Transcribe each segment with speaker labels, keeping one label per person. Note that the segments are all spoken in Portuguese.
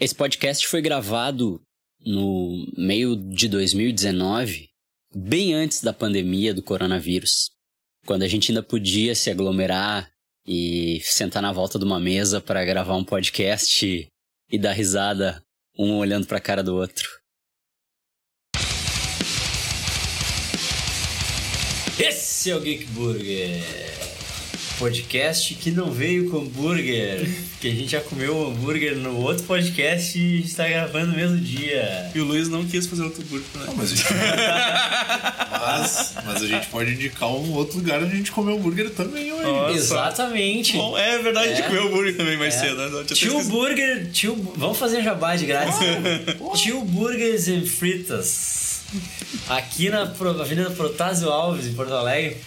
Speaker 1: Esse podcast foi gravado no meio de 2019, bem antes da pandemia do coronavírus, quando a gente ainda podia se aglomerar e sentar na volta de uma mesa para gravar um podcast e dar risada, um olhando para a cara do outro. Esse é o Geek Burger, podcast que não veio com hambúrguer, que a gente já comeu hambúrguer no outro podcast e está gravando no mesmo dia.
Speaker 2: E o Luiz não quis fazer outro hambúrguer pra
Speaker 3: Não,
Speaker 2: nós.
Speaker 3: mas, a gente... mas, mas a gente pode indicar um outro lugar onde a gente comeu hambúrguer também, ué.
Speaker 2: Nossa.
Speaker 1: Exatamente.
Speaker 2: Bom, é verdade, a gente
Speaker 1: É.
Speaker 2: comeu hambúrguer também mais
Speaker 1: É.
Speaker 2: cedo. Né?
Speaker 1: Tio. Burger, tio, vamos fazer jabá de grátis. tio Burgers e Fritas. Aqui na Avenida Protásio Alves, em Porto Alegre,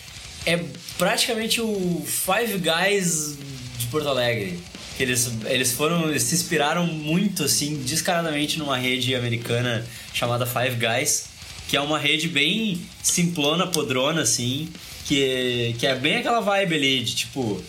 Speaker 1: é praticamente o Five Guys de Porto Alegre. Eles, eles foram, eles se inspiraram muito, assim, descaradamente numa rede americana chamada Five Guys, que é uma rede bem simplona, podrona, assim, que, que é bem aquela vibe ali de tipo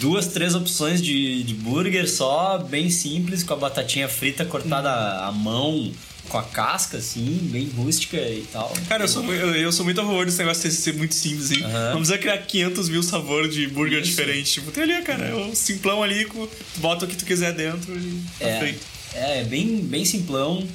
Speaker 1: duas, três opções de, de burger só, bem simples, com a batatinha frita cortada à mão, com a casca, assim, bem rústica e tal.
Speaker 2: Cara, eu sou, eu, eu sou muito a favor desse negócio de ser muito simples, hein?
Speaker 1: Aham.
Speaker 2: Não precisa criar 500 mil sabores de burger
Speaker 1: Isso.
Speaker 2: diferentes. Tipo, tem ali, cara, é o simplão ali, tu bota o que tu quiser dentro e tá
Speaker 1: É,
Speaker 2: feito.
Speaker 1: é, bem, bem simplão.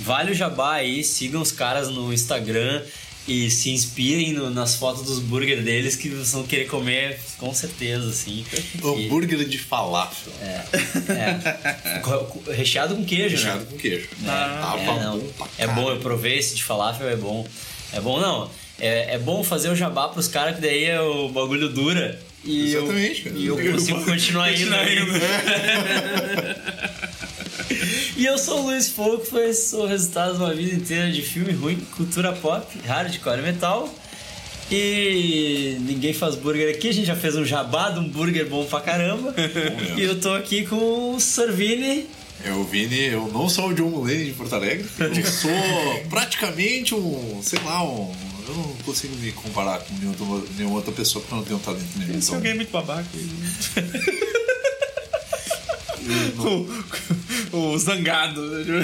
Speaker 1: Vale o jabá aí, sigam os caras no Instagram e se inspirem no- nas fotos dos burger deles que vocês vão querer comer com certeza, assim. E-
Speaker 3: Hambúrguer de falafel.
Speaker 1: é, é. Recheado com queijo, né?
Speaker 3: Recheado com queijo.
Speaker 2: Ah,
Speaker 3: Tava
Speaker 1: é, não.
Speaker 3: bom
Speaker 1: É bom, eu provei esse de falafel, é bom. É bom, não. É, é bom fazer o jabá pros caras que daí é o bagulho dura. E
Speaker 3: Exatamente,
Speaker 1: Eu,
Speaker 3: cara.
Speaker 1: e eu
Speaker 2: Eu
Speaker 1: consigo
Speaker 2: vou
Speaker 1: continuar indo.
Speaker 2: continuar
Speaker 1: ainda. e eu sou o Luiz Pouco, sou o resultado de uma vida inteira de filme ruim, cultura pop, hardcore e metal. E ninguém faz burger aqui, a gente já fez um jabá de um burger bom pra caramba.
Speaker 3: mesmo.
Speaker 1: e eu tô aqui com o Sorvini.
Speaker 3: Eu, Vini, eu não sou o John Mulaney de Porto Alegre. Eu sou praticamente um, sei lá, um... Eu não consigo me comparar com nenhuma, outra pessoa porque eu não tenho talento nenhum.
Speaker 2: Esse
Speaker 3: Então,
Speaker 2: alguém é muito babaca. o, o zangado,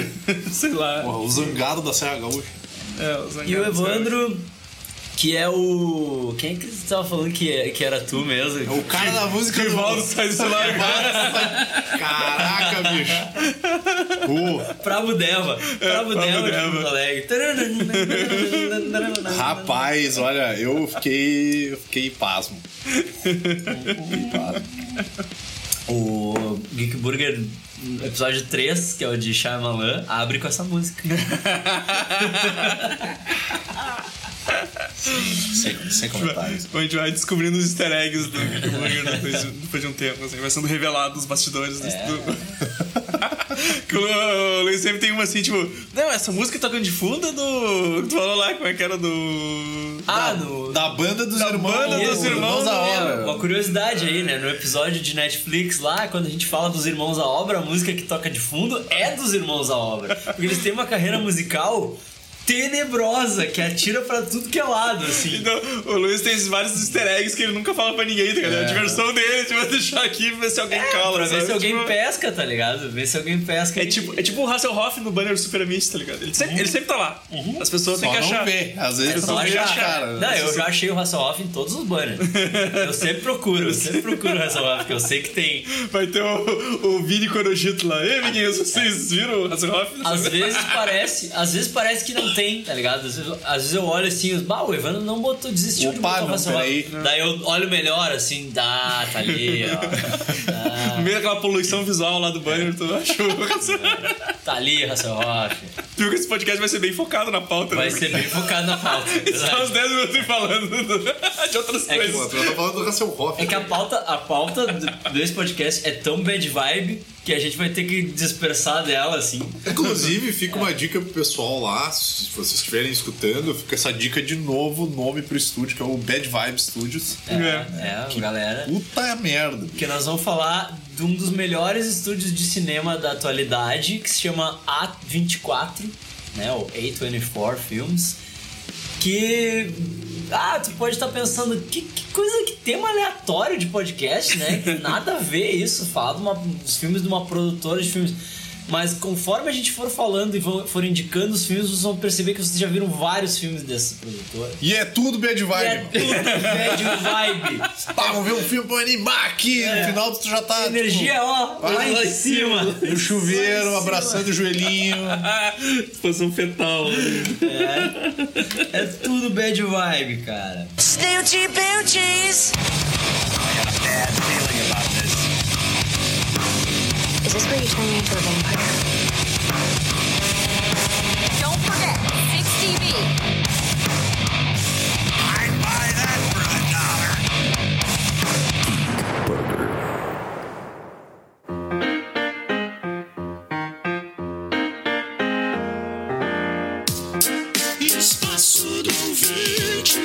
Speaker 2: sei lá.
Speaker 3: porra, o zangado da Serra Gaúcha.
Speaker 2: É, o zangado,
Speaker 1: E o Evandro, que é o. Quem é que você tava falando que, é- que era tu mesmo?
Speaker 3: É o cara da música do...
Speaker 2: Rivaldo sai do largar.
Speaker 3: Caraca, bicho. Pô,
Speaker 1: Pra Budeva. Pra Budeva de
Speaker 2: Budeva.
Speaker 1: Porto Alegre.
Speaker 3: Rapaz, olha, eu fiquei. Eu fiquei pasmo. Fiquei pasmo.
Speaker 1: O Geek Burger, episódio 3, que é o de Shyamalan, abre com essa música.
Speaker 3: Sem, sem comentários.
Speaker 2: A gente vai descobrindo os easter eggs do Geek Burger depois, de- depois de um tempo, assim, vai sendo revelado os bastidores desse- do. Que o Luiz sempre tem uma assim, tipo, não, essa música tocando de fundo é do. Tu falou lá como é que era do.
Speaker 1: Ah, no.
Speaker 3: Da banda dos
Speaker 2: Da
Speaker 3: irmãos.
Speaker 2: banda dos irmãos,
Speaker 3: da
Speaker 1: É,
Speaker 3: obra.
Speaker 1: uma curiosidade aí, né? No episódio de Netflix lá, quando a gente fala dos Irmãos à Obra, a música que toca de fundo é dos Irmãos à Obra. Porque eles têm uma carreira musical tenebrosa, que atira pra tudo que é lado, assim.
Speaker 2: Então, o Luiz tem esses vários easter eggs que ele nunca fala pra ninguém, tá ligado? É a diversão dele, tipo, deixar aqui pra ver se alguém cala,
Speaker 1: Pra ver se alguém
Speaker 2: Tipo,
Speaker 1: pesca, tá ligado? Ver se alguém pesca.
Speaker 2: É
Speaker 1: e-
Speaker 2: tipo, é tipo o Hasselhoff no banner do Super Amish, tá ligado? Ele sempre, ele sempre tá lá. As pessoas têm que
Speaker 3: não
Speaker 2: achar.
Speaker 3: vê. Às vezes
Speaker 1: É só achar.
Speaker 3: cara.
Speaker 1: Não, eu já achei o Hasselhoff em todos os banners. Eu sempre procuro, eu sempre procuro o Hasselhoff, porque eu sei que tem.
Speaker 2: Vai ter o, o Vini Corojito lá. Ei, amiguinhos, vocês viram o Hasselhoff?
Speaker 1: Às vezes parece, às vezes parece que não tem, tá ligado? Às vezes, às vezes eu olho assim, os- bah, o Evandro não botou, desistiu de
Speaker 3: Opa,
Speaker 1: botar o
Speaker 3: não.
Speaker 1: Daí eu olho melhor, assim, dá, tá ali, ó.
Speaker 2: No
Speaker 1: Tá,
Speaker 2: meio daquela poluição visual lá do banner, tu achou
Speaker 1: tá ali, Hasselhoff.
Speaker 2: Tu viu que esse podcast vai ser bem focado na pauta,
Speaker 1: Vai
Speaker 2: né?
Speaker 1: ser bem focado na pauta.
Speaker 2: Só
Speaker 1: verdade.
Speaker 2: uns 10 minutos falando de outras
Speaker 1: É que-
Speaker 2: coisas.
Speaker 3: Pô, tu tá falando do Hasselhoff.
Speaker 1: É que a pauta, a pauta desse podcast é tão bad vibe que a gente vai ter que dispersar dela, assim.
Speaker 3: Inclusive, fica uma dica pro pessoal lá, se vocês estiverem escutando, fica essa dica de novo, nome pro estúdio, que é o Bad Vibe Studios.
Speaker 1: É, é, galera.
Speaker 3: Puta merda.
Speaker 1: Porque nós vamos falar de um dos melhores estúdios de cinema da atualidade, que se chama A24, né? O A24 Films. Que. Ah, tu pode estar pensando, que, que coisa, que tema aleatório de podcast, né? Que nada a ver isso, falar de uma- dos filmes de uma produtora de filmes.
Speaker 4: Mas conforme a gente for falando e for, indicando os filmes, vocês vão perceber que vocês já viram vários filmes desse produtor.
Speaker 3: E é tudo bad
Speaker 4: E
Speaker 3: vibe.
Speaker 4: é tudo bad vibe.
Speaker 3: Pá, vamos ver um filme pra animar aqui.
Speaker 4: É.
Speaker 3: No final tu já tá.
Speaker 4: A energia, ó,
Speaker 3: Vai
Speaker 4: lá
Speaker 3: lá
Speaker 4: em cima.
Speaker 3: tipo, no chuveiro, abraçando o joelhinho.
Speaker 2: Posição fetal.
Speaker 4: É tudo bad vibe, cara.
Speaker 5: Snoochie boochies.
Speaker 6: Is this where you turn me into a vampire?
Speaker 5: Don't forget, 6 TV.
Speaker 7: I'd buy that for a dollar. Espaço do ouvinte.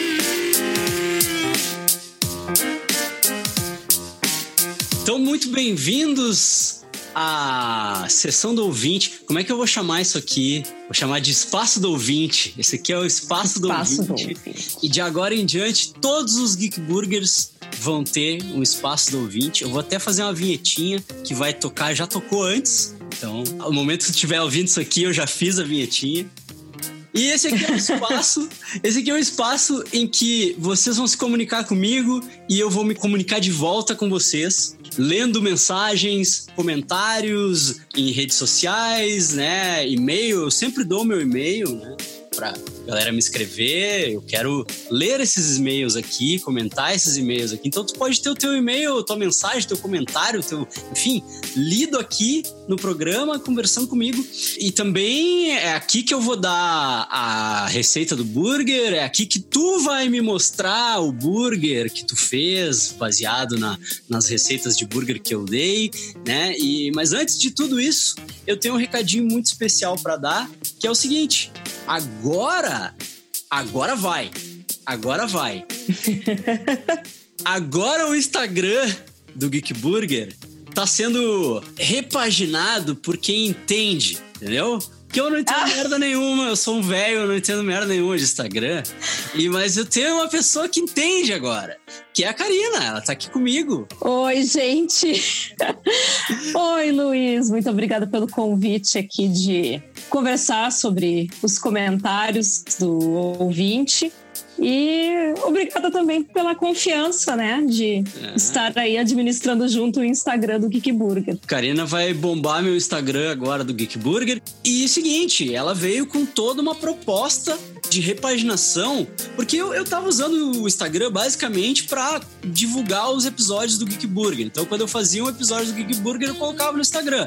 Speaker 1: Então, muito bem-vindos à sessão do ouvinte. Como é que eu vou chamar isso aqui? Vou chamar de espaço do ouvinte. Esse aqui é o espaço, do,
Speaker 8: Espaço do
Speaker 1: ouvinte.
Speaker 8: ouvinte.
Speaker 1: E de agora em diante, todos os Geek Burgers vão ter um espaço do ouvinte. Eu vou até fazer uma vinhetinha que vai tocar, já tocou antes. Então, ao momento que você estiver ouvindo isso aqui, eu já fiz a vinhetinha. E esse aqui é um espaço, esse aqui é um espaço em que vocês vão se comunicar comigo e eu vou me comunicar de volta com vocês, lendo mensagens, comentários em redes sociais, né, e-mail, eu sempre dou meu e-mail, né, pra galera me escrever, eu quero ler esses e-mails aqui, comentar esses e-mails aqui. Então tu pode ter o teu e-mail, tua mensagem, teu comentário, teu, enfim, lido aqui no programa, conversando comigo. E também é aqui que eu vou dar a receita do burger, é aqui que tu vai me mostrar o burger que tu fez, baseado na, nas receitas de burger que eu dei, né? E, mas antes de tudo isso, eu tenho um recadinho muito especial para dar, que é o seguinte: agora, agora vai, agora vai. Agora o Instagram do Geek Burger tá sendo repaginado por quem entende, entendeu? Que eu não entendo merda nenhuma, eu sou um velho, eu não entendo merda nenhuma de Instagram. E, mas eu tenho uma pessoa que entende agora, que é a Karina, ela tá aqui comigo.
Speaker 8: Oi, gente. Oi, Luiz. Muito obrigada pelo convite aqui de conversar sobre os comentários do ouvinte. E obrigada também pela confiança, né, de
Speaker 1: É.
Speaker 8: estar aí administrando junto o Instagram do Geek Burger.
Speaker 1: Karina vai bombar meu Instagram agora do Geek Burger. E seguinte, ela veio com toda uma proposta de repaginação, porque eu, eu tava usando o Instagram basicamente para divulgar os episódios do Geek Burger. Então, quando eu fazia um episódio do Geek Burger, eu colocava no Instagram.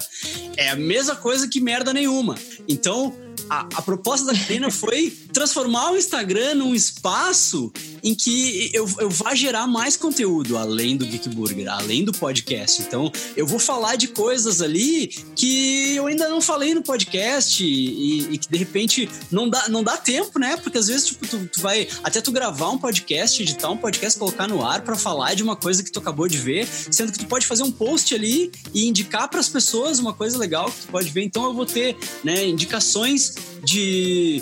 Speaker 1: É a mesma coisa que merda nenhuma. Então, a, a proposta da Karina foi transformar o Instagram num espaço em que eu, eu vá gerar mais conteúdo além do Geek Burger, além do podcast. Então, eu vou falar de coisas ali que eu ainda não falei no podcast e, e que de repente não dá, não dá tempo, né? Porque às vezes tipo, tu, tu vai até tu gravar um podcast, editar um podcast, colocar no ar pra falar de uma coisa que tu acabou de ver, sendo que tu pode fazer um post ali e indicar pras pessoas uma coisa legal que tu pode ver. Então, eu vou ter né, indicações de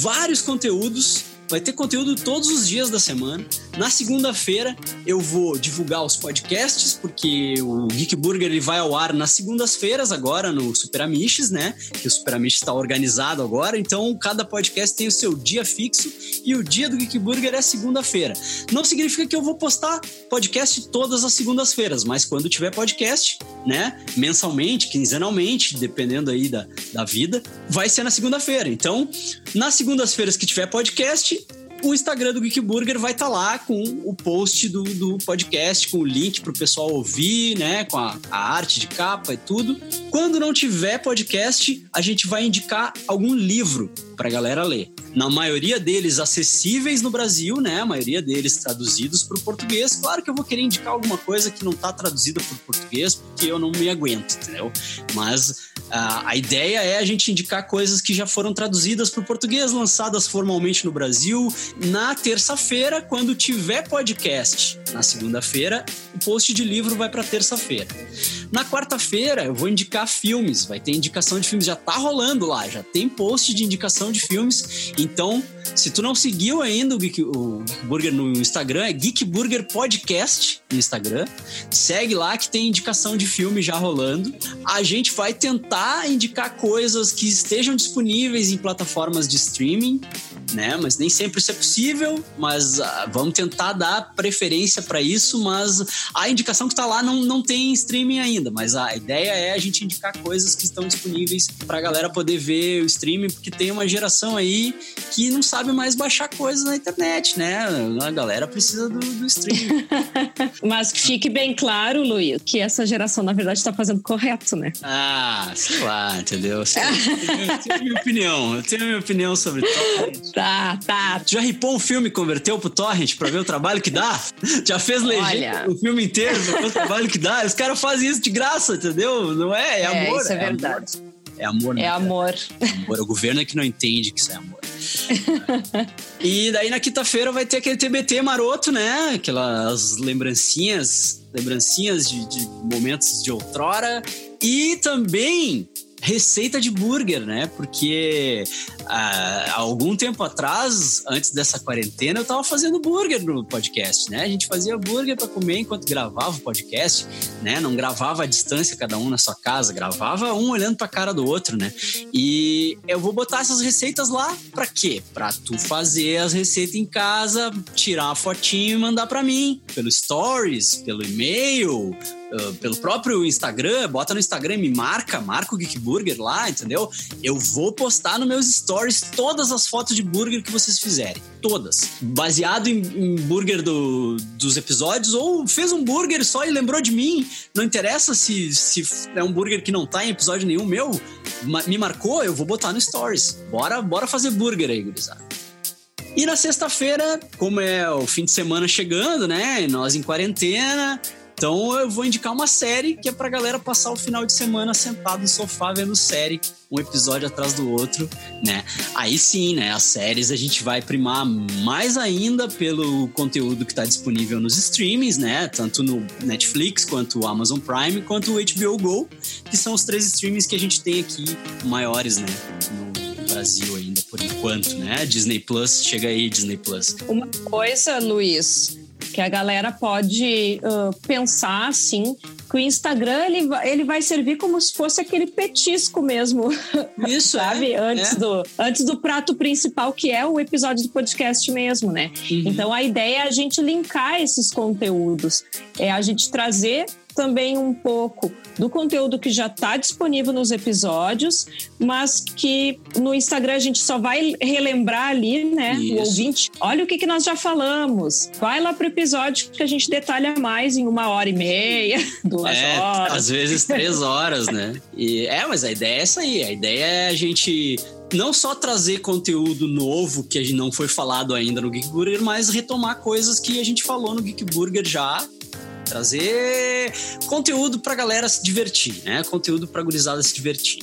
Speaker 1: vários conteúdos. Vai ter conteúdo todos os dias da semana. Na segunda-feira eu vou divulgar os podcasts, porque o Geek Burger ele vai ao ar nas segundas-feiras agora no Super Amiches, né? Que o Super Amiches está organizado agora. Então cada podcast tem o seu dia fixo e o dia do Geek Burger é segunda-feira. Não significa que eu vou postar podcast todas as segundas-feiras, mas quando tiver podcast, né? Mensalmente, quinzenalmente, dependendo aí da, da vida, vai ser na segunda-feira. Então, nas segundas-feiras que tiver podcast, o Instagram do Geek Burger vai estar lá com o post do, do podcast, com o link para o pessoal ouvir, né? Com a, a arte de capa e tudo. Quando não tiver podcast, a gente vai indicar algum livro para a galera ler. Na maioria deles acessíveis no Brasil, né? A maioria deles traduzidos para o português. Claro que eu vou querer indicar alguma coisa que não está traduzida para o português, porque eu não me aguento, entendeu? Mas a, a ideia é a gente indicar coisas que já foram traduzidas para o português, lançadas formalmente no Brasil. Na terça-feira, quando tiver podcast. Na segunda-feira, o post de livro vai para terça-feira. Na quarta-feira eu vou indicar filmes, vai ter indicação de filmes, já tá rolando lá, já tem post de indicação de filmes. Então, se tu não seguiu ainda o Geek, o Geek Burger no Instagram, é Geek Burger Podcast no Instagram. Segue lá que tem indicação de filme já rolando. A gente vai tentar indicar coisas que estejam disponíveis em plataformas de streaming, né? Mas nem sempre isso é possível, mas ah, vamos tentar dar preferência para isso, mas a indicação que tá lá não, não tem streaming ainda, mas a ideia é a gente indicar coisas que estão disponíveis pra galera poder ver o streaming, porque tem uma geração aí que não sabe mais baixar coisas na internet, né? A galera precisa do, do streaming.
Speaker 8: Mas que fique bem claro, Luiz, que essa geração, na verdade, está fazendo correto, né?
Speaker 1: ah, sei lá, entendeu? Sei lá. Eu tenho a minha opinião, eu tenho a minha opinião sobre torrent.
Speaker 8: Tá, tá.
Speaker 1: Tu já ripou um filme e converteu pro torrent pra ver o trabalho que dá? Já fez legenda
Speaker 8: Olha.
Speaker 1: o filme inteiro pra ver o trabalho que dá? Os caras fazem isso de graça, entendeu? Não é? É,
Speaker 8: É,
Speaker 1: amor.
Speaker 8: isso é
Speaker 1: amor.
Speaker 8: verdade.
Speaker 1: É amor, né?
Speaker 8: É amor.
Speaker 1: amor. O governo é que não entende que isso é amor. e daí na quinta-feira vai ter aquele TBT maroto, né? Aquelas lembrancinhas, lembrancinhas de, de momentos de outrora. E também receita de burger, né? Porque ah, há algum tempo atrás, antes dessa quarentena, eu tava fazendo burger no podcast, né? A gente fazia burger para comer enquanto gravava o podcast, né? Não gravava à distância, cada um na sua casa, gravava um olhando pra cara do outro, né? E eu vou botar essas receitas lá pra quê? Pra tu fazer as receitas em casa, tirar uma fotinho e mandar pra mim, pelo stories, pelo e-mail, uh, pelo próprio Instagram, bota no Instagram me marca, marca o Geek Burger lá, entendeu? Eu vou postar nos meus stories todas as fotos de burger que vocês fizerem. Todas. Baseado em, em burger do- dos episódios, ou fez um burger só e lembrou de mim. Não interessa se, se é um burger que não tá em episódio nenhum meu. Me marcou, eu vou botar no stories. Bora, bora fazer burger aí, gurizada. E na sexta-feira, como é o fim de semana chegando, né? Nós em quarentena. Então eu vou indicar uma série que é pra galera passar o final de semana sentado no sofá vendo série, um episódio atrás do outro, né? Aí sim, né? As séries a gente vai primar mais ainda pelo conteúdo que tá disponível nos streamings, né? Tanto no Netflix, quanto o Amazon Prime, quanto o HBO Go, que são os três streamings que a gente tem aqui maiores, né? No Brasil ainda, por enquanto, né? Disney Plus, chega aí, Disney Plus.
Speaker 8: Uma coisa, Luiz, que a galera pode ah, pensar assim, que o Instagram ele, vai- ele vai servir como se fosse aquele petisco mesmo,
Speaker 1: Isso,
Speaker 8: sabe?
Speaker 1: é,
Speaker 8: antes,
Speaker 1: é.
Speaker 8: Do, antes do prato principal, que é o episódio do podcast mesmo, né?
Speaker 1: Uhum.
Speaker 8: Então a ideia é a gente linkar esses conteúdos, é a gente trazer também um pouco do conteúdo que já está disponível nos episódios, mas que no Instagram a gente só vai relembrar ali, né?
Speaker 1: Isso.
Speaker 8: O ouvinte, olha o que, que nós já falamos. Vai lá pro episódio que a gente detalha mais em uma hora e meia, duas
Speaker 1: É,
Speaker 8: horas.
Speaker 1: às vezes três horas, né? E, é, mas a ideia é essa aí. A ideia é a gente não só trazer conteúdo novo que a gente não foi falado ainda no Geek Burger, mas retomar coisas que a gente falou no Geek Burger já. Trazer conteúdo pra galera se divertir, né? Conteúdo pra gurizada se divertir.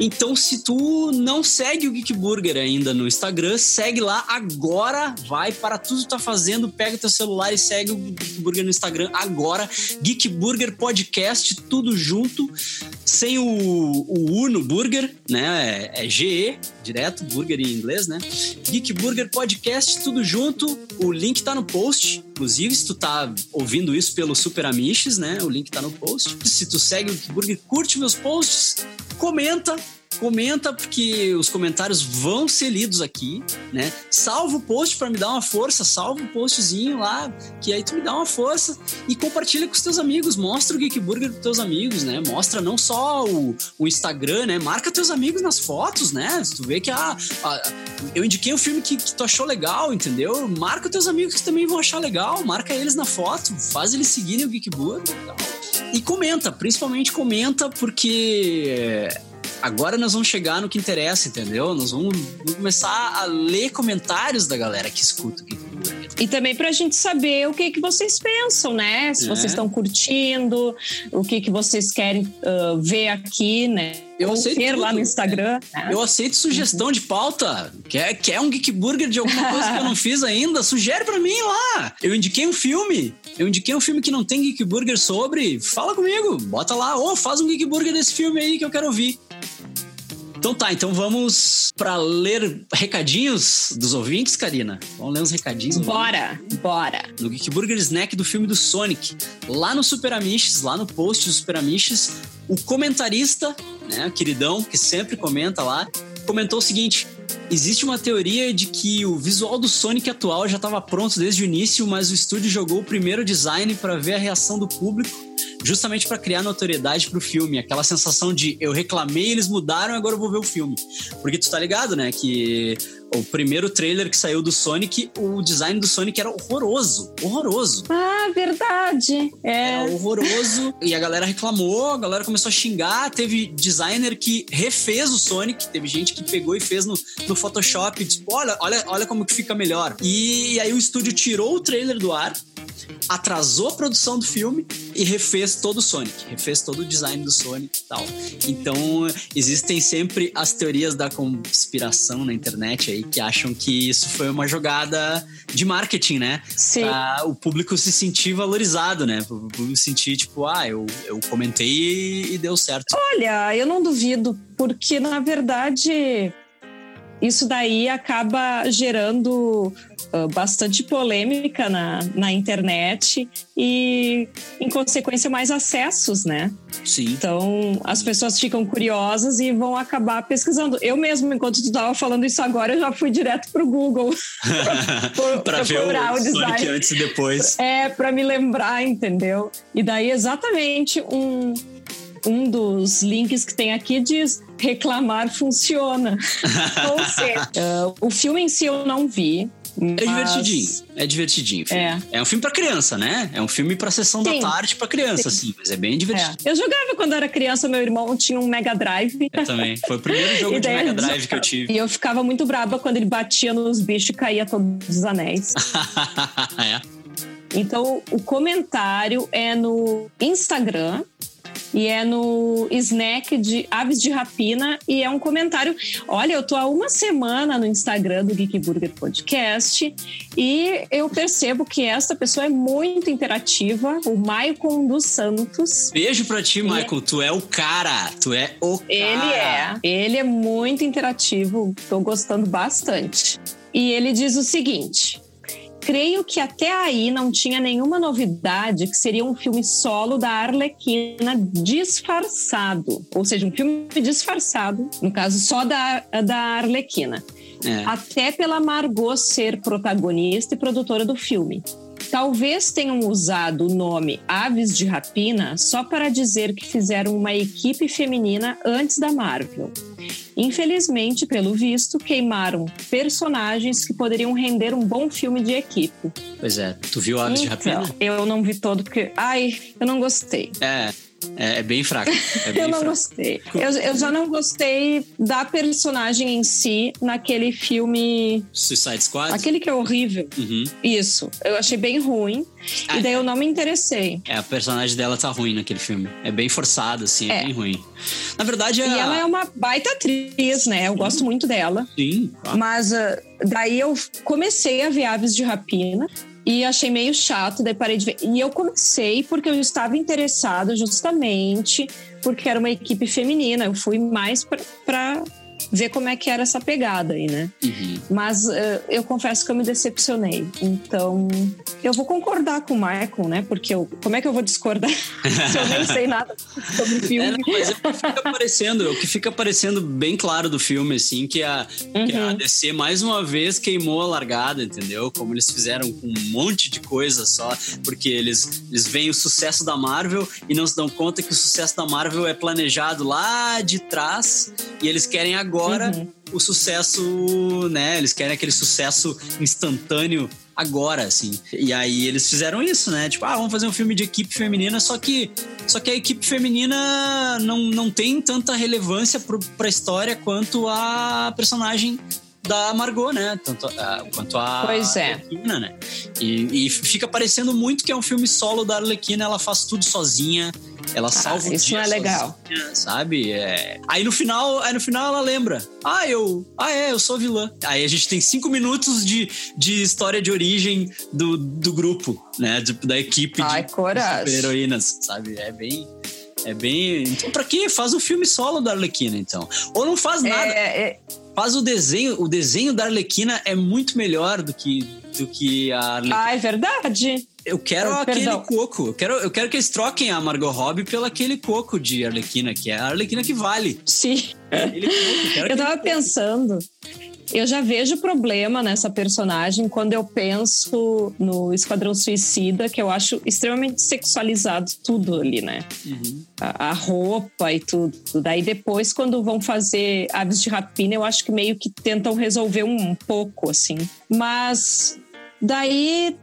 Speaker 1: Então, se tu não segue o Geek Burger ainda no Instagram, segue lá agora, vai para tudo que tá fazendo, pega teu celular e segue o Geek Burger no Instagram agora. Geek Burger Podcast, tudo junto, sem o, o U no Burger, né? É GE, direto, Burger em inglês, né? Geek Burger Podcast, tudo junto. O link tá no post. Inclusive, se tu tá ouvindo isso pelo Super Amiches, né? O link tá no post. Se tu segue o Geek Burger, curte meus posts, comenta, comenta porque os comentários vão ser lidos aqui, né? Salva o post para me dar uma força, salva o postzinho lá, que aí tu me dá uma força e compartilha com os teus amigos, mostra o Geek Burger pros teus amigos, né? Mostra não só o, o Instagram, né? Marca teus amigos nas fotos, né? Se tu vê que ah, ah, eu indiquei um filme que, que tu achou legal, entendeu? Marca teus amigos que também vão achar legal, marca eles na foto, faz eles seguirem o Geek Burger e. E comenta, principalmente comenta, porque agora nós vamos chegar no que interessa, entendeu? Nós vamos, vamos começar a ler comentários da galera que escuta o Geek Burger.
Speaker 8: E também pra gente saber o que, que vocês pensam, né? Se
Speaker 1: É.
Speaker 8: vocês estão curtindo, o que, que vocês querem ah, ver aqui, né?
Speaker 1: Eu aceito
Speaker 8: ver lá
Speaker 1: tudo.
Speaker 8: no Instagram. né?
Speaker 1: Eu aceito sugestão de pauta. Quer, quer um Geek Burger de alguma coisa que eu não fiz ainda? Sugere pra mim lá. Eu indiquei um filme. Eu indiquei um filme que não tem Geek Burger sobre. Fala comigo. Bota lá. Ou faz um Geek Burger desse filme aí que eu quero ouvir. Então tá, então vamos pra ler recadinhos dos ouvintes, Karina. Vamos ler uns recadinhos.
Speaker 8: Bora, bora.
Speaker 1: no Geek Burger Snack do filme do Sonic. Lá no Super Amiches, lá no post do Super Amiches, o comentarista, né, queridão, que sempre comenta lá, comentou o seguinte: existe uma teoria de que o visual do Sonic atual já estava pronto desde o início, mas o estúdio jogou o primeiro design para ver a reação do público. Justamente para criar notoriedade pro filme, aquela sensação de eu reclamei, eles mudaram, agora eu vou ver o filme. Porque tu tá ligado, né? Que o primeiro trailer que saiu do Sonic, o design do Sonic era horroroso. Horroroso.
Speaker 8: Ah, verdade. É.
Speaker 1: Era horroroso. E a galera reclamou, a galera começou a xingar. Teve designer que refez o Sonic. Teve gente que pegou e fez no, no Photoshop. E disse, olha, olha, olha como que fica melhor. E aí o estúdio tirou o trailer do ar, atrasou a produção do filme e refez todo o Sonic. Refez todo o design do Sonic e tal. Então, existem sempre as teorias da conspiração na internet aí que acham que isso foi uma jogada de marketing, né?
Speaker 8: Sim.
Speaker 1: Pra o público se sentir valorizado, né? O público sentir, tipo, ah, eu, eu comentei e deu certo.
Speaker 8: Olha, eu não duvido, porque na verdade isso daí acaba gerando ah, bastante polêmica na, na internet e, em consequência, mais acessos, né?
Speaker 1: Sim.
Speaker 8: Então, as pessoas ficam curiosas e vão acabar pesquisando. Eu mesmo, enquanto tu estava falando isso agora, eu já fui direto pro Google. Por-
Speaker 1: pra ver o,
Speaker 8: procurar o
Speaker 1: Sonic
Speaker 8: design.
Speaker 1: antes e depois.
Speaker 8: É, para me lembrar, entendeu? E daí, exatamente, um, um dos links que tem aqui diz reclamar funciona. Ou seja, ah, o filme em si eu não vi.
Speaker 1: É
Speaker 8: mas-
Speaker 1: divertidinho. É divertidinho. o filme.
Speaker 8: É.
Speaker 1: É um filme pra criança, né? É um filme pra sessão
Speaker 8: Sim.
Speaker 1: da tarde pra criança, assim. Mas é bem divertido.
Speaker 8: É. Eu jogava quando era criança, meu irmão tinha um Mega Drive.
Speaker 1: Eu também. Foi o primeiro jogo de Mega Drive que eu tive.
Speaker 8: E eu ficava muito braba quando ele batia nos bichos e caía todos os anéis.
Speaker 1: é.
Speaker 8: Então, o comentário é no Instagram e é no snack de Aves de Rapina e é um comentário. Olha, eu tô há uma semana no Instagram do Geek Burger Podcast e eu percebo que essa pessoa é muito interativa, o Maicon dos Santos.
Speaker 1: Beijo pra ti, Michael. Tu é o cara. Tu é o cara.
Speaker 8: Ele é, ele é muito interativo, tô gostando bastante. E ele diz o seguinte: Creio que até aí não tinha nenhuma novidade que seria um filme solo da Arlequina disfarçado. Ou seja, um filme disfarçado, no caso só da, da Arlequina.
Speaker 1: É.
Speaker 8: Até pela Margot ser protagonista e produtora do filme. Talvez tenham usado o nome Aves de Rapina só para dizer que fizeram uma equipe feminina antes da Marvel. Infelizmente, pelo visto, queimaram personagens que poderiam render um bom filme de equipe.
Speaker 1: Pois é. Tu viu Aves de
Speaker 8: Então,
Speaker 1: Rapina?
Speaker 8: eu não vi todo porque, ai, eu não gostei.
Speaker 1: É. É, é bem fraco. É bem
Speaker 8: Eu não
Speaker 1: fraco.
Speaker 8: gostei. Eu, eu já não gostei da personagem em si naquele filme.
Speaker 1: Suicide Squad?
Speaker 8: Aquele que é horrível.
Speaker 1: Uhum.
Speaker 8: Isso. Eu achei bem ruim.
Speaker 1: Ah,
Speaker 8: E daí eu não me interessei.
Speaker 1: É, a personagem dela tá ruim naquele filme. É bem forçada, assim, é,
Speaker 8: É.
Speaker 1: bem ruim. Na verdade, é.
Speaker 8: E ela é uma baita atriz, né? Eu gosto muito dela.
Speaker 1: Sim.
Speaker 8: Mas ah, daí eu comecei a ver Aves de Rapina e achei meio chato, daí parei de ver. E eu comecei porque eu estava interessada justamente porque era uma equipe feminina. Eu fui mais pra ver como é que era essa pegada aí, né?
Speaker 1: Uhum.
Speaker 8: Mas ah, eu confesso que eu me decepcionei. Então, eu vou concordar com o Michael, né? Porque eu, como é que eu vou discordar se eu nem sei nada sobre o
Speaker 1: É,
Speaker 8: filme?
Speaker 1: não, mas é o que fica aparecendo, o que fica aparecendo bem claro do filme, assim, que a, que a
Speaker 8: Uhum.
Speaker 1: DC mais uma vez queimou a largada, entendeu? Como eles fizeram com um monte de coisa só, porque eles, eles veem o sucesso da Marvel e não se dão conta que o sucesso da Marvel é planejado lá de trás e eles querem agora
Speaker 8: Uhum.
Speaker 1: o sucesso, né? Eles querem aquele sucesso instantâneo agora, assim. E aí eles fizeram isso, né? Tipo, ah, vamos fazer um filme de equipe feminina, só que só que a equipe feminina não, não tem tanta relevância pro, pra história quanto a personagem da Margot, né? Tanto a, quanto a
Speaker 8: Pois é.
Speaker 1: Arlequina, né? E, e fica parecendo muito que é um filme solo da Arlequina, ela faz tudo sozinha. Ela salva o
Speaker 8: Ah, isso não é legal.
Speaker 1: sozinha, sabe? É. Aí no final, aí no final ela lembra. Ah, eu. Ah, é, eu sou vilã. Aí a gente tem cinco minutos de, de história de origem do, do grupo, né? De- da equipe
Speaker 8: Ai,
Speaker 1: de
Speaker 8: coragem.
Speaker 1: super-heroínas, sabe? É bem. É bem. Então, pra quê? Faz o filme solo da Arlequina, então. Ou não faz nada.
Speaker 8: É, é,
Speaker 1: Faz o desenho. O desenho da Arlequina é muito melhor do que, do que a Arlequina.
Speaker 8: ah, é verdade.
Speaker 1: Eu quero
Speaker 8: Ah,
Speaker 1: aquele
Speaker 8: perdão.
Speaker 1: coco. Eu quero, eu quero que eles troquem a Margot Robbie pelo aquele coco de Arlequina, que é a Arlequina que vale.
Speaker 8: Sim.
Speaker 1: Coco, eu
Speaker 8: Eu tava
Speaker 1: coco.
Speaker 8: pensando. Eu já vejo problema nessa personagem quando eu penso no Esquadrão Suicida, que eu acho extremamente sexualizado tudo ali, né?
Speaker 1: Uhum.
Speaker 8: A, a roupa e tudo. Daí depois, quando vão fazer Aves de Rapina, eu acho que meio que tentam resolver um pouco, assim. Mas daí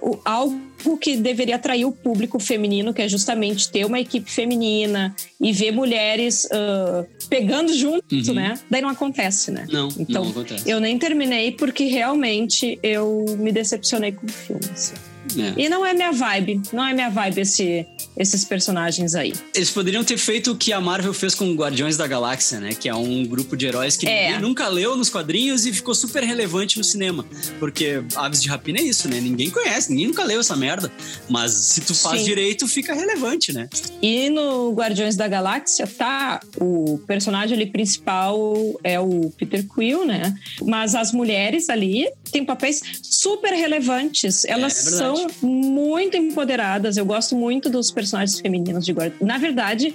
Speaker 8: o- algo que deveria atrair o público feminino, que é justamente ter uma equipe feminina e ver mulheres ah, pegando junto,
Speaker 1: Uhum.
Speaker 8: né? Daí não acontece, né?
Speaker 1: Não,
Speaker 8: Então,
Speaker 1: não acontece.
Speaker 8: Eu nem terminei porque realmente eu me decepcionei com o filme. assim.
Speaker 1: É.
Speaker 8: E não é minha vibe, não é minha vibe esse, esses personagens aí.
Speaker 1: Eles poderiam ter feito o que a Marvel fez com Guardiões da Galáxia, né? Que é um grupo de heróis que
Speaker 8: É.
Speaker 1: ninguém nunca leu nos quadrinhos e ficou super relevante no cinema. Porque Aves de Rapina é isso, né? Ninguém conhece, ninguém nunca leu essa merda. Mas se tu faz
Speaker 8: Sim.
Speaker 1: direito, fica relevante, né?
Speaker 8: E no Guardiões da Galáxia, tá, o personagem ali principal é o Peter Quill, né? Mas as mulheres ali têm papéis super relevantes. Elas
Speaker 1: é verdade.
Speaker 8: são muito empoderadas. Eu gosto muito dos personagens femininos de Guardiões. Na verdade,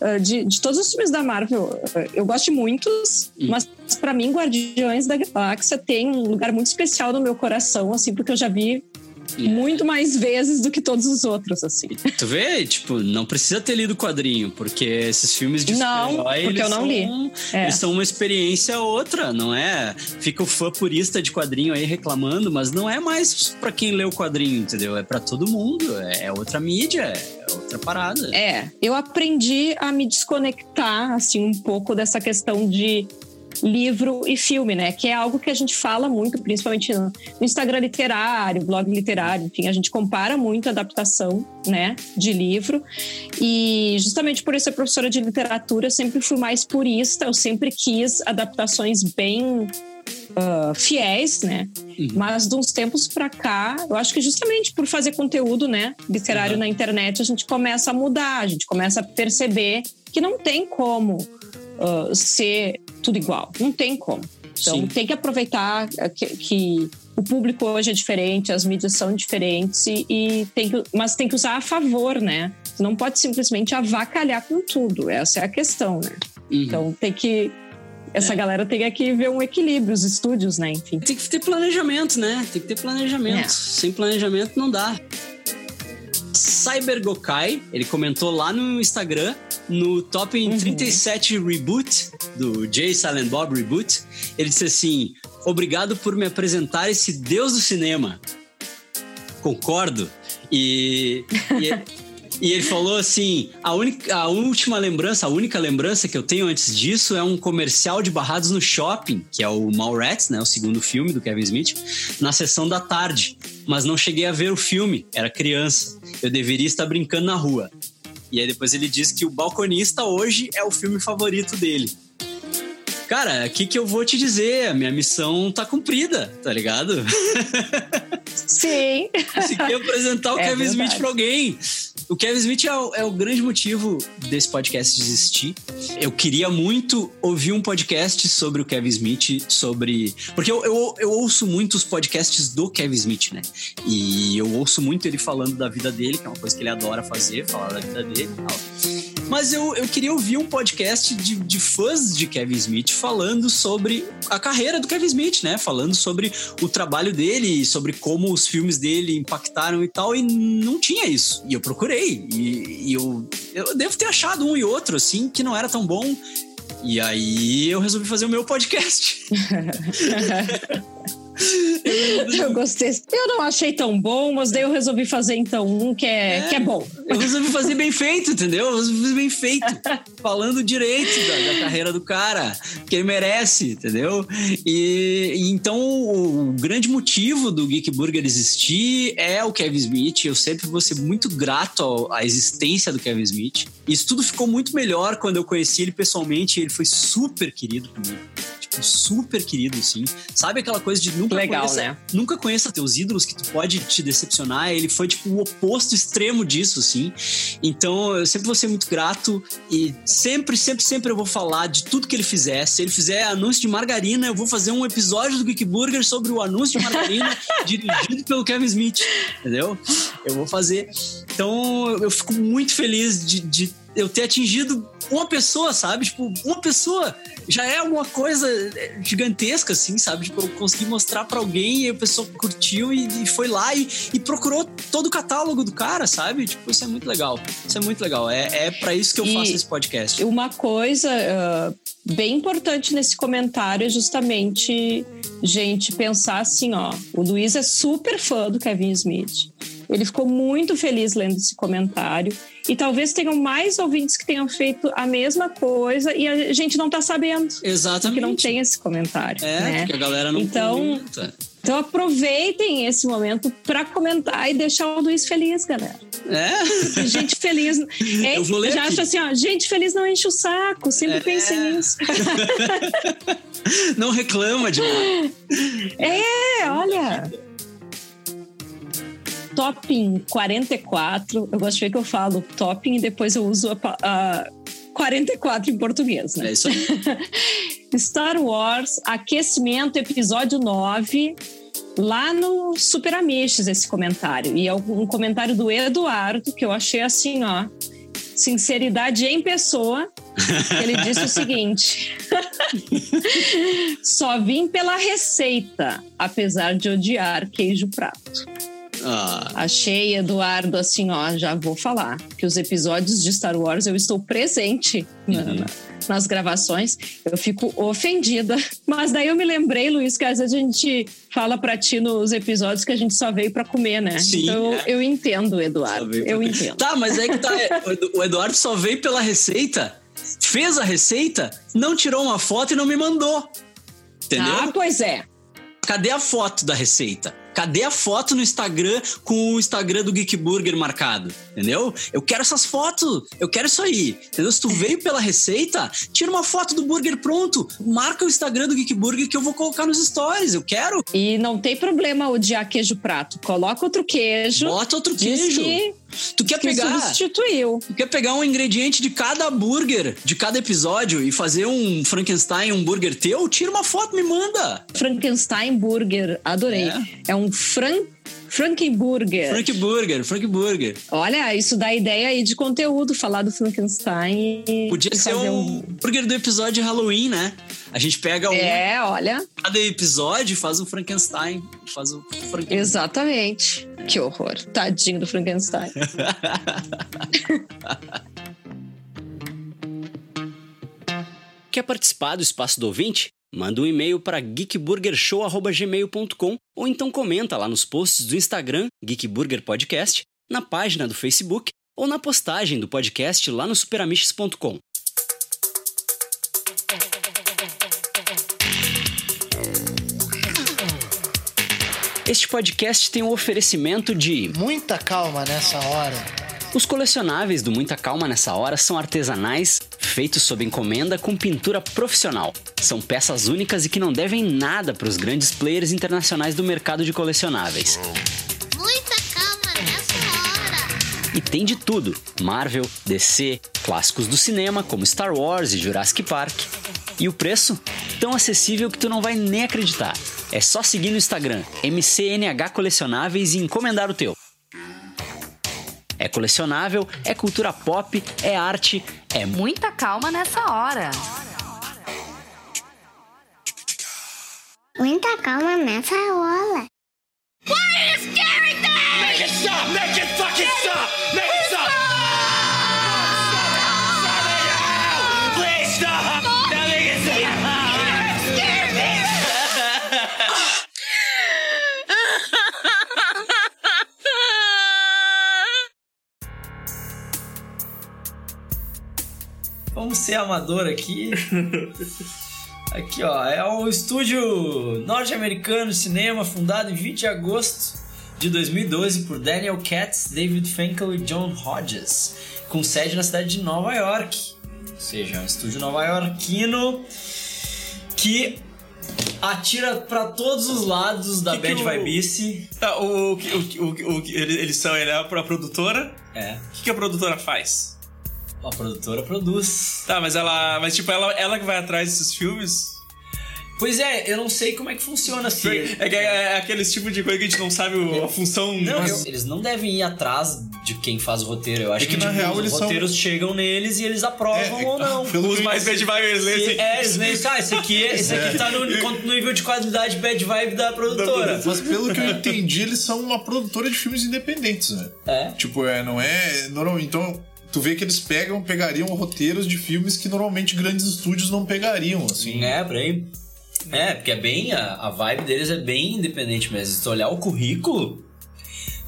Speaker 8: ah, de, de todos os filmes da Marvel, ah, eu gosto de muitos,
Speaker 1: Hum.
Speaker 8: mas pra mim, Guardiões da Galáxia tem um lugar muito especial no meu coração, assim, porque eu já vi
Speaker 1: É.
Speaker 8: muito mais vezes do que todos os outros, assim.
Speaker 1: Tu vê, tipo, não precisa ter lido o quadrinho, porque esses filmes de
Speaker 8: Não,
Speaker 1: super-herói,
Speaker 8: porque eu não
Speaker 1: são,
Speaker 8: li. É.
Speaker 1: Eles são uma experiência outra, não é? Fica o fã purista de quadrinho aí reclamando, mas não é mais pra quem lê o quadrinho, entendeu? É pra todo mundo, é outra mídia, é outra parada.
Speaker 8: É, eu aprendi a me desconectar, assim, um pouco dessa questão de livro e filme, né? Que é algo que a gente fala muito, principalmente no Instagram literário, blog literário, enfim, a gente compara muito a adaptação, né, de livro. E justamente por eu ser professora de literatura, eu sempre fui mais purista, eu sempre quis adaptações bem ah, fiéis, né? Mas de uns tempos pra cá, eu acho que justamente por fazer conteúdo, né, literário
Speaker 1: Uhum.
Speaker 8: na internet, a gente começa a mudar, a gente começa a perceber que não tem como ah, ser tudo igual, não tem como. Então
Speaker 1: Sim.
Speaker 8: tem que aproveitar que, que o público hoje é diferente, as mídias são diferentes e, e tem que, mas tem que usar a favor, né? Não pode simplesmente avacalhar com tudo. Essa é a questão, né?
Speaker 1: Uhum.
Speaker 8: Então tem que essa
Speaker 1: É.
Speaker 8: galera tem que ver um equilíbrio, os estúdios, né? Enfim.
Speaker 1: Tem que ter planejamento, né? Tem que ter planejamento.
Speaker 8: É.
Speaker 1: Sem planejamento não dá. Cyber Gokai, ele comentou lá no Instagram, no Top em 37 Reboot, do Jay Silent Bob Reboot. Ele disse assim: Obrigado por me apresentar esse deus do cinema. Concordo. E. e E ele falou assim: a, única, a última lembrança, a única lembrança que eu tenho antes disso é um comercial de Barrados no Shopping, que é o Mallrats, né? O segundo filme do Kevin Smith, na sessão da tarde. Mas não cheguei a ver o filme, era criança. Eu deveria estar brincando na rua. E aí depois ele diz que o Balconista hoje é o filme favorito dele. Cara, o que, que eu vou te dizer? A minha missão tá cumprida, tá ligado?
Speaker 8: Sim.
Speaker 1: Consegui apresentar o
Speaker 8: É
Speaker 1: Kevin
Speaker 8: verdade.
Speaker 1: Smith pra alguém. O Kevin Smith é o, é o grande motivo desse podcast existir. Eu queria muito ouvir um podcast sobre o Kevin Smith, sobre. Porque eu, eu, eu ouço muito os podcasts do Kevin Smith, né? E eu ouço muito ele falando da vida dele, que é uma coisa que ele adora fazer, falar da vida dele e tal. Mas eu, eu queria ouvir um podcast de, de fãs de Kevin Smith falando sobre a carreira do Kevin Smith, né? Falando sobre o trabalho dele, sobre como os filmes dele impactaram e tal. E não tinha isso. E eu procurei. E, e eu, eu devo ter achado um e outro, assim, que não era tão bom. E aí eu resolvi fazer o meu podcast.
Speaker 8: Eu gostei. Eu não achei tão bom, mas daí eu resolvi fazer então um que é, que é bom.
Speaker 1: Eu resolvi fazer bem feito, entendeu? Eu resolvi fazer bem feito. Falando direito da, da carreira do cara, que ele merece, entendeu? E, e então o, o grande motivo do Geek Burger existir é o Kevin Smith. Eu sempre vou ser muito grato ao- à existência do Kevin Smith. Isso tudo ficou muito melhor quando eu conheci ele pessoalmente. Ele foi super querido comigo. Super querido, assim. Sabe aquela coisa de nunca
Speaker 8: Legal,
Speaker 1: conheça,
Speaker 8: né?
Speaker 1: nunca conheça teus ídolos que tu pode te decepcionar. Ele foi, tipo, o oposto extremo disso, assim. Então, eu sempre vou ser muito grato e sempre, sempre, sempre eu vou falar de tudo que ele fizer. Se ele fizer anúncio de margarina, eu vou fazer um episódio do Geek Burger sobre o anúncio de margarina dirigido pelo Kevin Smith, entendeu? Eu vou fazer. Então, eu fico muito feliz de, de eu ter atingido uma pessoa, sabe? Tipo, uma pessoa já é alguma coisa gigantesca, assim, sabe? Tipo, eu consegui mostrar pra alguém e a pessoa curtiu e, e foi lá e, e procurou todo o catálogo do cara, sabe? Tipo, isso é muito legal. Isso é muito legal. É, é para isso que eu
Speaker 8: E-
Speaker 1: faço esse podcast.
Speaker 8: Uma coisa ah, bem importante nesse comentário é justamente gente pensar assim, ó, o Luiz é super fã do Kevin Smith. Ele ficou muito feliz lendo esse comentário e talvez tenham mais ouvintes que tenham feito a mesma coisa e a gente não tá sabendo
Speaker 1: Exatamente.
Speaker 8: que não tem esse comentário,
Speaker 1: É,
Speaker 8: né?
Speaker 1: porque a galera não
Speaker 8: Então,
Speaker 1: comenta.
Speaker 8: Então aproveitem esse momento para comentar e deixar o Luiz feliz, galera.
Speaker 1: É?
Speaker 8: Gente feliz. É,
Speaker 1: Eu vou ler
Speaker 8: já
Speaker 1: aqui.
Speaker 8: acho assim, ó, gente feliz não enche o saco. Sempre
Speaker 1: É.
Speaker 8: pensem nisso.
Speaker 1: Não reclama demais.
Speaker 8: É, olha. Topping 44. Eu gosto de ver que eu falo topping e depois eu uso a, a 44 em português, né?
Speaker 1: É isso aí.
Speaker 8: Star Wars, aquecimento, episódio 9. Lá no Super Amiches, esse comentário. E é um comentário do Eduardo, que eu achei assim, ó. Sinceridade em pessoa. Ele disse o seguinte: Só vim pela receita, apesar de odiar queijo prato.
Speaker 1: Ah,
Speaker 8: Achei, Eduardo, assim, ó, já vou falar que os episódios de Star Wars eu estou presente
Speaker 1: Uhum.
Speaker 8: na- nas gravações. Eu fico ofendida. Mas daí eu me lembrei, Luiz, que às vezes a gente fala pra ti nos episódios que a gente só veio pra comer, né?
Speaker 1: Sim,
Speaker 8: então
Speaker 1: é.
Speaker 8: eu entendo, Eduardo. Eu
Speaker 1: pra-
Speaker 8: entendo.
Speaker 1: Tá, mas é que tá. Edu- O Eduardo só veio pela receita, fez a receita, não tirou uma foto e não me mandou. Entendeu?
Speaker 8: Ah, pois é.
Speaker 1: Cadê a foto da receita? Cadê a foto no Instagram com o Instagram do Geek Burger marcado? Entendeu? Eu quero essas fotos. Eu quero isso aí. Entendeu? Se tu veio pela receita, tira uma foto do burger pronto. Marca o Instagram do Geek Burger que eu vou colocar nos stories. Eu quero.
Speaker 8: E não tem problema odiar queijo prato. Coloca outro queijo.
Speaker 1: Bota outro queijo.
Speaker 8: Que,
Speaker 1: Tu quer
Speaker 8: que
Speaker 1: pegar?
Speaker 8: substituiu.
Speaker 1: Tu quer pegar um ingrediente de cada burger, de cada episódio e fazer um Frankenstein, um burger teu? Tira uma foto, me manda.
Speaker 8: Frankenstein Burger, adorei. É, um Fran Frankenburger.
Speaker 1: Frank Burger, Frank Burger.
Speaker 8: Olha, isso dá ideia aí de conteúdo, falar do Frankenstein
Speaker 1: Podia ser
Speaker 8: fazer
Speaker 1: um burger do episódio de Halloween, né? A gente pega um
Speaker 8: É, olha,
Speaker 1: cada episódio faz um Frankenstein. Faz o Frankenstein.
Speaker 8: exatamente. Que horror. Tadinho do Frankenstein.
Speaker 9: Quer participar do Espaço do Ouvinte? Manda um e-mail para geekburgershow.gmail.com ou então comenta lá nos posts do Instagram Geek Burger Podcast, na página do Facebook ou na postagem do podcast lá no superamiches.com. Este podcast tem um oferecimento de
Speaker 7: Muita calma nessa hora.
Speaker 9: Os colecionáveis do Muita Calma nessa hora são artesanais, feitos sob encomenda com pintura profissional. São peças únicas e que não devem nada para os grandes players internacionais do mercado de colecionáveis.
Speaker 10: Muita calma nessa hora.
Speaker 9: E tem de tudo: Marvel, DC, clássicos do cinema como Star Wars e Jurassic Park. E o preço? Tão acessível que tu não vai nem acreditar. É só seguir no Instagram MCNH Colecionáveis e encomendar o teu. É colecionável, é cultura pop, é arte, é
Speaker 5: Muita calma nessa hora.
Speaker 10: Muita calma nessa hora.
Speaker 1: vamos ser amador aqui. Aqui, ó, é um estúdio norte-americano de cinema fundado em 20 de agosto de 2012 por Daniel Katz, David Finkel e John Hodges, com sede na cidade de Nova York. Ou seja, é um estúdio nova-iorquino que atira pra todos os lados da
Speaker 2: Que que
Speaker 1: bad
Speaker 2: o-
Speaker 1: vibice.
Speaker 2: Tá, o, o, o, o, o- ele- eles são, ele é a produtora.
Speaker 1: É,
Speaker 2: O que, que a produtora faz?
Speaker 1: A produtora produz.
Speaker 2: Tá, mas ela. Mas tipo, ela, ela que vai atrás desses filmes?
Speaker 1: Pois é, eu não sei como é que funciona assim.
Speaker 2: É, que é, é aqueles tipo de coisa que a gente não sabe o- a função.
Speaker 1: Não,
Speaker 2: mas-
Speaker 1: eu- eles não devem ir atrás de quem faz o roteiro. Eu acho
Speaker 3: É que,
Speaker 1: que,
Speaker 3: na
Speaker 1: tipo,
Speaker 3: real,
Speaker 1: os
Speaker 3: eles são-
Speaker 1: roteiros chegam neles e eles aprovam
Speaker 3: É, é,
Speaker 1: ou não.
Speaker 3: pelo
Speaker 2: Os mais bad vibes, eles lêem assim.
Speaker 1: É, eles nem ah, esse aqui, esse aqui tá no, no nível de qualidade bad vibe da produtora.
Speaker 3: Mas pelo que eu entendi, eles são uma produtora de filmes independentes, né?
Speaker 1: É.
Speaker 3: Tipo, é, não é. Normal, então, tu vê que eles pegam, pegariam roteiros de filmes que normalmente grandes estúdios não pegariam, assim.
Speaker 1: É, por aí. É, porque é bem. A, a vibe deles é bem independente mesmo. Se tu olhar o currículo,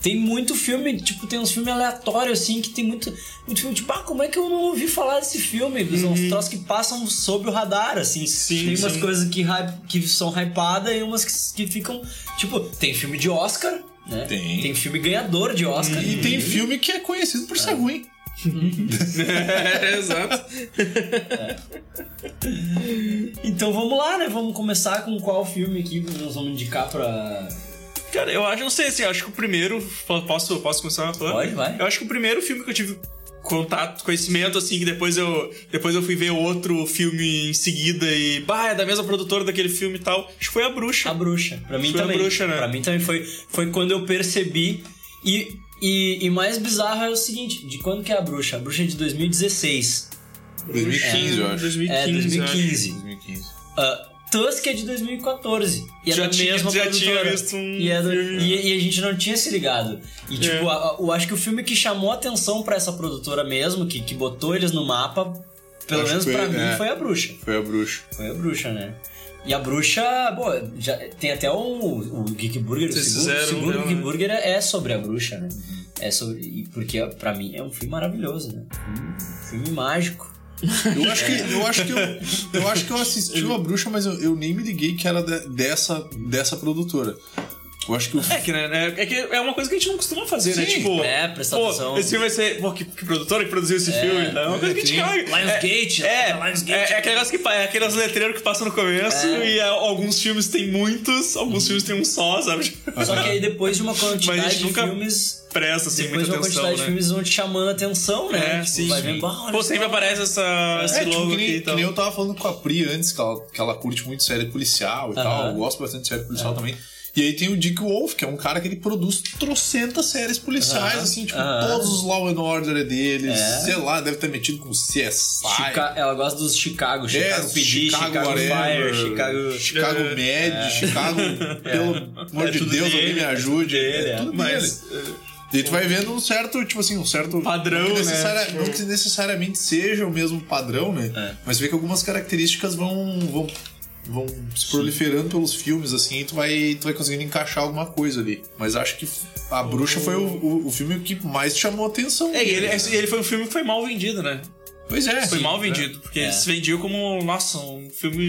Speaker 1: tem muito filme, tipo, tem uns filmes aleatórios, assim, que tem muito. Muito filme, tipo, ah, como é que eu não ouvi falar desse filme? São uns troços que passam sob o radar, assim.
Speaker 2: Sim,
Speaker 1: tem umas
Speaker 2: sim.
Speaker 1: coisas que, que são hypadas e umas que, que ficam. Tipo, tem filme de Oscar, né?
Speaker 3: Tem.
Speaker 1: Tem filme ganhador de Oscar.
Speaker 3: E tem filme que é conhecido por ser ruim.
Speaker 2: É, exato.
Speaker 1: Então vamos lá, né? Vamos começar com qual filme aqui nós vamos indicar pra.
Speaker 2: Cara, eu acho, não sei assim, acho que o primeiro. Posso, posso começar falando?
Speaker 1: Pode, vai.
Speaker 2: Eu acho que o primeiro filme que eu tive contato, conhecimento, assim, que depois eu, depois eu fui ver outro filme em seguida e. Bah, é da mesma produtora daquele filme e tal. Acho que foi A Bruxa.
Speaker 1: A Bruxa. Pra mim
Speaker 2: Foi a
Speaker 1: também.
Speaker 2: Bruxa, né?
Speaker 1: Pra mim também foi, foi quando eu percebi. E, e, e mais bizarro é o seguinte: de quando que é a Bruxa? A Bruxa é de 2016.
Speaker 3: 2015, eu acho.
Speaker 2: 2015,
Speaker 1: É,
Speaker 2: eu acho.
Speaker 1: 2015.
Speaker 3: 2015.
Speaker 1: Uh, Tusk é de 2014. E é
Speaker 2: Já
Speaker 1: da
Speaker 2: tinha-
Speaker 1: mesma
Speaker 2: já
Speaker 1: produtora.
Speaker 2: tinha visto um
Speaker 1: e, é do-
Speaker 2: filme.
Speaker 1: e- e a gente não tinha se ligado. E, tipo,
Speaker 2: É.
Speaker 1: a- a- eu acho que o filme que chamou atenção pra essa produtora mesmo, que, que botou eles no mapa, pelo
Speaker 3: Acho
Speaker 1: menos
Speaker 3: foi,
Speaker 1: mim,
Speaker 3: é.
Speaker 1: foi a Bruxa.
Speaker 3: Foi a bruxa.
Speaker 1: Foi a bruxa, né? E a bruxa, pô, já, tem até o, o Geek Burger, o
Speaker 2: Vocês
Speaker 1: segundo,
Speaker 2: fizeram
Speaker 1: o segundo Geek
Speaker 2: né?
Speaker 1: Burger é sobre a bruxa, né? É sobre. Porque pra mim é um filme maravilhoso, né? Um filme mágico.
Speaker 3: Eu acho que eu, acho que eu, eu, acho que eu assisti a bruxa, mas eu, eu nem me liguei que era de- dessa, dessa produtora. Eu acho que o
Speaker 2: É que, né, né, é que é uma coisa que a gente não costuma fazer, né?
Speaker 3: Sim.
Speaker 2: Tipo,
Speaker 1: É, prestar
Speaker 2: pô,
Speaker 1: atenção.
Speaker 2: esse filme vai ser. Pô, que, que produtora que produziu esse filme? É uma coisa que a gente
Speaker 3: sim.
Speaker 2: quer.
Speaker 1: Lionsgate,
Speaker 2: é,
Speaker 1: né? Lionsgate.
Speaker 2: é, é aquele negócio que é aqueles letreiros que passam no começo
Speaker 1: É.
Speaker 2: e é, alguns filmes tem muitos, alguns filmes tem um só, sabe?
Speaker 1: Só que aí depois de uma
Speaker 2: Mas a
Speaker 1: quantidade de filmes.
Speaker 2: Presta assim
Speaker 1: Depois de
Speaker 2: muita
Speaker 1: uma
Speaker 2: atenção.
Speaker 1: quantidade
Speaker 2: Né?
Speaker 1: de filmes vão te chamando a atenção, né?
Speaker 2: É,
Speaker 1: Tipo,
Speaker 2: sim.
Speaker 1: Vai vendo, "Ah, olha
Speaker 2: Pô,
Speaker 1: só."
Speaker 2: sempre aparece essa, esse
Speaker 3: É, tipo,
Speaker 2: logo
Speaker 3: que
Speaker 2: aqui e
Speaker 3: que
Speaker 2: tal.
Speaker 3: nem eu tava falando com a Pri antes, que ela, que ela curte muito série policial e tal. Eu gosto bastante de série policial também. E aí tem o Dick Wolf, que é um cara que ele produz trocentas séries policiais,
Speaker 1: Aham.
Speaker 3: assim, tipo,
Speaker 1: Aham.
Speaker 3: todos os Law and Order é dele.
Speaker 1: É.
Speaker 3: Sei lá, deve ter metido com CSI.
Speaker 1: Chica- ela gosta dos Chicago, Chicago PD, Chicago,
Speaker 3: whatever,
Speaker 1: Fire, Chicago.
Speaker 3: Chicago Med, Chicago, pelo amor
Speaker 2: É
Speaker 3: de Deus,
Speaker 2: dele,
Speaker 3: alguém me ajude.
Speaker 1: dele,
Speaker 3: é
Speaker 1: é.
Speaker 3: tudo
Speaker 2: Mas.
Speaker 3: dele. E tu vai vendo um certo, tipo assim, um certo
Speaker 2: Padrão,
Speaker 3: não que,
Speaker 2: né?
Speaker 3: necessaria-
Speaker 2: Tipo-
Speaker 3: não que necessariamente seja o mesmo padrão, né?
Speaker 1: É.
Speaker 3: Mas vê que algumas características vão, vão, vão se proliferando pelos filmes, assim, e tu vai, tu vai conseguindo encaixar alguma coisa ali. Mas acho que A Bruxa foi o, o, o filme que mais chamou atenção.
Speaker 2: É, e ele, ele foi um filme que foi mal vendido, né?
Speaker 3: Pois é.
Speaker 2: Foi
Speaker 3: sim,
Speaker 2: mal
Speaker 3: né?
Speaker 2: vendido, porque
Speaker 1: É.
Speaker 2: se vendia como, nossa, um filme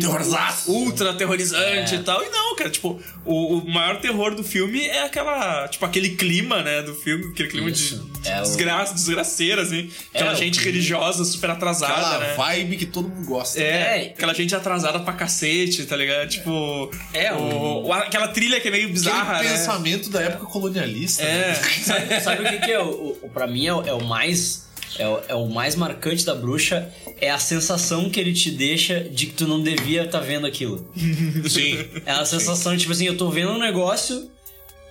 Speaker 2: ultra aterrorizante
Speaker 1: É.
Speaker 2: e tal. E não, cara, tipo, o, o maior terror do filme é aquela, tipo, aquele clima, né, do filme, aquele clima
Speaker 1: Isso.
Speaker 2: de
Speaker 1: É o-
Speaker 2: desgraça, desgraceira, assim. Aquela
Speaker 1: É, o-
Speaker 2: gente religiosa super atrasada,
Speaker 3: Aquela
Speaker 2: né?
Speaker 3: vibe que todo mundo gosta.
Speaker 2: É,
Speaker 1: É.
Speaker 2: aquela gente atrasada pra cacete, tá ligado? Tipo.
Speaker 1: É,
Speaker 2: o, o- aquela trilha que é meio bizarra,
Speaker 3: Aquele
Speaker 2: né?
Speaker 3: pensamento da época colonialista.
Speaker 2: É.
Speaker 3: né?
Speaker 1: Sabe, sabe o que, que é? O, o, pra mim é, o- é o mais. É o, é o mais marcante da bruxa é a sensação que ele te deixa de que tu não devia estar vendo aquilo.
Speaker 3: Sim.
Speaker 1: É a sensação de, tipo assim, eu tô vendo um negócio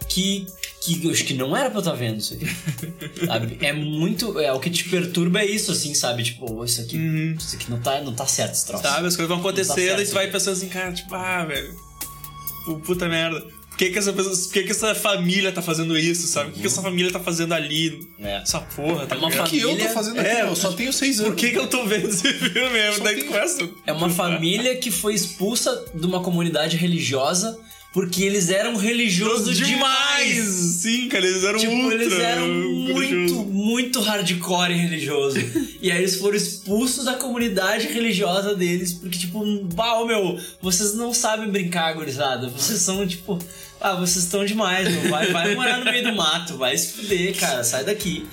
Speaker 1: que, que eu acho que não era pra eu estar vendo isso aqui. Sabe? É muito. É, o que te perturba é isso, assim, sabe? Tipo, isso aqui. Isso aqui não tá, não tá certo esse troço.
Speaker 2: Sabe, as coisas vão acontecendo
Speaker 1: certo.
Speaker 2: e tu vai pensando assim, cara, tipo, ah, velho. pu- Puta merda. Por que, que, essa, pessoa- por que, que essa família tá fazendo isso, sabe? O que, que essa família tá fazendo ali?
Speaker 1: É.
Speaker 2: Essa porra, tá
Speaker 1: É uma
Speaker 2: ligado?
Speaker 3: O que eu tô
Speaker 1: Família-
Speaker 3: fazendo aqui?
Speaker 2: É,
Speaker 3: eu só tenho seis anos.
Speaker 2: Por que, que eu tô vendo esse filme mesmo? Daí tu começa.
Speaker 1: É uma família que foi expulsa de uma comunidade religiosa Porque eles eram religiosos demais.
Speaker 2: Sim, cara, eles eram
Speaker 1: Tipo,
Speaker 2: ultra
Speaker 1: eles eram muito, muito hardcore e religioso. e aí eles foram expulsos da comunidade religiosa deles, porque, tipo, bah, ô, meu, vocês não sabem brincar, gurizada. Vocês são, tipo, ah, vocês estão demais, meu. Vai, vai morar no meio do mato, vai se fuder, cara, sai daqui.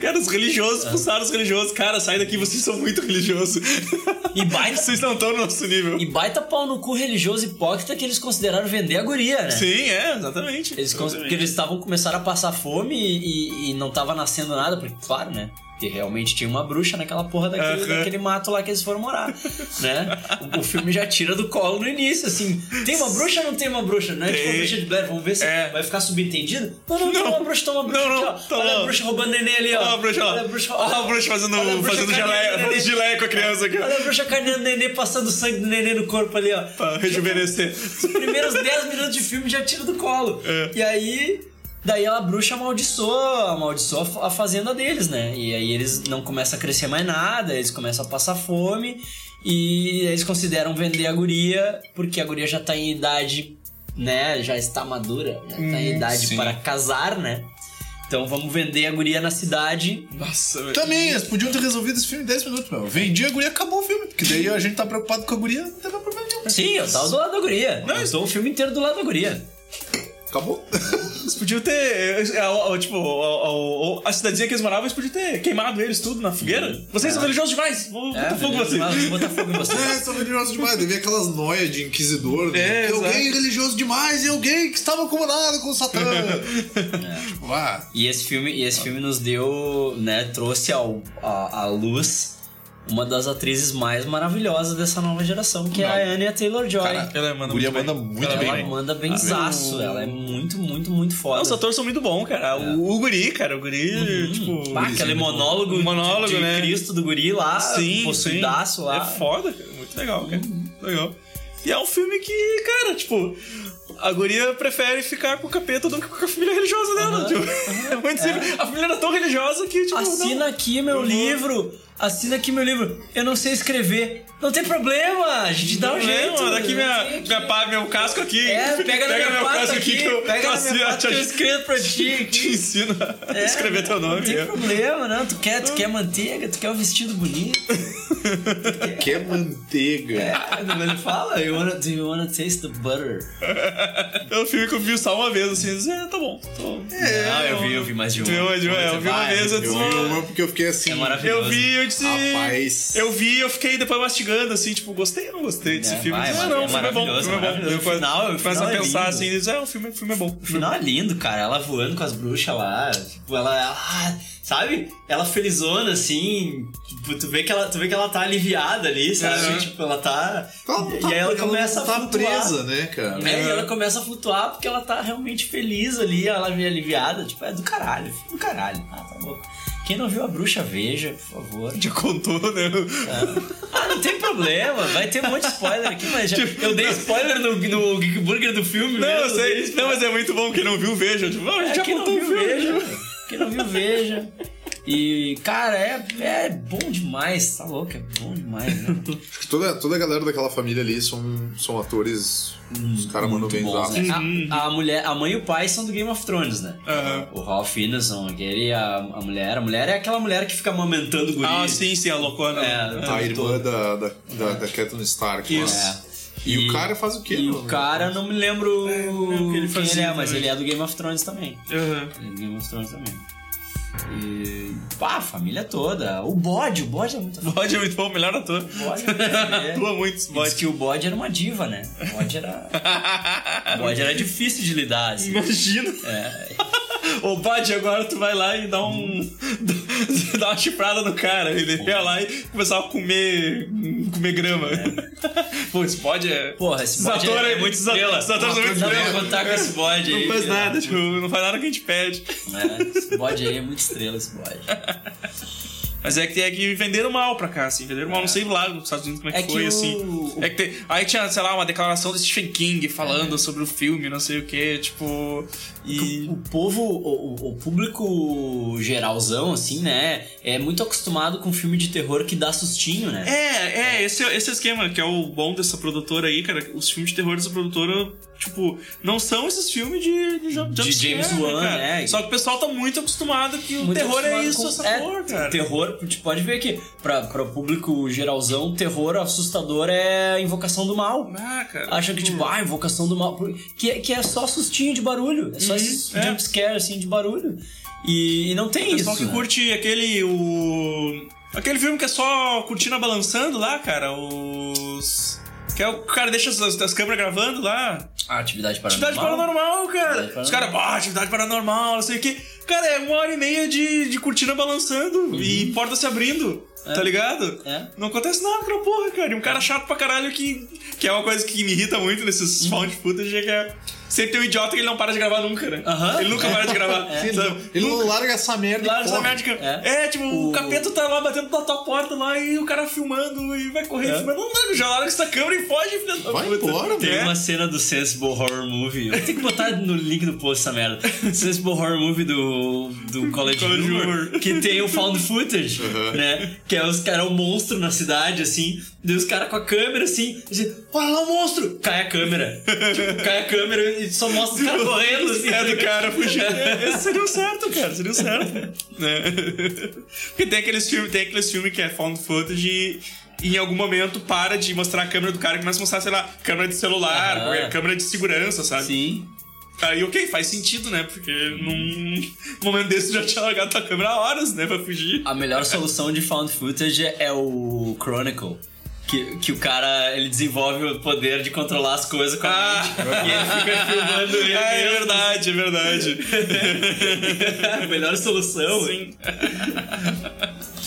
Speaker 2: Cara, os religiosos expulsaram os religiosos. Cara, sai daqui, vocês são muito religiosos.
Speaker 1: E baita,
Speaker 2: Vocês não estão no nosso nível.
Speaker 1: e baita pau no cu religioso hipócrita que eles consideraram vender a guria, né?
Speaker 2: Sim, é, exatamente.
Speaker 1: Eles, cons- porque eles estavam começando a passar fome e, e- e não tava nascendo nada, porque, claro, né? Porque realmente tinha uma bruxa naquela porra daquele, daquele mato lá que eles foram morar, né? O, o filme já tira do colo no início, assim. Tem uma bruxa ou não tem uma bruxa? Não é tipo a bruxa de Blair, vamos ver se
Speaker 2: É.
Speaker 1: vai ficar subentendido? Não, não,
Speaker 2: Não.
Speaker 1: uma bruxa, tem uma bruxa
Speaker 2: Não, não,
Speaker 1: aqui, ó.
Speaker 2: tá
Speaker 1: Olha a bruxa roubando neném ali, ó.
Speaker 2: Olha a bruxa.
Speaker 1: Olha a bruxa,
Speaker 2: Olha a bruxa fazendo,
Speaker 1: olha a bruxa
Speaker 2: fazendo geleia, com a criança aqui.
Speaker 1: Olha a bruxa carneando neném, passando sangue do neném no corpo ali, ó.
Speaker 2: Pra rejuvenescer.
Speaker 1: Os primeiros 10 minutos de filme já tira do colo.
Speaker 2: É.
Speaker 1: E aí. Daí a bruxa amaldiçoa, amaldiçoa a fa- a fazenda deles, né? E aí eles não começam a crescer mais nada, eles começam a passar fome e eles consideram vender a guria porque a guria já tá em idade, né? Já está madura, já tá em idade
Speaker 3: sim.
Speaker 1: para casar, né? Então vamos vender a guria na cidade.
Speaker 2: Nossa, velho.
Speaker 3: Também, eles podiam ter resolvido esse filme em 10 minutos, meu. Vendi a guria, acabou o filme. Porque daí a gente tá preocupado com a guria, não tem problema nenhum.
Speaker 1: Sim, eu tava do lado da guria. Não, eu estou o filme inteiro do lado da guria.
Speaker 3: Acabou.
Speaker 2: Eles podiam ter. é, é, é, tipo, a, a, a cidadezinha que eles moravam, eles podiam ter queimado eles tudo na fogueira. Vocês são religiosos demais! Vou botar fogo em vocês.
Speaker 1: Vou botar fogo em vocês.
Speaker 3: É, são religiosos demais. Devia aquelas noias de inquisidor. né?
Speaker 2: É,
Speaker 3: alguém religioso demais e alguém que estava acomodado com o Satã. Tipo, ah,
Speaker 1: E esse filme, e esse filme nos deu, né, trouxe ao, à, à luz uma das atrizes mais maravilhosas dessa nova geração, que é a Anya Taylor-Joy.
Speaker 3: cara,
Speaker 2: Ela manda
Speaker 3: guria
Speaker 2: muito
Speaker 3: manda
Speaker 2: bem.
Speaker 3: muito
Speaker 2: Ela
Speaker 3: bem.
Speaker 1: Ela manda benzaço, ela é muito, muito, muito foda.
Speaker 2: Não, os atores são muito bons, cara. O, o guri, cara, o guri, tipo.
Speaker 1: Pá, aquele monólogo,
Speaker 2: monólogo,
Speaker 1: de, de
Speaker 2: né?
Speaker 1: Cristo do guri lá,
Speaker 2: Sim,
Speaker 1: possuidaço
Speaker 2: sim.
Speaker 1: lá.
Speaker 2: É foda, cara. Muito legal, cara. Muito legal. E é um filme que, cara, tipo, a guria prefere ficar com o capeta do que com a família religiosa dela. Tipo, é muito simples. A família era tão religiosa que, tipo.
Speaker 1: Assina
Speaker 2: não.
Speaker 1: aqui meu
Speaker 2: Eu vou-
Speaker 1: livro. Assina aqui meu livro. Eu não sei escrever. Não tem problema. A gente dá um jeito.
Speaker 2: Não, daqui minha,
Speaker 1: aqui.
Speaker 2: minha pá, meu casco aqui.
Speaker 1: É, pega, na minha
Speaker 2: meu casco
Speaker 1: aqui,
Speaker 2: que eu,
Speaker 1: pega na pasta que eu
Speaker 2: te,
Speaker 1: escrevo pra ti.
Speaker 2: te ensino a
Speaker 1: É,
Speaker 2: escrever teu nome.
Speaker 1: Não tem
Speaker 2: é.
Speaker 1: problema, não. Tu quer, tu quer manteiga, tu quer um vestido bonito.
Speaker 3: Que é manteiga.
Speaker 1: É, ele fala, you wanna, do you wanna taste the butter?
Speaker 2: É um filme que eu vi só uma vez, assim, disse, é, tá bom. Tô...
Speaker 1: não, eu vi, eu vi mais de
Speaker 2: Tu
Speaker 1: uma.
Speaker 2: eu vi- eu vi uma vez, eu
Speaker 3: vi uma porque eu fiquei assim.
Speaker 1: É maravilhoso.
Speaker 2: Eu vi,
Speaker 3: Rapaz.
Speaker 2: Eu vi, eu fiquei depois mastigando, assim, tipo, gostei ou não gostei desse
Speaker 1: É,
Speaker 2: filme?
Speaker 1: vai, é
Speaker 2: ah, não, o filme é bom. O
Speaker 1: maravilhoso,
Speaker 2: filme é bom. Eu
Speaker 1: O final- o
Speaker 2: começo a
Speaker 1: é
Speaker 2: pensar
Speaker 1: lindo.
Speaker 2: assim diz, é, o filme, o filme é bom.
Speaker 1: O final é lindo, cara. Ela voando com as bruxas lá. Tipo, ela. ah, sabe? Ela felizona, assim. Tipo, tu vê que ela, tu vê que ela tá aliviada ali, sabe?
Speaker 2: Aham.
Speaker 1: Tipo, ela tá.
Speaker 3: Ela tá-
Speaker 1: e aí ela
Speaker 3: ela
Speaker 1: começa
Speaker 3: tá
Speaker 1: a flutuar.
Speaker 3: presa, né, cara?
Speaker 1: É, e ela começa a flutuar porque ela tá realmente feliz ali, ela vê aliviada. Tipo, é do caralho, filho do caralho. Ah, tá louco. Quem não viu a bruxa, veja, por favor.
Speaker 2: Já contou, né?
Speaker 1: Ah, não tem problema, vai ter um monte de spoiler aqui, mas já, eu dei spoiler no, no Geek Burger do filme
Speaker 2: Não, eu
Speaker 1: mesmo,
Speaker 2: sei.
Speaker 1: dei
Speaker 2: Não, mas é muito bom. Quem não viu, veja. Tipo, ah, a gente já
Speaker 1: quem não
Speaker 2: contou o
Speaker 1: viu,
Speaker 2: filme.
Speaker 1: veja. Quem não viu, veja. E, cara, é, é bom demais, tá louco? É bom demais, né?
Speaker 3: Acho que toda, toda a galera daquela família ali são, são atores. os caras mandam bem
Speaker 1: bons, né? a, a mulher, a mãe e o pai são do Game of Thrones, né?
Speaker 2: Aham.
Speaker 1: O Ralph Ineson, aquele, a, a mulher. A mulher é aquela mulher que fica amamentando o guri.
Speaker 2: Ah, sim, sim, a loucona.
Speaker 1: É,
Speaker 3: A irmã da, da, da, da Catelyn Stark.
Speaker 2: Isso.
Speaker 1: É.
Speaker 3: E, o cara faz o quê?
Speaker 1: E o cara, não me lembro
Speaker 2: o que ele
Speaker 1: quem ele
Speaker 2: fazia
Speaker 1: é, mas
Speaker 2: também.
Speaker 1: ele é do Game of Thrones também.
Speaker 2: Aham.
Speaker 1: Ele é do Game of Thrones também. E. Pá, a família toda. O bode, o bode é muito
Speaker 2: O Bode é muito bom, melhor ator.
Speaker 1: O bode é.
Speaker 2: Atua muito esse
Speaker 1: Diz
Speaker 2: bode.
Speaker 1: que o bode era uma diva, né? O bode era. O bode era difícil de lidar, assim.
Speaker 2: Imagina.
Speaker 1: É.
Speaker 2: Ô, Bode, agora tu vai lá e dá um. dá uma chifrada no cara. Ele ia lá e começar a comer. comer grama. Pô, esse bode é.
Speaker 1: Porra, esse
Speaker 2: Esses
Speaker 1: bode é,
Speaker 2: é-
Speaker 1: muito
Speaker 2: esses
Speaker 1: estrela.
Speaker 2: atores são muito
Speaker 1: Não dá pra
Speaker 2: estrela.
Speaker 1: contar com esse bode aí.
Speaker 2: Não faz nada, tipo, não faz nada que a gente pede.
Speaker 1: É, esse bode aí é muito estrela, esse bode.
Speaker 2: Mas é que, é que venderam mal pra cá, assim. Venderam mal, não sei lá nos Estados Unidos como é que
Speaker 1: É que
Speaker 2: foi,
Speaker 1: o-
Speaker 2: assim. É que tem- aí tinha, sei lá, uma declaração do Stephen King falando
Speaker 1: É.
Speaker 2: sobre o filme, não sei o que, tipo. E.
Speaker 1: O povo, o, o- público geralzão, assim, né? É muito acostumado com filme de terror que dá sustinho, né?
Speaker 2: É, é, esse, é- esse é esquema, que é o bom dessa produtora aí, cara. Os filmes de terror dessa produtora, tipo, não são esses filmes de, de, jump-
Speaker 1: De James Wan, né?
Speaker 2: Só que o pessoal tá muito acostumado que o
Speaker 1: Muito
Speaker 2: terror é isso,
Speaker 1: com-
Speaker 2: essa
Speaker 1: é,
Speaker 2: porra, cara.
Speaker 1: Terror, tu pode ver que pra, pra público geralzão, terror assustador é invocação do mal.
Speaker 2: Ah, cara.
Speaker 1: Acham que, tipo, ah, invocação do mal. Que, é- que é só sustinho de barulho. É só
Speaker 2: Uhum, é.
Speaker 1: jumpscare, assim, de barulho. E, e não tem
Speaker 2: O pessoal
Speaker 1: isso.
Speaker 2: que
Speaker 1: né?
Speaker 2: curte aquele. O. Aquele filme que é só cortina balançando lá, cara. Os. Que é o cara deixa as, as câmeras gravando lá.
Speaker 1: Ah, atividade paranormal.
Speaker 2: Atividade paranormal, cara.
Speaker 1: Atividade
Speaker 2: Os caras, pá, atividade paranormal, não sei o que. Cara, é uma hora e meia de, de cortina balançando e porta se abrindo. Tá ligado?
Speaker 1: Uhum. É.
Speaker 2: Não acontece nada aquela porra, cara. E um cara chato pra caralho que. Que é uma coisa que me irrita muito nesses
Speaker 1: Uhum.
Speaker 2: found footage, é que é. Sempre tem um idiota que ele não para de gravar nunca, né?
Speaker 1: Aham.
Speaker 2: Ele nunca para de gravar.
Speaker 1: É.
Speaker 2: sabe?
Speaker 3: Ele não larga essa merda. E
Speaker 2: nessa
Speaker 3: corre.
Speaker 2: merda. que-
Speaker 1: É.
Speaker 2: É. tipo, o...
Speaker 1: O-
Speaker 2: capeta tá lá batendo na tua porta lá e o cara filmando e vai correr
Speaker 1: É.
Speaker 2: filmando. Não, não, já larga essa câmera e foge, filha da
Speaker 3: Vai
Speaker 2: puta.
Speaker 3: embora,
Speaker 1: Tem
Speaker 2: É.
Speaker 1: uma cena do Sensible Horror Movie. Eu tenho que botar no link do post essa merda. Sensible Horror Movie do, do College,
Speaker 2: College
Speaker 1: Humor,
Speaker 2: Humor.
Speaker 1: que tem o found footage, né? Que é os caras, um monstro na cidade, assim. E os caras com a câmera, assim. assim Olha lá o monstro! Cai a câmera. Tipo, cai a câmera e só mostra os caras correndo, assim.
Speaker 2: É do cara fugindo. É, Esse seria o certo, cara. Seria o certo. né? Porque tem aqueles filmes, tem aqueles filmes que é found footage e em algum momento para de mostrar a câmera do cara e começa a mostrar, sei lá, câmera de celular, qualquer câmera de segurança, sabe?
Speaker 1: Sim.
Speaker 2: Aí, ok, faz sentido, né? Porque num momento desse já tinha largado tua câmera há horas, né? Pra fugir.
Speaker 1: A melhor solução de found footage é o Chronicle. Que, que o cara ele desenvolve o poder de controlar as coisas com a
Speaker 2: Ah.
Speaker 1: mente. E ele fica filmando ele.
Speaker 2: É, é
Speaker 1: mesmo.
Speaker 2: verdade, é verdade.
Speaker 1: a melhor solução.
Speaker 2: Sim.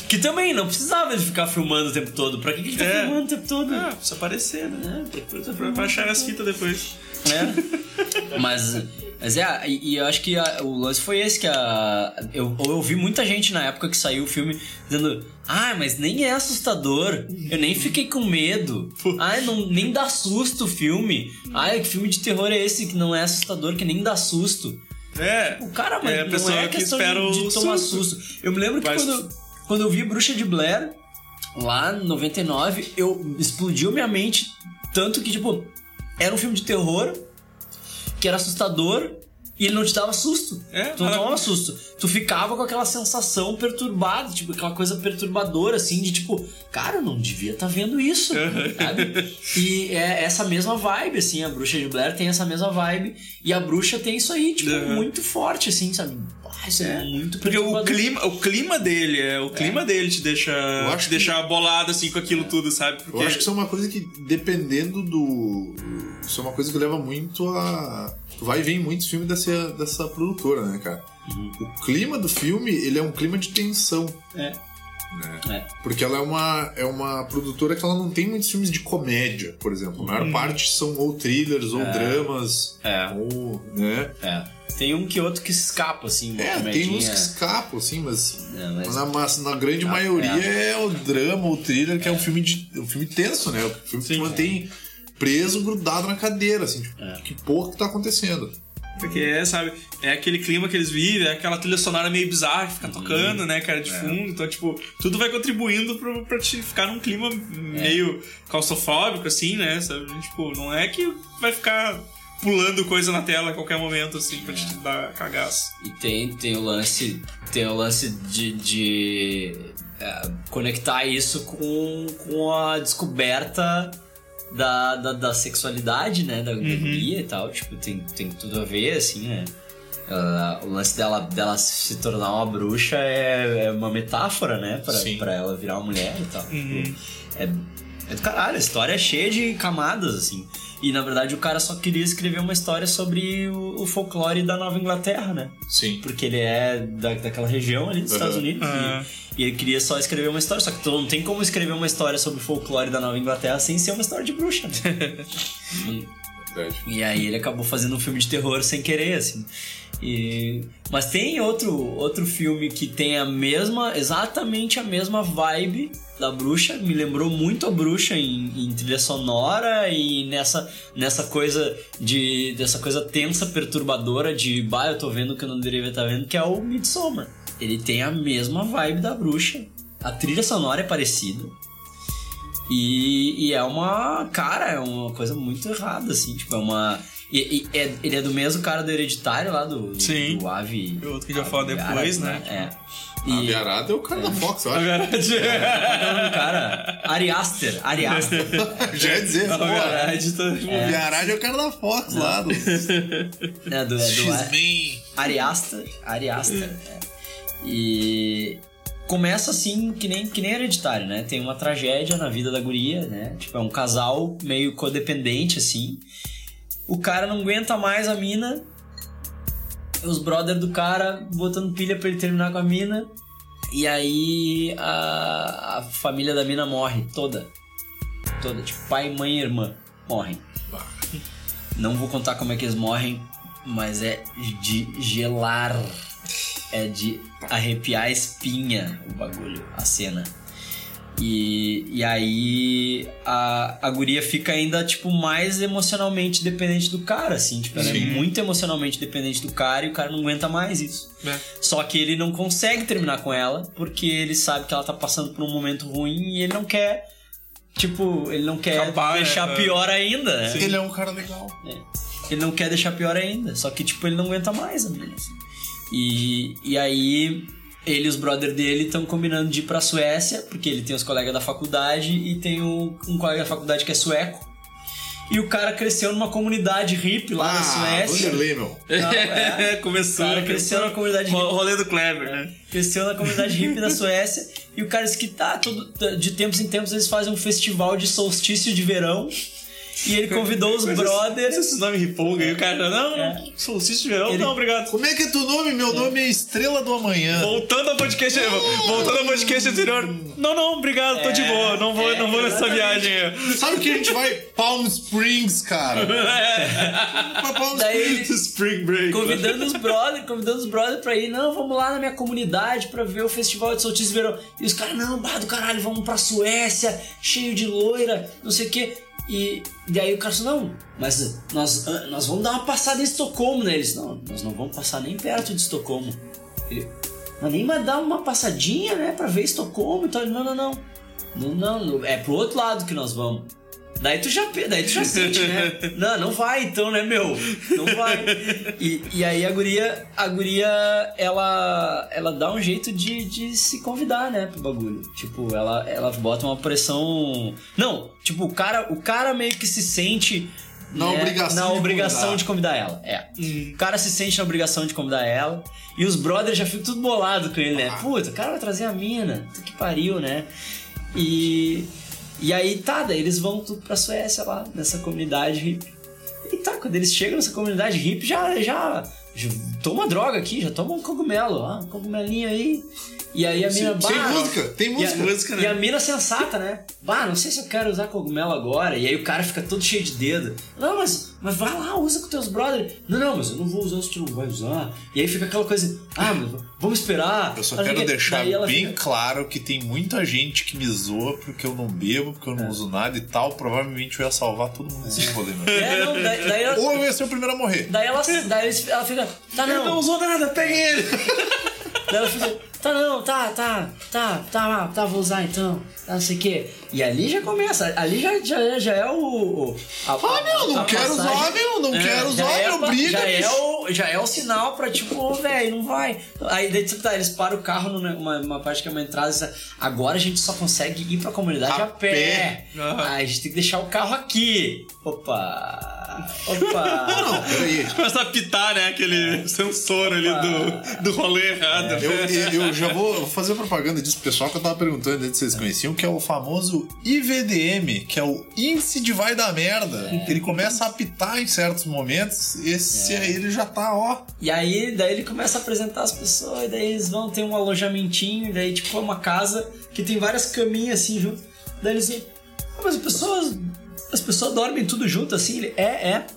Speaker 1: Que também não precisava de ficar filmando o tempo todo. Pra que, que ele tá
Speaker 2: É.
Speaker 1: filmando o tempo todo?
Speaker 2: Ah, precisa aparecer, né?
Speaker 1: É,
Speaker 2: pra achar as fitas depois.
Speaker 1: É. Mas, mas é, e, e eu acho que a- o lance foi esse que a. Eu, eu ouvi muita gente na época que saiu o filme dizendo. Ah, mas nem é assustador. Eu nem fiquei com medo. Ah, não, nem dá susto o filme. Ah, que filme de terror é esse que não é assustador, que nem dá susto?
Speaker 2: É.
Speaker 1: O cara, mas
Speaker 2: É a
Speaker 1: não
Speaker 2: pessoa
Speaker 1: é
Speaker 2: que
Speaker 1: questão
Speaker 2: espera
Speaker 1: de, de
Speaker 2: o
Speaker 1: tomar
Speaker 2: susto.
Speaker 1: susto. Eu me lembro que
Speaker 2: Mas-
Speaker 1: quando, quando eu vi Bruxa de Blair, lá em 99, eu explodiu minha mente tanto que, tipo, era um filme de terror que era assustador e ele não te dava susto.
Speaker 2: É,
Speaker 1: tu não tomava susto. Tu ficava com aquela sensação perturbada, tipo, aquela coisa perturbadora, assim, de tipo, cara, eu não devia estar vendo isso, sabe? E é essa mesma vibe, assim, a bruxa de Blair tem essa mesma vibe e a bruxa tem isso aí, tipo,
Speaker 2: Uhum.
Speaker 1: muito forte, assim, sabe? Ah, isso é, muito
Speaker 2: Porque o
Speaker 1: perturbador.
Speaker 2: clima, o clima dele, é, o clima dele te deixa,
Speaker 3: acho
Speaker 2: te
Speaker 3: que-
Speaker 2: deixa bolado assim com aquilo tudo, sabe? Porque
Speaker 3: Eu acho que isso é uma coisa que, dependendo do. Isso é uma coisa que leva muito a. Vai vem muitos filmes dessa, dessa produtora, né, cara? O clima do filme, ele é um clima de tensão.
Speaker 1: É.
Speaker 3: Né?
Speaker 1: É.
Speaker 3: Porque ela é uma, é uma produtora que ela não tem muitos filmes de comédia, por exemplo. A maior parte são ou thrillers, ou dramas,
Speaker 1: É.
Speaker 3: ou. né?
Speaker 1: É. Tem um que outro que escapa, assim, uma
Speaker 3: É, tem
Speaker 1: comedinha.
Speaker 3: uns que escapam, assim, mas,
Speaker 1: É, mas-
Speaker 3: na, na grande
Speaker 1: Ah,
Speaker 3: maioria
Speaker 1: é.
Speaker 3: é. o drama, o thriller, que é, um filme de. um filme tenso, né? O filme que te mantém preso, grudado na cadeira, assim, tipo,
Speaker 1: É.
Speaker 3: que porra que tá acontecendo?
Speaker 2: Porque é, sabe, é aquele clima que eles vivem, é aquela trilha sonora meio bizarra que fica
Speaker 1: Uhum.
Speaker 2: tocando, né, cara,
Speaker 1: É.
Speaker 2: de fundo. Então, tipo, tudo vai contribuindo pra, pra te ficar num clima meio claustrofóbico, assim, né? Sabe? Tipo, não é que vai ficar pulando coisa na tela a qualquer momento, assim, pra te
Speaker 1: É.
Speaker 2: dar cagaço.
Speaker 1: E tem, tem o lance. Tem o lance de. de é, conectar isso com, com a descoberta da, da, da sexualidade, né? Da, da guria e tal. Tipo, tem, tem tudo a ver, assim, né? Ela- o lance dela, dela se tornar uma bruxa é, é uma metáfora, né? Pra,
Speaker 3: Sim.
Speaker 1: pra ela virar uma mulher e tal. Tipo, é, é do caralho, a história é cheia de camadas, assim. E na verdade o cara só queria escrever uma história sobre o, o folclore da Nova Inglaterra, né?
Speaker 3: Sim.
Speaker 1: Porque ele é da, daquela região ali dos Estados. Unidos.
Speaker 2: Uhum.
Speaker 1: E, e ele queria só escrever uma história. Só que tu não tem como escrever uma história sobre o folclore da Nova Inglaterra sem ser uma história de bruxa. Né? E-
Speaker 3: Verdade.
Speaker 1: E aí ele acabou fazendo um filme de terror sem querer, assim. E... Mas tem outro, outro filme que tem a mesma, exatamente a mesma vibe da bruxa. Me lembrou muito a bruxa em, em trilha sonora e nessa, nessa coisa de. dessa coisa tensa, perturbadora de bah, eu tô vendo que eu não deveria estar vendo, que é o Midsommar. Ele tem a mesma vibe da bruxa. A trilha sonora é parecida. E, e é uma. Cara, é uma coisa muito errada, assim. Tipo, é uma. E- e é- ele é do mesmo cara do Hereditário lá, do, do-
Speaker 2: Sim.
Speaker 1: do Ave.
Speaker 2: O outro que já fala depois,
Speaker 1: Arad,
Speaker 2: né?
Speaker 1: É.
Speaker 3: A
Speaker 1: E,
Speaker 3: Viarada é o cara da Fox, eu acho.
Speaker 2: verdade,
Speaker 1: Qual é o nome do cara? Ari Aster. Ari Aster.
Speaker 3: Já ia dizer, pô.
Speaker 2: verdade, tá...
Speaker 3: O Viarada é o cara da Fox lá. Do...
Speaker 1: É do, é do
Speaker 3: X-Men.
Speaker 1: Ari Aster. Ari Aster. é. E começa assim, que nem, que nem hereditário, né? Tem uma tragédia na vida da guria, né? Tipo, é um casal meio codependente, assim. O cara não aguenta mais a mina. Os brother do cara botando pilha pra ele terminar com a mina. E aí a, a família da mina morre toda. Toda. Tipo, pai, mãe e irmã morrem. Não vou contar como é que eles morrem, mas é de gelar. É de arrepiar a espinha o bagulho, a cena. E, e aí a, a guria fica ainda, tipo, mais emocionalmente dependente do cara, assim. Tipo, ela é
Speaker 3: Sim.
Speaker 1: muito emocionalmente dependente do cara e o cara não aguenta mais isso.
Speaker 2: É.
Speaker 1: Só que ele não consegue terminar com ela porque ele sabe que ela tá passando por um momento ruim e ele não quer. Tipo, ele não quer
Speaker 2: Acabar, né?
Speaker 1: deixar pior ainda, né?
Speaker 3: Ele é um cara legal.
Speaker 1: Ele não quer deixar pior ainda. Só que, tipo, ele não aguenta mais a mina. assim. E, e aí, ele e os brothers dele estão combinando de ir pra Suécia, porque ele tem os colegas da faculdade e tem um, um colega da faculdade que é sueco. E o cara cresceu numa comunidade hippie lá na
Speaker 3: Ah,
Speaker 1: Suécia.
Speaker 3: Vanderlei, meu.
Speaker 1: Não, é.
Speaker 2: Começou.
Speaker 1: O cara cresceu na comunidade
Speaker 2: Ro-
Speaker 1: hippie.
Speaker 2: Rolê do Kleber, né?
Speaker 1: Cresceu na comunidade hippie da Suécia. E o cara disse que tá, todo, de tempos em tempos eles fazem um festival de solstício de verão. E ele convidou os brothers.
Speaker 2: Esse nome ripolga aí, o cara, não,
Speaker 1: É.
Speaker 2: solstício de verão,
Speaker 1: Ele-
Speaker 2: não, obrigado.
Speaker 3: Como é que é teu nome? Meu nome é Estrela do Amanhã.
Speaker 2: Voltando ao podcast, voltando ao podcast anterior. Não, não, obrigado, tô de
Speaker 1: É,
Speaker 2: boa, não vou,
Speaker 1: é,
Speaker 2: não vou nessa
Speaker 1: exatamente.
Speaker 2: viagem. aí.
Speaker 3: Sabe que a gente vai Palm Springs, cara? Pra Palm
Speaker 1: Daí ele-
Speaker 3: Springs.
Speaker 2: Spring Break.
Speaker 1: Convidando os brothers, convidando os brothers pra ir, não, vamos lá na minha comunidade pra ver o festival de solstício de verão. E os caras, não, bah do caralho, vamos pra Suécia, cheio de loira, não sei o quê. E, e aí o cara falou, não, mas nós, ah, nós vamos dar uma passada em Estocolmo, né? Eles, não, nós não vamos passar nem perto de Estocolmo. Ele, mas nem vai dar uma passadinha, né, pra ver Estocolmo e. Ele, não, não, não. Não, não, é pro outro lado que nós vamos. Daí tu já, daí tu já sente, né? Não, não vai então, né, meu? Não vai. E, e aí a guria, a guria, ela, ela dá um jeito de, de se convidar, né, pro bagulho. Tipo, ela, ela bota uma pressão... Não, tipo, o cara, o cara meio que se sente...
Speaker 3: Na
Speaker 1: né,
Speaker 3: obrigação
Speaker 1: na
Speaker 3: de
Speaker 1: obrigação
Speaker 3: convidar.
Speaker 1: de convidar ela. É. O cara se sente na obrigação de convidar ela. E os brothers já ficam tudo bolado com ele, né? Puta, o cara vai trazer a mina. Puta que pariu, né? E. E aí tá, daí eles vão tudo pra Suécia lá, nessa comunidade hippie. E tá, quando eles chegam nessa comunidade hippie, já, já, já toma droga aqui, já toma um cogumelo, ó, um cogumelinho aí. E aí a mina
Speaker 3: Tem música, tem
Speaker 1: e a,
Speaker 3: música.
Speaker 2: música, né?
Speaker 1: e a mina sensata, né? Bah, não sei se eu quero usar cogumelo agora. E aí o cara fica todo cheio de dedo. Não, mas, mas vai lá, usa com teus brothers. Não, não, mas eu não vou usar se tu não vai usar. E aí fica aquela coisa, ah, mas vamos esperar.
Speaker 3: Eu só
Speaker 1: Não
Speaker 3: quero
Speaker 1: quê.
Speaker 3: deixar bem
Speaker 1: fica-
Speaker 3: claro que tem muita gente que me zoa porque eu não bebo, porque eu
Speaker 1: É.
Speaker 3: não uso nada e tal. Provavelmente eu ia salvar todo mundo desse rolê, meu.
Speaker 1: É, não, daí, daí ela,
Speaker 3: Ou eu ia ser o primeiro a morrer.
Speaker 1: daí ela, daí ela fica, tá
Speaker 2: Ele não
Speaker 1: não.
Speaker 2: usou nada, peguem ele.
Speaker 1: Daí ela fica, tá não, tá, tá, tá, tá, tá, vou usar então. Tá, não sei o quê. E ali já começa, ali já, já, já é o. a,
Speaker 3: Ah, meu, não quero
Speaker 1: passagem-
Speaker 3: usar, meu, não quero
Speaker 1: já
Speaker 3: usar,
Speaker 1: é
Speaker 3: meu, briga,
Speaker 1: já é, o, já é o sinal pra tipo, ô, velho, não vai. Aí daí, tipo, tá, eles param o carro numa uma parte que é uma entrada agora a gente só consegue ir pra comunidade a,
Speaker 3: A
Speaker 1: pé.
Speaker 3: pé.
Speaker 2: Aham.
Speaker 1: Aí a gente tem que deixar o carro aqui. Opa! Opa!
Speaker 3: Não, peraí.
Speaker 2: Começa a pitar, né? Aquele sensor ali do, do rolê errado.
Speaker 3: Eu, eu- eu já vou fazer propaganda disso pro pessoal que eu tava perguntando antes se vocês conheciam, que é o famoso IVDM, que é o Índice de Vai da Merda.
Speaker 1: É.
Speaker 3: Ele começa a apitar em certos momentos. Esse aí ele já tá, ó.
Speaker 1: E aí, daí ele começa a apresentar as pessoas, e daí eles vão ter um alojamentinho, e daí, tipo, é uma casa que tem várias caminhas assim junto. Daí eles dizem, ah, mas as pessoas. As pessoas dormem tudo junto assim? Ele, é, é.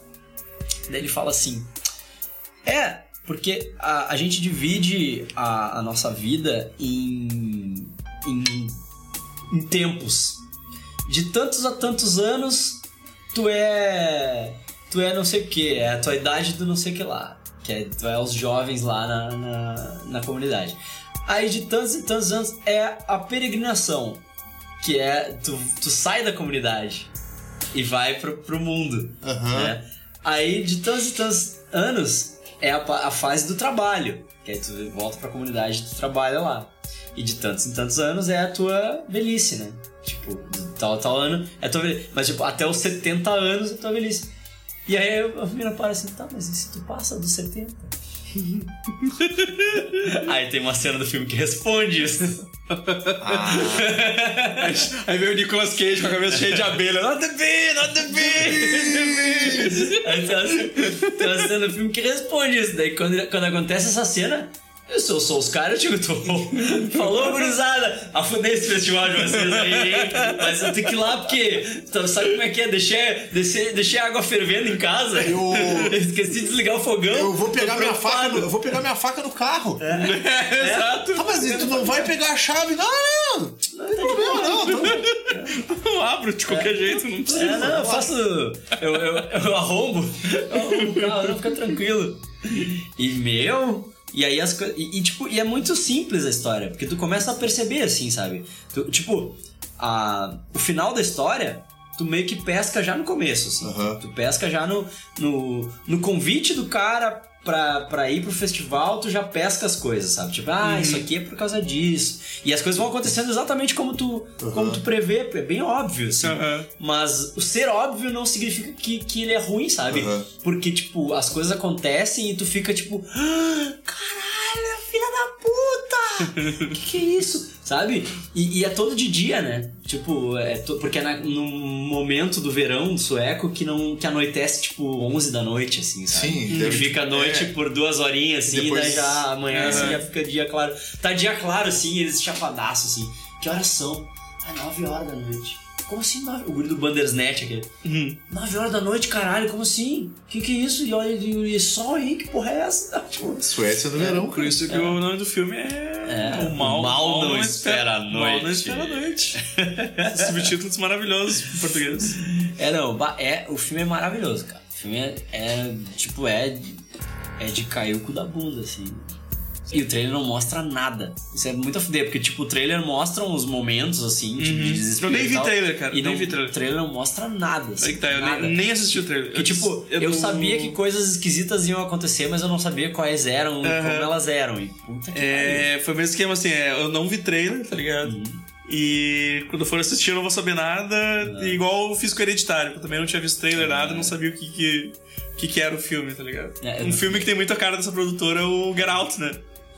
Speaker 1: Daí ele fala assim: É, porque a, a gente divide a, a nossa vida em, em, em tempos. De tantos a tantos anos, tu é. Tu é não sei o que, é a tua idade do não sei o que lá. Que é, tu é os jovens lá na, na, na comunidade. Aí de tantos e tantos anos é a peregrinação. Que é. Tu, tu sai da comunidade e vai pro, pro mundo.
Speaker 3: Aham.
Speaker 1: né? Aí de tantos e tantos anos é a, a fase do trabalho. Que aí tu volta pra comunidade e tu trabalha lá. E de tantos em tantos anos é a tua velhice, né? Tipo, tal, tal ano é a tua velhice. Mas tipo, até os 70 anos é a tua velhice. E aí a menina para assim, tá, mas e se tu passa dos 70? aí tem uma cena do filme que responde isso.
Speaker 2: Aí veio o Nicolas Cage com a cabeça cheia de abelha. Not the bee, not the bee.
Speaker 1: Aí tem uma, tem uma cena do filme que responde isso. Daí quando, quando acontece essa cena, eu sou, sou os caras, eu digo, tô. Falou, gurizada! Afundei esse festival de vocês aí, hein? Mas eu tenho que ir lá porque. Então, sabe como é que é? Deixei, deixei, deixei a água fervendo em casa.
Speaker 3: Eu-
Speaker 1: Esqueci de desligar o fogão.
Speaker 3: Eu vou pegar minha faca, no, eu vou pegar minha faca no carro.
Speaker 2: Exato.
Speaker 3: Ah, mas tu não vai pegar a chave? Não, não, não. Não tem problema, não. Não.
Speaker 2: Não abro de qualquer jeito, não precisa.
Speaker 1: É, não, eu faço. Eu, eu, eu arrombo. Eu arrombo o carro, não, fica tranquilo. E meu. E aí as coisas. E, e, tipo, e é muito simples a história, porque tu começa a perceber assim, sabe? Tu, tipo, a, o final da história. Tu meio que pesca já no começo, assim.
Speaker 3: Aham.
Speaker 1: Tu pesca já no, no, no convite do cara pra, pra ir pro festival, tu já pesca as coisas, sabe? Tipo, ah, isso aqui é por causa disso. E as coisas vão acontecendo exatamente como tu, como tu prevê, é bem óbvio, assim.
Speaker 2: Aham.
Speaker 1: Mas o ser óbvio não significa que, que ele é ruim, sabe?
Speaker 3: Aham.
Speaker 1: Porque, tipo, as coisas acontecem e tu fica tipo, "Ah, caralho, filha da puta! que que é isso? Sabe? E, e é todo de dia, né? Tipo, é to- porque é na, num momento do verão sueco que não que anoitece, tipo, 11 da noite, assim, sabe?
Speaker 3: Sim,
Speaker 1: E
Speaker 3: deve-
Speaker 1: fica a noite
Speaker 3: é.
Speaker 1: por duas horinhas, assim,
Speaker 3: Depois-
Speaker 1: e daí já amanhã, assim,
Speaker 2: Aham.
Speaker 1: já fica dia claro. Tá dia claro, assim, eles chapadaço, assim. Que horas são? Ah, 9 horas da noite. Como assim, nove? O guri do Bandersnatch aqui.
Speaker 2: Uhum.
Speaker 1: 9 horas da noite, caralho, como assim? Que que é isso? E olha, e, e sol aí, que porra é essa? Tipo,
Speaker 3: Suécia no verão,
Speaker 2: Por isso que o nome do filme é.
Speaker 1: É,
Speaker 2: o mal,
Speaker 1: o mal não espera a
Speaker 2: O mal
Speaker 1: noite.
Speaker 2: não espera a noite. Subtítulos maravilhosos em português.
Speaker 1: É, não, é, o filme é maravilhoso, cara. O filme é, é, tipo, é, é de cair o cu da bunda, assim. E o trailer não mostra nada. Isso é muito a fuder, porque, tipo, o trailer mostra uns momentos, assim, tipo, de desespero.
Speaker 2: Uhum. Eu nem
Speaker 1: e
Speaker 2: vi
Speaker 1: tal,
Speaker 2: trailer, cara,
Speaker 1: E
Speaker 2: nem
Speaker 1: não,
Speaker 2: vi trailer.
Speaker 1: o trailer não mostra nada. Assim,
Speaker 2: que tá, eu
Speaker 1: nada.
Speaker 2: nem, nem assisti o trailer.
Speaker 1: Que, tipo, eu,
Speaker 2: não-
Speaker 1: sabia que coisas esquisitas iam acontecer, mas eu não sabia quais eram e
Speaker 2: Aham.
Speaker 1: como elas eram. E puta que.
Speaker 2: É, foi o mesmo esquema assim, é, eu não vi trailer, tá ligado?
Speaker 1: Uhum.
Speaker 2: E quando eu for assistir eu não vou saber nada, igual eu fiz com o Hereditário, eu também não tinha visto trailer, nada, não sabia o que que, que que era o filme, tá ligado?
Speaker 1: É,
Speaker 2: um
Speaker 1: eu-
Speaker 2: filme que tem muita cara dessa produtora é o Get Out, né?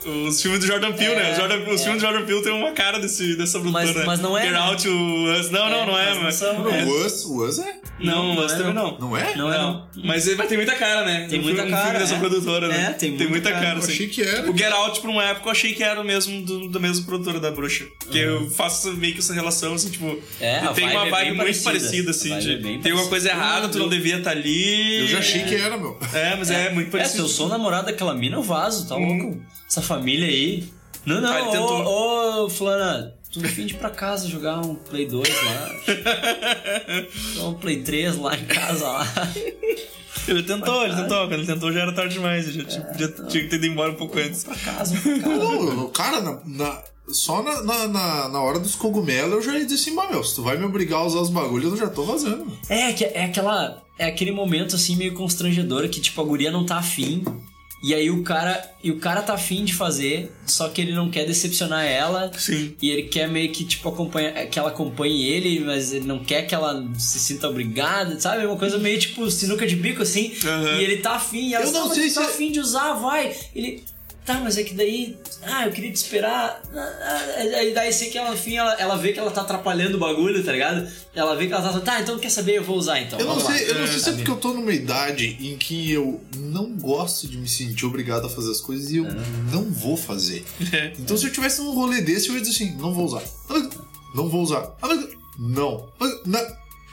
Speaker 2: Os filmes do Jordan Peele,
Speaker 1: É,
Speaker 2: né? Os, Jordan- os
Speaker 1: é.
Speaker 2: filmes do Jordan Peele tem uma cara desse, dessa produtora.
Speaker 1: Mas-
Speaker 2: né?
Speaker 1: mas não é,
Speaker 2: Get
Speaker 1: né?
Speaker 2: Out, o Us. Não, não, não é,
Speaker 1: mas não
Speaker 2: mas.
Speaker 1: são,
Speaker 2: é.
Speaker 3: O Us, o Us é?
Speaker 2: Não, o Us
Speaker 1: é,
Speaker 2: também não.
Speaker 3: Não é?
Speaker 1: Não é, não.
Speaker 2: Mas, mas tem muita cara, né?
Speaker 1: Tem
Speaker 2: Um
Speaker 1: muita
Speaker 2: filme- um
Speaker 1: cara,
Speaker 2: filme dessa
Speaker 1: é.
Speaker 2: produtora, né?
Speaker 1: É, tem muita
Speaker 2: muita
Speaker 1: cara.
Speaker 2: cara.
Speaker 3: Eu
Speaker 2: assim.
Speaker 3: achei que era.
Speaker 2: O Get Out, por uma época, eu achei que era o mesmo do, da mesma produtora da bruxa. Porque eu faço meio que essa relação, assim, tipo.
Speaker 1: É, a
Speaker 2: tem
Speaker 1: vibe
Speaker 2: uma
Speaker 1: é
Speaker 2: vibe
Speaker 1: bem
Speaker 2: muito
Speaker 1: parecida.
Speaker 2: parecida, assim. De-
Speaker 1: é
Speaker 2: tem alguma coisa errada, tu não devia estar ali.
Speaker 3: Eu já achei que era, meu.
Speaker 2: É, mas é, muito
Speaker 1: É, se
Speaker 2: parecido.
Speaker 1: eu sou namorado daquela mina, eu vazo, tá louco? Essa família aí. Não, não,
Speaker 2: Ah, ele tentou.
Speaker 1: ô, ô, Fulana, tu vim de pra casa jogar um Play 2 lá. Jogar um Play 3 lá em casa lá.
Speaker 2: Ele tentou, ele tentou. Quando ele tentou já era tarde demais. Já tinha, já tinha que ter ido embora um pouco antes.
Speaker 1: Pra casa, pra casa.
Speaker 3: Não, cara, na, na- só na, na, na, na hora dos cogumelos eu já ia dizer assim, "Bah, meu, se tu vai me obrigar a usar os bagulhos, eu já tô vazando. meu."
Speaker 1: É, que é aquela. É aquele momento assim meio constrangedor que, tipo, a guria não tá afim. E aí o cara. E o cara tá afim de fazer, só que ele não quer decepcionar ela.
Speaker 2: Sim.
Speaker 1: E ele quer meio que, tipo, acompanha, que ela acompanhe ele, mas ele não quer que ela se sinta obrigada, sabe? Uma coisa meio tipo sinuca de bico, assim.
Speaker 2: Aham.
Speaker 1: E ele tá afim, e ela
Speaker 3: Eu não
Speaker 1: "Ah, mas
Speaker 3: sei
Speaker 1: tá
Speaker 3: se-
Speaker 1: afim de usar, vai. Ele. Tá, mas é que daí. Ah, eu queria te esperar. Ah, ah, Aí daí sei que ela, enfim, ela, ela vê que ela tá atrapalhando o bagulho, tá ligado? Ela vê que ela tá. Tá, então quer saber? Eu vou usar então.
Speaker 3: Eu não
Speaker 1: vamos lá."
Speaker 3: sei, eu não sei se é porque eu tô numa idade em que eu não gosto de me sentir obrigado a fazer as coisas e eu não vou fazer. Então se eu tivesse num rolê desse, eu ia dizer assim, não vou usar. Não vou usar. Não.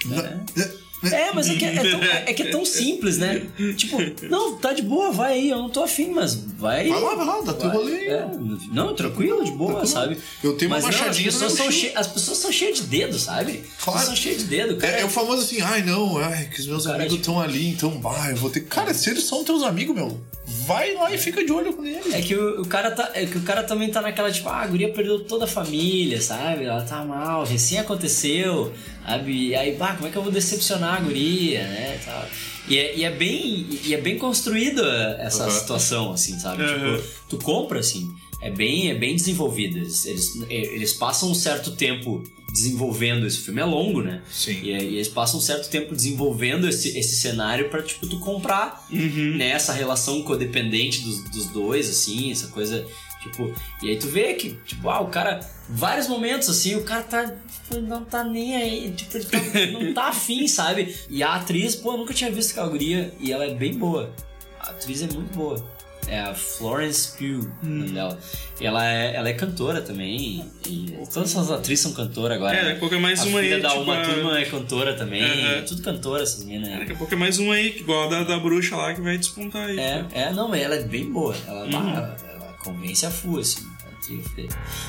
Speaker 3: Não.
Speaker 1: É. É, mas é que é, tão, é que é tão simples, né? Tipo, não, tá de boa, vai aí, eu não tô afim, mas vai aí.
Speaker 3: Vai lá, vai lá, dá teu
Speaker 1: Vai.
Speaker 3: rolê.
Speaker 1: É, não, tranquilo, de boa, sabe?
Speaker 3: Eu tenho uma
Speaker 1: mas as
Speaker 3: machadinha no
Speaker 1: pessoas, são cheias, as pessoas são cheias de dedo, sabe? As
Speaker 3: Claro.
Speaker 1: pessoas são cheias de dedo, cara.
Speaker 3: É, é o famoso assim, ai não, ai, que os meus amigos
Speaker 1: tipo-
Speaker 3: estão ali, então, bah, eu vou ter. Cara, se eles são teus amigos, meu, vai lá e fica de olho com eles.
Speaker 1: É que o, o cara tá, é que o cara também tá naquela tipo, ah, a guria perdeu toda a família, sabe? Ela tá mal, recém aconteceu, sabe? E aí, bah, como é que eu vou decepcionar a guria, né? e tal. E é, e é bem e é bem construída essa
Speaker 3: Uhum.
Speaker 1: situação, assim, sabe?
Speaker 2: Uhum.
Speaker 1: Tipo, tu compra assim, é bem é bem desenvolvida. Eles, eles, passam um certo tempo desenvolvendo esse filme é longo, né?
Speaker 3: Sim.
Speaker 1: E, e eles passam um certo tempo desenvolvendo esse, esse cenário pra, tipo, tu comprar né, essa relação codependente dos, dos dois, assim, essa coisa, tipo, e aí tu vê que, tipo, ah, o cara, vários momentos, assim, o cara tá, tipo, não tá nem aí, tipo, ele tá- não tá afim, sabe? E a atriz, pô, eu nunca tinha visto aquela guria, e ela é bem boa, a atriz é muito boa. É a Florence Pugh, nome dela. E ela é, ela é cantora também. E todas essas atrizes são cantoras agora.
Speaker 2: É, daqui a pouco é mais
Speaker 1: a
Speaker 2: uma
Speaker 1: filha
Speaker 2: aí,
Speaker 1: da
Speaker 2: tipo,
Speaker 1: Uma
Speaker 2: a-
Speaker 1: Turma é cantora também.
Speaker 2: Aham.
Speaker 1: É tudo cantora essas minas. né?
Speaker 2: Daqui a pouco é mais um aí, igual a da, da bruxa lá, que vai despontar aí.
Speaker 1: É, é, não, mas ela é bem boa. Ela,
Speaker 2: Uhum.
Speaker 1: ela, ela convence a full, assim.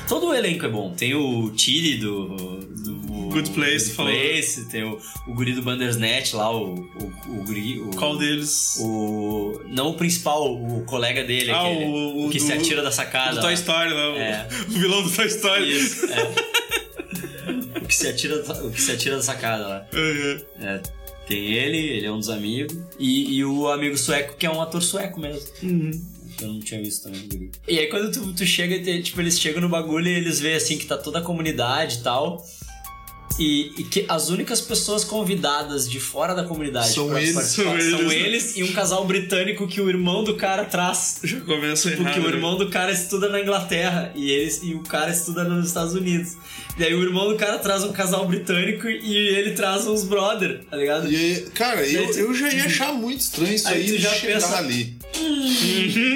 Speaker 1: Todo o elenco é bom. Tem o Tilly do, do
Speaker 2: Good Place,
Speaker 1: Good. Place, tem o, o guri do Bandersnatch lá, o, o, o guri. O,
Speaker 2: Qual deles?
Speaker 1: O, não o principal, o colega dele,
Speaker 2: Ah,
Speaker 1: aquele,
Speaker 2: o- o
Speaker 1: que
Speaker 2: do-
Speaker 1: se atira da sacada.
Speaker 2: Do Toy. Story, lá, o-
Speaker 1: É.
Speaker 2: o vilão do Toy Story.
Speaker 1: Isso, é. o, que se atira, o que se atira da sacada lá.
Speaker 2: Uhum.
Speaker 1: É, tem ele, ele é um dos amigos. E, e o amigo sueco, que é um ator sueco mesmo. Que eu não tinha visto também. guri. E aí quando tu, tu chega, tipo, eles chegam no bagulho e eles veem assim que tá toda a comunidade e tal. E, e que as únicas pessoas convidadas de fora da comunidade
Speaker 3: São eles,
Speaker 2: são
Speaker 1: são
Speaker 2: eles, né?
Speaker 1: eles e um casal britânico que o irmão do cara traz.
Speaker 2: Já começa
Speaker 1: Porque
Speaker 2: errado.
Speaker 1: o irmão do cara estuda na Inglaterra e, eles, e o cara estuda nos Estados Unidos. E aí o irmão do cara traz um casal britânico e ele traz uns brother, tá ligado?
Speaker 3: E cara, eu,
Speaker 1: Aí tu-
Speaker 3: eu já ia achar muito estranho isso
Speaker 1: Aí
Speaker 3: aí,
Speaker 1: tu já
Speaker 3: chegar
Speaker 1: pensa-
Speaker 3: ali.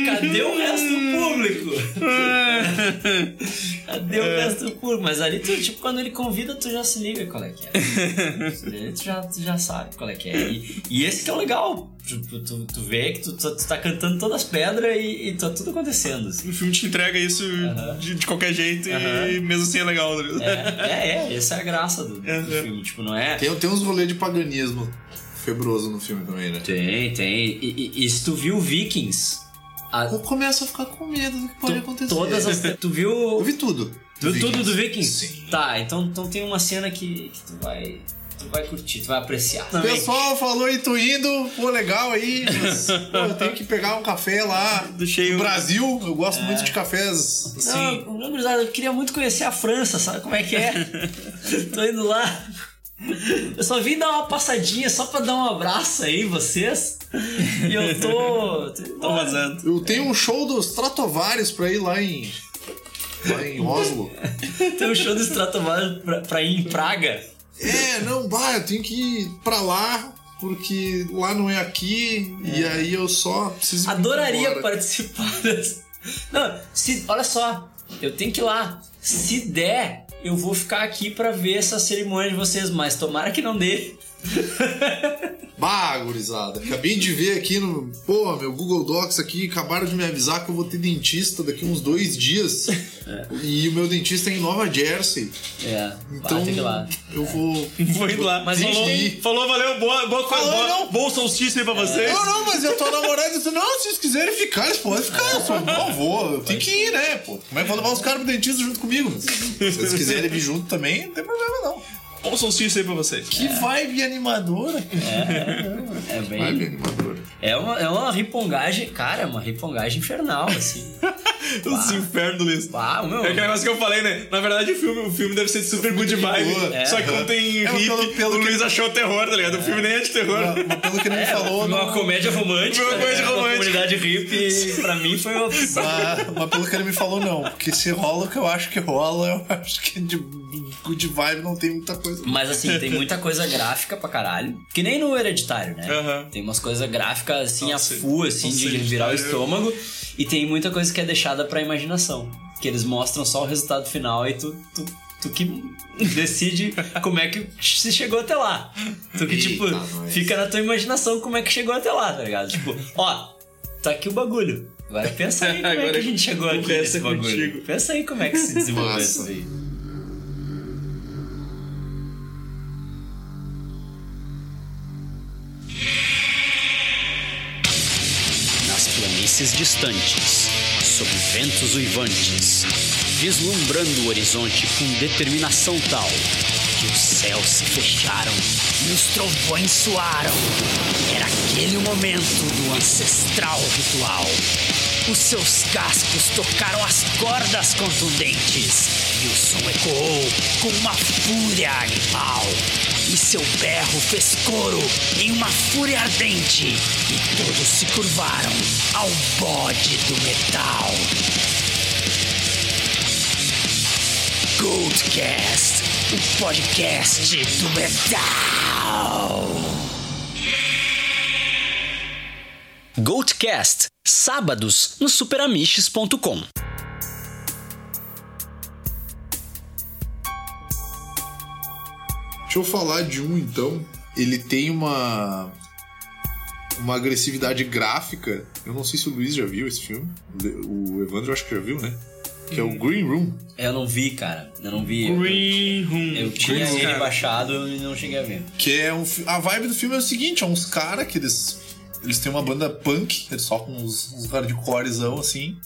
Speaker 1: Cadê o resto do público? Cadê o resto do público? Mas ali, tu, tipo, quando ele convida, tu já se liga qual é que é. Tu já, tu já sabe qual é que é. E, e esse que é o legal. Tipo, tu, tu vê que tu, tu, tu tá cantando todas as pedras e, e tá tudo acontecendo. assim.
Speaker 2: O filme te entrega isso de, de qualquer jeito e mesmo assim é legal. ligado?
Speaker 1: É, é, é, essa é a graça do, do
Speaker 2: Uhum.
Speaker 1: filme. Tipo, não é.
Speaker 3: Tem, tem uns rolês de paganismo febroso no filme também, né?
Speaker 1: Tem, tem. E, e, e se tu viu Vikings, a-
Speaker 3: Eu começo a ficar com medo do que pode
Speaker 1: to-
Speaker 3: acontecer.
Speaker 1: todas as. Tu viu.
Speaker 3: Eu vi tudo.
Speaker 1: Tu,
Speaker 3: do
Speaker 1: tudo do
Speaker 3: Vikings.
Speaker 1: Vikings?
Speaker 3: Sim.
Speaker 1: Tá, então, então tem uma cena que, que tu vai. Tu vai curtir, tu vai apreciar.
Speaker 3: O pessoal falou e tô indo, pô, legal aí, mas pô, eu tenho que pegar um café lá
Speaker 2: Do cheio-
Speaker 3: no Brasil. Eu gosto muito de cafés assim.
Speaker 1: Não, não, gurizada, eu queria muito conhecer a França, sabe como é que é? Tô indo lá. Eu só vim dar uma passadinha só pra dar um abraço aí, em vocês. E eu tô.
Speaker 2: Tô vazando.
Speaker 3: Eu tenho um show dos Stratovares pra ir lá em. lá em Oslo.
Speaker 1: Tem um show do Stratovarius pra, pra ir em Praga.
Speaker 3: É, não, bah, eu tenho que ir pra lá, porque lá não é aqui, e aí eu só preciso.
Speaker 1: Adoraria participar dessa. Não, se, olha só, eu tenho que ir lá. Se der, eu vou ficar aqui pra ver essa cerimônia de vocês, mas tomara que não dê.
Speaker 3: Bah, gurizada. Acabei de ver aqui no. Pô, meu Google Docs aqui, acabaram de me avisar que eu vou ter dentista daqui uns dois dias. E o meu dentista é em Nova Jersey.
Speaker 1: É,
Speaker 3: Então
Speaker 1: lá.
Speaker 3: eu vou.
Speaker 2: Vou indo lá.
Speaker 1: Mas
Speaker 2: falou, falou, valeu, boa, boa,
Speaker 3: Falou,
Speaker 2: boa,
Speaker 3: não.
Speaker 2: bom solstício aí pra vocês.
Speaker 3: Não, não, mas eu tô namorando e disse, não, se vocês quiserem ficar, eles podem ficar. Eu só não vou, eu tenho que ir, né, pô. Como é que eu vou levar os caras pro dentista junto comigo? Se vocês quiserem vir junto também, não tem problema não.
Speaker 2: Bom solstício aí pra vocês.
Speaker 3: Que vibe animadora.
Speaker 1: É bem.
Speaker 3: Vibe animadora.
Speaker 1: É uma, é uma ripongagem, cara, é uma ripongagem infernal, assim.
Speaker 2: Os infernos do Liz.
Speaker 1: Ah, meu.
Speaker 2: É aquele negócio que eu falei, né? Na verdade, o filme, o filme deve ser de super good vibe.
Speaker 1: É.
Speaker 2: Só que como tem
Speaker 3: É,
Speaker 2: hippie,
Speaker 3: pelo- pelo
Speaker 2: o
Speaker 3: que-
Speaker 2: Luiz achou terror, tá ligado? O filme nem é de terror.
Speaker 3: Mas mas pelo que ele me falou,
Speaker 1: uma
Speaker 3: não-
Speaker 1: comédia romântica.
Speaker 2: Uma comédia
Speaker 1: né?
Speaker 2: romântica.
Speaker 1: Uma comunidade hippie, pra mim, foi uma.
Speaker 3: Mas, mas pelo que ele me falou, não. Porque se rola o que eu acho que rola, eu acho que de good vibe não tem muita coisa.
Speaker 1: Mas assim, tem muita coisa gráfica pra caralho. Que nem no hereditário, né?
Speaker 2: Aham.
Speaker 1: Tem umas coisas gráficas assim,
Speaker 2: Nossa,
Speaker 1: a full, assim, de virar o
Speaker 2: Hereditário-
Speaker 1: estômago. E tem muita coisa que é deixada pra imaginação. Que eles mostram só o resultado final e tu, tu tu que decide como é que se chegou até lá. Tu que,
Speaker 3: Eita,
Speaker 1: tipo,
Speaker 3: nós.
Speaker 1: fica na tua imaginação como é que chegou até lá, tá ligado? Tipo, ó, tá aqui o bagulho. Agora pensa aí como é que a gente chegou aqui
Speaker 2: é
Speaker 1: nesse bagulho.
Speaker 2: contigo.
Speaker 1: Pensa aí como é que se desenvolveu isso aí.
Speaker 5: Planícies distantes, sob ventos uivantes, vislumbrando o horizonte com determinação tal que os céus se fecharam e os trovões soaram. Era aquele o momento do ancestral ritual. Os seus cascos tocaram as cordas contundentes e o som ecoou com uma fúria animal. E seu berro fez coro em uma fúria ardente e todos se curvaram ao bode do metal. Goldcast, o podcast do metal. Goldcast, sábados no superamiches.com.
Speaker 3: Deixa eu falar de um então. Ele tem uma. Uma agressividade gráfica. Eu não sei se o Luiz já viu esse filme. O Evandro eu acho que já viu, né? Que é o Green Room.
Speaker 1: Eu não vi, cara. Eu não vi.
Speaker 2: Green Room.
Speaker 1: Eu tinha
Speaker 2: Green,
Speaker 1: ele
Speaker 2: cara.
Speaker 1: baixado e não cheguei a ver.
Speaker 3: Que é um. A vibe do filme é o seguinte: é uns caras que eles. Eles têm uma banda punk, eles tocam uns, uns hardcorezão assim.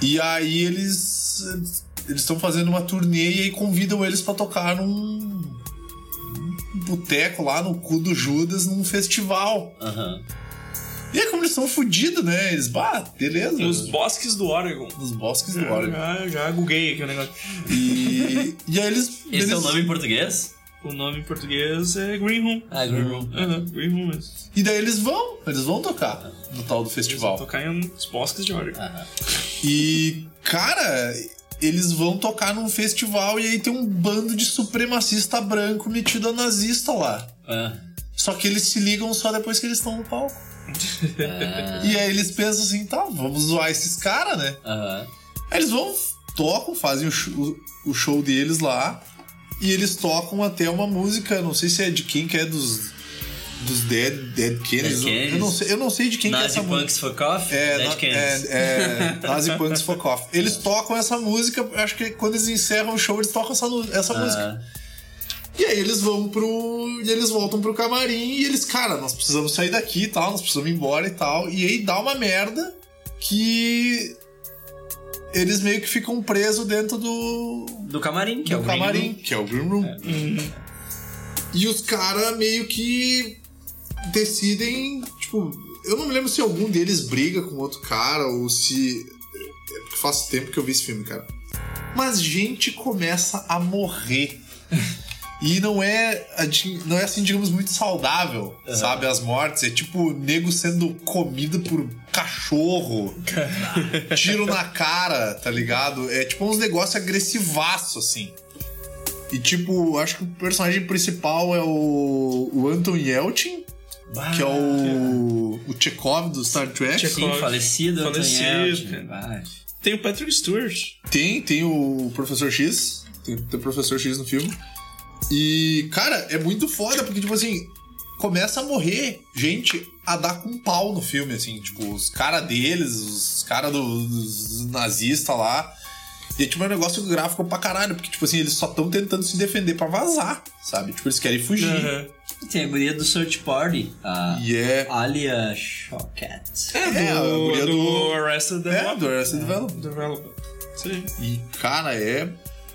Speaker 3: E aí eles. Eles estão fazendo uma turnê e aí convidam eles pra tocar num. num boteco lá no cu do Judas num festival.
Speaker 1: Aham.
Speaker 3: E aí, como eles são fodidos, né? Eles, bah, beleza.
Speaker 2: Nos bosques do Oregon.
Speaker 3: Nos bosques do Oregon.
Speaker 2: Já, já googlei aqui o negócio.
Speaker 3: E, e aí eles.
Speaker 1: Esse
Speaker 3: eles
Speaker 1: é o nome em português?
Speaker 2: O nome em português é Green Room.
Speaker 1: Ah, Green Room.
Speaker 2: Aham, Green Room mesmo.
Speaker 3: E daí eles vão, eles vão tocar no tal do festival.
Speaker 2: Tocar em uns bosques de Oregon.
Speaker 1: Aham.
Speaker 3: E, cara, eles vão tocar num festival e aí tem um bando de supremacista branco metido a nazista lá.
Speaker 1: Ah.
Speaker 3: Só que eles se ligam só depois que eles estão no palco.
Speaker 1: Ah.
Speaker 3: E aí eles pensam assim, tá, vamos zoar esses caras, né?
Speaker 1: Aham.
Speaker 3: Aí eles vão, tocam, fazem o show, o show deles lá. E eles tocam até uma música, não sei se é de quem que é dos. Dos Dead, Dead Kennedys. Eu, não sei, eu não sei de quem que é
Speaker 1: Nazi
Speaker 3: essa música.
Speaker 1: Punks for Coffee?
Speaker 3: É,
Speaker 1: Dead Kennedys.
Speaker 3: é, é Nazi Punks for Coffee. Eles tocam essa música, acho que quando eles encerram o show, eles tocam essa, essa música.
Speaker 1: Ah.
Speaker 3: E aí eles vão pro. E eles voltam pro camarim e eles, cara, nós precisamos sair daqui e tal, nós precisamos ir embora e tal. E aí dá uma merda que. Eles meio que ficam presos dentro do.
Speaker 1: Do camarim, que é
Speaker 3: do
Speaker 1: o Green
Speaker 3: camarim,
Speaker 1: Room.
Speaker 3: que é o Green Room. E os caras meio que decidem, tipo, eu não me lembro se algum deles briga com outro cara ou se. É porque faz tempo que eu vi esse filme, cara. Mas gente começa a morrer. E não é, não é assim, digamos, muito saudável, sabe? As mortes. É tipo nego sendo comido por cachorro. tiro na cara, tá ligado? É tipo uns negócios agressivaço, assim. E tipo, acho que o personagem principal é o, o Anton Yelchin, que é o, o Chekhov do Star Trek.
Speaker 2: Chekhov.
Speaker 1: Sim, falecido. Anton
Speaker 2: Falecido,
Speaker 1: Yelchin.
Speaker 2: Tem o Patrick Stewart.
Speaker 3: Tem, tem o Professor X. Tem, tem o Professor X no filme. E, cara, é muito foda, porque, tipo assim, começa a morrer gente a dar com pau no filme, assim, tipo, os caras deles, os caras do- dos nazistas lá. E é tipo um negócio gráfico pra caralho, porque, tipo assim, eles só estão tentando se defender pra vazar, sabe? Tipo, eles querem fugir.
Speaker 2: Aham.
Speaker 1: Tem a guria do Search Party, a
Speaker 3: E é.
Speaker 1: Alia Shawkat.
Speaker 3: É, a
Speaker 2: do,
Speaker 3: guria
Speaker 2: do,
Speaker 3: do-
Speaker 2: Arrested
Speaker 3: É,
Speaker 2: Development.
Speaker 3: do Arrested Development.
Speaker 2: Development. Isso aí.
Speaker 3: E, cara, é.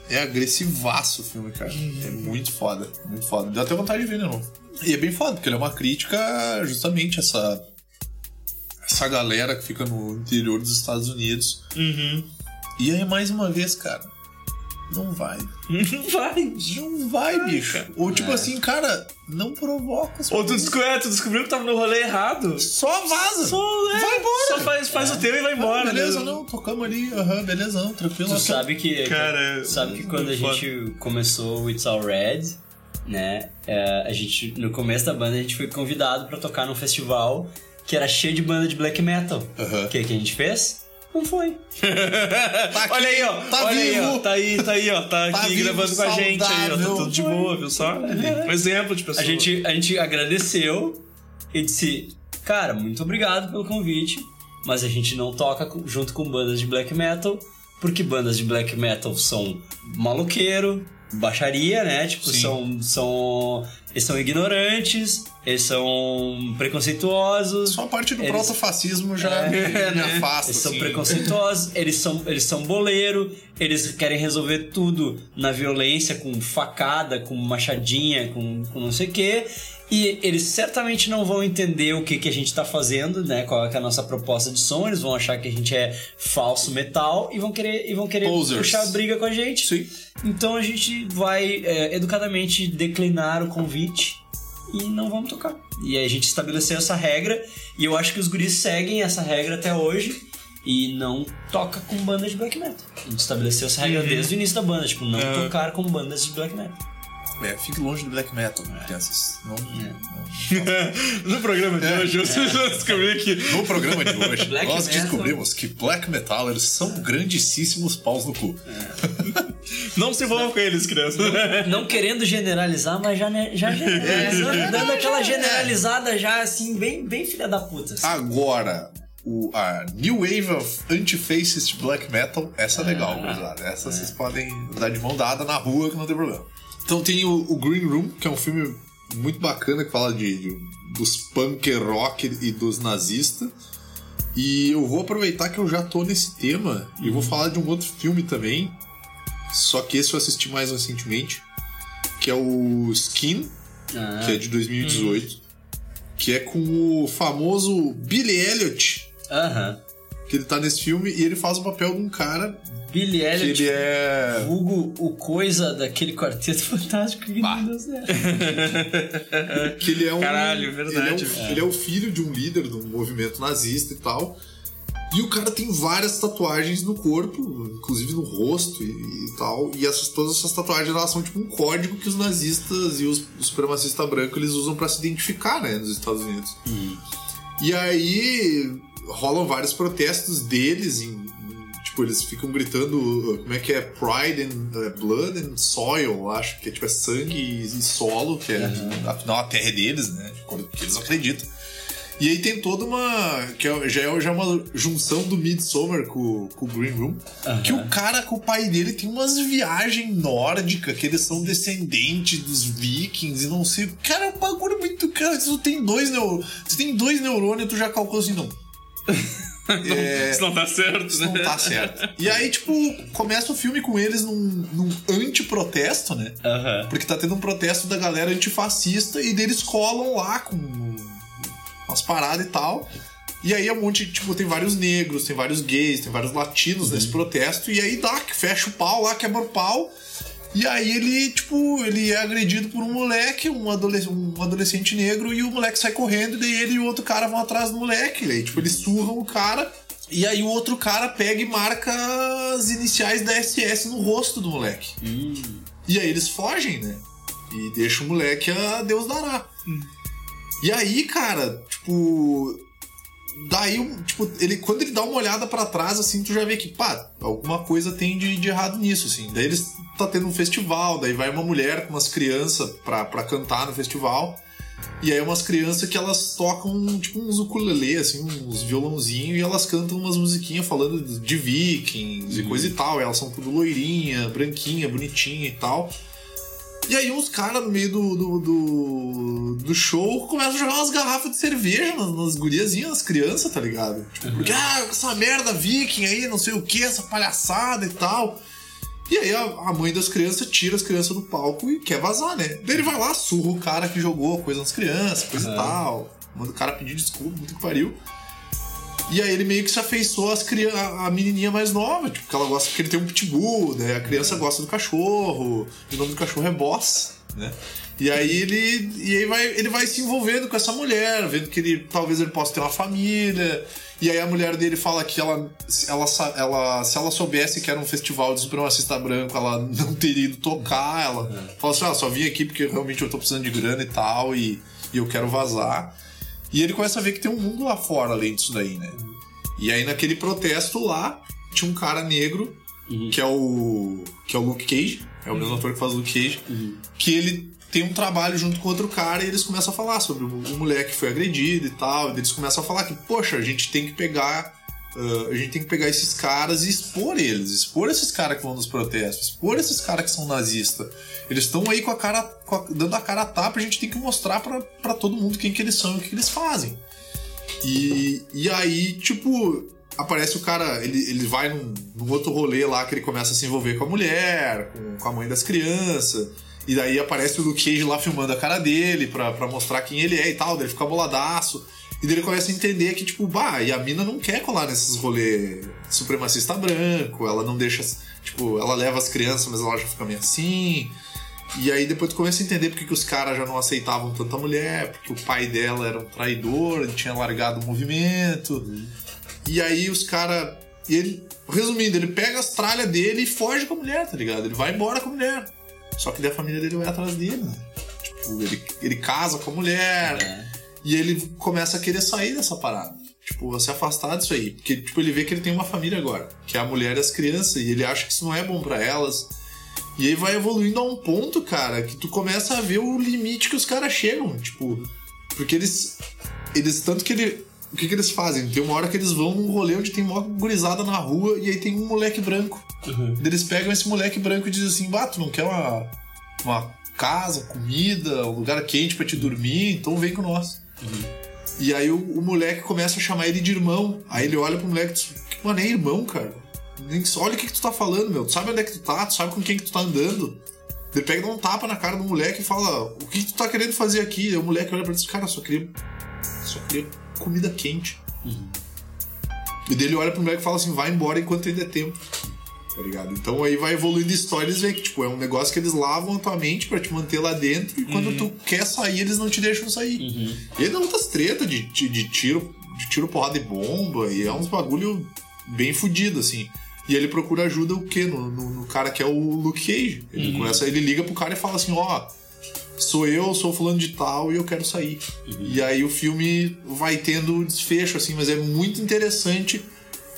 Speaker 3: É agressivaço o filme, cara. É muito foda. Muito foda. Deu até vontade de ver de novo. E é bem foda, porque ele é uma crítica justamente a essa. Essa galera que fica no interior dos Estados Unidos.
Speaker 2: Uhum.
Speaker 3: E aí, mais uma vez, cara. Não vai.
Speaker 2: Não vai.
Speaker 3: Não vai, bicho. Ou tipo assim, cara, não provoca as
Speaker 2: Ou tu,
Speaker 3: coisas.
Speaker 2: desco- é, tu descobriu que tava no rolê errado.
Speaker 3: Só vaza.
Speaker 2: Só, é,
Speaker 3: Vai embora.
Speaker 2: Só faz, faz o teu e vai embora.
Speaker 3: Ah, beleza,
Speaker 2: né?
Speaker 3: não, tocamos ali, aham, belezão, tranquilo.
Speaker 1: Tu sabe que,
Speaker 2: Cara,
Speaker 1: sabe que quando a
Speaker 2: muito
Speaker 1: gente começou o It's All Red, né? é, a gente, no começo da banda, a gente foi convidado pra tocar num festival que era cheio de banda de black metal.
Speaker 3: Aham.
Speaker 1: O que, que a gente fez? Não foi.
Speaker 2: Olha aí, ó.
Speaker 3: tá
Speaker 2: Olha aí, ó.
Speaker 3: vivo.
Speaker 2: Tá aí, tá aí, ó. Tá,
Speaker 3: Tá
Speaker 2: aqui
Speaker 3: vivo,
Speaker 2: gravando com a gente aí, ó. Tá tudo de boa, viu só? Um exemplo de pessoa.
Speaker 1: A gente, a gente agradeceu e disse, cara, muito obrigado pelo convite, mas a gente não toca junto com bandas de black metal, porque bandas de black metal são maloqueiro, baixaria, né? Tipo,
Speaker 3: Sim.
Speaker 1: são, são. Eles são ignorantes, eles são preconceituosos.
Speaker 3: Só a parte do
Speaker 1: Eles-
Speaker 3: protofascismo já
Speaker 1: É,
Speaker 3: me, me
Speaker 1: né?
Speaker 3: afasta.
Speaker 1: Eles são
Speaker 3: assim.
Speaker 1: preconceituosos, eles são, eles são boleiro, eles querem resolver tudo na violência, com facada, com machadinha, com, com não sei o quê. E eles certamente não vão entender o que, que a gente tá fazendo, né? Qual é, é a nossa proposta de som. Eles vão achar que a gente é falso metal e vão querer, e vão querer
Speaker 3: Posers.
Speaker 1: puxar briga com a gente.
Speaker 3: Sim.
Speaker 1: Então a gente vai é, educadamente declinar o convite e não vamos tocar. E aí a gente estabeleceu essa regra e eu acho que os guris seguem essa regra até hoje e não toca com bandas de black metal. A gente estabeleceu essa regra desde o início da banda, tipo, não
Speaker 2: É.
Speaker 1: tocar com bandas de black metal.
Speaker 3: É, fique longe do black metal, crianças. Não,
Speaker 2: No programa de hoje, vocês vão descobrir que.
Speaker 3: não. No programa de hoje,
Speaker 1: Black
Speaker 3: nós
Speaker 1: metal.
Speaker 3: descobrimos que black metalers são grandíssimos paus no cu.
Speaker 2: Não se envolvam com eles, crianças.
Speaker 1: Não querendo generalizar, mas já, já generalizando, dando aquela generalizada já assim, bem, bem filha da puta. assim.
Speaker 3: Agora, o, a New Wave of Anti-Fascist Black Metal, essa é legal, gurizada. Essa vocês podem dar de mão dada na rua que não tem problema. Então tem o, o Green Room, que é um filme muito bacana que fala de, de- dos punk rock e dos nazistas. E eu vou aproveitar que eu já tô nesse tema e vou falar de um outro filme também. Só que esse eu assisti mais recentemente, que é o Skin,
Speaker 1: Ah,
Speaker 3: que é de 2018, que é com o famoso Billy Elliot,
Speaker 1: Aham.
Speaker 3: que ele tá nesse filme e ele faz o papel de um cara
Speaker 1: Billy
Speaker 3: que
Speaker 1: Elliot,
Speaker 3: ele é.
Speaker 1: vulgo o coisa daquele quarteto fantástico que não deu certo.
Speaker 3: Que ele é um.
Speaker 2: Caralho,
Speaker 3: Ele é,
Speaker 2: verdade.
Speaker 3: um- ele é o filho de um líder de um movimento nazista e tal. E o cara tem várias tatuagens no corpo, inclusive no rosto e, e tal. E essas, todas essas tatuagens elas são tipo um código que os nazistas e os, os supremacistas brancos eles usam pra se identificar, né, nos Estados Unidos. E aí rolam vários protestos deles em- Tipo, eles ficam gritando, uh, como é que é? Pride and uh, Blood and Soil, acho que é tipo é sangue e, solo, que é, afinal a terra é deles, né? De acordo com o que eles acreditam. E aí tem toda uma. que é- já é já é uma junção do Midsommar com, com o Green Room. Que o cara com o pai dele tem umas viagens nórdicas, que eles são descendentes dos vikings e não sei. Cara, é um bagulho muito. Cara, tu tem dois, neu... tu tem dois neurônios, tu já calcula assim, não. É,
Speaker 2: Isso não tá certo,
Speaker 3: isso
Speaker 2: né?
Speaker 3: não tá certo. E aí, tipo, começa o filme com eles num, num anti-protesto, né? Porque tá tendo um protesto da galera antifascista e deles colam lá com umas paradas e tal. E aí é um monte, tipo, tem vários negros, tem vários gays, tem vários latinos nesse protesto. E aí dá, que fecha o pau lá, quebra o pau. E aí ele, tipo, ele é agredido por um moleque, um, adolesc um adolescente negro, e o moleque sai correndo, e daí ele e o outro cara vão atrás do moleque. E aí, tipo, eles surram o cara. E aí o outro cara pega e marca as iniciais da SS no rosto do moleque. E aí eles fogem, né? E deixa o moleque a Deus dará. E aí, cara, tipo. Daí, tipo, ele, quando ele dá uma olhada pra trás, assim, tu já vê que, pá, alguma coisa tem de, de errado nisso, assim. Daí eles tá tendo um festival, daí vai uma mulher com umas crianças pra, pra cantar no festival. E aí umas crianças que elas tocam, tipo, uns ukulele, assim, uns violãozinhos, e elas cantam umas musiquinhas falando de vikings e coisa e tal. E elas são tudo loirinha, branquinha, bonitinha e tal. E aí uns caras no meio do, do, do, do show começam a jogar umas garrafas de cerveja nas, nas guriazinhas, nas crianças, tá ligado? Tipo, porque, ah, essa merda viking aí, não sei o que, essa palhaçada e tal. E aí a, a mãe das crianças tira as crianças do palco e quer vazar, né? Daí ele vai lá, surra o cara que jogou coisa nas crianças, coisa e tal. Manda o cara pedir desculpa, muito que pariu. E aí ele meio que se afeiçoou às cria- a, menininha mais nova, tipo, que ela gosta porque ele tem um pitbull, né? A criança gosta do cachorro, e o nome do cachorro é Boss, né? E aí ele, e aí vai, ele vai se envolvendo com essa mulher, vendo que ele talvez ele possa ter uma família. E aí a mulher dele fala que ela, se ela, ela, se ela soubesse que era um festival de supremacista branco, ela não teria ido tocar. Ela fala assim: ah, só vim aqui porque realmente eu tô precisando de grana e tal, e, e eu quero vazar. E ele começa a ver que tem um mundo lá fora além disso daí, né? E aí naquele protesto lá, tinha um cara negro, que é o. que é o Luke Cage, é o mesmo ator que faz o Luke Cage, que ele tem um trabalho junto com outro cara e eles começam a falar sobre o, o moleque que foi agredido e tal. E eles começam a falar que, poxa, a gente tem que pegar. Ah, a gente tem que pegar esses caras e expor eles, expor esses caras que vão nos protestos, expor esses caras que são nazistas. Eles estão aí com a cara, com a- dando a cara a tapa, a gente tem que mostrar pra todo mundo quem que eles são e o que, que eles fazem. E, e aí, tipo, aparece o cara, ele, ele vai num, num outro rolê lá que ele começa a se envolver com a mulher, com, com a mãe das crianças. E daí aparece o Luke Cage lá filmando a cara dele pra, pra mostrar quem ele é e tal. Daí ele fica boladaço. E daí ele começa a entender que, tipo, bah, e a mina não quer colar nesses rolê supremacista branco, ela não deixa. Tipo, ela leva as crianças, mas ela já fica meio assim. E aí depois tu começa a entender porque que os caras já não aceitavam tanta mulher, porque o pai dela era um traidor, ele tinha largado o movimento. E aí os caras. Ele. Resumindo, ele pega as tralhas dele e foge com a mulher, tá ligado? Ele vai embora com a mulher. Só que daí a família dele vai atrás dele, né? Tipo, ele, ele casa com a mulher. E ele começa a querer sair dessa parada. Tipo, se afastar disso aí. Porque, tipo, ele vê que ele tem uma família agora. Que é a mulher e as crianças. E ele acha que isso não é bom pra elas. E aí vai evoluindo a um ponto, cara, que tu começa a ver o limite que os caras chegam. Tipo, porque eles. Eles. Tanto que ele. O que, que eles fazem? Tem uma hora que eles vão num rolê onde tem uma gurizada na rua e aí tem um moleque branco. E Eles pegam esse moleque branco e dizem assim: Bah, tu não quer uma, uma casa, comida, um lugar quente pra te dormir, então vem com nós. E aí o, o moleque começa a chamar ele de irmão. Aí ele olha pro moleque e diz: Mano, é irmão, cara. Nem- Olha o que, que tu tá falando, meu. Tu sabe onde é que tu tá? Tu sabe com quem que tu tá andando? Ele pega e dá um tapa na cara do moleque e fala: O que, que tu tá querendo fazer aqui? Aí o moleque olha pra ele e diz: Cara, só queria. Só queria comida quente. E daí ele olha pro moleque e fala assim: Vai embora enquanto ainda é tempo. Tá ligado? Então aí vai evoluindo a história e eles veem que, tipo, é um negócio que eles lavam a tua mente pra te manter lá dentro e quando tu quer sair, eles não te deixam sair. E aí dá muitas tretas de, de, de tiro, de tiro, porrada e bomba, e é uns bagulho bem fudido, assim. E ele procura ajuda o quê? No, no, no cara que é o Luke Cage. Ele
Speaker 11: Uhum.
Speaker 3: começa, ele liga pro cara e fala assim, ó. Sou eu, sou fulano de tal e eu quero sair. E aí o filme vai tendo desfecho, assim, mas é muito interessante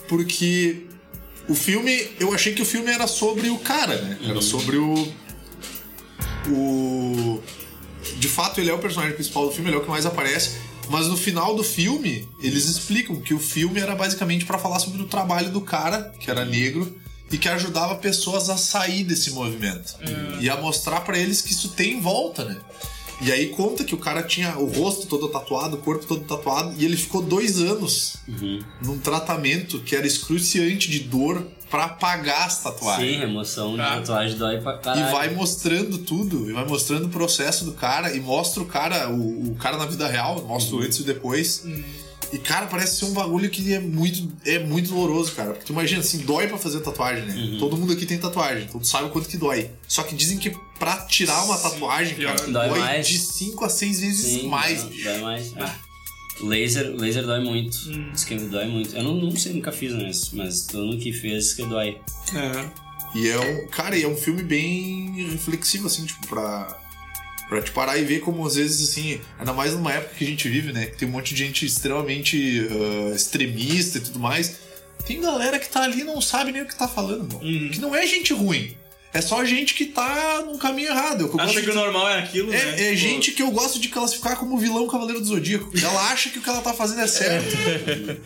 Speaker 3: porque o filme, eu achei que o filme era sobre o cara, né? Era sobre o. O. De fato, ele é o personagem principal do filme, ele é o que mais aparece. Mas no final do filme, eles explicam que o filme era basicamente pra falar sobre o trabalho do cara, que era negro, e que ajudava pessoas a sair desse movimento. E a mostrar pra eles que isso tem volta, né? E aí conta que o cara tinha o rosto todo tatuado, o corpo todo tatuado, e ele ficou dois anos num tratamento que era excruciante de dor pra apagar as tatuagens.
Speaker 1: Sim, remoção de tatuagem dói pra caralho.
Speaker 3: E vai mostrando tudo, e vai mostrando o processo do cara, e mostra o cara, o, o cara na vida real, mostra o antes e depois. E, cara, parece ser um bagulho que é muito, é muito doloroso, cara. Porque tu imagina, assim, dói pra fazer tatuagem, né? Todo mundo aqui tem tatuagem, então tu sabe o quanto que dói. Só que dizem que pra tirar uma tatuagem, cara,
Speaker 1: Dói
Speaker 3: dói,
Speaker 1: mais.
Speaker 3: de 5 a 6 vezes
Speaker 1: Sim,
Speaker 3: mais.
Speaker 1: Dói, dói mais. é. Laser, laser dói muito. Diz que dói muito. Eu não, não sei, nunca fiz, mas, mas todo mundo que fez que dói.
Speaker 3: E é um. Cara, e é um filme bem reflexivo, assim, tipo, pra. Pra te parar e ver como às vezes, assim, ainda mais numa época que a gente vive, né? Que tem um monte de gente extremamente ah, extremista e tudo mais. Tem galera que tá ali e não sabe nem o que tá falando, mano. Que não é gente ruim. É só gente que tá num caminho errado. É o eu
Speaker 2: Acha que o
Speaker 3: de-
Speaker 2: normal é aquilo,
Speaker 3: É,
Speaker 2: né?
Speaker 3: é gente que eu gosto de classificar como vilão Cavaleiro do Zodíaco. Ela acha que o que ela tá fazendo é certo.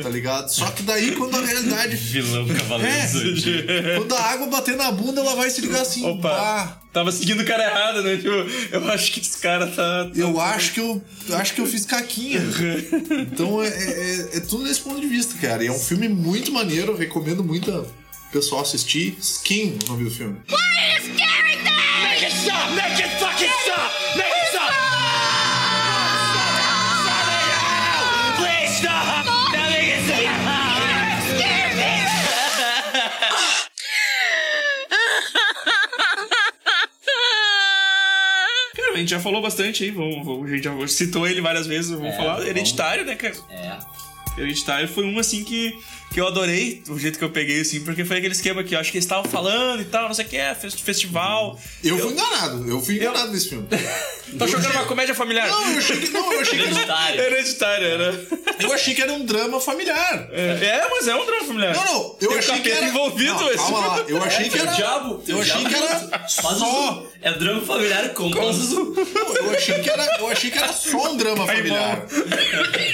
Speaker 3: tá ligado? Só que daí, quando a realidade.
Speaker 1: Vilão Cavaleiro
Speaker 3: É.
Speaker 1: do Zodíaco.
Speaker 3: Quando a água bater na bunda, ela vai se ligar assim.
Speaker 2: Opa,
Speaker 3: "Ah,
Speaker 2: tava seguindo o cara errado, né? Tipo, eu acho que esse cara tá.
Speaker 3: eu acho que eu, acho que eu fiz caquinha. Então é, é- é tudo nesse ponto de vista, cara. E é um filme muito maneiro, eu recomendo muito o pessoal assistir. Skin, o nome do filme.
Speaker 10: Make it stop! Make it fucking stop! Make it stop! Stop stop! Make it
Speaker 2: Cara, a gente já falou bastante aí, vamos, vamos- a gente já citou ele várias vezes, vamos
Speaker 1: É,
Speaker 2: falar.
Speaker 1: vamos.
Speaker 2: Hereditário, né, cara?
Speaker 1: É.
Speaker 2: Hereditário foi um assim que, que eu adorei, o jeito que eu peguei, assim, porque foi aquele esquema que eu acho que eles estavam falando e tal, não sei o que, é, fest- festival.
Speaker 3: Eu fui enganado, eu fui enganado nesse filme.
Speaker 2: Tá jogando uma comédia familiar?
Speaker 3: Não, eu achei que, não, eu achei que era,
Speaker 1: Hereditário.
Speaker 2: Era.
Speaker 3: eu achei que era um drama familiar.
Speaker 2: É, mas é um drama familiar.
Speaker 3: Não, não, eu
Speaker 2: Tem
Speaker 3: achei que era...
Speaker 2: envolvido,
Speaker 3: não,
Speaker 2: esse
Speaker 3: calma lá, eu achei que
Speaker 1: Tem o
Speaker 3: era...
Speaker 1: diabo.
Speaker 3: Eu achei
Speaker 1: diabo
Speaker 3: que era só...
Speaker 1: o- É drama familiar com os...
Speaker 3: Não, eu achei que era, eu achei que era só um drama familiar.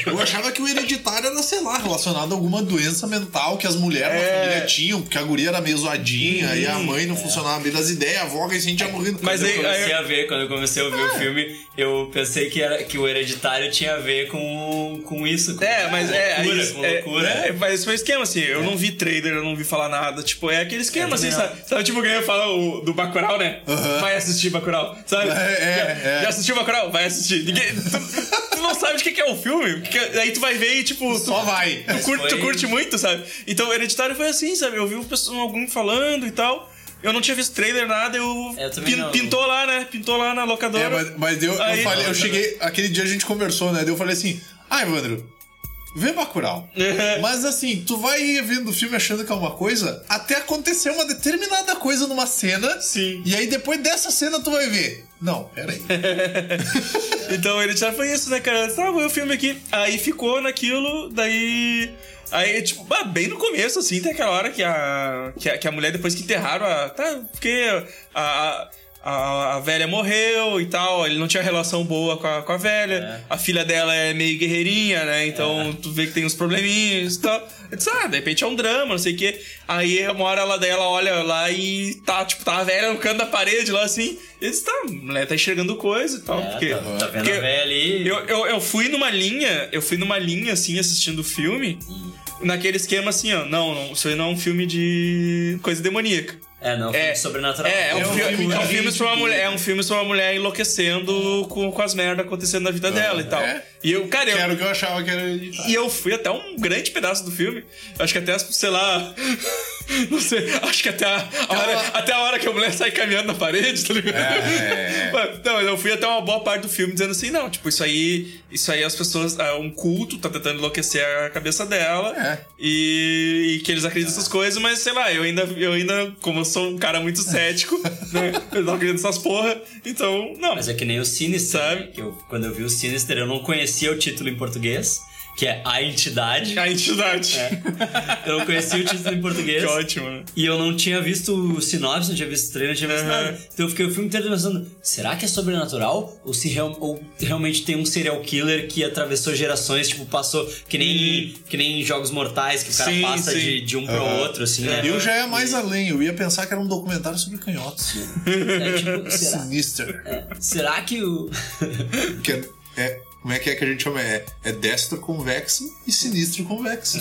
Speaker 3: Eu achava que o hereditário era, sei lá, relacionado a alguma doença mental que as mulheres
Speaker 2: É.
Speaker 3: na família tinham, porque a guria era meio zoadinha e a mãe não funcionava bem das ideias, a avó recém tinha morrido.
Speaker 2: Mas
Speaker 1: Quando eu
Speaker 2: aí-
Speaker 1: comecei
Speaker 2: aí-
Speaker 1: a ver, quando eu comecei a ver o filme, eu pensei que, era, que o hereditário tinha a ver com, com isso. Com
Speaker 2: É, mas é,
Speaker 1: loucura,
Speaker 2: aí,
Speaker 1: com
Speaker 2: é,
Speaker 1: loucura.
Speaker 2: é, mas foi esquema assim, eu não vi trailer, eu não vi falar nada, tipo, é aquele esquema
Speaker 1: Eu
Speaker 2: assim, sabe? Sabe tipo quem ia falar o, do Bacurau, né?
Speaker 3: Aham.
Speaker 2: Vai assistir Bacurau, sabe?
Speaker 3: É, é,
Speaker 2: já,
Speaker 3: é.
Speaker 2: já assistiu Bacurau? Vai assistir. Ninguém, tu, tu não sabe de que, que é o filme, porque aí tu vai ver e tipo... tu-
Speaker 3: Só vai.
Speaker 2: Tu curte, tu
Speaker 1: foi-
Speaker 2: curte muito, sabe? Então, Hereditário foi assim, sabe? Eu vi um pessoa- algum falando e tal... Eu não tinha visto trailer, nada, eu...
Speaker 1: Eu também
Speaker 2: pin-
Speaker 1: não.
Speaker 2: Pintou lá, né? Pintou lá na locadora.
Speaker 3: É, mas, mas eu, eu
Speaker 2: Aí-
Speaker 3: falei, eu cheguei, aquele dia a gente conversou, né? Daí eu falei assim, ah, Evandro, vê Bacurau. mas assim, tu vai vendo o filme achando que é uma coisa, até acontecer uma determinada coisa numa cena.
Speaker 2: Sim.
Speaker 3: E aí depois dessa cena tu vai ver. Não, peraí.
Speaker 2: Então ele já foi isso, né, cara? Tá, vou ver o filme aqui. Aí ficou naquilo, daí. Aí, tipo, bem no começo, assim, tem aquela hora que a, que a, que a mulher, depois que enterraram a. Tá, porque a. A, a velha morreu e tal, ele não tinha relação boa com a, com a velha. A filha dela é meio guerreirinha, né? Então tu vê que tem uns probleminhas e tal. Eu disse, ah, de repente é um drama, não sei o quê. Aí uma hora ela dela olha lá e tá, tipo, tá a velha no canto da parede lá assim. E disse, tá, a mulher tá enxergando coisa e tal.
Speaker 1: É,
Speaker 2: porque,
Speaker 1: tá, tá vendo
Speaker 2: porque
Speaker 1: a velha ali.
Speaker 2: eu, eu, eu fui numa linha, eu fui numa linha, assim, assistindo o filme, naquele esquema assim, ó. Não, não, isso aí não é um filme de coisa demoníaca.
Speaker 1: É, não,
Speaker 2: É,
Speaker 1: filme sobrenatural.
Speaker 2: É, é um,
Speaker 3: É um
Speaker 2: filme,
Speaker 3: filme
Speaker 2: é um filme sobre uma mulher, é um filme sobre uma mulher enlouquecendo com, com as merdas acontecendo na vida dela e tal.
Speaker 3: é?
Speaker 2: E eu, cara, eu,
Speaker 3: Que era o que eu achava que era
Speaker 2: e eu fui até um grande pedaço do filme. Acho que até, sei lá. Não sei, acho que até a, a hora, até a hora que a mulher sai caminhando na parede, tá ligado?
Speaker 3: É, é.
Speaker 2: Mas, Não, mas eu fui até uma boa parte do filme dizendo assim: não, tipo, isso aí. Isso aí as pessoas. é Um culto tá tentando enlouquecer a cabeça dela.
Speaker 3: É.
Speaker 2: E, e que eles acreditam nessas coisas, mas sei lá, eu ainda, eu ainda, como sou um cara muito cético, né? Eu não acredito nessas porra, então, não.
Speaker 1: Mas é que nem o Sinister,
Speaker 2: Sabe?
Speaker 1: né? que eu, quando eu vi o Sinister, eu não conhecia o título em português, que é A Entidade.
Speaker 2: A entidade.
Speaker 1: Eu não conhecia o título em português.
Speaker 2: Que ótimo, né?
Speaker 1: E eu não tinha visto o sinopse, não tinha visto o trailer, não tinha visto
Speaker 2: Uhum.
Speaker 1: nada. Então eu fiquei o filme inteiro pensando, será que é sobrenatural? Ou se real- ou realmente tem um serial killer que atravessou gerações, tipo, passou que nem, que nem jogos mortais, que o cara
Speaker 2: Sim,
Speaker 1: passa
Speaker 2: sim.
Speaker 1: De, de um pro
Speaker 3: Aham.
Speaker 1: outro, assim, né?
Speaker 3: Eu já ia mais além, eu ia pensar que era um documentário sobre canhotos.
Speaker 1: É, tipo, será,
Speaker 3: Sinister.
Speaker 1: será que o.
Speaker 3: Que é, é- como é que é que a gente chama? É, é destro convexo e sinistro convexo.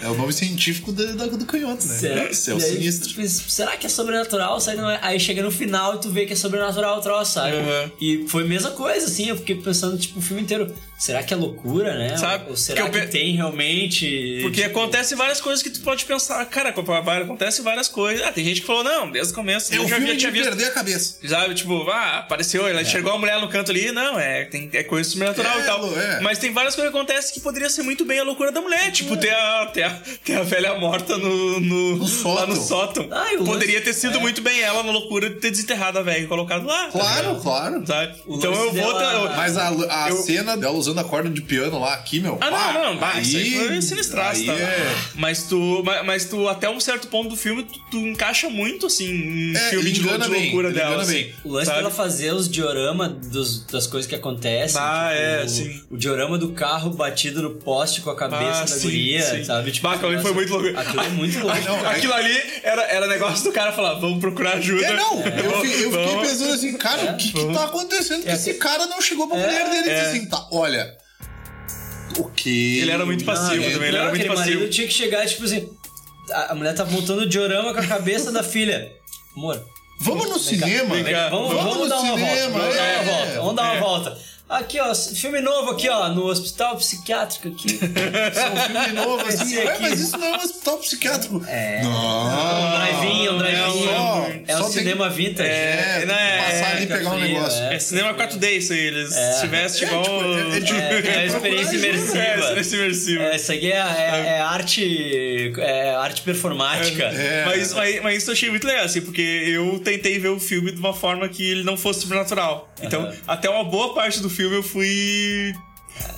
Speaker 3: É, o nome científico do, do, do canhoto, né?
Speaker 1: Será?
Speaker 3: É o
Speaker 1: aí,
Speaker 3: sinistro.
Speaker 1: tipo, será que é sobrenatural? É? Aí chega no final e tu vê que é sobrenatural o troço, sabe?
Speaker 2: Uhum.
Speaker 1: E foi a mesma coisa, assim. Eu fiquei pensando, tipo, o filme inteiro. Será que é loucura, né?
Speaker 2: Sabe?
Speaker 1: Ou será que
Speaker 2: pe-
Speaker 1: tem realmente.
Speaker 2: Porque
Speaker 1: tipo,
Speaker 2: acontece várias coisas que tu pode pensar, cara, acontece várias coisas. Ah, tem gente que falou, não, desde o começo.
Speaker 3: É
Speaker 2: eu
Speaker 3: o
Speaker 2: já,
Speaker 3: filme
Speaker 2: já tinha visto.
Speaker 3: perder a cabeça.
Speaker 2: Sabe, tipo, ah, apareceu, ela enxergou a mulher no canto ali, não, é, tem, é coisa sobrenatural
Speaker 3: É,
Speaker 2: e tal.
Speaker 3: Lu, é.
Speaker 2: Mas tem várias coisas que acontecem que poderia ser muito bem a loucura da mulher. Tipo, ter, a, ter, a, ter a velha morta no, no,
Speaker 3: No
Speaker 2: lá no
Speaker 3: sótão.
Speaker 2: sótão.
Speaker 1: Ah,
Speaker 2: poderia
Speaker 1: lance-
Speaker 2: ter sido
Speaker 1: é.
Speaker 2: muito bem ela na loucura de ter desenterrado a velha e colocado lá. tá
Speaker 3: Claro,
Speaker 2: ligado?
Speaker 3: claro.
Speaker 2: Sabe? Então eu vou.
Speaker 1: dela-
Speaker 2: ter- eu-
Speaker 3: Mas a, a
Speaker 2: Eu-
Speaker 3: cena dela usando a corda de piano lá aqui, meu.
Speaker 2: Ah,
Speaker 3: pá,
Speaker 2: não, não, bah, isso aí foi sinistraço,
Speaker 3: aí
Speaker 2: tá?
Speaker 3: é-
Speaker 2: Mas tu, mas, mas tu, até um certo ponto do filme, tu, tu encaixa muito, assim, em
Speaker 3: É,
Speaker 2: filme de, de
Speaker 3: bem,
Speaker 2: loucura
Speaker 3: ele
Speaker 2: dela. assim,
Speaker 3: bem.
Speaker 1: O lance
Speaker 2: sabe?
Speaker 1: dela fazer os diorama dos, das coisas que acontecem.
Speaker 2: Ah,
Speaker 1: tipo,
Speaker 2: é,
Speaker 1: o,
Speaker 2: sim.
Speaker 1: O diorama do carro batido no poste com a cabeça
Speaker 2: Ah,
Speaker 1: da
Speaker 2: sim,
Speaker 1: guria,
Speaker 2: sim.
Speaker 1: sabe? Tipo,
Speaker 2: aquilo ali foi muito louco.
Speaker 1: Aquilo é muito louco.
Speaker 3: não,
Speaker 2: Aquilo ali era, era negócio do cara falar, vamos procurar ajuda.
Speaker 3: É, não, eu, fi- eu fiquei pensando assim, cara, o que que tá acontecendo? Que
Speaker 1: É,
Speaker 3: esse cara não chegou pra mulher dele e
Speaker 2: é.
Speaker 3: disse assim, tá, olha. Ok.
Speaker 2: Ele era muito passivo
Speaker 1: Ah,
Speaker 2: também, ele era muito passivo.
Speaker 1: marido tinha que chegar, tipo assim. A, mulher tá montando o diorama com a cabeça da filha. Amor.
Speaker 3: Vamos no cinema.
Speaker 2: cá.
Speaker 1: Vamos,
Speaker 3: Vamos
Speaker 1: vamos
Speaker 3: no
Speaker 1: dar uma
Speaker 3: cinema,
Speaker 1: volta. Vamos dar
Speaker 3: é,
Speaker 1: uma volta. Vamos dar uma
Speaker 2: é.
Speaker 1: volta. Aqui, ó, filme novo aqui, ó, no hospital psiquiátrico aqui.
Speaker 3: É um filme novo, assim.
Speaker 1: Aqui.
Speaker 3: mas isso não é um hospital psiquiátrico.
Speaker 1: É.
Speaker 3: Não.
Speaker 1: Um drive-in, um drive-in.
Speaker 3: só-
Speaker 1: É
Speaker 3: só
Speaker 1: um
Speaker 3: tem-
Speaker 1: cinema vintage.
Speaker 3: É, tem que
Speaker 2: é-
Speaker 3: passar ali e pegar um
Speaker 1: frio,
Speaker 3: negócio.
Speaker 2: É cinema 4D isso aí. Eles
Speaker 3: É,
Speaker 2: igual.
Speaker 3: tipo, é- é tipo-
Speaker 1: É, é a experiência imersiva.
Speaker 2: É, experiência imersiva.
Speaker 1: É, isso aqui é, é- é arte. É arte performática.
Speaker 3: É.
Speaker 2: Mas, mas, mas isso eu achei muito legal, assim, porque eu tentei ver o filme de uma forma que ele não fosse sobrenatural. Então, até uma boa parte do filme eu fui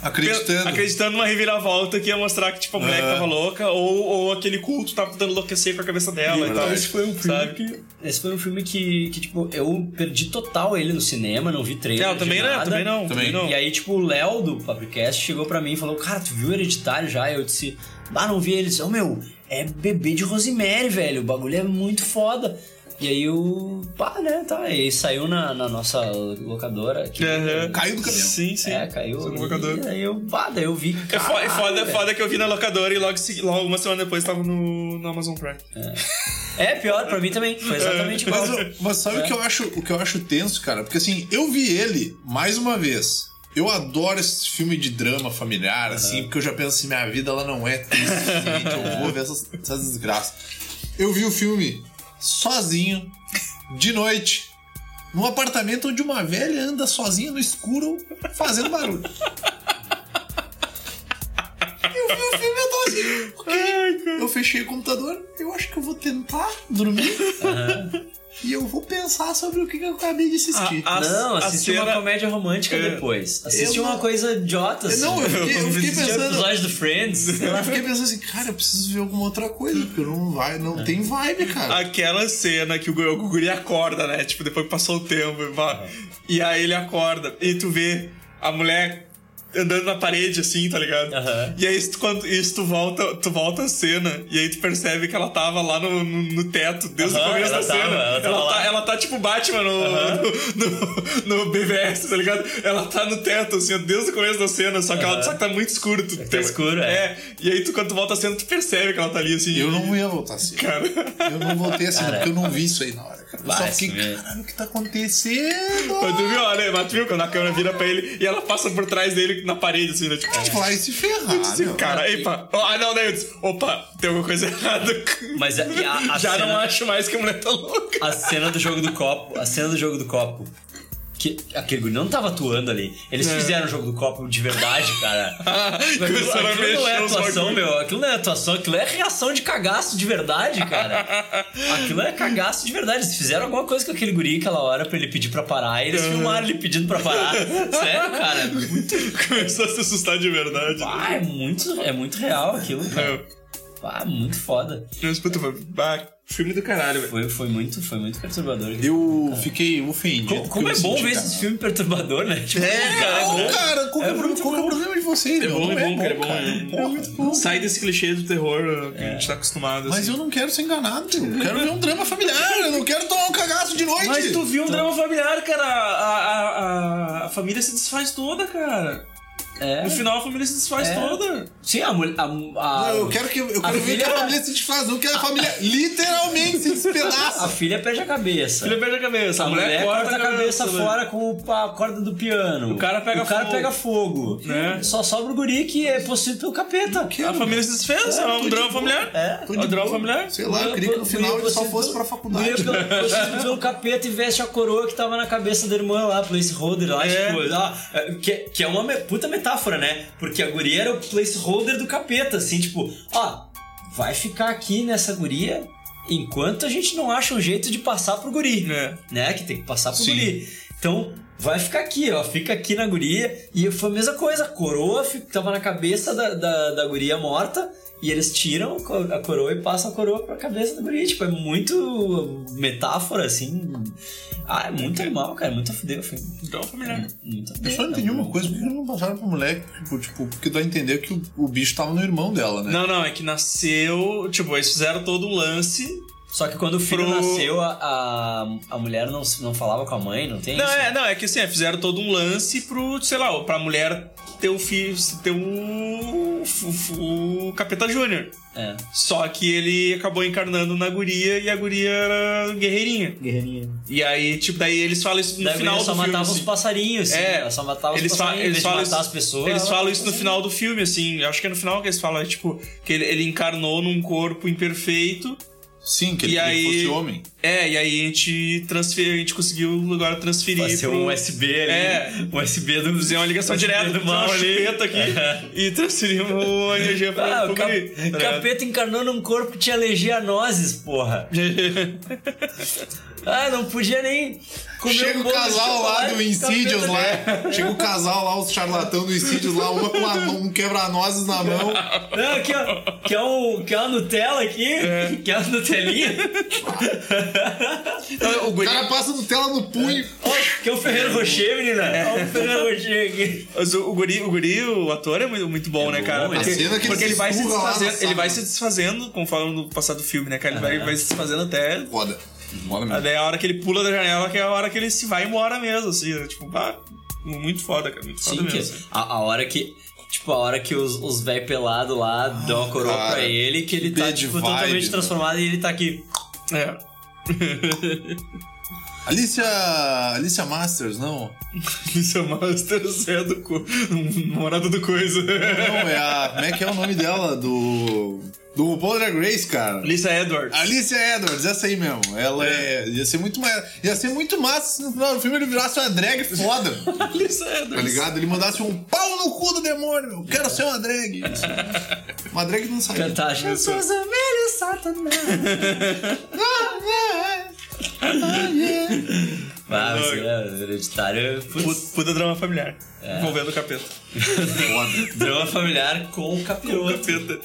Speaker 3: Acreditando.
Speaker 2: acreditando numa reviravolta que ia mostrar que, tipo, a mulher tava louca ou, ou aquele culto tava tentando enlouquecer com a cabeça dela e, tal.
Speaker 1: Esse foi um filme
Speaker 2: Sabe?
Speaker 1: que. Esse foi um filme que, que, tipo, eu perdi total ele no cinema, não vi trailer.
Speaker 2: É, eu também
Speaker 1: de
Speaker 2: não, também não, também não.
Speaker 1: E aí, tipo, o Léo do Papricast chegou pra mim e falou: Cara, tu viu Hereditário já? E eu disse: Ah, não vi ele. Ele disse: Ô meu, é bebê de Rosemary, velho. O bagulho é muito foda. E aí eu. Pá, né? Tá. E aí saiu na, na nossa locadora. Aqui,
Speaker 2: Aham.
Speaker 3: Caiu do caminhão.
Speaker 2: Sim, sim.
Speaker 1: É, caiu.
Speaker 2: Saiu no locador.
Speaker 1: E aí eu, pá, daí eu vi.
Speaker 2: É foda, é foda, é
Speaker 1: caralho,
Speaker 2: foda que eu vi na locadora e logo, logo uma semana depois tava no, no Amazon Prime.
Speaker 1: É, pior, pra mim também. Foi exatamente igual.
Speaker 3: Mas, mas sabe o, que eu acho, o que eu acho tenso, cara? Porque assim, eu vi ele mais uma vez. Eu adoro esse filme de drama familiar, assim, porque eu já penso assim, minha vida ela não é triste, gente, eu vou ver essas, essas desgraças. Eu vi o filme sozinho, de noite, num apartamento onde uma velha anda sozinha no escuro, fazendo barulho. Eu vi o filme e eu tô assim, ok. Eu fechei o computador, eu acho que eu vou tentar dormir. E eu vou pensar sobre o que eu acabei de assistir.
Speaker 2: A- a-
Speaker 1: Não, assisti
Speaker 2: cena-
Speaker 1: uma comédia romântica
Speaker 2: É.
Speaker 1: depois. Assisti uma
Speaker 3: não-
Speaker 1: coisa idiota, assim.
Speaker 3: Não, eu fiquei, eu fiquei pensando.
Speaker 1: episódio do Friends.
Speaker 3: Eu fiquei pensando assim, cara, eu preciso ver alguma outra coisa, porque não vai, não tem vibe, cara.
Speaker 2: Aquela cena que o, o guri acorda, né? Tipo, depois que passou o tempo. e vai- E aí ele acorda. E tu vê a mulher andando na parede, assim, tá ligado?
Speaker 1: Aham.
Speaker 2: E aí isso, tu- quando, isso tu volta, tu volta a cena e aí tu percebe que ela tava lá no, no, no teto, desde o
Speaker 1: Aham,
Speaker 2: começo
Speaker 1: ela
Speaker 2: da
Speaker 1: tava,
Speaker 2: cena.
Speaker 1: ela tava
Speaker 2: tá, ela tá tipo Batman no, no, no, no BVS, tá ligado? Ela tá no teto, assim, desde o começo da cena, só que, ela, só que tá muito escuro. Tu,
Speaker 1: Tá escuro, é.
Speaker 2: é. E aí tu, quando tu volta a cena, tu percebe que ela tá ali, assim.
Speaker 3: Eu não ia voltar assim.
Speaker 2: Cara.
Speaker 3: Eu não voltei assim,
Speaker 1: Cara,
Speaker 3: porque eu não vi isso aí na hora, cara. Eu só
Speaker 1: Vai,
Speaker 3: fiquei,
Speaker 1: sim, é.
Speaker 3: caralho, o que tá acontecendo?
Speaker 2: Mas tu viu, olha, mas tu viu quando a câmera vira pra ele e ela passa por trás dele na parede, assim, né? Tipo,
Speaker 3: Vai se ferrar,
Speaker 2: assim,
Speaker 3: meu.
Speaker 2: cara, epa. Ah, não, daí eu disse, opa, tem alguma coisa errada.
Speaker 1: Mas a- e a- a
Speaker 2: Já
Speaker 1: cena-
Speaker 2: não acho mais que a mulher tá louca.
Speaker 1: A cena do jogo do copo. A cena do jogo do copo. Que aquele guri não tava atuando ali. Eles
Speaker 2: É.
Speaker 1: fizeram o jogo do copo de verdade, cara. Aquilo, aquilo não é atuação, meu. Aquilo não é atuação, aquilo é reação de cagaço de verdade, cara. Aquilo é cagaço de verdade. Eles fizeram alguma coisa com aquele guri aquela hora pra ele pedir pra parar e eles filmaram ele pedindo pra parar. Sério, cara. É muito,
Speaker 2: Começou a se assustar de verdade.
Speaker 1: pá, é muito, é muito real aquilo, cara.
Speaker 2: Meu,
Speaker 1: Pá, muito foda.
Speaker 2: Mas, puta, bah, filme do caralho, velho.
Speaker 1: Foi, foi, muito, foi muito perturbador.
Speaker 3: Eu fiquei ofendido.
Speaker 1: Como, como é bom
Speaker 3: senti,
Speaker 1: ver
Speaker 3: cara.
Speaker 1: esse filme perturbador, né? Tipo,
Speaker 3: É, não, cara, qual, que é, o pro- qual que é o problema de vocês?
Speaker 2: É
Speaker 3: meu?
Speaker 2: bom,
Speaker 3: Não
Speaker 2: é bom, cara, é bom.
Speaker 3: cara.
Speaker 2: é-
Speaker 3: Porra, muito bom.
Speaker 2: Sai desse clichê do terror que a gente tá acostumado.
Speaker 3: Mas
Speaker 2: assim.
Speaker 3: eu não quero ser enganado, eu quero ver um drama familiar, eu não quero tomar um cagaço de noite.
Speaker 2: Mas tu viu um drama familiar, cara. A, a, a, a família se desfaz toda, cara.
Speaker 1: É.
Speaker 2: No final a família se desfaz
Speaker 1: É.
Speaker 2: toda.
Speaker 1: Sim, a mulher. A, a-
Speaker 3: Não, eu quero, que, eu
Speaker 1: a
Speaker 3: quero ver que
Speaker 1: filha-
Speaker 3: a família se desfaz, não quero a família literalmente se
Speaker 1: A
Speaker 3: despedaça.
Speaker 1: filha perde a cabeça.
Speaker 2: Ele perde a cabeça.
Speaker 1: A, mulher, corta a cabeça
Speaker 2: né?
Speaker 1: fora com a corda do piano.
Speaker 2: O cara pega
Speaker 1: o cara
Speaker 2: fogo.
Speaker 1: pega fogo.
Speaker 2: Né?
Speaker 1: Só sobra o guri que é possuído pelo capeta.
Speaker 2: A família se desfez. É, um drama familiar.
Speaker 1: É.
Speaker 2: É um drama familiar.
Speaker 3: Sei lá, eu queria que no final ele só fosse pra faculdade.
Speaker 1: é possuído pelo capeta e veste a coroa que tava na cabeça da irmã lá, placeholder lá,
Speaker 2: É.
Speaker 1: tipo, é, que, que é uma puta metáfora, né? Porque a guria era o placeholder do capeta, assim, tipo, ó, vai ficar aqui nessa guria enquanto a gente não acha um jeito de passar pro guri,
Speaker 2: É.
Speaker 1: né? Que tem que passar pro
Speaker 3: Sim.
Speaker 1: guri. Então, vai ficar aqui, ó, fica aqui na guria. E foi a mesma coisa, a coroa tava na cabeça da, da, da guria morta. E eles tiram a co- a coroa e passam a coroa pra cabeça da guria. Tipo, é muito metáfora, assim. Ah, é muito animal, cara. Muito a fuder o filme.
Speaker 2: Drama familiar.
Speaker 1: Muito a
Speaker 3: Eu
Speaker 1: fuder.
Speaker 3: só não entendi uma coisa, por que não passaram pro moleque? Tipo, tipo, porque dá a entender que o, o bicho tava no irmão dela, né?
Speaker 2: Não, não, é que nasceu. Tipo, eles fizeram todo um lance.
Speaker 1: Só que quando o filho
Speaker 2: Pro-
Speaker 1: nasceu, a, a, a mulher não, não falava com a mãe, não tem
Speaker 2: Não,
Speaker 1: isso?
Speaker 2: é, não, é que assim, é, fizeram todo um lance pro, sei lá, pra mulher ter o filho, ter um o, o Capeta Júnior.
Speaker 1: É.
Speaker 2: Só que ele acabou encarnando na guria e a guria era guerreirinha.
Speaker 1: Guerreirinha.
Speaker 2: E aí, tipo, daí eles falam isso no
Speaker 1: Daí
Speaker 2: final do
Speaker 1: só
Speaker 2: filme.
Speaker 1: matava
Speaker 2: assim.
Speaker 1: os passarinhos. sim.
Speaker 2: É,
Speaker 1: Ela só matava
Speaker 2: eles
Speaker 1: os passarinhos.
Speaker 2: eles falam
Speaker 1: matar
Speaker 2: isso-
Speaker 1: as pessoas.
Speaker 2: Eles
Speaker 1: ela
Speaker 2: falam isso no
Speaker 1: os
Speaker 2: final do filme, assim. eu Acho que é no final que eles falam, é, tipo, que ele, ele encarnou num corpo imperfeito.
Speaker 3: Sim, que ele
Speaker 2: aí,
Speaker 3: fosse homem.
Speaker 2: É, e aí a gente transferiu, a gente conseguiu agora transferir.
Speaker 1: Vai ser
Speaker 2: pro-
Speaker 1: um USB ali.
Speaker 2: É.
Speaker 1: Um USB do.
Speaker 2: Fazer uma ligação
Speaker 1: USB
Speaker 2: direta
Speaker 1: do mal ali.
Speaker 2: aqui e transferimos a energia pro,
Speaker 1: Ah,
Speaker 2: pro
Speaker 1: o cap- capeta encarnou num corpo que tinha alergia a nozes, porra. ah, não podia nem comer
Speaker 3: Chega
Speaker 1: um
Speaker 3: o casal lá do Insidious
Speaker 1: capeta-
Speaker 3: lá. Chega o casal lá, os charlatão do Insidious lá, uma com uma- um quebra-nozes na mão.
Speaker 1: Não, aqui, ó. Quer, um, quer uma Nutella aqui? Quer uma Nutelinha?
Speaker 2: O
Speaker 3: O cara passa Nutella no punho.
Speaker 1: Ó, quer um Ferreiro Rocher, menina? Ó, um Ferreiro Rocher aqui.
Speaker 2: O, o guri, o guri, o ator é muito, muito bom, né, cara?
Speaker 1: bom,
Speaker 2: Porque,
Speaker 3: a cena que ele
Speaker 2: porque
Speaker 3: se
Speaker 2: ele vai se desfazendo, ele vai se desfazendo conforme no passar do filme, né, cara? Ele vai, vai se desfazendo até.
Speaker 3: Foda. Foda mesmo.
Speaker 2: Até a hora que ele pula da janela, que é a hora que ele se vai embora mesmo, assim. né? Tipo, ah, muito foda, cara. Muito foda
Speaker 1: Sim, que
Speaker 2: mesmo.
Speaker 1: a, a hora que. Tipo, a hora que os, os véi pelados lá dão a coroa
Speaker 3: cara,
Speaker 1: pra ele, que ele
Speaker 3: que
Speaker 1: tá, tipo,
Speaker 3: vibe,
Speaker 1: totalmente
Speaker 3: né?
Speaker 1: transformado e ele tá aqui.
Speaker 2: É.
Speaker 3: Alicia. Alicia Masters, não?
Speaker 2: É Masters é do. co- Namorado do Coisa.
Speaker 3: Não, é a. Como é que é o nome dela? Do. Do RuPaul Drag Race, cara.
Speaker 2: Lisa Edwards.
Speaker 3: Alicia Edwards, essa aí mesmo. Ela é. Ia ser muito mais. Ia ser muito massa se no final do filme ele virasse uma drag foda. Tá
Speaker 2: Edwards.
Speaker 3: ligado? Ele mandasse um pau no cu do demônio, meu. Quero ser uma drag. Uma drag não sai.
Speaker 1: Fantástico.
Speaker 3: Eu sou velho satanás.
Speaker 1: Ah, você é hereditário. Putz,
Speaker 2: Pu- Puta drama familiar. Envolvendo o capeta.
Speaker 3: Foda.
Speaker 1: drama familiar com o capiroto.
Speaker 2: Capeta.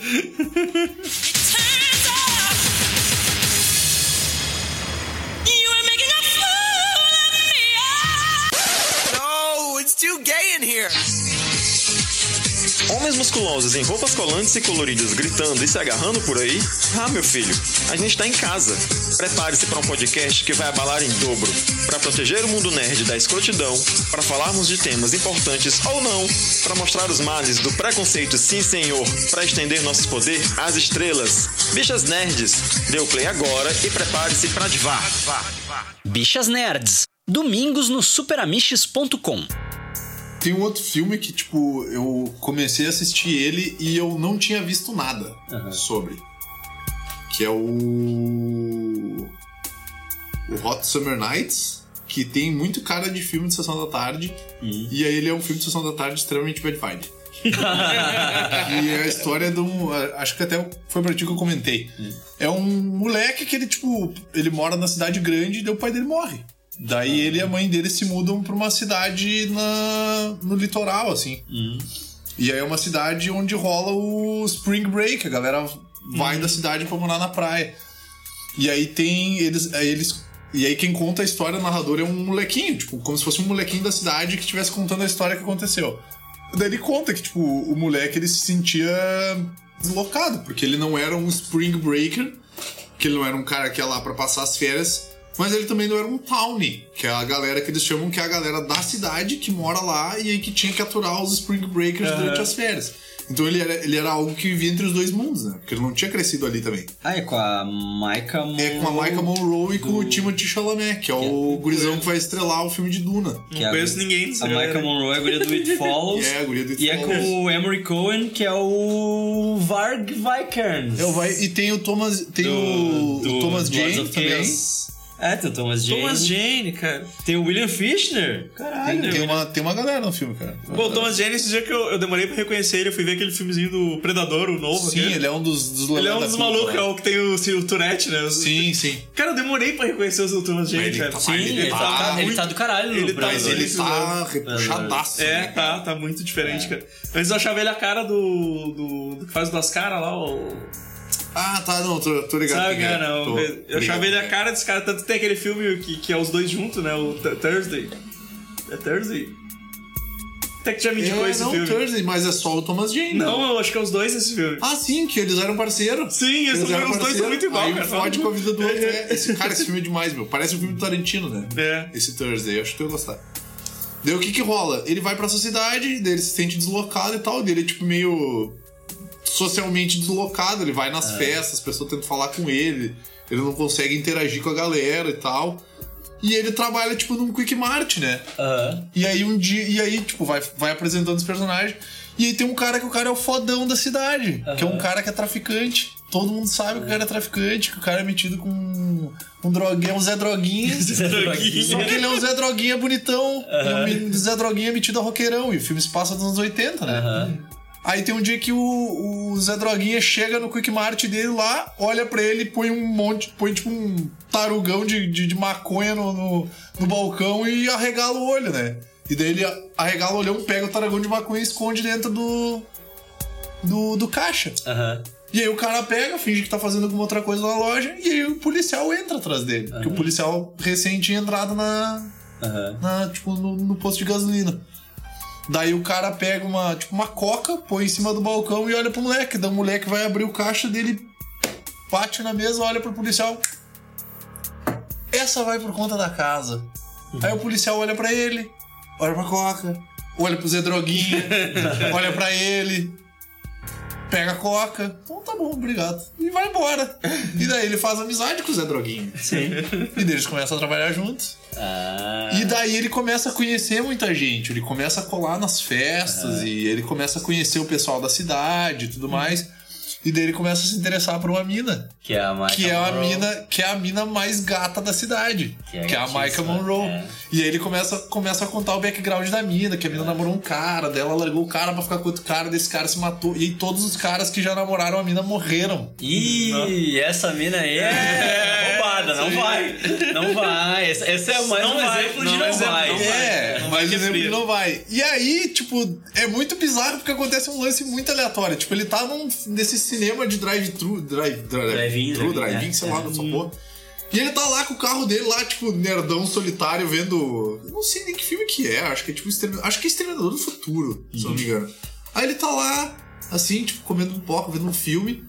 Speaker 11: Homens musculosos em roupas colantes e coloridas gritando e se agarrando por aí? Ah, meu filho, a gente tá em casa. Prepare-se para um podcast que vai abalar em dobro. Para proteger o mundo nerd da escrotidão, para falarmos de temas importantes ou não, para mostrar os males do preconceito, sim senhor, para estender nosso poder às estrelas. Bichas nerds, dê o play agora e prepare-se para divar.
Speaker 12: Bichas Nerds. Domingos no superamiches.com.
Speaker 3: Tem um outro filme que, tipo, eu comecei a assistir ele e eu não tinha visto nada sobre. Que é o. O Hot Summer Nights, que tem muito cara de filme de sessão da tarde. E aí ele é um filme de sessão da tarde extremamente bad vibe. e é a história de um. Acho que até foi pra ti que eu comentei. É um moleque que ele, tipo, ele mora na cidade grande e daí o pai dele morre. Daí ele e a mãe dele se mudam pra uma cidade na, no litoral, assim. E aí é uma cidade onde rola o Spring Break, a galera vai da cidade pra morar na praia. E aí tem. Eles, aí eles. E aí quem conta a história, o narrador, é um molequinho, tipo, como se fosse um molequinho da cidade que estivesse contando a história que aconteceu. Daí ele conta que, tipo, o moleque ele se sentia deslocado, porque ele não era um Spring Breaker, que ele não era um cara que ia lá pra passar as férias, mas ele também não era um townie, que é a galera que eles chamam que é a galera da cidade que mora lá e aí que tinha que aturar os Spring Breakers durante as férias. Então ele era, ele era algo que vivia entre os dois mundos, né? Porque ele não tinha crescido ali também.
Speaker 1: Ah, é com a Maika Monroe.
Speaker 3: É com a Maika Monroe e com o Timothy Chalamet, que é o gurizão que vai estrelar o filme de Duna.
Speaker 1: Que é a-
Speaker 2: conheço ninguém
Speaker 1: A
Speaker 2: galera.
Speaker 1: Monroe é a guria do It Follows.
Speaker 3: É, a guria do It
Speaker 1: E é
Speaker 3: Follows.
Speaker 1: com o Emery Cohen, que é o Varg Vikernes.
Speaker 3: É, o vai, e tem o Thomas, tem
Speaker 1: Do-
Speaker 3: o,
Speaker 1: do
Speaker 3: o Thomas Jane também.
Speaker 1: Chaos. É, tem o Thomas Jane.
Speaker 2: Thomas Jane, cara.
Speaker 1: Tem o William Fichtner. Caralho.
Speaker 3: Tem, tem uma, tem uma galera no filme, cara.
Speaker 2: Pô, o Thomas Jane, esse dia que eu, eu demorei pra reconhecer ele, eu fui ver aquele filmezinho do Predador, o novo.
Speaker 3: Sim,
Speaker 2: aquele.
Speaker 3: ele é um dos, dos
Speaker 2: Ele é um dos malucos,
Speaker 3: né?
Speaker 2: é o que tem o, o Tourette, né?
Speaker 3: Sim, sim.
Speaker 2: Cara, eu demorei pra reconhecer o Thomas Jane,
Speaker 3: ele
Speaker 2: cara.
Speaker 3: tá-
Speaker 1: Sim,
Speaker 3: ele
Speaker 1: ele,
Speaker 3: tá
Speaker 1: tá, ele
Speaker 2: muito-
Speaker 1: tá do caralho
Speaker 2: ele tá-
Speaker 3: Mas ele tá repuxadaço.
Speaker 2: É,
Speaker 3: né,
Speaker 2: tá, tá muito diferente, cara. Antes eu achava ele a cara do. do, do que faz duas caras lá, o.
Speaker 3: Ah, tá, não, tô, tô ligado.
Speaker 2: Sabe,
Speaker 3: é.
Speaker 2: cara?
Speaker 3: Tô-
Speaker 2: eu
Speaker 3: tô
Speaker 2: achava ele a cara desse cara, tanto que tem aquele filme que, que é os dois juntos, né? O Th- Thursday. É Thursday? Até que já me indicou
Speaker 3: É,
Speaker 2: esse
Speaker 3: não,
Speaker 2: filme.
Speaker 3: Thursday, mas é só o Thomas Jane.
Speaker 2: Não, eu acho que é os dois esse filme.
Speaker 3: Ah, sim, que eles eram parceiros.
Speaker 2: Sim, eles são-
Speaker 3: eram
Speaker 2: os dois são muito igual,
Speaker 3: Aí
Speaker 2: cara.
Speaker 3: fode com a vida do outro. É, esse, cara, esse filme é demais, meu. Parece um filme do Tarantino, né?
Speaker 2: É.
Speaker 3: Esse Thursday, eu acho que tu ia gostar. Daí o que que rola? Ele vai pra essa cidade, daí ele se sente deslocado e tal, daí ele é tipo meio. Socialmente deslocado, ele vai nas festas, as pessoas tentam falar com ele, ele não consegue interagir com a galera e tal. E ele trabalha, tipo, num Quick Mart, né? E aí um dia. E aí, tipo, vai, vai apresentando os personagens. E aí tem um cara que o cara é o fodão da cidade. Que é um cara que é traficante. Todo mundo sabe que o cara é traficante, que o cara é metido com um droguinha, um Zé Droguinha.
Speaker 1: Zé Droguinha.
Speaker 3: Só que ele é um Zé Droguinha bonitão. E um Zé Droguinha metido a roqueirão. E o filme se passa nos anos 80, né? Aí tem um dia que o, o Zé Droguinha chega no Quick Mart dele lá, olha pra ele põe um monte, põe tipo um tarugão de, de, de maconha no, no, no balcão e arregala o olho, né? E daí ele arregala o olhão, pega o tarugão de maconha e esconde dentro do. do, do caixa. E aí o cara pega, finge que tá fazendo alguma outra coisa na loja, e aí o policial entra atrás dele. Porque o policial recém tinha entrado na. na tipo, no, no posto de gasolina. Daí o cara pega uma, tipo, uma coca, põe em cima do balcão e olha pro moleque. Daí o moleque vai abrir o caixa dele, bate na mesa, olha pro policial. Essa vai por conta da casa. Aí o policial olha pra ele, olha pra coca, olha pro Zé Droguinha, olha pra ele, pega a coca. Então tá bom, obrigado. E vai embora. E daí ele faz amizade com o Zé Droguinha.
Speaker 1: Sim.
Speaker 3: E daí eles começam a trabalhar juntos.
Speaker 1: Ah.
Speaker 3: E daí ele começa a conhecer muita gente, ele começa a colar nas festas e ele começa a conhecer o pessoal da cidade e tudo mais. E daí ele começa a se interessar por uma mina.
Speaker 1: Que é a Michael
Speaker 3: Que é a
Speaker 1: Monroe.
Speaker 3: mina, que é a mina mais gata da cidade.
Speaker 1: Que é
Speaker 3: Que é, a Micah Monroe.
Speaker 1: é.
Speaker 3: E aí ele começa, começa a contar o background da mina, que a mina namorou um cara, dela largou o cara pra ficar com outro cara, desse cara se matou. E aí todos os caras que já namoraram a mina morreram.
Speaker 1: Ih, essa mina aí é, roubada, não vai. Não vai. Esse, esse é mais
Speaker 2: Não
Speaker 1: um
Speaker 2: vai,
Speaker 1: exemplo
Speaker 2: não,
Speaker 1: de não
Speaker 2: exemplo,
Speaker 1: vai.
Speaker 2: não vai.
Speaker 3: É,
Speaker 2: vai
Speaker 3: mas
Speaker 2: que é
Speaker 3: exemplo
Speaker 2: frio.
Speaker 3: não vai. E aí, tipo, é muito bizarro porque acontece um lance muito aleatório. Tipo, ele tá num, nesse cinema de drive-thru, drive, drive,
Speaker 1: Drive-in,
Speaker 3: drive, sei lá, dessa porra. E ele tá lá com o carro dele lá, tipo, nerdão solitário, vendo. Não sei nem que filme que é, acho que é tipo Extermin- Acho que é Exterminador do Futuro, se eu não me engano. Aí ele tá lá, assim, tipo, comendo pipoca, vendo um filme.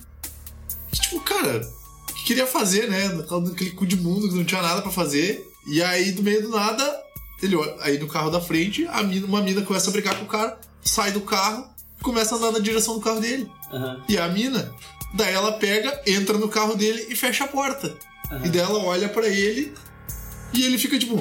Speaker 3: E, tipo, cara, o que queria fazer, né? Naquele cu de mundo que não tinha nada pra fazer. E aí, do meio do nada, ele olha, aí no carro da frente, a mina, uma mina começa a brigar com o cara, sai do carro e começa a andar na direção do carro dele.
Speaker 1: Aham.
Speaker 3: E a mina, daí ela pega, entra no carro dele e fecha a porta. E daí ela olha pra ele e ele fica tipo,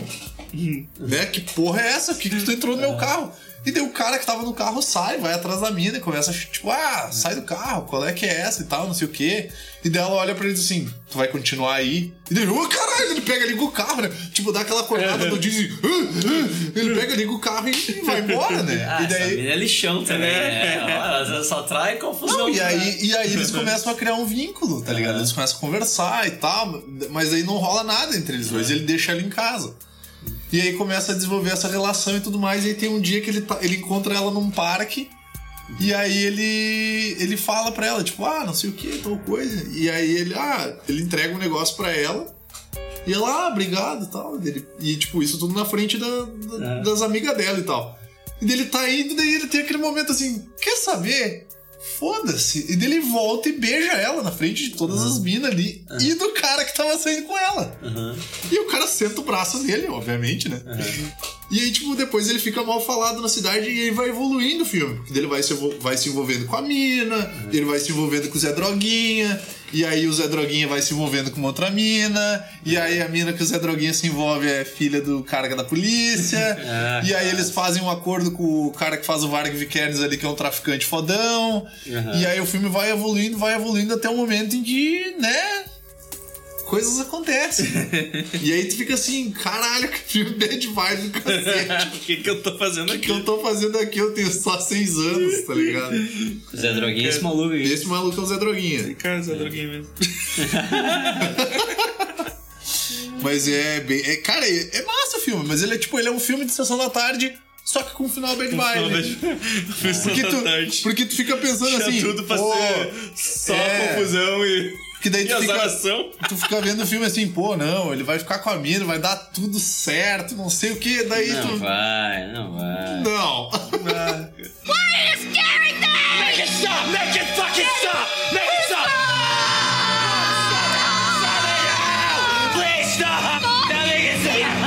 Speaker 3: "Hum, né? Que porra é essa? Por que, que tu entrou no meu carro? E daí o cara que tava no carro sai, vai atrás da mina e começa a, tipo, ah, sai do carro, qual é que é essa e tal, não sei o quê. E daí ela olha pra ele e diz assim, tu vai continuar aí? E daí, ô caralho, ele pega, liga o carro, né? Tipo, dá aquela acordada do diesel, "Ah, ah", ele pega, liga o carro e vai embora, né?
Speaker 1: Ah,
Speaker 3: e
Speaker 1: essa
Speaker 3: daí,
Speaker 1: mina é lixão também, né? Ó, Ela só trai confusão.
Speaker 3: não, e
Speaker 1: né?
Speaker 3: aí, e aí eles começam a criar um vínculo, tá ligado? Eles começam a conversar e tal, mas aí não rola nada entre eles dois, ele deixa ela em casa. E aí começa a desenvolver essa relação e tudo mais, e aí tem um dia que ele, tá- ele encontra ela num parque, e aí ele ele fala pra ela, tipo, ah, não sei o que, tal coisa. E aí ele, ah, ele entrega um negócio pra ela, e ela, ah, obrigado e tal. Ele- e tipo, isso tudo na frente da- da- das amigas dela e tal. E daí ele tá indo, daí ele tem aquele momento assim, quer saber? Foda-se. E daí ele volta e beija ela na frente de todas as minas ali. E do cara que tava saindo com ela. E o cara senta o braço nele, obviamente, né? E aí, tipo, depois ele fica mal falado na cidade e aí vai evoluindo o filme. Porque ele vai se, vai se envolvendo com a mina, ele vai se envolvendo com o Zé Droguinha, e aí o Zé Droguinha vai se envolvendo com uma outra mina, e aí a mina que o Zé Droguinha se envolve é filha do cara que é da polícia,
Speaker 1: Ah,
Speaker 3: e aí eles fazem um acordo com o cara que faz o Varg Vikernes ali, que é um traficante fodão, e aí o filme vai evoluindo, vai evoluindo até o momento em que, né, coisas acontecem. e aí tu fica assim, caralho, que filme bad vibe do cacete.
Speaker 2: O que, que eu tô fazendo
Speaker 3: O
Speaker 2: aqui?
Speaker 3: que eu tô fazendo aqui? Eu tenho só seis anos, tá ligado?
Speaker 1: Zé Droguinha, esse maluco aí.
Speaker 3: Esse maluco é o Zé Droguinha.
Speaker 2: Cara, Zé Droguinha mesmo.
Speaker 3: Mas é bem. é- cara, é, é massa o filme, mas ele é tipo, ele é um filme de sessão da tarde, só que com um final bad vibe. Porque tu, porque tu fica pensando
Speaker 2: Tinha
Speaker 3: assim.
Speaker 2: tudo pra
Speaker 3: pô,
Speaker 2: ser só
Speaker 3: é.
Speaker 2: confusão e,
Speaker 3: Porque daí
Speaker 2: e
Speaker 3: tu fica, tu fica vendo o filme assim, pô, não, ele vai ficar com a mina, vai dar tudo certo, não sei o que, daí
Speaker 1: Não
Speaker 3: tu.
Speaker 1: vai, não vai.
Speaker 3: Não.
Speaker 10: Why are you scaring them? Make it stop! Make it fucking stop! Make it stop! Stop it now! Please stop! Now make it stop!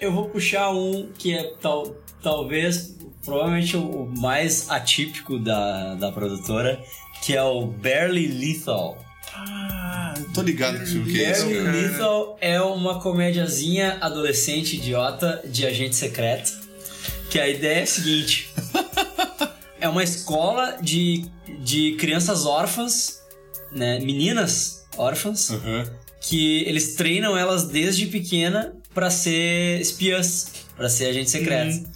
Speaker 1: Eu vou puxar um que é tal, talvez, provavelmente o mais atípico da, da produtora, que é o Barely Lethal.
Speaker 3: Ah, tô ligado o filme que é esse,
Speaker 1: Barely. Lethal é uma comédiazinha adolescente idiota de agente secreto. Que a ideia é a seguinte: é uma escola de, de crianças órfãs, né? Meninas órfãs, que eles treinam elas desde pequena pra ser espiãs, pra ser agente secreto.
Speaker 2: Uhum.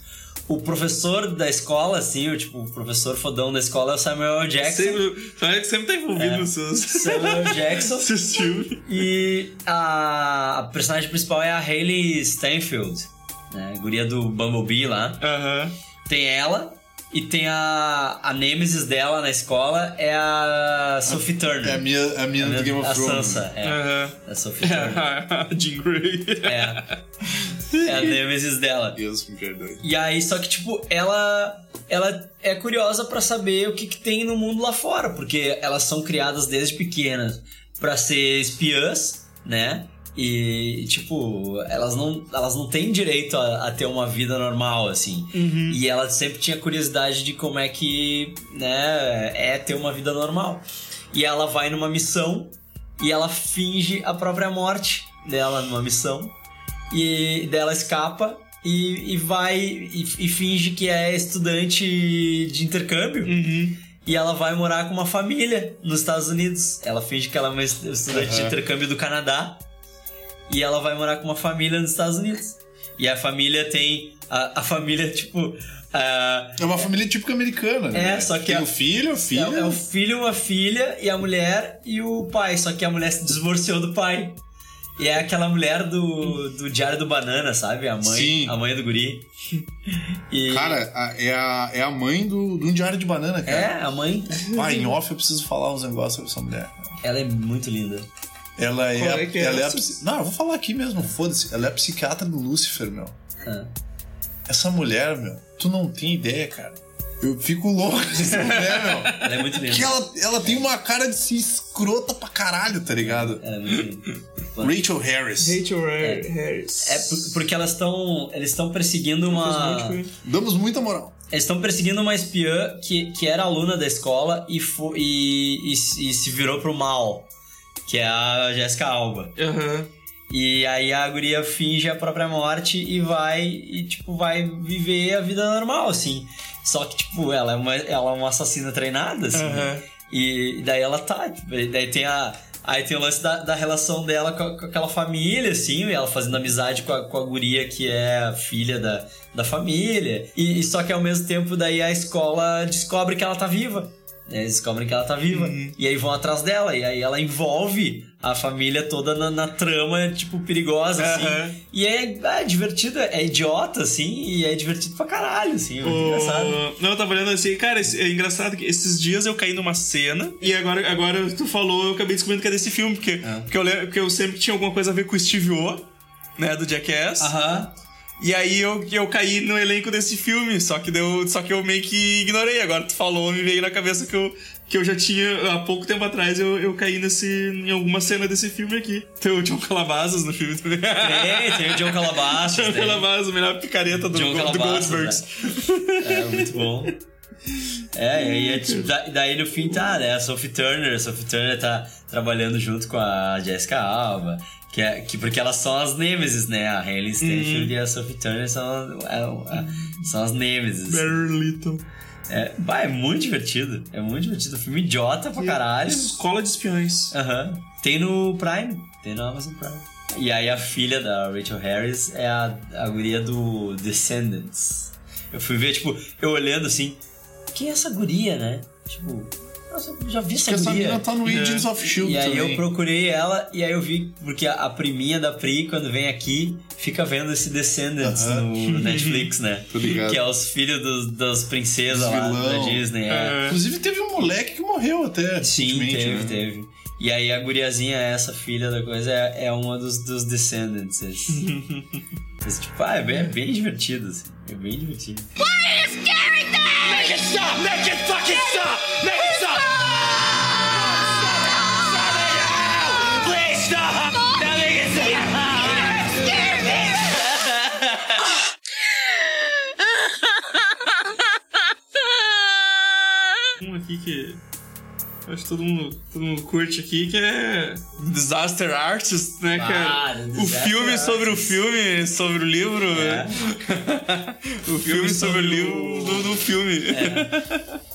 Speaker 1: O professor da escola, assim, o, tipo, o professor fodão da escola é o Samuel. Jackson.
Speaker 2: Sempre, Samuel que sempre tá envolvido
Speaker 1: É.
Speaker 2: nos seus.
Speaker 1: Samuel Jackson.
Speaker 2: seus filmes.
Speaker 1: E a, a personagem principal é a Hayley Steinfeld, né? Guria do Bumblebee lá. Tem ela e tem a, a Nemesis dela na escola é a Sophie Turner.
Speaker 3: É a minha, a minha do Game of
Speaker 1: a
Speaker 3: Thrones.
Speaker 1: Sansa, é.
Speaker 2: Aham.
Speaker 1: A Sophie Turner.
Speaker 2: Jean Grey.
Speaker 1: É. É a Nemesis dela.
Speaker 3: Deus me perdoe.
Speaker 1: E aí, só que, tipo, ela ela é curiosa pra saber o que, que tem no mundo lá fora, porque elas são criadas desde pequenas pra ser espiãs, né? E, tipo, elas não, elas não têm direito a, a ter uma vida normal, assim.
Speaker 2: Uhum.
Speaker 1: E ela sempre tinha curiosidade de como é que, né, é ter uma vida normal. E ela vai numa missão e ela finge a própria morte dela numa missão. E dela escapa e, e vai e, e finge que é estudante de intercâmbio. E ela vai morar com uma família nos Estados Unidos. Ela finge que ela é uma est- estudante de
Speaker 3: Aham.
Speaker 1: intercâmbio do Canadá. E ela vai morar com uma família nos Estados Unidos. E a família tem. A, a família, tipo. a-
Speaker 3: É uma família típica americana, né?
Speaker 1: é, só que
Speaker 3: Tem
Speaker 1: a-
Speaker 3: o filho, a filha.
Speaker 1: É, é o filho, uma filha e a mulher e o pai. Só que a mulher se divorciou do pai. E é aquela mulher do, do Diário do Banana, sabe? A mãe,
Speaker 3: Sim.
Speaker 1: a mãe do guri. E-
Speaker 3: Cara, a- é, a, é a mãe do, de um diário de banana, cara.
Speaker 1: É, a mãe.
Speaker 3: Ah, em off eu preciso falar uns negócios sobre essa mulher.
Speaker 1: Ela é muito linda.
Speaker 3: Ela é,
Speaker 2: Qual é que é
Speaker 3: ela é a Não, eu vou falar aqui mesmo, foda-se. Ela é a psiquiatra do Lúcifer, meu.
Speaker 1: Ah.
Speaker 3: Essa mulher, meu, tu não tem ideia, cara. Eu fico louco dessa mulher, meu.
Speaker 1: Ela é muito linda.
Speaker 3: Que ela, ela tem uma cara de se escrota pra caralho, tá ligado?
Speaker 1: Ela é muito linda.
Speaker 3: Rachel Harris.
Speaker 2: Rachel Harris.
Speaker 1: É por- porque elas estão. Eles estão perseguindo uma.
Speaker 3: Damos muita moral.
Speaker 1: Eles estão perseguindo uma espiã que, que era aluna da escola e, fo- e, e, se- e se virou pro mal. Que é a Jessica Alba.
Speaker 2: Aham.
Speaker 1: E aí a guria finge a própria morte e vai, e, tipo, vai viver a vida normal, assim. Só que, tipo, ela é uma, ela é uma assassina treinada, assim. né? E daí ela tá, tipo, daí tem a. Aí tem o lance da, da relação dela com, a- com aquela família, assim, e ela fazendo amizade com a, com a guria que é a filha da, da família. E, e só que ao mesmo tempo, daí a escola descobre que ela tá viva. Né? Eles descobrem que ela tá viva. E aí vão atrás dela. E aí ela envolve a família toda na, na trama, tipo, perigosa, assim.
Speaker 2: Aham.
Speaker 1: E é, é divertido, é idiota, assim, e é divertido pra caralho, assim, é
Speaker 2: O-
Speaker 1: engraçado.
Speaker 2: Não, eu tava olhando assim, cara, é engraçado que esses dias eu caí numa cena e agora, agora tu falou, eu acabei descobrindo que é desse filme, porque, porque, eu, porque eu sempre tinha alguma coisa a ver com o Steve O, né, do Jackass.
Speaker 1: Aham.
Speaker 2: E aí eu, eu caí no elenco desse filme, só que, deu, só que eu meio que ignorei. Agora tu falou, me veio na cabeça que eu, que eu já tinha, há pouco tempo atrás, eu, eu caí nesse, em alguma cena desse filme aqui. Tem o John Calabasas no filme também.
Speaker 1: Tem, tem o John Calabasas.
Speaker 2: John
Speaker 1: tem.
Speaker 2: Calabasas, a melhor picareta do,
Speaker 1: John
Speaker 2: do Goldbergs.
Speaker 1: É, muito bom. É, e é tipo, da- daí no fim tá, né? A Sophie Turner, a Sophie Turner tá trabalhando junto com a Jessica Alba. Que é, que, porque elas são as Nemesis, né? A Hailey Steinfeld e a Sophie Turner são, é, é, são as Nemesis.
Speaker 2: Very little.
Speaker 1: É, bah, é muito divertido. É muito divertido. Filme idiota pra caralho.
Speaker 2: Escola de espiões.
Speaker 1: Aham. Tem no Prime. Tem no Amazon Prime. E aí a filha da Rachel Harris é a, a guria do Descendants. Eu fui ver, tipo, eu olhando assim, quem é essa guria, né? Tipo, eu já vi essa
Speaker 3: Porque essa
Speaker 1: guria.
Speaker 3: mina tá no Agents of S.H.I.E.L.D.
Speaker 1: E aí
Speaker 3: também.
Speaker 1: eu procurei ela e aí eu vi, porque a, a priminha da Pri, quando vem aqui, fica vendo esse Descendants
Speaker 3: Aham.
Speaker 1: no, no Netflix, né?
Speaker 3: Tô ligado.
Speaker 1: Que é os filhos dos, das princesas
Speaker 3: Os
Speaker 1: lá
Speaker 3: vilão.
Speaker 1: da Disney. é.
Speaker 3: Inclusive teve um moleque que morreu até.
Speaker 1: Sim,
Speaker 3: recentemente,
Speaker 1: teve,
Speaker 3: né?
Speaker 1: teve. E aí a guriazinha, essa filha da coisa, é, é uma dos, dos Descendants. esse. Esse, tipo, ah, é bem, é bem divertido, assim. É bem divertido.
Speaker 10: Why are you scaring them? Make it stop! Make it fucking stop! Make
Speaker 2: que. eu Acho que todo mundo, todo mundo curte aqui, que é Disaster Artist, né,
Speaker 1: Ah,
Speaker 2: cara?
Speaker 1: The
Speaker 2: o filme sobre o
Speaker 1: Artist.
Speaker 2: filme, sobre o livro.
Speaker 1: É.
Speaker 2: o filme sobre o livro do, do filme.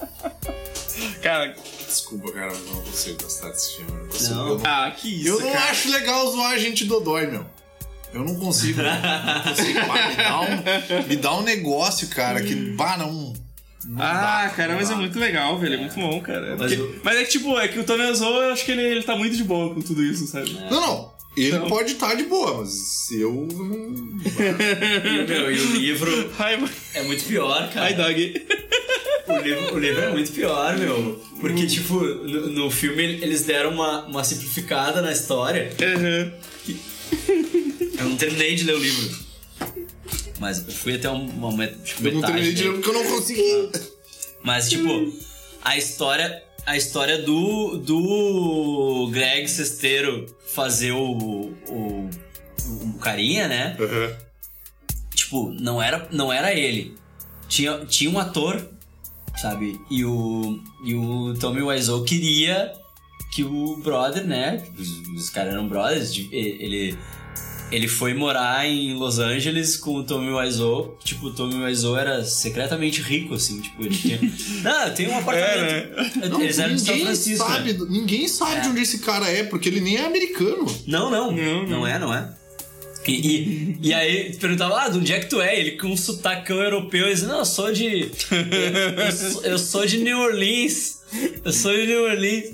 Speaker 2: cara,
Speaker 3: Desculpa, cara, mas eu não consigo gostar desse filme. Não consigo-
Speaker 1: Não.
Speaker 3: eu não-
Speaker 2: ah, que isso,
Speaker 3: Eu não
Speaker 2: cara.
Speaker 3: acho legal zoar a gente Dodói, meu. Eu não consigo. não consigo. Bah, me, dá um, me dá um negócio, cara, que. Bah, não. Não
Speaker 2: Ah,
Speaker 3: dá,
Speaker 2: cara, mas
Speaker 3: dá.
Speaker 2: é muito legal, velho. É muito bom, cara.
Speaker 1: Mas
Speaker 2: Porque-
Speaker 1: o-
Speaker 2: Mas é que, tipo, é que o Wiseau, eu acho que ele, ele tá muito de boa com tudo isso, sabe?
Speaker 3: Não, não. Ele
Speaker 2: Não.
Speaker 3: pode estar de boa, mas eu não.
Speaker 1: E, meu, e o livro
Speaker 2: Ai, mano.
Speaker 1: é muito pior, cara.
Speaker 2: Ai, dog.
Speaker 1: O livro, o livro é muito pior, meu. Porque, tipo, no, no filme eles deram uma, uma simplificada na história.
Speaker 2: Uhum.
Speaker 1: Eu não terminei de ler o livro. Mas eu fui até um momento. Tipo,
Speaker 3: Eu não
Speaker 1: metade
Speaker 3: terminei de ler
Speaker 1: dele.
Speaker 3: porque eu não consegui.
Speaker 1: Mas, tipo, a história. A história do, do Greg Sesteiro fazer o, o, o carinha, né? Tipo, não era, não era ele. Tinha, tinha um ator, sabe? E o, e o Tommy Wiseau queria que o brother, né? Os, os caras eram brothers. Ele, ele foi morar em Los Angeles com o Tommy Wiseau. Tipo, o Tommy Wiseau era secretamente rico, assim. Tipo, ele tinha... Não, tem um apartamento.
Speaker 3: Não,
Speaker 1: Eles eram de São
Speaker 3: ninguém
Speaker 1: Francisco, né?
Speaker 3: sabe, ninguém sabe
Speaker 1: É.
Speaker 3: de onde esse cara é, porque ele nem é americano.
Speaker 1: Não, não. Não, é, não é. E, e, e aí perguntava, ah, de onde é que tu é? Ele com um sotacão europeu, ele dizia, não, eu sou de. Eu, eu sou, eu sou de New Orleans. Eu sou de New Orleans.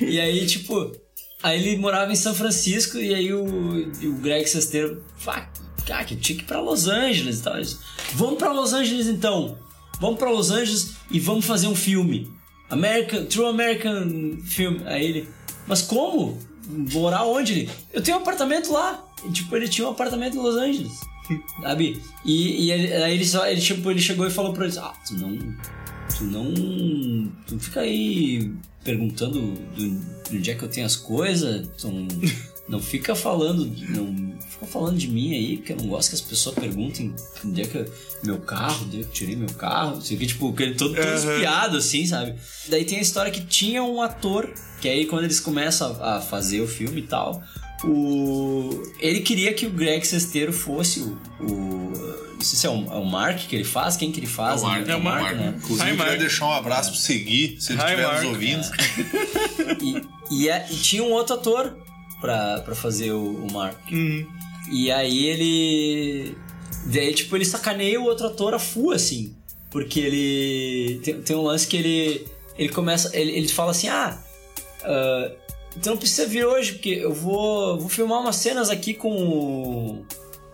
Speaker 1: E aí, tipo, aí ele morava em São Francisco e aí o, o Greg Sesteiro, ah, cara, que eu tinha que ir pra Los Angeles e tal. Ele disse, Vamos pra Los Angeles então. Vamos pra Los Angeles e vamos fazer um filme. American, True American Film. Aí ele, mas como? Morar onde? Ele, eu tenho um apartamento lá. E, tipo, ele tinha um apartamento em Los Angeles. Sabe? E, e ele- aí ele, só, ele, tipo, ele chegou e falou pra eles: Ah, tu não. Tu não. Tu não fica aí perguntando do, de onde é que eu tenho as coisas. Tu não, fica falando. Não fica falando de mim aí, porque eu não gosto que as pessoas perguntem onde é que eu, meu carro, onde é que eu tirei meu carro. Sei que, tipo, que ele todo, todo espiado, assim, sabe? Daí tem a história que tinha um ator, que aí quando eles começam a, a fazer o filme e tal, o... ele queria que o Greg Sesteiro fosse o. o não sei se é o, é o Mark que ele faz, quem que ele faz?
Speaker 3: É o Mark,
Speaker 1: né?
Speaker 3: é o Mark.
Speaker 1: né?
Speaker 3: Inclusive, eu queria deixar um abraço pro Segui, se ele
Speaker 2: Hi,
Speaker 3: estiver
Speaker 2: Mark.
Speaker 3: nos ouvindo.
Speaker 1: E, e, é- e tinha um outro ator pra, pra fazer o, o Mark.
Speaker 2: Uhum.
Speaker 1: E aí ele. Daí, tipo, ele sacaneia o outro ator a full, assim. Porque ele. Tem, tem um lance que ele. Ele começa. Ele, ele fala assim: ah. ah, então não precisa vir hoje, porque eu vou, vou filmar umas cenas aqui com o.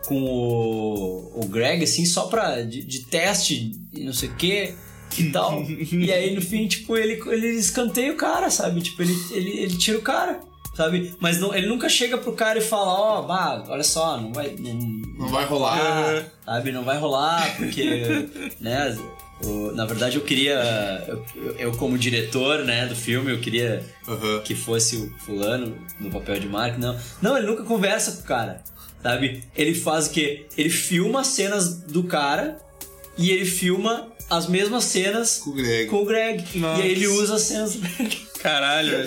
Speaker 1: Com o, o Greg, assim, só pra. de, de teste e não sei o que e tal. e aí no fim, tipo, ele, ele escanteia o cara, sabe? Tipo, ele, ele, ele tira o cara. Sabe? Mas não, ele nunca chega pro cara e fala, ó, bah, olha só, não vai. Não,
Speaker 3: Não vai rolar.
Speaker 1: sabe? Não vai rolar, porque, né? O- na verdade, eu queria. Eu, eu, como diretor, né, do filme, eu queria que fosse o fulano no papel de Mark. Não. Não, ele nunca conversa com o cara. Sabe? Ele faz o quê? Ele filma as cenas do cara e ele filma as mesmas cenas
Speaker 3: com o Greg.
Speaker 1: Com o Greg.
Speaker 2: Nossa.
Speaker 1: E aí ele usa as cenas do Greg.
Speaker 2: Caralho.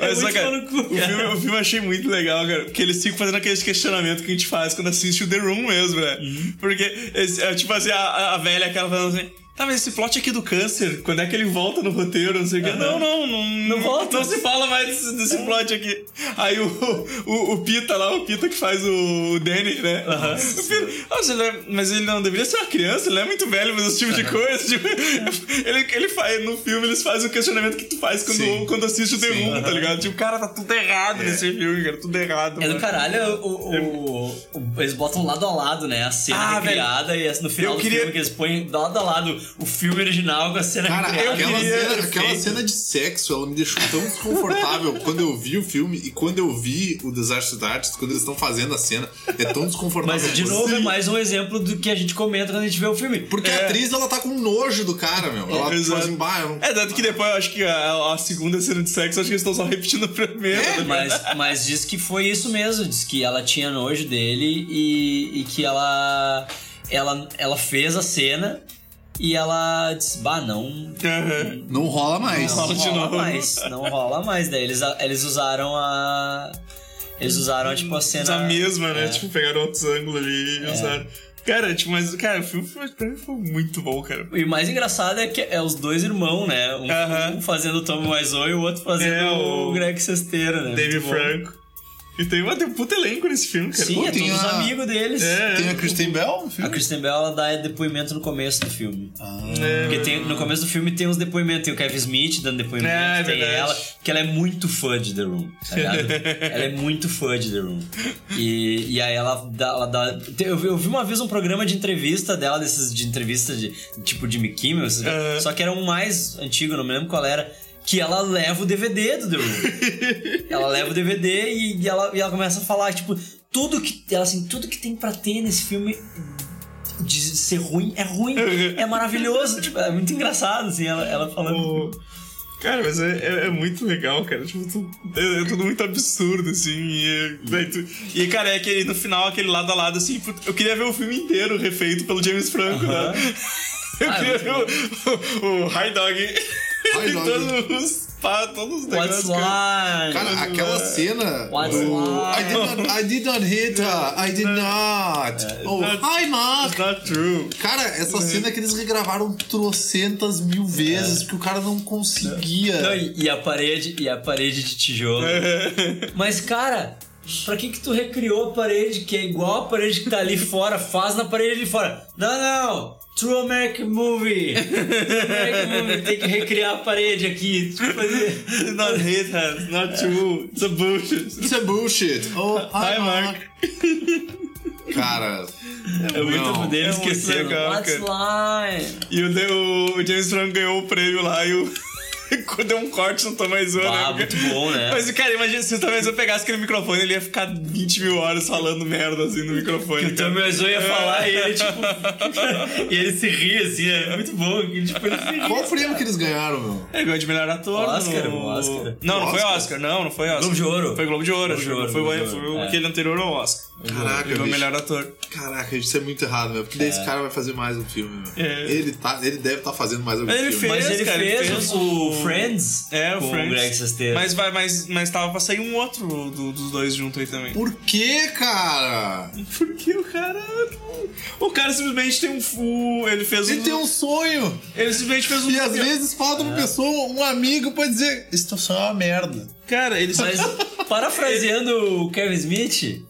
Speaker 2: Mas só, cara, o, filme, o filme eu achei muito legal, cara. Porque eles ficam fazendo aquele questionamento que a gente faz quando assiste o The Room mesmo, né?
Speaker 1: Uhum.
Speaker 2: Porque, é, tipo assim, a, a velha, aquela falando assim. Tá, mas esse plot aqui do câncer, quando é que ele volta no roteiro? Não sei o quê. Não, não, não. Não
Speaker 1: volta.
Speaker 2: Não se fala mais desse, desse plot aqui. Aí o, o, o Pita lá, o Pita que faz o, o Danny, né? O Pita, "Nossa, ele é- mas ele não deveria ser uma criança, ele não é muito velho pra esse tipo de coisa. Tipo, ele, ele faz, no filme, eles fazem o questionamento que tu faz quando,
Speaker 3: Sim.
Speaker 2: quando assiste o The. Room, tá ligado? Tipo, cara, tá tudo errado nesse filme, cara, tudo errado.
Speaker 1: É do
Speaker 2: mano.
Speaker 1: caralho, o, o- o- eles botam lado a lado, né? A cena
Speaker 2: Ah,
Speaker 1: recriada e no final
Speaker 2: Eu
Speaker 1: do
Speaker 2: queria-
Speaker 1: filme que eles põem lado a lado o filme original com a cena
Speaker 3: Cara,
Speaker 1: recriada.
Speaker 3: aquela,
Speaker 2: queria-
Speaker 3: cena, aquela cena de sexo, ela me deixou tão desconfortável quando eu vi o filme e quando eu vi o Disaster Artist, quando eles estão fazendo a cena, é tão desconfortável.
Speaker 1: Mas, de novo, é mais um exemplo do que a gente comenta quando a gente vê o filme.
Speaker 3: Porque a atriz, ela tá com nojo do cara, meu. Ela, assim, bah, eu não-
Speaker 2: É, tanto que depois eu acho que a, a segunda cena de sexo, eu acho que eles estão só repetindo a primeira.
Speaker 3: É,
Speaker 2: né?
Speaker 1: Mas, mas diz que foi isso mesmo. Diz que ela tinha nojo dele e, e que ela, ela, ela fez a cena E ela disse, bah, não.
Speaker 3: Não rola mais.
Speaker 1: Não rola mais. Não rola mais. Daí eles, eles usaram a. Eles usaram, tipo, a cena.
Speaker 2: A mesma, né?
Speaker 1: É.
Speaker 2: Tipo, pegaram outros ângulos ali e
Speaker 1: É.
Speaker 2: usaram. Cara, tipo, mas, cara, o filme foi, pra mim foi muito bom, cara.
Speaker 1: E o mais engraçado é que é os dois irmãos, né? Um, um fazendo o Tommy Wiseau e o outro fazendo
Speaker 2: É,
Speaker 1: o...
Speaker 2: o
Speaker 1: Greg Sesteira, né?
Speaker 2: David. Franco. E tem, uma, tem um puto elenco nesse filme, cara.
Speaker 1: Sim,
Speaker 2: Pô,
Speaker 1: é
Speaker 2: tem
Speaker 1: todos
Speaker 2: a-
Speaker 1: amigos deles.
Speaker 2: É,
Speaker 3: Tem a Kristen Bell no
Speaker 1: A
Speaker 3: filme?
Speaker 1: Kristen Bell ela dá depoimento no começo do filme.
Speaker 2: É.
Speaker 1: Porque tem, no começo do filme tem uns depoimentos. Tem o Kevin Smith dando depoimento.
Speaker 2: É, é
Speaker 1: tem
Speaker 2: verdade.
Speaker 1: ela, que ela é muito fã de The Room. Tá ligado? ela é muito fã de The Room. E, e aí ela dá. Ela dá eu, vi, eu vi uma vez um programa de entrevista dela, desses de entrevista de tipo Jimmy Kimmel, esses-
Speaker 2: Aham.
Speaker 1: só que era um mais antigo, não me lembro qual era. Que ela leva o DVD do The Room. ela leva o DVD e, e ela, e ela começa a falar, tipo, tudo que. Ela assim, tudo que tem pra ter nesse filme de ser ruim é ruim, é maravilhoso, tipo, é muito engraçado, assim, ela, ela falando.
Speaker 2: Cara, mas é, é- é muito legal, cara. Tipo, tu- é, é tudo muito absurdo, assim. E, é- daí tu- e, cara, é aquele, no final, aquele lado a lado, assim. put- Eu queria ver o filme inteiro refeito pelo James Franco,
Speaker 1: Aham.
Speaker 2: né? Eu
Speaker 1: Ah,
Speaker 2: queria
Speaker 1: muito
Speaker 2: ver o, o, o High Dog.
Speaker 3: Dog.
Speaker 2: todos os, pá, todos os
Speaker 1: What's
Speaker 2: negócios.
Speaker 1: line?
Speaker 3: Cara, aquela cena.
Speaker 1: What's
Speaker 3: do-? I did, not, I did not hit her. I did not. Oh,
Speaker 2: not-
Speaker 3: hi, Mark.
Speaker 2: It's not true.
Speaker 3: Cara, essa cena que eles regravaram trocentas mil vezes, porque o cara não conseguia.
Speaker 1: Não, e, e a parede, e a parede de tijolo. Mas, cara, pra que que tu recriou a parede que é igual a parede que tá ali fora? Faz na parede de fora. Não, não! True American Movie! True American Movie, tem que recriar a parede aqui. Tipo, fazer...
Speaker 2: It's not hit her. It's not true. It's a bullshit.
Speaker 3: Isso é bullshit. Oh, hi,
Speaker 2: Hi, Mark.
Speaker 3: Cara,
Speaker 1: É muito
Speaker 3: Não,
Speaker 1: dele
Speaker 2: é
Speaker 1: esquecendo.
Speaker 2: legal,
Speaker 1: What's line?
Speaker 2: E o, o James Franco ganhou o prêmio lá e o. Deu um corte no Tom Wiseau,
Speaker 1: Ah,
Speaker 2: né?
Speaker 1: muito bom, né?
Speaker 2: Mas, cara, imagina se o Wiseau pegasse aquele microfone, ele ia ficar 20 mil horas falando merda assim no microfone.
Speaker 1: Que o Tommy Wiseau ia falar e ele, tipo... e ele se ria, assim, é muito bom. que, Tipo, ele se ria.
Speaker 3: qual o prêmio que eles ganharam, meu?
Speaker 2: Ele ganhou de melhor ator.
Speaker 1: Oscar,
Speaker 2: no...
Speaker 1: o Oscar.
Speaker 2: Não, não foi
Speaker 3: Oscar?
Speaker 2: Oscar, não, não foi Oscar.
Speaker 1: Globo de Ouro.
Speaker 2: Foi Globo de Ouro,
Speaker 1: Globo de
Speaker 2: que
Speaker 1: Ouro,
Speaker 2: foi,
Speaker 1: Globo de
Speaker 2: foi,
Speaker 1: Ouro, é.
Speaker 2: aquele anterior ao Oscar.
Speaker 3: Caraca,
Speaker 2: Ganhou
Speaker 3: bicho.
Speaker 2: melhor ator.
Speaker 3: Caraca, isso é muito errado, meu. Porque daí esse cara vai fazer mais um filme, meu.
Speaker 2: É.
Speaker 3: Ele, tá, ele deve estar fazendo mais algum
Speaker 2: ele
Speaker 3: filme.
Speaker 2: fez,
Speaker 1: Mas ele
Speaker 2: cara, ele
Speaker 1: fez,
Speaker 2: fez
Speaker 1: o,
Speaker 2: o-
Speaker 1: Friends
Speaker 2: É, o
Speaker 1: com
Speaker 2: Friends.
Speaker 1: o Greg Sestero.
Speaker 2: Mas, vai, mas, mas tava pra sair um outro do- dos dois junto aí também.
Speaker 3: Por que, cara?
Speaker 2: Porque o cara. O cara simplesmente tem um. fu- Ele fez
Speaker 3: Ele
Speaker 2: um.
Speaker 3: tem um sonho.
Speaker 2: Ele simplesmente fez um.
Speaker 3: E às vezes falta uma pessoa, um amigo, pode dizer: Isso só é uma merda.
Speaker 2: Cara, ele.
Speaker 1: Mas, parafraseando o Kevin Smith,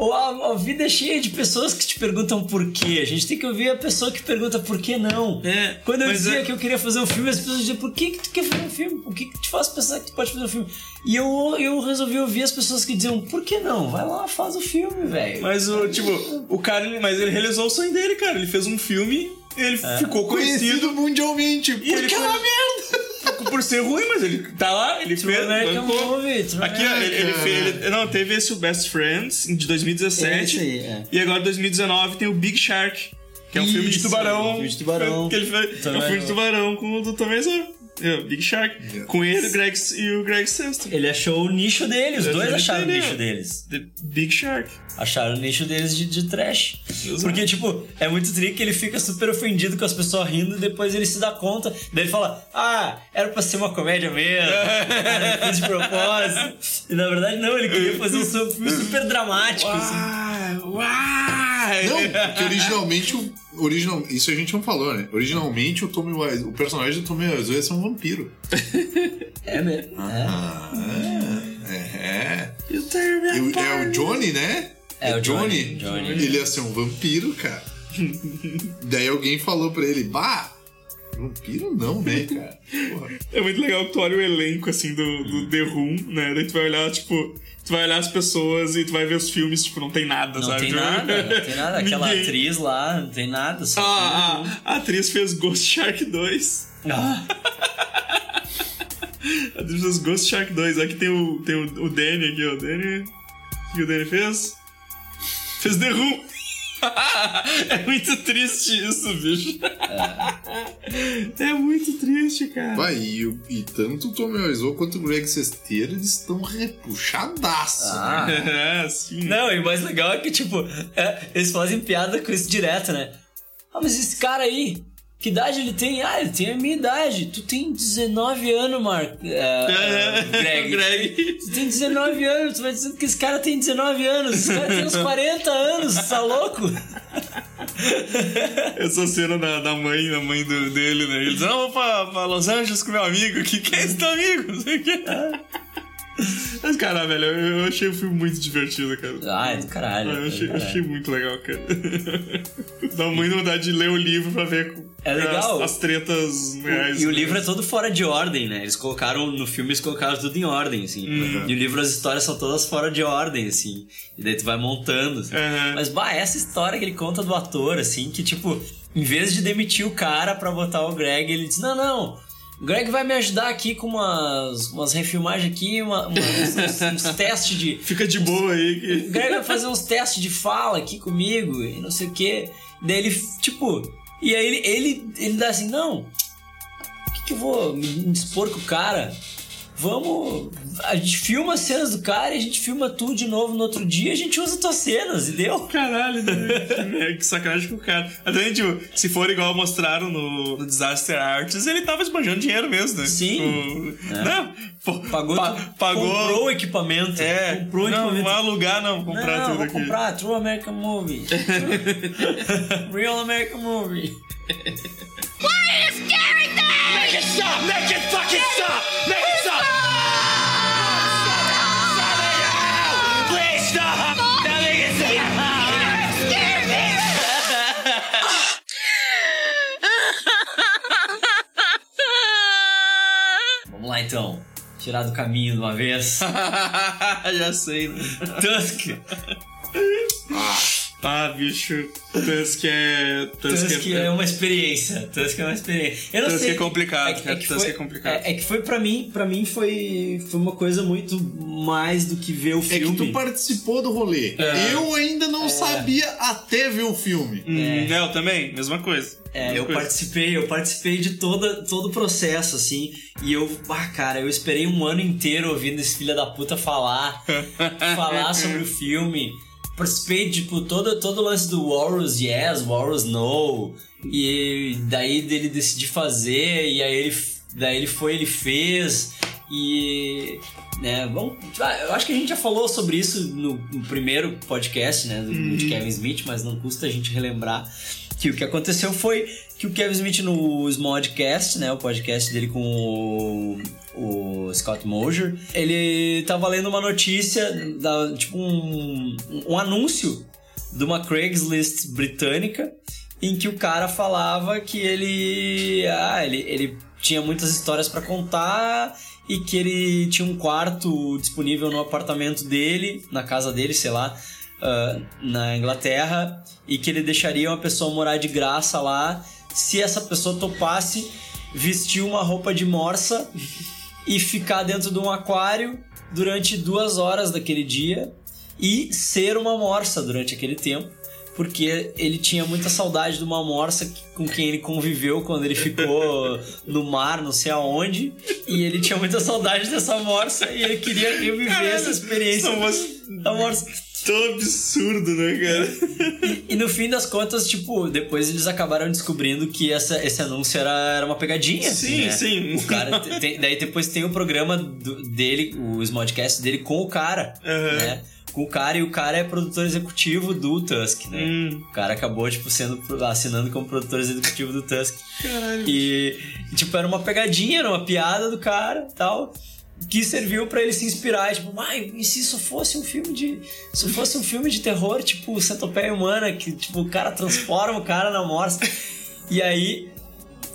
Speaker 1: a, a vida é cheia de pessoas que te perguntam por quê. A gente tem que ouvir a pessoa que pergunta por que não.
Speaker 2: É,
Speaker 1: Quando eu dizia
Speaker 2: é-
Speaker 1: que eu queria fazer um filme, as pessoas diziam, por que, que tu quer fazer um filme? O que, que te faz pensar que tu pode fazer um filme? E eu, eu resolvi ouvir as pessoas que diziam, por que não? Vai lá, faz o filme, velho.
Speaker 2: Mas o, tipo, o cara, ele- mas ele realizou o sonho dele, cara. Ele fez um filme, ele
Speaker 1: É.
Speaker 2: ficou conhecido
Speaker 3: Conhecido mundialmente.
Speaker 2: E ele
Speaker 3: é
Speaker 2: foi-
Speaker 3: uma merda.
Speaker 2: Por ser ruim, mas ele tá lá, ele
Speaker 1: True
Speaker 2: fez.
Speaker 1: American
Speaker 2: bancou.
Speaker 1: Movie, True
Speaker 2: Aqui, ó, ele, ele fez. ele- não, teve esse o Best Friends de 2017.
Speaker 1: Esse aí, é.
Speaker 2: E agora, em 2019, tem o Big Shark. Que é um filme de
Speaker 1: Isso,
Speaker 2: tubarão.
Speaker 1: um filme de tubarão.
Speaker 2: Que ele fez. É um filme de tubarão com o Tom Wiseau. É, Big Shark. Com ele o Greg, e o Greg Sestero.
Speaker 1: Ele achou o nicho dele, os dois acharam o nicho
Speaker 2: né?
Speaker 1: deles.
Speaker 2: The Big Shark.
Speaker 1: Acharam o nicho deles de, de trash. Porque, tipo, é muito trick que ele fica super ofendido com as pessoas rindo e depois ele se dá conta. Daí ele fala: Ah, era pra ser uma comédia mesmo. Fiz de propósito. E na verdade, não, ele queria fazer um filme super dramático. assim.
Speaker 2: Uai, uai.
Speaker 3: Não, porque originalmente o. Original, isso a gente não falou, né? Originalmente o Tommy Wiseau, o personagem do Tommy Wiseau ia ser um vampiro.
Speaker 1: É mesmo.
Speaker 3: Ah, é.
Speaker 2: Turn me
Speaker 3: E o-
Speaker 2: apart.
Speaker 3: é o Johnny, né?
Speaker 1: É, o Johnny, Johnny.
Speaker 3: Ele ia ser um vampiro, cara. Daí alguém falou pra ele, bah, vampiro não, né, cara? Porra.
Speaker 2: É muito legal que tu olha o elenco, assim, do, do The Room, né? Daí tu vai olhar, tipo... Tu vai olhar as pessoas e tu vai ver os filmes, tipo, não tem nada,
Speaker 1: Não
Speaker 2: sabe?
Speaker 1: tem nada, não tem nada. Aquela
Speaker 2: ninguém.
Speaker 1: atriz lá, não tem nada. Só
Speaker 2: Ah, a, a atriz fez Ghost Shark 2.
Speaker 1: Ah.
Speaker 2: A atriz fez Ghost Shark 2. Aqui tem o, tem o, o Danny aqui, ó. O Danny... O que o Danny fez? Fez The Room. é muito triste isso, bicho. É, muito triste, cara.
Speaker 3: Vai, e, e tanto o Tommy Wiseau quanto o Greg Sestero, eles estão repuxadaço,
Speaker 1: Ah.
Speaker 3: né?
Speaker 2: É, sim.
Speaker 1: Não, e o mais legal é que, tipo, é, eles fazem piada com isso direto, né? Ah, mas esse cara aí, Que idade ele tem? Ah, ele tem a minha idade. Tu tem 19 anos, Mark. É, Greg.
Speaker 2: Greg.
Speaker 1: Tu tem 19 anos, tu vai dizendo que esse cara tem 19 anos. Esse cara tem uns 40 anos, tá louco?
Speaker 2: Essa cena da, da mãe, da mãe do- dele, né? Ele diz, não, vou pra, pra Los Angeles com meu amigo. Que que é esse teu amigo? Não sei o que. Mas, cara, velho, eu, eu achei o filme muito divertido, cara.
Speaker 1: Ah, é do caralho.
Speaker 2: Eu
Speaker 1: é
Speaker 2: achei,
Speaker 1: caralho.
Speaker 2: achei muito legal, cara. Dá muita vontade de ler o livro pra ver
Speaker 1: É legal.
Speaker 2: As, as tretas reais.
Speaker 1: E o livro é todo fora de ordem, né? Eles colocaram, no filme, eles colocaram tudo em ordem, assim.
Speaker 2: Uhum.
Speaker 1: E o livro, as histórias são todas fora de ordem, assim. E daí tu vai montando. assim.
Speaker 2: Uhum.
Speaker 1: Mas, bah, essa história que ele conta do ator, assim, que tipo, em vez de demitir o cara pra botar o Greg, ele diz: não, não. O Greg vai me ajudar aqui com umas, umas refilmagens aqui, uma, uns, uns- testes de.
Speaker 2: Fica de boa aí. Que...
Speaker 1: O Greg vai fazer uns testes de fala aqui comigo e não sei o quê. Daí ele, tipo. E aí ele, ele, ele dá assim: não, o que, que eu vou me me dispor com o cara? Vamos. A gente filma as cenas do cara e a gente filma tudo de novo no outro dia a gente usa tuas cenas, e deu?
Speaker 2: Caralho, né? que sacanagem com o cara. Até, tipo, se for igual mostraram no, no Disaster Arts, ele tava esbanjando dinheiro mesmo, né?
Speaker 1: Sim.
Speaker 2: Tipo,
Speaker 1: É.
Speaker 2: Não, pô,
Speaker 1: Pagou,
Speaker 2: pa- pagou.
Speaker 1: comprou o equipamento.
Speaker 2: É,
Speaker 1: comprou o
Speaker 2: não,
Speaker 1: equipamento.
Speaker 2: vai alugar, não, comprar
Speaker 1: não,
Speaker 2: tudo
Speaker 1: vou
Speaker 2: aqui.
Speaker 1: comprar True American Movie. Real American Movie.
Speaker 10: Why are you scaring them? Make it stop! Make it fucking stop! Make it stop! Please stop! Now make it stop! Scare
Speaker 1: Vamos lá então. Tirar do caminho de uma vez.
Speaker 2: Já sei, né?
Speaker 1: Tusk.
Speaker 2: Ah, bicho. Tusk é. Tusk,
Speaker 1: Tusk é uma experiência. Tusk é uma experiência. Eu não
Speaker 2: Tusk
Speaker 1: sei.
Speaker 2: é complicado,
Speaker 1: que-
Speaker 2: cara.
Speaker 1: que
Speaker 2: Tusk
Speaker 1: foi-
Speaker 2: é complicado.
Speaker 1: É, é que foi pra mim, para mim foi, foi uma coisa muito mais do que ver o
Speaker 3: É
Speaker 1: filme.
Speaker 3: que tu participou do rolê.
Speaker 1: É.
Speaker 3: Eu ainda não sabia até ver o filme.
Speaker 2: Hum, eu também, mesma coisa.
Speaker 1: É,
Speaker 2: Mesma
Speaker 1: eu
Speaker 2: coisa.
Speaker 1: participei, eu participei de toda, todo o processo, assim, e eu, ah, cara, eu esperei um ano inteiro ouvindo esse filho da puta falar, falar sobre o filme. Participei, tipo, todo, todo o lance do Walrus Yes, Walrus No, e daí dele decidir fazer, e aí ele, daí ele foi, ele fez, e, né, bom, ah, eu acho que a gente já falou sobre isso no, no primeiro podcast, né, do,
Speaker 2: Uhum.
Speaker 1: de Kevin Smith, mas não custa a gente relembrar que o que aconteceu foi que o Kevin Smith no Smodcast, né, o podcast dele com o, o Scott Mosier, ele tava lendo uma notícia, da, tipo um, um anúncio de uma Craigslist britânica em que o cara falava que ele, ah, ele, ele tinha muitas histórias pra contar e que ele tinha um quarto disponível no apartamento dele, na casa dele, sei lá, ah, na Inglaterra, e que ele deixaria uma pessoa morar de graça lá se essa pessoa topasse vestir uma roupa de morsa e ficar dentro de um aquário durante duas horas daquele dia e ser uma morsa durante aquele tempo. Porque ele tinha muita saudade de uma morsa que- com quem ele conviveu quando ele ficou no mar, não sei aonde. E ele tinha muita saudade dessa morsa e ele queria reviver
Speaker 2: Caralho,
Speaker 1: essa experiência
Speaker 2: morsa-
Speaker 1: da morsa.
Speaker 2: Tão absurdo, né, cara?
Speaker 1: E no fim das contas, tipo, depois eles acabaram descobrindo que essa, esse anúncio era, era uma pegadinha.
Speaker 2: Sim,
Speaker 1: né?
Speaker 2: sim.
Speaker 1: O cara. te- tem- daí depois tem o programa do- dele, o Smodcast dele com o cara,
Speaker 2: Aham.
Speaker 1: né? Com o cara, e o cara é produtor executivo do Tusk, né?
Speaker 2: Hum.
Speaker 1: O cara acabou, tipo, sendo assinando como produtor executivo do Tusk.
Speaker 2: Caralho.
Speaker 1: E, e, tipo, era uma pegadinha, era uma piada do cara tal. Que serviu pra ele se inspirar, tipo, ai, e se isso fosse um filme de. Se fosse um filme de terror, tipo, Centopeia Humana, que tipo, o cara transforma o cara na morsa. E aí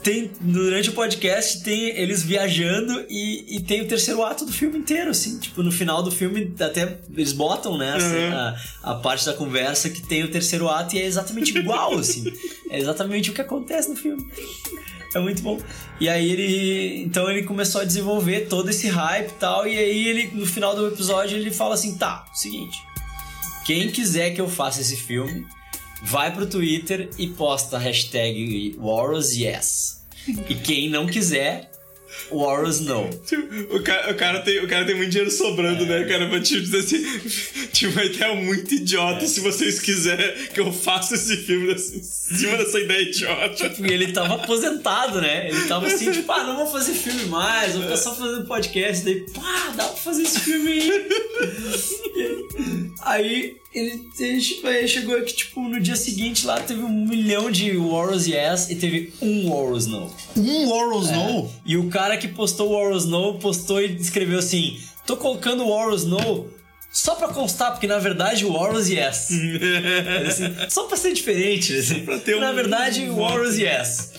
Speaker 1: tem. Durante o podcast tem eles viajando e, e tem o terceiro ato do filme inteiro, assim. Tipo, no final do filme, até eles botam, né, assim,
Speaker 2: Uhum.
Speaker 1: a, a parte da conversa que tem o terceiro ato e é exatamente igual, assim. É exatamente o que acontece no filme. É muito bom. E aí ele. Então ele começou a desenvolver todo esse hype e tal. E aí ele, no final do episódio, ele fala assim: tá, seguinte. Quem quiser que eu faça esse filme, vai pro Twitter e posta a hashtag WarrosYes. E quem não quiser, Snow.
Speaker 2: Tipo, o, cara, o, cara tem, o cara tem muito dinheiro sobrando, né, cara? Pra tipo dizer assim, tinha uma ideia muito idiota. Se vocês quiserem que eu faça esse filme dessa- em cima dessa ideia idiota.
Speaker 1: Tipo, e ele tava aposentado, né? Ele tava assim, tipo, ah, não vou fazer filme mais, vou ficar só fazendo podcast. Daí, pá, dá pra fazer esse filme aí. aí ele, ele, tipo, aí chegou que, tipo, no dia seguinte lá teve um milhão de Warriors Yes e teve um Warriors No.
Speaker 3: Um Warriors No?
Speaker 1: E o cara que postou o Warriors No postou e escreveu assim: tô colocando o Warriors No. Só pra constar, porque na verdade o Warriors Yes. Assim, só pra ser diferente, assim. Pra
Speaker 2: ter
Speaker 1: na
Speaker 2: um
Speaker 1: verdade o
Speaker 2: voto.
Speaker 1: Warriors Yes.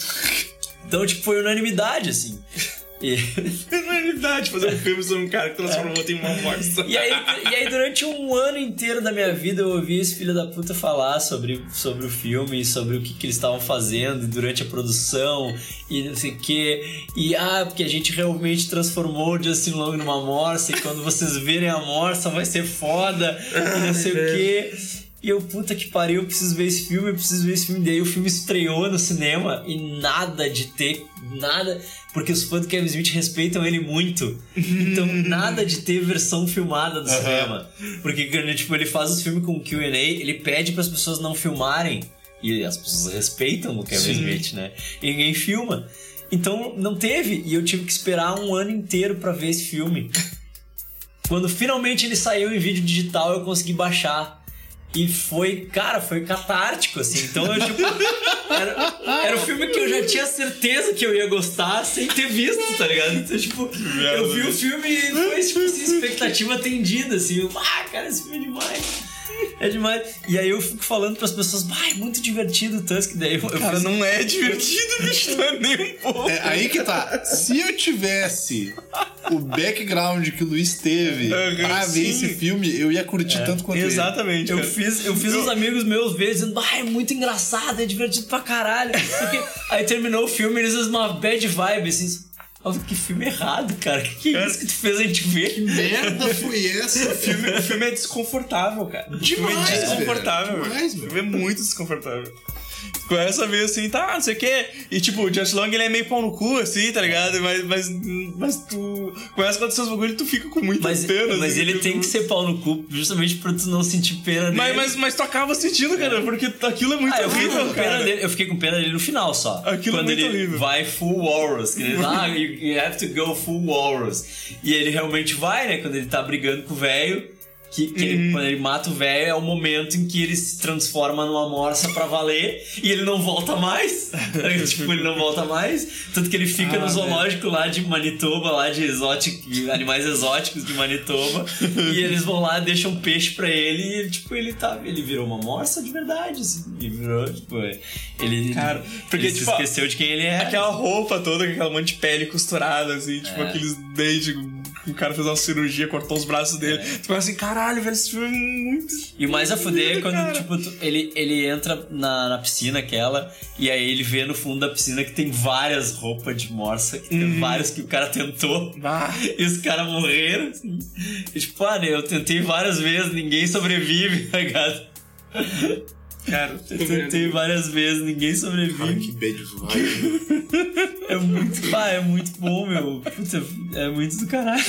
Speaker 1: Então, tipo, foi unanimidade, assim. E,
Speaker 2: Na realidade, fazer um filme sobre um cara que transformou outro em uma morsa.
Speaker 1: e, aí, e aí, durante um ano inteiro da minha vida, eu ouvi esse filho da puta falar sobre, sobre o filme, e sobre o que, que eles estavam fazendo durante a produção e não sei o que. E ah, porque a gente realmente transformou o Justin Long numa morsa, e quando vocês verem a morsa vai ser foda, e não sei o que. E eu, puta que pariu, eu preciso ver esse filme, eu preciso ver esse filme. Daí o filme estreou no cinema e nada de ter, nada, porque os fãs do Kevin Smith respeitam ele muito. Então, nada de ter versão filmada do cinema. Porque, tipo, ele faz os filmes com QA, ele pede para as pessoas não filmarem. E as pessoas respeitam o Kevin
Speaker 2: Sim.
Speaker 1: Smith, né? E ninguém filma. Então, não teve. E eu tive que esperar um ano inteiro para ver esse filme. Quando finalmente ele saiu em vídeo digital, eu consegui baixar. E foi, cara, foi catártico, assim. Então eu, tipo. Era, era um filme que eu já tinha certeza que eu ia gostar sem ter visto, tá ligado? Então, tipo, eu vi o filme e foi, tipo, assim, expectativa atendida, assim. Eu, ah, cara, esse filme é demais. É demais. E aí eu fico falando pras pessoas, bah, é muito divertido o Tusk. Daí eu, eu
Speaker 2: Cara,
Speaker 1: fiz-
Speaker 2: não é divertido, bicho, não é nem um pouco.
Speaker 3: É, aí que tá. Se eu tivesse o background que o Luiz teve
Speaker 2: Aham,
Speaker 3: pra ver
Speaker 2: sim.
Speaker 3: esse filme, eu ia curtir tanto quanto ele.
Speaker 2: Exatamente.
Speaker 1: Eu fiz, eu fiz uns amigos meus ver dizendo, ah, é muito engraçado, é divertido pra caralho. Porque aí terminou o filme, eles usam uma bad vibe, assim. Nossa, que filme errado, cara. Que, que é isso que tu fez a gente ver? Que
Speaker 3: merda foi essa?
Speaker 2: O filme, o filme é desconfortável, cara. O filme
Speaker 3: Demais,
Speaker 2: é desconfortável.
Speaker 3: velho. Demais,
Speaker 2: o filme é muito desconfortável. Começa a ver assim, tá, não sei o quê. E tipo, o Just Long ele é meio pau no cu, assim, tá ligado? Mas, mas, mas tu começa a acontecer os bagulhos e tu fica com muita
Speaker 1: Mas,
Speaker 2: pena.
Speaker 1: mas
Speaker 2: assim,
Speaker 1: ele
Speaker 2: tipo,
Speaker 1: tem que ser pau no cu, justamente pra tu não sentir pena dele.
Speaker 2: Mas, mas, mas tu acaba sentindo, cara, porque aquilo é muito
Speaker 1: Ah, eu fiquei,
Speaker 2: horrível,
Speaker 1: com pena
Speaker 2: cara.
Speaker 1: dele, eu fiquei com pena dele no final só.
Speaker 2: Aquilo é
Speaker 1: quando
Speaker 2: muito
Speaker 1: ele
Speaker 2: horrível.
Speaker 1: vai full walrus. Que ele ah, you, you have to go full walrus. E ele realmente vai, né? Quando ele tá brigando com o velho. Que, que ele-
Speaker 2: Uhum.
Speaker 1: quando ele mata o velho é o momento em que ele se transforma numa morsa pra valer e ele não volta mais. tipo, ele não volta mais. Tanto que ele fica
Speaker 2: Ah,
Speaker 1: no zoológico lá de Manitoba, lá de exótico, animais exóticos de Manitoba. e eles vão lá, deixam peixe pra ele e ele, tipo, ele tá. Ele virou uma morsa de verdade, assim. Ele virou, tipo, ele.
Speaker 2: Cara, porque,
Speaker 1: ele
Speaker 2: tipo,
Speaker 1: se esqueceu de quem ele é.
Speaker 2: Aquela roupa toda, com aquela monte de pele costurada, assim, tipo
Speaker 1: É.
Speaker 2: aqueles dentes. O cara fez uma cirurgia, cortou os braços dele. Tu pensa assim, caralho, velho, esse filme é muito.
Speaker 1: E o mais a fuder é quando,
Speaker 2: Cara.
Speaker 1: tipo, tu- ele, ele entra na, na piscina aquela, e aí ele vê no fundo da piscina que tem várias roupas de morsa, que tem
Speaker 2: Uhum.
Speaker 1: vários que o cara tentou.
Speaker 2: Ah.
Speaker 1: E os caras morreram, assim. E, tipo, ah, né, eu tentei várias vezes, ninguém sobrevive, tá ligado?
Speaker 2: Cara,
Speaker 1: Eu tentei várias vezes, ninguém sobrevive.
Speaker 3: que bad vibe.
Speaker 1: É muito, pá, é muito bom, meu. Puta, é muito do caralho.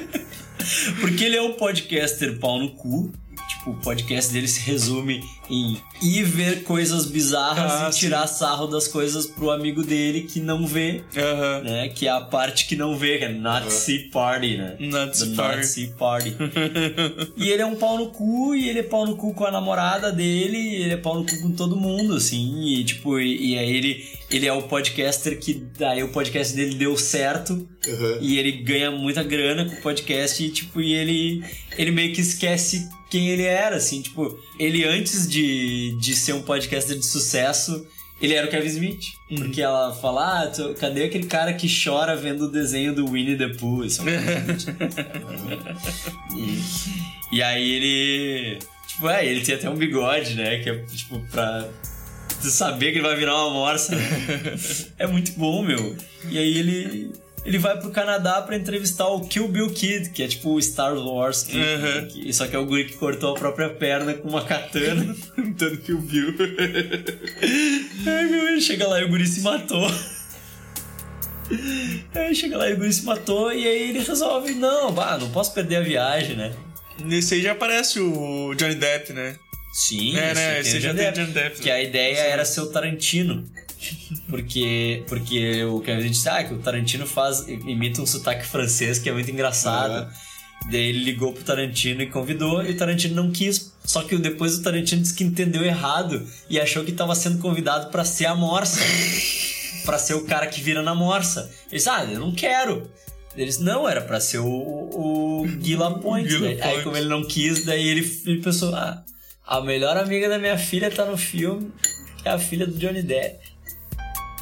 Speaker 1: Porque ele é um podcaster pau no cu. Tipo, o podcast dele se resume em ir ver coisas bizarras
Speaker 2: Ah,
Speaker 1: e tirar sarro das coisas pro amigo dele que não vê, né? Que é a parte que não vê, que é Nazi Party, né?
Speaker 2: Nazi
Speaker 1: The
Speaker 2: Party.
Speaker 1: Nazi Party. e ele é um pau no cu, e ele é pau no cu com a namorada dele, e ele é pau no cu com todo mundo, assim. E tipo, e, e aí ele, ele é o podcaster que. Aí o podcast dele deu certo. E ele ganha muita grana com o podcast, e tipo, e ele, ele meio que esquece quem ele era, assim, tipo, ele antes de, de ser um podcaster de sucesso, ele era o Kevin Smith. Porque ela fala, ah, tu- cadê aquele cara que chora vendo o desenho do Winnie the Pooh? Esse é o Kevin Smith. e, e aí ele. Tipo, é, ele tem até um bigode, né? Que é tipo pra. Tu saber que ele vai virar uma morsa. é muito bom, meu. E aí ele. Ele vai pro Canadá pra entrevistar o Kill Bill Kid, que é tipo o Star Wars. Que,
Speaker 2: Uhum.
Speaker 1: que- só que é o guri que cortou a própria perna com uma katana.
Speaker 2: Tentando Kill Bill.
Speaker 1: Ai, meu, ele chega lá e o guri se matou. Aí chega lá e o guri se matou e aí ele resolve, não, bah, não posso perder a viagem, né?
Speaker 2: Nesse aí já aparece o Johnny Depp, né?
Speaker 1: Sim,
Speaker 2: É,
Speaker 1: esse
Speaker 2: né?
Speaker 1: o
Speaker 2: já tem. Johnny Depp.
Speaker 1: Que a ideia era ser o Tarantino. Porque, porque o que a gente disse, ah, que o Tarantino faz, imita um sotaque francês que é muito engraçado. Daí ele ligou pro Tarantino e convidou, e o Tarantino não quis. Só que depois o Tarantino disse que entendeu errado e achou que tava sendo convidado pra ser a morsa. pra ser o cara que vira na morsa. Ele disse, ah, eu não quero. Eles, não, era pra ser o, o. Guy Daí- Aí como ele não quis, daí ele, ele pensou, ah, a melhor amiga da minha filha tá no filme, que é a filha do Johnny Depp.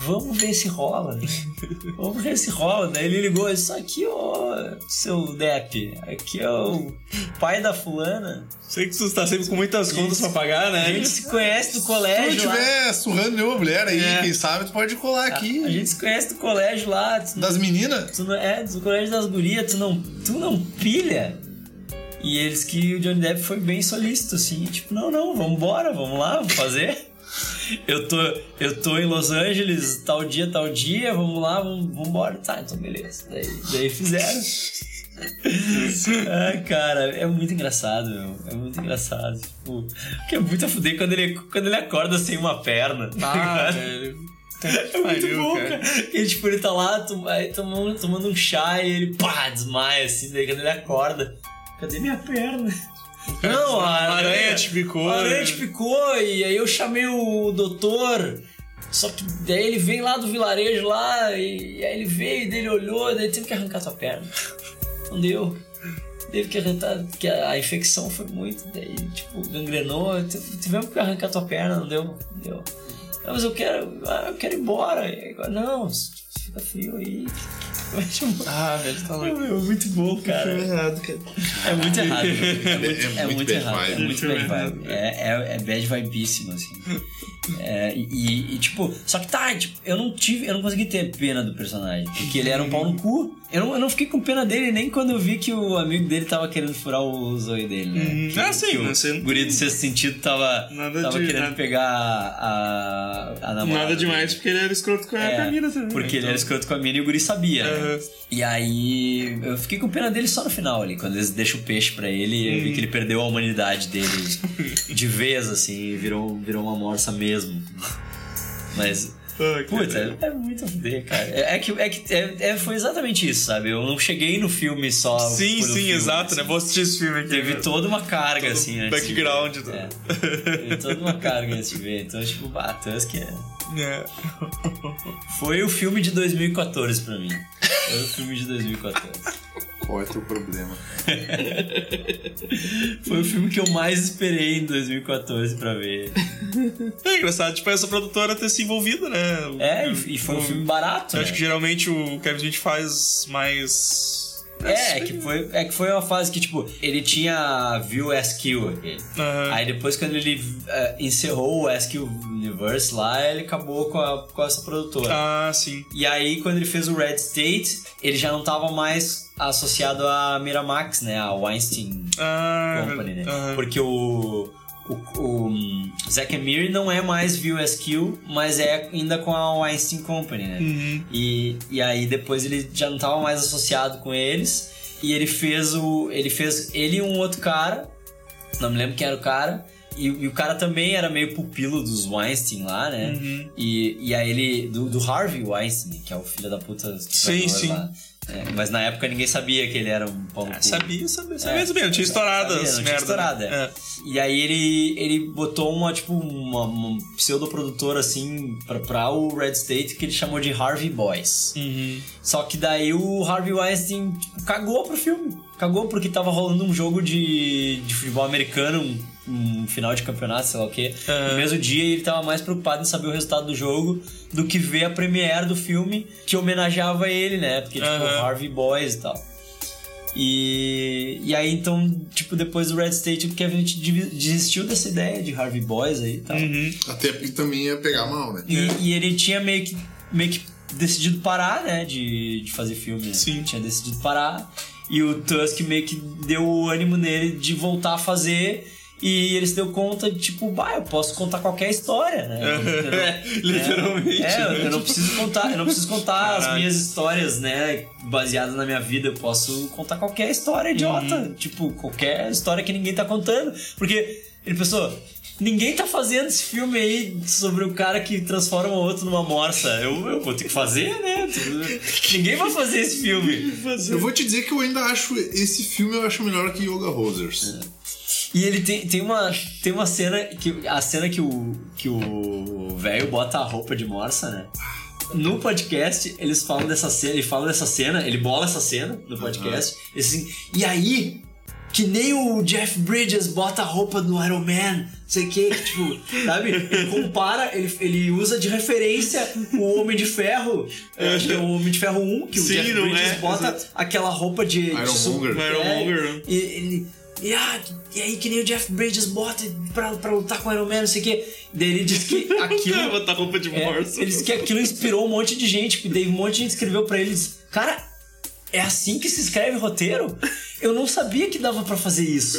Speaker 1: Vamos ver se rola. Vamos ver se rola. Daí ele ligou, isso aqui, ó, seu Depp, aqui é o pai da fulana.
Speaker 2: Sei que tu tá sempre com muitas contas pra pagar, né?
Speaker 1: A gente se conhece do
Speaker 3: Se
Speaker 1: colégio
Speaker 3: tu
Speaker 1: lá.
Speaker 3: tiver surrando nenhuma mulher aí,
Speaker 1: É.
Speaker 3: quem sabe, tu pode colar aqui.
Speaker 1: A gente se conhece do colégio lá. tu-
Speaker 3: Das meninas?
Speaker 1: Tu é, do colégio das gurias, tu não, tu não pilha. E eles que o Johnny Depp foi bem solícito, assim, tipo, não, não, vamos embora, vamos lá, vamos fazer. Eu tô, eu tô em Los Angeles, tal dia, tal dia, vamos lá, vamos, vamos embora. Tá, então beleza. Daí, daí fizeram. ah, cara, é muito engraçado, meu. É muito engraçado. Tipo, que é muito a fuder quando ele, quando ele acorda sem uma perna. tá
Speaker 2: Ah, velho.
Speaker 1: É muito bom, cara. E tipo, ele tá lá aí tomando, tomando um chá e ele pá, desmaia assim, daí quando ele acorda. Cadê minha perna? Não, a
Speaker 2: A aranha te picou,
Speaker 1: A aranha
Speaker 2: né?
Speaker 1: te picou e aí eu chamei o doutor. Só que daí ele vem lá do vilarejo lá e, aí ele veio, daí ele olhou, daí teve que arrancar tua perna. Não deu. Teve que arrancar, porque a, a infecção foi muito, daí tipo, gangrenou, tive- tivemos que arrancar tua perna, não deu, não deu. Não, mas eu quero, ah, eu quero ir embora. E aí, não, fica frio aí.
Speaker 2: Ah, velho, tá louco.
Speaker 1: É muito bom, cara.
Speaker 2: Filme errado, cara.
Speaker 1: É muito errado. É muito,
Speaker 3: É
Speaker 1: é
Speaker 3: muito
Speaker 1: errado.
Speaker 3: vibe.
Speaker 1: É muito bad vibe. É, é, é bad vibíssimo, assim. É, e, e- tipo, só que tá, tipo, eu não tive, eu não consegui ter pena do personagem. Porque ele era um pau no cu. Eu não, eu não fiquei com pena dele nem quando eu vi que o amigo dele tava querendo furar o zoio dele, né?
Speaker 2: Hum,
Speaker 1: Que-
Speaker 2: ah, sim,
Speaker 1: que o guri do sexto sentido tava,
Speaker 2: Nada
Speaker 1: tava
Speaker 2: de-
Speaker 1: querendo
Speaker 2: nada-
Speaker 1: pegar a, a namorada.
Speaker 2: Nada demais, porque ele era escroto com a
Speaker 1: É,
Speaker 2: Camila também.
Speaker 1: Porque ele
Speaker 2: então.
Speaker 1: era escroto com a mina e o guri sabia, né?
Speaker 2: Aham.
Speaker 1: E aí eu fiquei com pena dele só no final ali, quando eles deixam o peixe pra ele, eu vi que ele perdeu a humanidade dele de vez, assim, virou, virou uma morsa mesmo. Mas.
Speaker 2: Ah, que
Speaker 1: Puta, é, é muito fuder, cara. É, é que, é que é, é- foi exatamente isso, sabe? Eu não cheguei no filme só.
Speaker 2: Sim, sim,
Speaker 1: filme,
Speaker 2: exato,
Speaker 1: assim.
Speaker 2: né? Vou assistir esse filme aqui.
Speaker 1: Teve
Speaker 2: né?
Speaker 1: toda uma carga,
Speaker 2: Todo
Speaker 1: assim, de
Speaker 2: background
Speaker 1: ver.
Speaker 2: do-.
Speaker 1: Teve toda uma carga antes de ver. Então, tipo, bah, Tusk é.
Speaker 2: É.
Speaker 1: Foi o filme de 2014 pra mim. Foi o filme de 2014.
Speaker 3: Qual é o teu problema?
Speaker 1: Foi o filme que eu mais esperei em 2014 pra ver.
Speaker 2: É engraçado, tipo, essa produtora ter se envolvido, né?
Speaker 1: É, e e foi um filme barato,
Speaker 2: Eu
Speaker 1: né?
Speaker 2: acho que geralmente o Kevin Smith faz mais.
Speaker 1: É, é que, foi, é que foi uma fase que, tipo, ele tinha View SQ aqui.
Speaker 2: Aham.
Speaker 1: Aí depois, quando ele eh, encerrou o SQ Universe lá, ele acabou com, a- com essa produtora.
Speaker 2: Ah, sim.
Speaker 1: E aí, quando ele fez o Red State, ele já não tava mais associado à Miramax, né? A Weinstein
Speaker 2: Ah,
Speaker 1: Company, né?
Speaker 2: aham.
Speaker 1: Porque o, o, o Zack Emir não é mais View SQ, mas é ainda com a Weinstein Company, né?
Speaker 2: Uhum.
Speaker 1: E, e aí depois ele já não tava mais associado com eles. E ele fez o. Ele fez. Ele e um outro cara. Não me lembro quem era o cara. E, e o cara também era meio pupilo dos Weinstein lá, né?
Speaker 2: Uhum.
Speaker 1: E, e aí ele. Do, do Harvey Weinstein, que é o filho da puta.
Speaker 2: Sim, sim.
Speaker 1: lá. É, mas na época ninguém sabia que ele era um pau no cu.
Speaker 2: Sabia, sabia,
Speaker 1: É,
Speaker 2: sabia mesmo. Tinha estourado
Speaker 1: sabia,
Speaker 2: as
Speaker 1: não
Speaker 2: merda.
Speaker 1: tinha estourado,
Speaker 2: né?
Speaker 1: é. E aí ele, ele botou uma, tipo, uma, uma pseudoprodutora, assim, pra, pra o Red State, que ele chamou de Harvey Boys.
Speaker 2: Uhum.
Speaker 1: Só que daí o Harvey Weinstein tipo, cagou pro filme. Cagou porque tava rolando um jogo de, de futebol americano, um, um final de campeonato, sei lá o quê.
Speaker 2: Aham.
Speaker 1: No mesmo dia ele tava mais preocupado em saber o resultado do jogo do que ver a premiere do filme que homenageava ele, né? Porque, tipo,
Speaker 2: Aham.
Speaker 1: Harvey Boys e tal. E, e aí, então, tipo, depois do Red State, o Kevin desistiu dessa ideia de Harvey Boys aí e tal.
Speaker 2: Uhum.
Speaker 3: Até porque também ia pegar mal, né?
Speaker 1: E, e ele tinha meio que, meio que decidido parar, né? De, de fazer filme. né?
Speaker 2: Sim.
Speaker 1: Tinha decidido parar. E o Tusk meio que deu o ânimo nele de voltar a fazer. E ele se deu conta de, tipo, bah, eu posso contar qualquer história, né?
Speaker 2: É, literalmente,
Speaker 1: É, eu-
Speaker 2: né?
Speaker 1: eu não preciso contar, eu não preciso contar as minhas histórias, né? Baseadas na minha vida. Eu posso contar qualquer história idiota.
Speaker 2: Uhum.
Speaker 1: Tipo, qualquer história que ninguém tá contando. Porque ele pensou. Ninguém tá fazendo esse filme aí sobre o cara que transforma o outro numa morsa. Eu, eu vou ter que fazer, né? Ninguém vai fazer esse filme.
Speaker 3: Eu vou te dizer que eu ainda acho esse filme eu acho melhor que Yoga Rosers.
Speaker 1: E ele tem, tem, uma, tem uma cena que. A cena que o. que o velho bota a roupa de morsa, né? No podcast, eles falam dessa cena, ele fala dessa cena, ele bola essa cena no podcast. e assim, e aí, que nem o Jeff Bridges bota a roupa do Iron Man, sei o que, tipo, sabe? Ele compara, ele, ele usa de referência o Homem de Ferro, eu acho que é o Homem de Ferro 1, que o
Speaker 2: Sim,
Speaker 1: Jeff
Speaker 2: não
Speaker 1: Bridges
Speaker 2: é?
Speaker 1: bota aquela roupa de. de
Speaker 3: Ironmonger.
Speaker 1: su-
Speaker 2: Ironmonger,
Speaker 1: é,
Speaker 2: né?
Speaker 1: e ele. E, ah, e aí que nem o Jeff Bridges bota pra, pra lutar com o Iron Man, não sei o quê. Daí ele diz que aquilo.
Speaker 2: Botar roupa de
Speaker 1: É,
Speaker 2: morsa.
Speaker 1: ele disse que aquilo inspirou um monte de gente. Daí um monte de gente escreveu pra ele. disse, Cara, é assim que se escreve roteiro? Eu não sabia que dava pra fazer isso.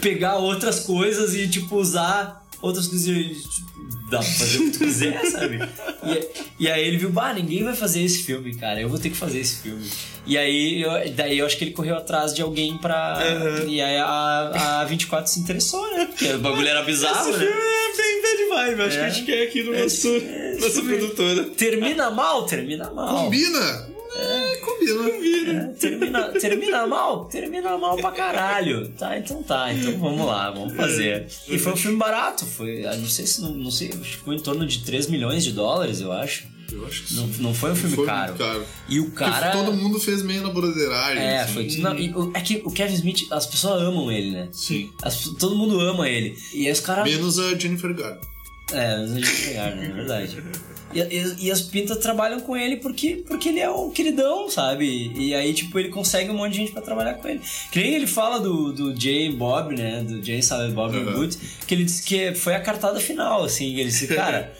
Speaker 1: Pegar outras coisas e, tipo, usar outras coisas e, tipo, dá pra fazer o que tu quiser, sabe? E, e aí ele viu, bah, ninguém vai fazer esse filme, cara. Eu vou ter que fazer esse filme. E aí, eu- daí eu acho que ele correu atrás de alguém pra. E aí a, a 24 se interessou, né? Porque o bagulho era bizarro,
Speaker 2: Esse
Speaker 1: né?
Speaker 2: filme é bem bad vibe. Acho
Speaker 1: É.
Speaker 2: que a gente quer aqui no nosso,
Speaker 1: Esse
Speaker 2: nossa produtora.
Speaker 1: Termina mal, termina mal.
Speaker 3: Combina? É, combina.
Speaker 1: Termina, termina mal? Termina mal pra caralho. Tá, então tá. Então vamos lá, vamos fazer. E foi um filme barato. Foi, não sei se não, sei, acho que foi em torno de 3 milhões de dólares, eu acho.
Speaker 3: Eu acho que
Speaker 1: Não,
Speaker 3: sim.
Speaker 1: não foi um filme
Speaker 3: Foi
Speaker 1: caro.
Speaker 3: muito caro.
Speaker 1: E o
Speaker 3: Porque
Speaker 1: cara.
Speaker 3: todo mundo fez meio na broderagem.
Speaker 1: É,
Speaker 3: assim.
Speaker 1: foi. Não, e o- é que o Kevin Smith, as pessoas amam ele, né?
Speaker 3: Sim.
Speaker 1: As- todo mundo ama ele. E aí os caras.
Speaker 3: Menos a Jennifer Garner.
Speaker 1: É, mas a gente pegar, né? É verdade. E, e- e as pintas trabalham com ele porque, porque ele é um queridão, sabe? E aí, tipo, ele consegue um monte de gente pra trabalhar com ele. Que nem ele fala do, do Jay Bob, né? Do Jay Silent Bob
Speaker 3: Uhum.
Speaker 1: Reboot, que ele disse que foi a cartada final, assim. Ele disse, cara,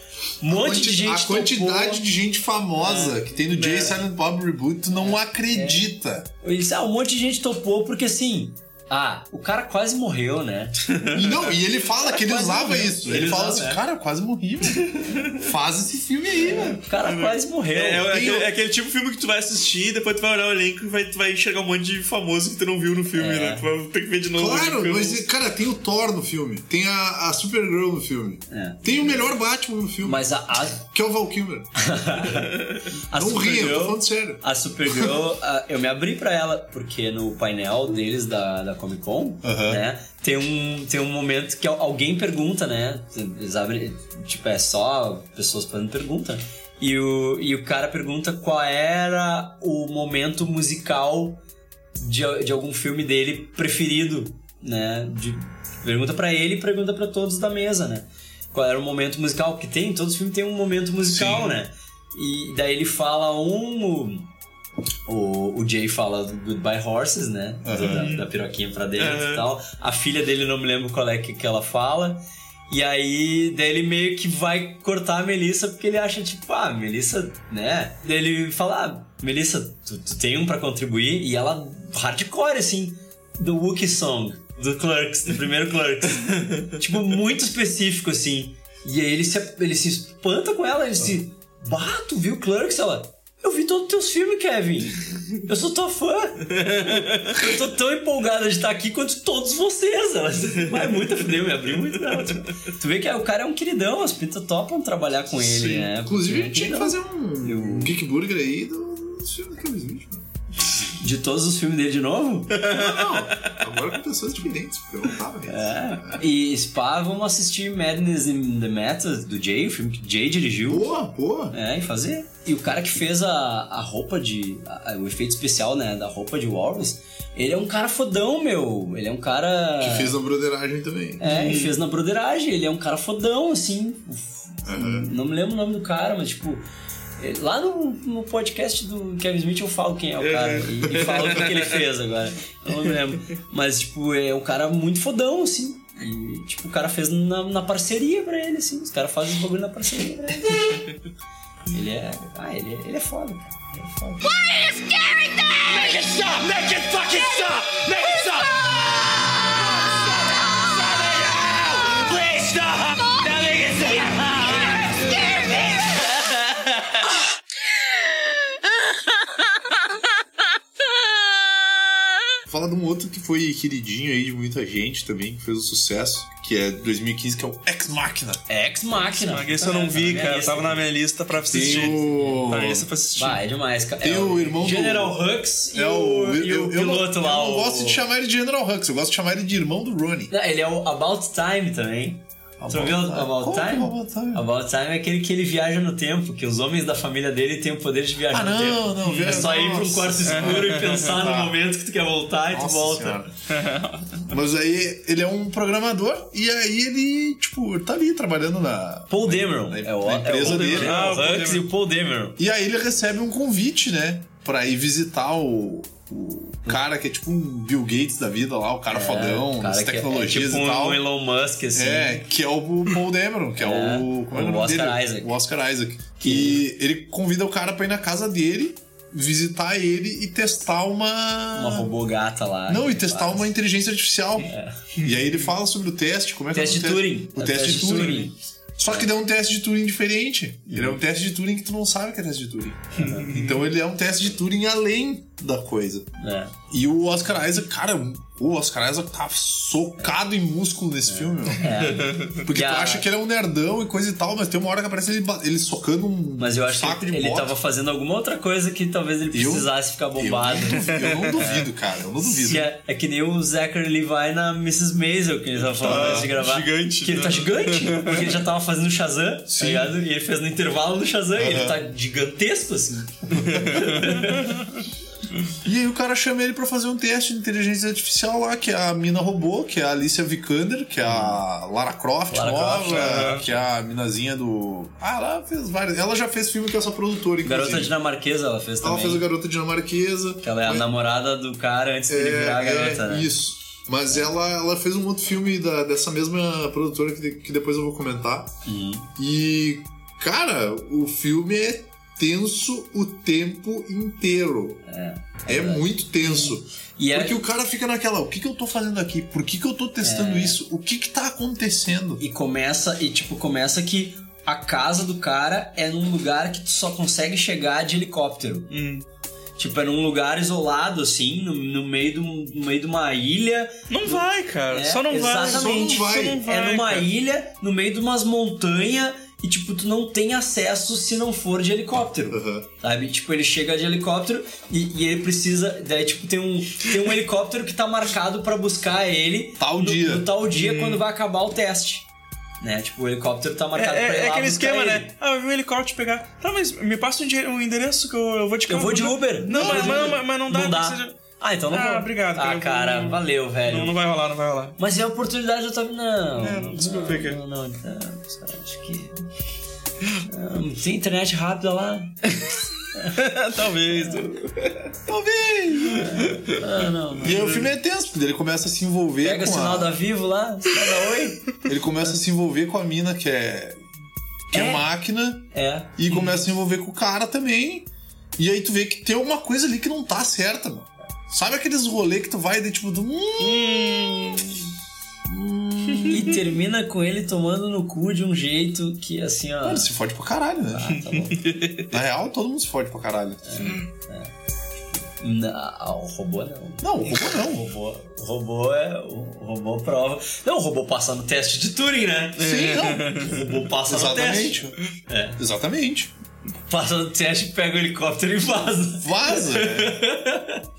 Speaker 1: um monte de gente.
Speaker 3: a quantidade
Speaker 1: topou.
Speaker 3: de gente famosa que tem no Jay
Speaker 1: É.
Speaker 3: Silent Bob Reboot, tu não acredita.
Speaker 1: Ele disse, ah, um monte de gente topou porque assim. Ah, o cara quase morreu, né?
Speaker 3: Não, e ele fala que ele
Speaker 1: Quase
Speaker 3: usava
Speaker 1: morreu.
Speaker 3: isso. Ele,
Speaker 1: Ele
Speaker 3: fala
Speaker 1: usava,
Speaker 3: assim,
Speaker 1: é.
Speaker 3: cara, eu quase morri, velho. Faz esse filme aí, velho.
Speaker 1: O cara quase morreu.
Speaker 2: É, é, aquele, é aquele tipo de filme que tu vai assistir, depois tu vai olhar o elenco e vai, tu vai enxergar um monte de famoso que tu não viu no filme,
Speaker 1: É.
Speaker 2: né? Tu vai ter que ver de novo.
Speaker 3: Claro,
Speaker 2: eu-
Speaker 3: mas, cara, tem o Thor no filme. Tem a, a Supergirl no filme.
Speaker 1: É.
Speaker 3: Tem o melhor Batman no filme.
Speaker 1: Mas a, a,
Speaker 3: Que é o Val Kilmer.
Speaker 1: a
Speaker 3: não ria, eu tô falando sério.
Speaker 1: A Supergirl, a- eu me abri pra ela, porque no painel deles da, da Comic Con,
Speaker 3: Aham.
Speaker 1: né, tem um, tem um momento que al- alguém pergunta, né? Eles abrem, tipo, é só pessoas fazendo pergunta. E o, e o cara pergunta qual era o momento musical de, de algum filme dele preferido, né? De, pergunta pra ele e pergunta pra todos da mesa, né? Qual era o momento musical? Porque tem, todos os filmes tem um momento musical,
Speaker 3: Sim.
Speaker 1: né? E daí ele fala um. O, o Jay fala do Goodbye Horses, né?
Speaker 3: Aham.
Speaker 1: Da, da piroquinha pra dentro
Speaker 2: Aham.
Speaker 1: e tal. A filha dele, não me lembro qual é que, que ela fala. E aí, daí ele meio que vai cortar a Melissa porque ele acha, tipo, ah, Melissa, né? Daí ele fala, ah, Melissa, tu, tu tem um pra contribuir? E ela, hardcore, assim, do Wookiee Song, do Clerks, do primeiro Clerks. tipo, muito específico, assim. E aí ele se, ele se espanta com ela, ele se, bah, tu viu Clerks? Ela, eu vi todos os teus filmes, Kevin. Eu sou tua fã. Eu tô tão empolgada de estar aqui quanto todos vocês. Mas é muito fudeu, me abri muito tu vê que o cara é um queridão, as pintas topam trabalhar com ele,
Speaker 3: Sim.
Speaker 1: né?
Speaker 3: Inclusive, a gente tinha que fazer um, um Geek Burger aí do, dos filmes do Kevin Smith, mano.
Speaker 1: De todos os filmes dele de novo?
Speaker 3: Não, agora com pessoas diferentes, porque eu não tava nisso.
Speaker 1: É. E Spa, vamos assistir Madness in the Method do Jay, o filme que Jay dirigiu.
Speaker 3: Boa, boa.
Speaker 1: É, e fazer. E o cara que fez a, a roupa de. a- o efeito especial, né? Da roupa de Walrus, ele é um cara fodão, meu. Ele é um cara.
Speaker 3: Que fez a broderagem também.
Speaker 1: É, e fez na broderagem. Ele é um cara fodão, assim.
Speaker 3: Aham.
Speaker 1: Não me lembro o nome do cara, mas tipo. É, Lá no, no podcast do Kevin Smith eu falo quem é o cara e, e falo o que, que ele fez agora. Eu não me lembro. Mas, tipo, é um cara muito fodão, assim. E, tipo, o cara fez na, na parceria pra ele, assim. Os caras fazem os bagulho na parceria pra ele. Ele é. Ah, ele é, ele é foda, cara. Ele é foda.
Speaker 10: Why are you scaring them? Make it stop! Make it fucking stop! Make it stop! stop! Now make it stop!
Speaker 3: Fala de um outro que foi queridinho aí de muita gente também, que fez um sucesso, que é 2015, que é o Ex Machina.
Speaker 1: Ex Machina.
Speaker 2: Esse eu não vi,
Speaker 1: Tá minha
Speaker 2: cara.
Speaker 1: lista.
Speaker 2: Tava na minha lista pra assistir.
Speaker 3: Tem o-
Speaker 2: Tá na lista pra assistir.
Speaker 1: Vai, é demais, cara.
Speaker 3: Tem
Speaker 1: é
Speaker 3: o irmão do-
Speaker 1: General Hux e
Speaker 3: É
Speaker 1: o, e o
Speaker 3: eu, eu não,
Speaker 1: piloto
Speaker 3: eu
Speaker 1: lá.
Speaker 3: não
Speaker 1: o...
Speaker 3: gosto de chamar ele de General Hux, eu gosto de chamar ele de irmão do Ronnie.
Speaker 1: Não, ele é o About Time também. Tu ouviu
Speaker 3: Time.
Speaker 1: About
Speaker 3: é
Speaker 1: Time?
Speaker 3: About Time?
Speaker 1: About Time é aquele que ele viaja no tempo, que os homens da família dele têm o poder de viajar
Speaker 3: Ah,
Speaker 1: no
Speaker 3: não,
Speaker 1: tempo.
Speaker 3: não,
Speaker 1: É
Speaker 3: viaja-
Speaker 1: só ir pra um
Speaker 3: nossa.
Speaker 1: quarto escuro e pensar no
Speaker 3: Tá.
Speaker 1: momento que tu quer voltar e tu
Speaker 3: Nossa
Speaker 1: volta.
Speaker 3: Mas aí ele é um programador e aí ele, tipo, tá ali trabalhando na.
Speaker 1: Paul Dameron.
Speaker 3: Na,
Speaker 1: É o,
Speaker 3: na
Speaker 1: é o
Speaker 3: empresa dele.
Speaker 2: Ah, o
Speaker 1: Hux e o Paul Dameron.
Speaker 3: E aí ele recebe um convite, né? Pra ir visitar o, o cara que é tipo um Bill Gates da vida lá, o cara fodão,
Speaker 1: É, cara
Speaker 3: das
Speaker 1: é-
Speaker 3: tecnologias
Speaker 1: é tipo
Speaker 3: e tal.
Speaker 1: um Elon Musk, assim.
Speaker 3: É, que é o Paul Dameron, que é,
Speaker 1: É,
Speaker 3: o. Como é
Speaker 1: o
Speaker 3: o nome
Speaker 1: Oscar
Speaker 3: dele?
Speaker 1: Isaac.
Speaker 3: O Oscar Isaac. Que ele convida o cara pra ir na casa dele, visitar ele e testar uma.
Speaker 1: Uma robô gata lá.
Speaker 3: Não, e testar
Speaker 1: faz.
Speaker 3: uma inteligência artificial. E aí ele fala sobre o teste, como é que
Speaker 1: Teste
Speaker 3: é
Speaker 1: de
Speaker 3: o
Speaker 1: Turing.
Speaker 3: O
Speaker 1: É
Speaker 3: teste, de Turing.
Speaker 1: Turing.
Speaker 3: Só que ele é um teste de Turing diferente. Ele é um teste de Turing que tu não sabe que é teste de Turing. então ele é um teste de Turing além da coisa.
Speaker 1: É.
Speaker 3: E o Oscar Isaac, cara, o Oscar Isaac tá socado em músculo nesse filme, meu.
Speaker 1: É.
Speaker 3: Porque tu acha que ele é um nerdão e coisa e tal, mas tem uma hora que aparece ele, ele socando um
Speaker 1: Mas eu acho que ele
Speaker 3: moto.
Speaker 1: tava fazendo alguma outra coisa que talvez ele
Speaker 3: Eu-
Speaker 1: precisasse ficar
Speaker 3: Eu
Speaker 1: bombado.
Speaker 3: não duvido, eu não duvido, cara. Eu não duvido.
Speaker 1: É, é que nem o Zachary Levi na Mrs. Maisel, que ele tava falando
Speaker 2: Tá
Speaker 1: antes de gravar.
Speaker 2: gigante,
Speaker 1: Que ele
Speaker 2: né?
Speaker 1: tá gigante, porque ele já tava fazendo o Shazam, tá
Speaker 3: Sim.
Speaker 1: ligado? E ele fez no intervalo do Shazam, e ele
Speaker 3: Aham.
Speaker 1: tá gigantesco, assim.
Speaker 3: E aí o cara chama ele pra fazer um teste de inteligência artificial lá, que é a mina robô, que é a Alicia Vikander, que é a Lara Croft
Speaker 1: Lara
Speaker 3: nova,
Speaker 1: Croft, é.
Speaker 3: que é a minazinha do... Ah, ela fez várias... Ela já fez filme com essa produtora, inclusive.
Speaker 1: Garota dinamarquesa ela fez
Speaker 3: Ela
Speaker 1: também.
Speaker 3: fez a Garota Dinamarquesa.
Speaker 1: Que ela é a
Speaker 3: Mas-
Speaker 1: namorada do cara antes dele virar a garota, né?
Speaker 3: Isso. Mas ela, ela fez um outro filme da- dessa mesma produtora que, que depois eu vou comentar.
Speaker 1: Uhum.
Speaker 3: E, cara, o filme é tenso o tempo inteiro. É, muito tenso.
Speaker 1: E é-
Speaker 3: Porque o cara fica naquela, o que, que eu tô fazendo aqui? Por que, que eu tô testando
Speaker 1: É.
Speaker 3: isso? O que que tá acontecendo?
Speaker 1: E começa, e tipo, começa que a casa do cara é num lugar que tu só consegue chegar de helicóptero.
Speaker 2: Hum.
Speaker 1: Tipo, é num lugar isolado, assim, no, no meio, de um- no meio de uma ilha.
Speaker 2: Não vai, cara.
Speaker 1: É,
Speaker 2: só não vai.
Speaker 1: Exatamente.
Speaker 2: Só não vai. Vai,
Speaker 1: é numa
Speaker 2: cara.
Speaker 1: ilha, no meio de umas montanhas, e tipo, tu não tem acesso se não for de helicóptero.
Speaker 3: Aham.
Speaker 1: Sabe? Tipo, ele chega de helicóptero e, e ele precisa. Daí, tipo, tem um, tem um helicóptero que tá marcado pra buscar ele
Speaker 3: Tal
Speaker 1: no,
Speaker 3: dia.
Speaker 1: no tal dia quando vai acabar o teste. Né? Tipo, o helicóptero tá
Speaker 2: É,
Speaker 1: marcado pra ir
Speaker 2: é, é
Speaker 1: lá
Speaker 2: aquele esquema,
Speaker 1: ele.
Speaker 2: né? Ah, vai vir um helicóptero te pegar. Tá, mas me passa um, um endereço que eu, eu vou de
Speaker 1: Eu vou de Uber.
Speaker 2: Não,
Speaker 1: Eu
Speaker 2: mas, mas,
Speaker 1: Uber.
Speaker 2: mas- mas não dá.
Speaker 1: Não dá.
Speaker 2: que ser-
Speaker 1: Ah, então não
Speaker 2: Ah,
Speaker 1: vou.
Speaker 2: obrigado,
Speaker 1: Ah,
Speaker 2: cara.
Speaker 1: cara,
Speaker 2: Não-
Speaker 1: valeu, velho.
Speaker 2: Não, não vai rolar, não vai rolar.
Speaker 1: Mas é a oportunidade eu tava. Não.
Speaker 2: É, não, desculpa,
Speaker 1: não,
Speaker 2: cara.
Speaker 1: não, não, não, acho que. Não, tem internet rápida lá?
Speaker 2: Talvez.
Speaker 3: Talvez!
Speaker 1: Ah, não, não.
Speaker 3: E aí o filme é tenso, porque ele começa a se envolver
Speaker 1: Pega o
Speaker 3: com
Speaker 1: sinal
Speaker 3: a...
Speaker 1: da Vivo lá, sinal da Oi.
Speaker 3: Ele começa a se envolver com a mina que é... Que é,
Speaker 1: É.
Speaker 3: máquina.
Speaker 1: É.
Speaker 3: E começa a se envolver com o cara também. E aí tu vê que tem alguma coisa ali que não tá certa, mano. Sabe aqueles rolês que tu vai de tipo do. Hum,
Speaker 1: E termina com ele tomando no cu de um jeito que assim, ó.
Speaker 3: Mano, se fode pra caralho, né?
Speaker 1: Ah, tá bom.
Speaker 3: Na real, todo mundo se fode pra caralho.
Speaker 1: Não, o robô não.
Speaker 3: Não, o robô não.
Speaker 1: O robô, o robô é. O robô prova. Não, o robô passa no teste de Turing, né?
Speaker 3: Sim, não.
Speaker 1: O robô passa
Speaker 3: Exatamente.
Speaker 1: no teste. É.
Speaker 3: Exatamente.
Speaker 1: Passa no teste, pega o helicóptero e vaza.
Speaker 3: Vaza. né?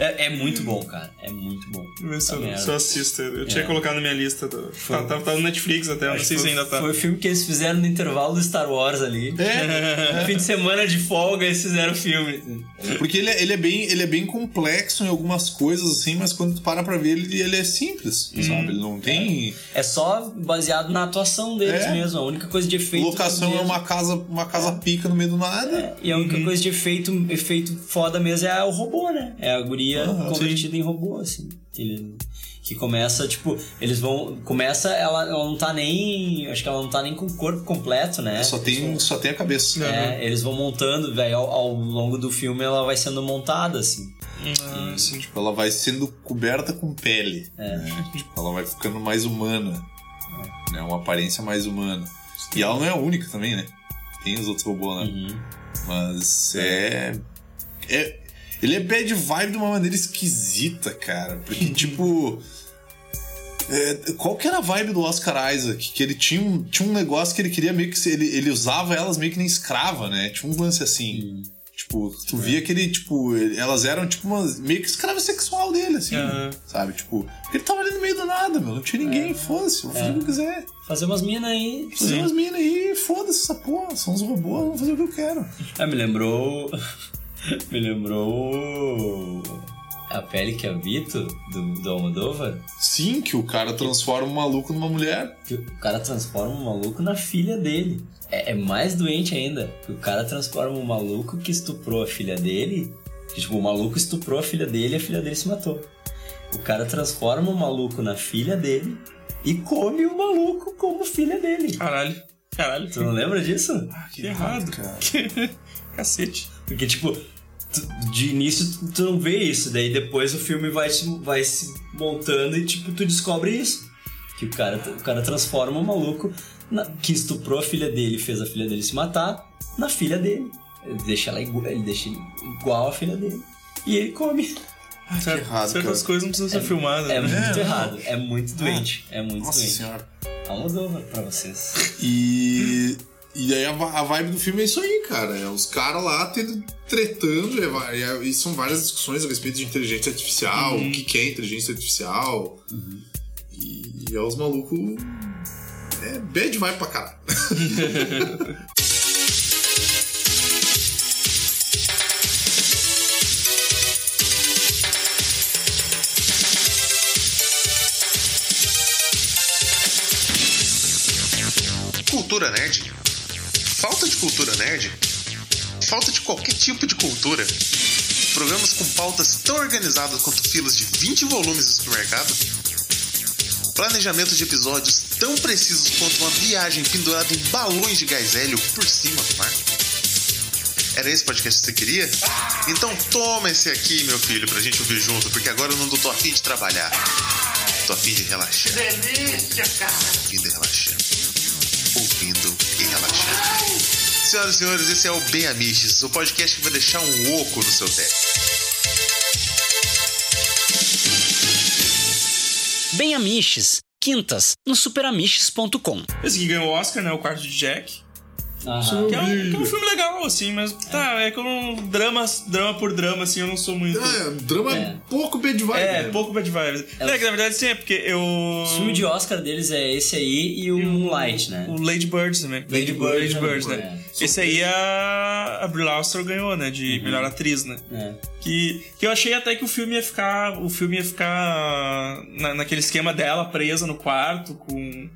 Speaker 1: É, é muito bom, cara. É muito bom. Tá
Speaker 2: eu,
Speaker 1: merda.
Speaker 2: se eu assisto. Eu tinha
Speaker 1: É.
Speaker 2: colocado na minha lista. Do... Tá, tá, tá no Netflix até, não sei se
Speaker 1: foi-
Speaker 2: ainda tá.
Speaker 1: Foi o filme que eles fizeram no intervalo do Star Wars ali.
Speaker 3: É.
Speaker 1: No fim de semana de folga, eles fizeram o filme.
Speaker 3: Porque ele é, ele, é bem, ele é bem complexo em algumas coisas, assim, mas quando tu para pra ver, ele, ele é simples, sabe? Ele não tem.
Speaker 1: É só baseado na atuação deles
Speaker 3: É.
Speaker 1: mesmo. A única coisa de efeito.
Speaker 3: Locação é uma casa, uma casa pica no meio do nada.
Speaker 1: E a única coisa de efeito, efeito foda mesmo é o robô, né? É a guria
Speaker 3: Ah,
Speaker 1: convertida em robô, assim. Ele- que começa, tipo, eles vão. Começa, ela, ela não tá nem. Acho que ela não tá nem com o corpo completo, né?
Speaker 3: Só tem, só tem a cabeça.
Speaker 1: É, eles vão montando, velho, ao, ao longo do filme ela vai sendo montada, assim.
Speaker 2: Ah, sim.
Speaker 3: Tipo, ela vai sendo coberta com pele.
Speaker 1: É.
Speaker 3: né? Tipo, ela vai ficando mais humana. Né? Uma aparência mais humana. E ela não é a única também, né? Tem os outros robôs, né?
Speaker 1: Uhum.
Speaker 3: Mas é. é. Ele é bad vibe de uma maneira esquisita, cara. Porque, tipo. é, qual que era a vibe do Oscar Isaac? Que ele tinha um, tinha um negócio que ele queria meio que. Ele, ele usava elas meio que nem escrava, né? Tinha um lance assim. Tipo, tu via que ele, tipo, elas eram tipo uma, meio que escrava sexual dele, assim.
Speaker 2: Aham.
Speaker 3: Sabe? Tipo, porque ele tava ali no meio do nada, meu. Não tinha ninguém, foda-se, vou fazer o que eu quiser.
Speaker 1: Fazer umas minas aí.
Speaker 3: Fazer umas minas aí, foda-se essa porra. São os robôs, vou fazer o que eu quero.
Speaker 1: Ah, me lembrou. me lembrou. A pele que habito do, do Almodóvar.
Speaker 3: Sim, que o cara transforma um maluco numa mulher.
Speaker 1: Que o cara transforma um maluco na filha dele. É, é mais doente ainda. Que o cara transforma um maluco que estuprou a filha dele. Que, tipo, o maluco estuprou a filha dele e a filha dele se matou. O cara transforma o maluco na filha dele e come o maluco como filha dele.
Speaker 2: Caralho. Caralho.
Speaker 1: Tu não lembra disso?
Speaker 2: Ah, que errado,
Speaker 3: cara.
Speaker 2: Cacete.
Speaker 1: Porque, tipo, tu- de início tu, tu não vê isso, daí depois o filme vai se, vai se montando e, tipo, tu descobre isso. Que o cara, o cara transforma o maluco na- que estuprou a filha dele e fez a filha dele se matar na filha dele. Ele deixa ela igual, ele deixa igual a filha dele. E ele come.
Speaker 2: Certo-
Speaker 3: errado,
Speaker 2: certas
Speaker 3: cara.
Speaker 2: coisas não precisam ser filmadas.
Speaker 1: É
Speaker 2: né?
Speaker 1: muito
Speaker 3: É,
Speaker 1: errado, é muito doente. É muito
Speaker 3: Nossa
Speaker 1: doente.
Speaker 3: senhora.
Speaker 1: Almodóvar pra vocês.
Speaker 3: E. E aí a, a vibe do filme é isso aí, cara. É os caras lá tendo, tretando, é va- é- e são várias discussões a respeito de inteligência artificial, o que, que é inteligência artificial. E, e é os malucos. É bad vibe pra caralho.
Speaker 7: Cultura nerd? Falta de cultura nerd? Falta de qualquer tipo de cultura? Programas com pautas tão organizadas quanto filas de 20 volumes do supermercado? Planejamento de episódios tão precisos quanto uma viagem pendurada em balões de gás hélio por cima do mar? Era esse podcast que você queria? Então toma esse aqui, meu filho, pra gente ouvir junto, porque agora eu não tô afim de trabalhar. Tô afim de relaxar.
Speaker 10: Delícia, cara.
Speaker 7: Ouvindo e relaxando. Senhoras e senhores, esse é o Bem Amiches, o podcast que vai deixar um oco no seu teto.
Speaker 12: Bem Amiches, quintas no superamiches.com.
Speaker 2: Esse que ganhou o Oscar, né? O quarto de Jack.
Speaker 1: Aham.
Speaker 2: Que é, um, que é um filme legal, assim, mas tá, é que eu não. Drama, drama por drama, assim, eu não sou muito.
Speaker 3: É, drama
Speaker 1: É.
Speaker 3: pouco bad vibe.
Speaker 2: É,
Speaker 3: né?
Speaker 2: pouco bad vibes. É, que na verdade sim, é porque eu.
Speaker 1: O filme de Oscar deles é esse aí e o Moonlight, né?
Speaker 2: O Lady Birds também.
Speaker 1: Lady Bird,
Speaker 2: Lady
Speaker 1: né?
Speaker 2: Birds, né?
Speaker 1: É.
Speaker 2: Esse aí a, a Brie Larson ganhou, né? De melhor atriz, né?
Speaker 1: É.
Speaker 2: Que, que eu achei até que o filme ia ficar. O filme ia ficar na, naquele esquema dela presa no quarto com.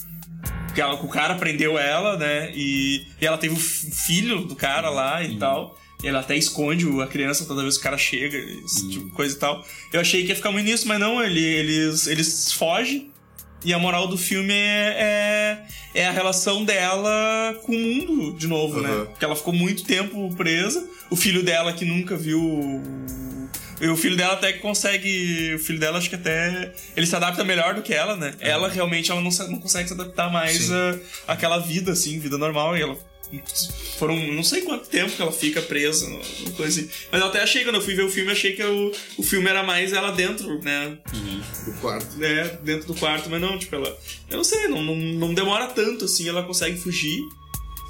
Speaker 2: Que ela, o cara prendeu ela, né? E, e ela teve o fi- filho do cara lá e tal. E ela até esconde a criança toda vez que o cara chega, esse tipo de coisa e tal. Eu achei que ia ficar muito nisso, mas não, ele, eles, eles fogem. E a moral do filme é, é, é a relação dela com o mundo, de novo, né?
Speaker 3: Aham.
Speaker 2: Porque ela ficou muito tempo presa. O filho dela que nunca viu. E o filho dela até que consegue. O filho dela acho que até. Ele se adapta melhor do que ela, né? Ela realmente ela não, se- não consegue se adaptar mais
Speaker 3: Sim.
Speaker 2: a, àquela vida, assim, vida normal. E ela. Foram não sei quanto tempo que ela fica presa, coisa assim. Mas eu até achei, quando eu fui ver o filme, achei que o, o filme era mais ela dentro, né?
Speaker 3: Do quarto.
Speaker 2: né, dentro do quarto, mas não, tipo, ela. Eu não sei, não, não, não demora tanto assim, ela consegue fugir,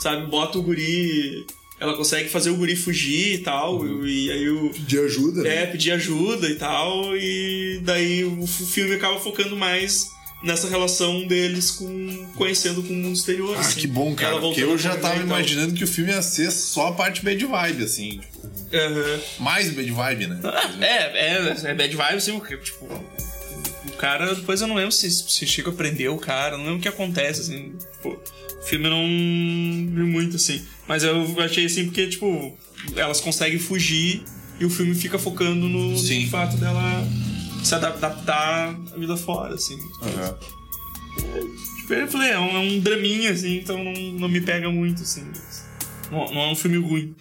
Speaker 2: sabe? Bota o guri. Ela consegue fazer o guri fugir e tal, e, aí o.
Speaker 3: De ajuda. né?
Speaker 2: É, pedir ajuda e tal, e daí o filme acaba focando mais nessa relação deles com. conhecendo com o mundo exterior.
Speaker 3: Ah,
Speaker 2: assim.
Speaker 3: que bom, cara. Porque eu já
Speaker 2: a
Speaker 3: tava imaginando que o filme ia ser só a parte bad vibe, assim. Tipo,
Speaker 2: Aham.
Speaker 3: mais bad vibe, né?
Speaker 2: É, é, é bad vibe, assim, porque, tipo. O cara, depois eu não lembro se, se Chico prendeu o cara, não lembro o que acontece, assim. Tipo, filme não muito assim. Mas eu achei assim porque, tipo, elas conseguem fugir e o filme fica focando no, no fato dela se adaptar à vida fora, assim.
Speaker 3: Uhum.
Speaker 2: Tipo, eu falei, é um, é um draminha, assim, então não, não me pega muito, assim. Não, não é um filme ruim.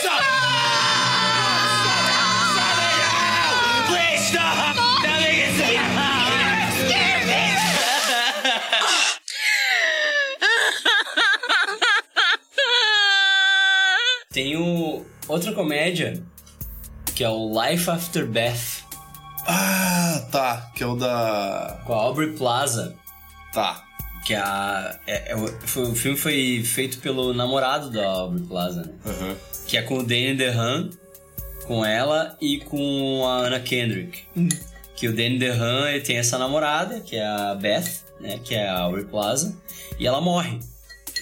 Speaker 10: Stop! Please stop! Tem o
Speaker 1: outra comédia que é o Life After Beth.
Speaker 3: Ah, tá, que é o da
Speaker 1: com a Aubrey Plaza.
Speaker 3: Tá.
Speaker 1: Que é a é, é, foi, o filme foi feito pelo namorado da Aubrey Plaza, né?
Speaker 3: Uhum.
Speaker 1: Que é com o Danny DeHaan, com ela e com a Anna Kendrick. Hum. Que o Danny DeHaan ele tem essa namorada, que é a Beth, né? Que é a Aubrey Plaza, e ela morre.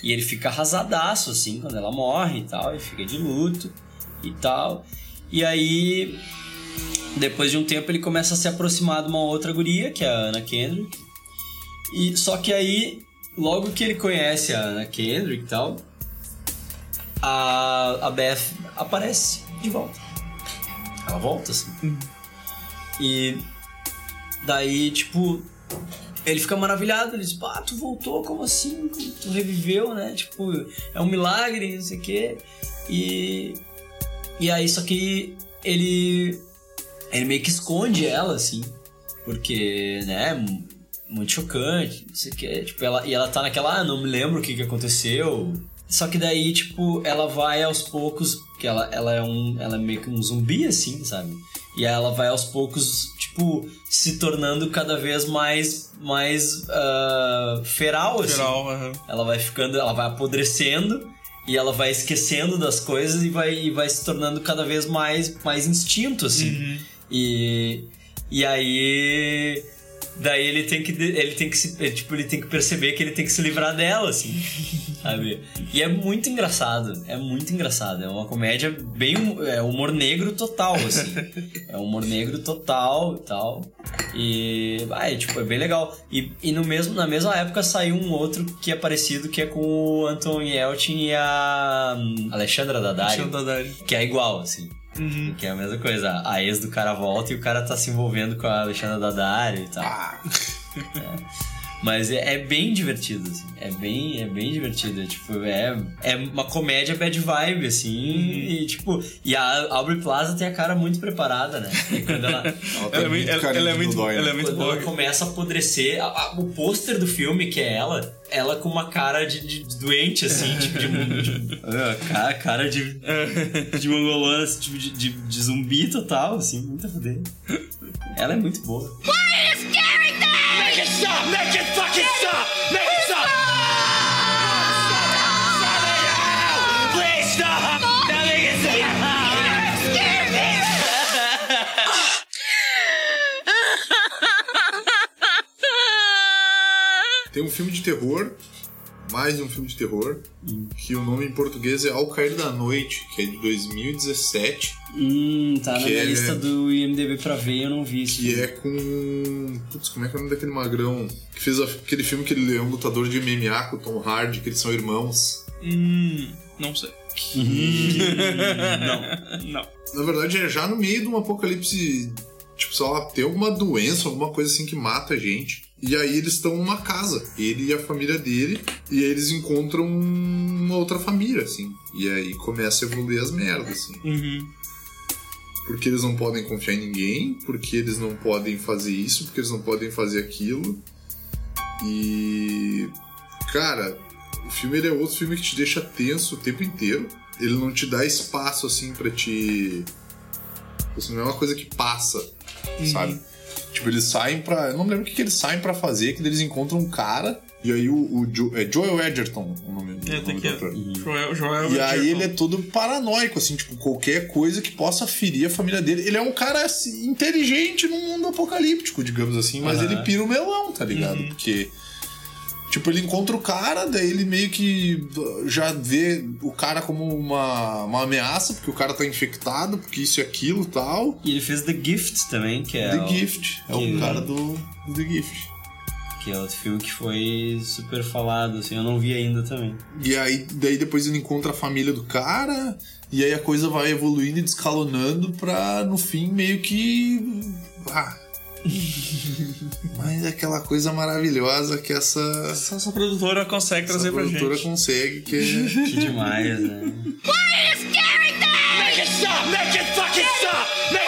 Speaker 1: E ele fica arrasadaço, assim, quando ela morre e tal. E fica de luto e tal. E aí, depois de um tempo, ele começa a se aproximar de uma outra guria, que é a Anna Kendrick. E, só que aí, logo que ele conhece a Anna Kendrick e tal, a, a Beth aparece de volta. Ela volta, assim. E daí, tipo, ele fica maravilhado, ele diz, pá, tu voltou, como assim? Tu reviveu, né? Tipo, é um milagre, não sei o quê. E. E aí, só que ele. Ele meio que esconde ela, assim. Porque, né? mu- Muito chocante, não sei o quê. Tipo, ela, e ela tá naquela, ah, não me lembro o que que aconteceu. Só que daí, tipo, ela vai aos poucos, que ela, ela é um. Ela é meio que um zumbi, assim, sabe? E ela vai aos poucos, tipo, se tornando cada vez mais. mais. ah, feral, assim.
Speaker 2: Feral, aham.
Speaker 1: Ela vai ficando, ela vai apodrecendo e ela vai esquecendo das coisas e vai, e vai se tornando cada vez mais, mais instinto, assim. E, e aí. Daí ele tem que. Ele tem que se. é, Tipo, ele tem que perceber que ele tem que se livrar dela, assim. Sabe? E é muito engraçado. É muito engraçado. É uma comédia bem. É humor negro total, assim. É humor negro total e tal. E. Ah, é, tipo, é bem legal. E, e no mesmo, na mesma época saiu um outro que é parecido, que é com o Anton Yelchin e a hum, Alexandra Daddario.
Speaker 2: Alexandra Daddario.
Speaker 1: Que é igual, assim. Que é a mesma coisa. A ex do cara volta e o cara tá se envolvendo com a Alexandra Daddario e tal. É. Mas é, é bem divertido, assim. É bem, é bem divertido. É, tipo, é, é uma comédia bad vibe, assim. E, tipo, e a Aubrey Plaza tem a cara muito preparada, né? E quando ela,
Speaker 2: Ela é muito- ela- ela é muito- ela é muito
Speaker 1: quando
Speaker 2: boa.
Speaker 1: ela começa a apodrecer, a- a- o pôster do filme, que é ela, ela com uma cara de, de doente, assim, tipo, de, de, ah, cara, cara de, de mongolona, assim, tipo, de, de, de zumbi total, assim, muito a fuder. Ela é muito boa.
Speaker 10: Them? Make it stop! Make it fucking! Make it stop! Make it stop!
Speaker 3: Tem um filme de terror, mais um filme de terror, que o nome em português é Ao Cair da Noite, que é de 2017.
Speaker 1: Hum, tá na
Speaker 3: Que
Speaker 1: minha
Speaker 3: é-
Speaker 1: lista do IMDB pra ver eu não vi isso.
Speaker 3: Que é com. Putz, como é que é o nome daquele magrão? Que fez aquele filme que ele é um lutador de MMA com o Tom Hardy, que eles são irmãos.
Speaker 2: Hum, não sei.
Speaker 1: não.
Speaker 2: Não.
Speaker 3: Na verdade, é já no meio de um apocalipse. Tipo, sei lá, tem alguma doença, alguma coisa assim que mata a gente. E aí eles estão numa casa, ele e a família dele, e aí eles encontram uma outra família, assim. E aí começa a evoluir as merdas, assim.
Speaker 2: Uhum.
Speaker 3: Porque eles não podem confiar em ninguém, porque eles não podem fazer isso, porque eles não podem fazer aquilo. E. Cara, o filme é outro filme que te deixa tenso o tempo inteiro. Ele não te dá espaço assim pra te. Assim, não é uma coisa que passa, sabe? Tipo, eles saem pra. Eu não lembro o que, que eles saem pra fazer, que eles encontram um cara. E aí o, o Jo- é Joel Edgerton o nome, o
Speaker 2: É,
Speaker 3: nome do
Speaker 2: que.
Speaker 3: ator.
Speaker 2: Joel, Joel
Speaker 3: E aí
Speaker 2: Edgerton.
Speaker 3: ele é todo paranoico, assim, tipo, qualquer coisa que possa ferir a família dele. Ele é um cara assim, inteligente num mundo apocalíptico, digamos assim, mas
Speaker 1: Aham.
Speaker 3: ele pira o melão, tá ligado? Porque. Tipo, ele encontra o cara, daí ele meio que já vê o cara como uma, uma ameaça, porque o cara tá infectado, porque isso e aquilo e tal.
Speaker 1: E ele fez The Gift também, que é.
Speaker 3: The
Speaker 1: o-
Speaker 3: Gift. É
Speaker 1: que-
Speaker 3: o cara do, do The Gift.
Speaker 1: Que é outro filme que foi super falado, assim, eu não vi ainda também.
Speaker 3: E aí, daí depois ele encontra a família do cara, e aí a coisa vai evoluindo e descalonando pra, no fim, meio que. Ah. Mas é aquela coisa maravilhosa que essa.
Speaker 2: Só essa produtora consegue
Speaker 3: essa
Speaker 2: trazer pra
Speaker 3: produtora
Speaker 2: gente.
Speaker 3: consegue, que é.
Speaker 1: Que demais, né?
Speaker 10: Why are you scaring them? Make it stop! Make it fucking stop! Make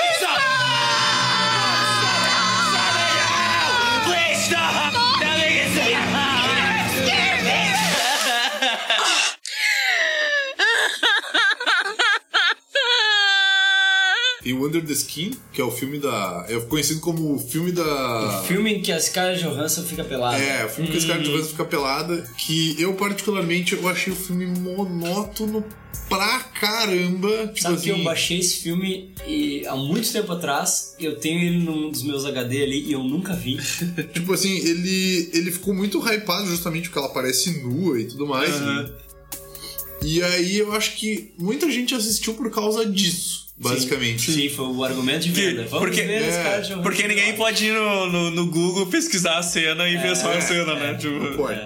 Speaker 3: o Under the Skin, que é o filme da. É conhecido como o filme da.
Speaker 1: O filme em que a Scarlett Johansson fica pelada.
Speaker 3: É, o filme que a Scarlett Johansson fica pelada, que eu particularmente eu achei o filme monótono pra caramba. Tipo
Speaker 1: Sabe que
Speaker 3: assim,
Speaker 1: eu baixei esse filme e, há muito tempo atrás, eu tenho ele num dos meus HD ali e eu nunca vi.
Speaker 3: tipo assim, ele, ele ficou muito hypado justamente porque ela aparece nua e tudo mais.
Speaker 2: Aham.
Speaker 3: E, e aí eu acho que muita gente assistiu por causa disso, basicamente.
Speaker 1: Sim, foi o argumento de venda. Vamos
Speaker 2: porque,
Speaker 1: ver
Speaker 3: é,
Speaker 1: cara de
Speaker 2: porque ninguém pode ir no, no, no Google pesquisar a cena e ver só a cena, né? Tipo,
Speaker 3: Não pode.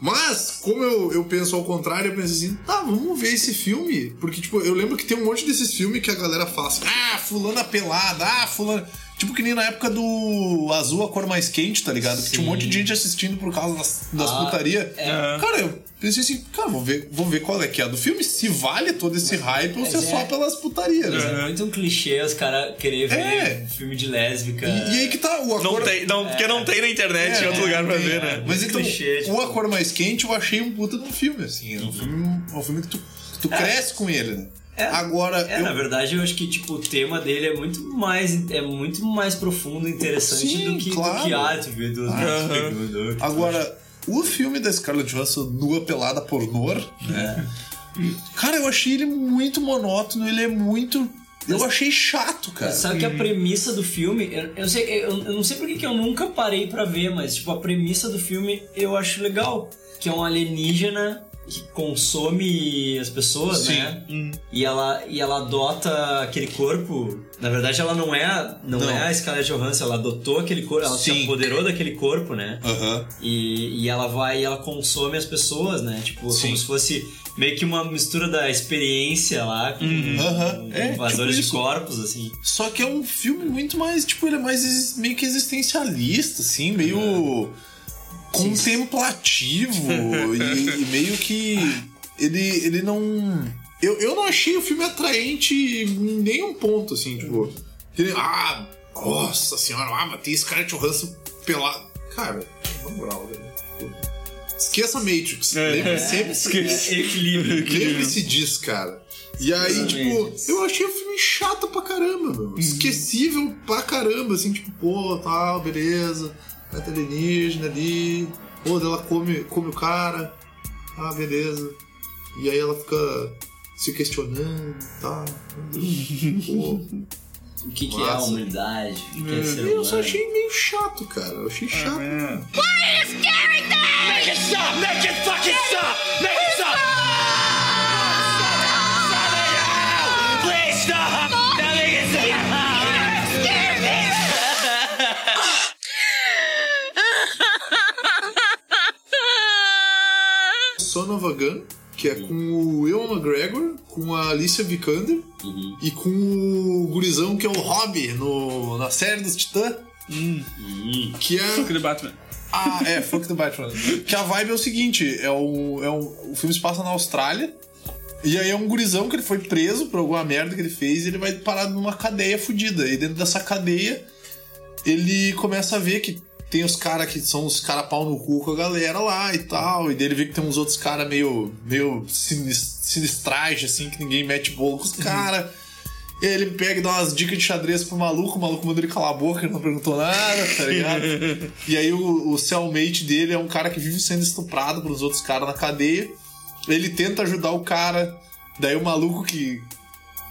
Speaker 3: Mas, como eu, eu penso ao contrário, eu penso assim, tá, vamos ver esse filme. Porque, tipo, eu lembro que tem um monte desses filmes que a galera fala assim, ah, fulana pelada, ah, fulana. Tipo que nem na época do Azul, a cor mais quente, tá ligado? Que tinha um monte de gente assistindo por causa das, das
Speaker 1: Ah,
Speaker 3: putaria.
Speaker 1: é.
Speaker 3: Cara, eu pensei assim, cara, vou ver, vou ver qual é que é a do filme, se vale todo esse hype ou se é só
Speaker 1: é-
Speaker 3: pelas putarias,
Speaker 1: Mas
Speaker 3: né?
Speaker 1: é muito um clichê os caras querer ver
Speaker 3: É.
Speaker 1: filme de lésbica.
Speaker 3: E, e aí que tá, o A
Speaker 2: não
Speaker 3: Cor-
Speaker 2: tem, não, Porque não tem na internet em outro lugar pra ver,
Speaker 3: é.
Speaker 2: né?
Speaker 3: Mas então,
Speaker 1: clichê, tipo-
Speaker 3: o A Cor Mais Quente eu achei um puta de um filme, assim. É um filme, é um filme que tu, que tu cresce com ele, né? Agora,
Speaker 1: É,
Speaker 3: eu-
Speaker 1: na verdade, eu acho que tipo, o tema dele é muito mais, é muito mais profundo e interessante
Speaker 3: Sim,
Speaker 1: do que,
Speaker 3: claro.
Speaker 1: do que vê do,
Speaker 3: Ah,
Speaker 1: do- do- do-
Speaker 3: Agora, o filme da Scarlett Johansson nua pelada pornô, né? Cara, eu achei ele muito monótono, ele é muito. Eu achei chato, cara.
Speaker 1: Sabe que a premissa do filme, eu, eu, sei, eu, eu não sei porque que eu nunca parei pra ver, mas tipo, a premissa do filme eu acho legal. Que é um alienígena que consome as pessoas,
Speaker 3: Sim.
Speaker 1: né? E ela, e ela adota aquele corpo. Na verdade, ela não é, a- não,
Speaker 3: Não.
Speaker 1: é a Scarlett Johansson, ela adotou aquele corpo, ela se
Speaker 3: Sim.
Speaker 1: apoderou daquele corpo, né?
Speaker 3: Aham.
Speaker 1: E, e ela vai e ela consome as pessoas, né? Tipo,
Speaker 3: Sim.
Speaker 1: como se fosse meio que uma mistura da experiência lá com, com
Speaker 3: É,
Speaker 1: invasores
Speaker 3: tipo
Speaker 1: de corpos, assim.
Speaker 3: Só que é um filme muito mais, tipo, ele é mais meio que existencialista, assim, meio contemplativo e, e meio que ele, ele não. Eu, eu não achei o filme atraente em nenhum ponto, assim, tipo. ele- ah, nossa senhora, ah, matei Scarlett Johansson pelado. Cara, na moral, velho. Esqueça Matrix. Lembre sempre
Speaker 1: Esquece. Equilíbrio.
Speaker 3: Lembre-se disso, cara. E aí, tipo, eu achei o filme chato pra caramba, meu. Esquecível pra caramba, assim, tipo, pô, tal, beleza. Ter alienígena ali. Pô, ela come, come o cara. Ah, beleza. E aí ela fica se questionando e tal. Pô,
Speaker 1: O que, que é a humanidade? O que é ser
Speaker 3: eu só achei meio chato, cara. Eu achei chato.
Speaker 10: Why are you scaring them? Make it stop! Make it fucking stop! Make
Speaker 3: Son of a Gun, que é com o Ewan McGregor, com a Alicia Vikander e com o gurizão que é o Hobby no, na série dos Titãs. Que é.
Speaker 2: Fuck the Batman.
Speaker 3: Ah, é, Fuck the Batman. que a vibe é o seguinte: é o, é o, o filme se passa na Austrália. E aí é um gurizão que ele foi preso por alguma merda que ele fez e ele vai parar numa cadeia fodida. E dentro dessa cadeia, ele começa a ver que tem os caras que são os caras pau no cu com a galera lá e tal. E daí ele vê que tem uns outros caras meio, meio sinis- sinistragem, assim, que ninguém mete bolo com os caras. E aí ele pega e dá umas dicas de xadrez pro maluco, o maluco manda ele calar a boca, ele não perguntou nada, tá ligado? e aí o, o cellmate dele é um cara que vive sendo estuprado pelos outros caras na cadeia. Ele tenta ajudar o cara, daí o maluco que,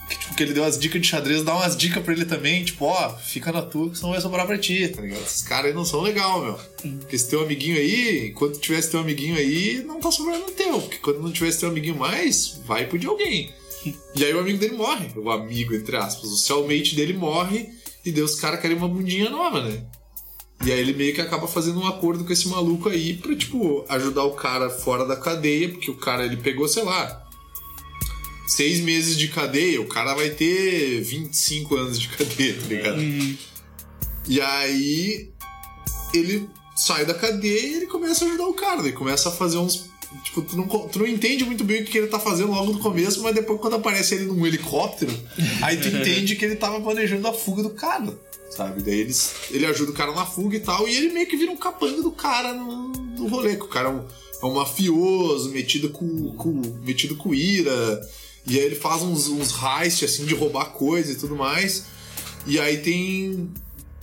Speaker 3: que, tipo, que ele deu as dicas de xadrez, dá umas dicas pra ele também, tipo, ó, fica na tua que senão vai sobrar pra ti, tá ligado? Esses caras aí não são legal, meu. Porque esse teu amiguinho aí, enquanto tivesse teu amiguinho aí, não tá sobrando no teu. Porque quando não tivesse teu amiguinho mais, vai pro de alguém. E aí o amigo dele morre. O amigo, entre aspas. O cellmate dele morre e daí os caras querem uma bundinha nova, né? E aí ele meio que acaba fazendo um acordo com esse maluco aí pra, tipo, ajudar o cara fora da cadeia, porque o cara, ele pegou, sei lá, seis meses de cadeia, o cara vai ter 25 anos de cadeia, tá ligado? E aí ele sai da cadeia e ele começa a ajudar o cara, ele começa a fazer uns. Tipo, tu não, tu não entende muito bem o que ele tá fazendo logo no começo, mas depois quando aparece ele num helicóptero, aí tu entende que ele tava planejando a fuga do cara, sabe? Daí eles, ele ajuda o cara na fuga e tal, e ele meio que vira um capanga do cara no, no rolê, que o cara é um, é um mafioso, metido com, com, metido com ira, E aí ele faz uns, uns heist, assim, de roubar coisa e tudo mais. E aí tem.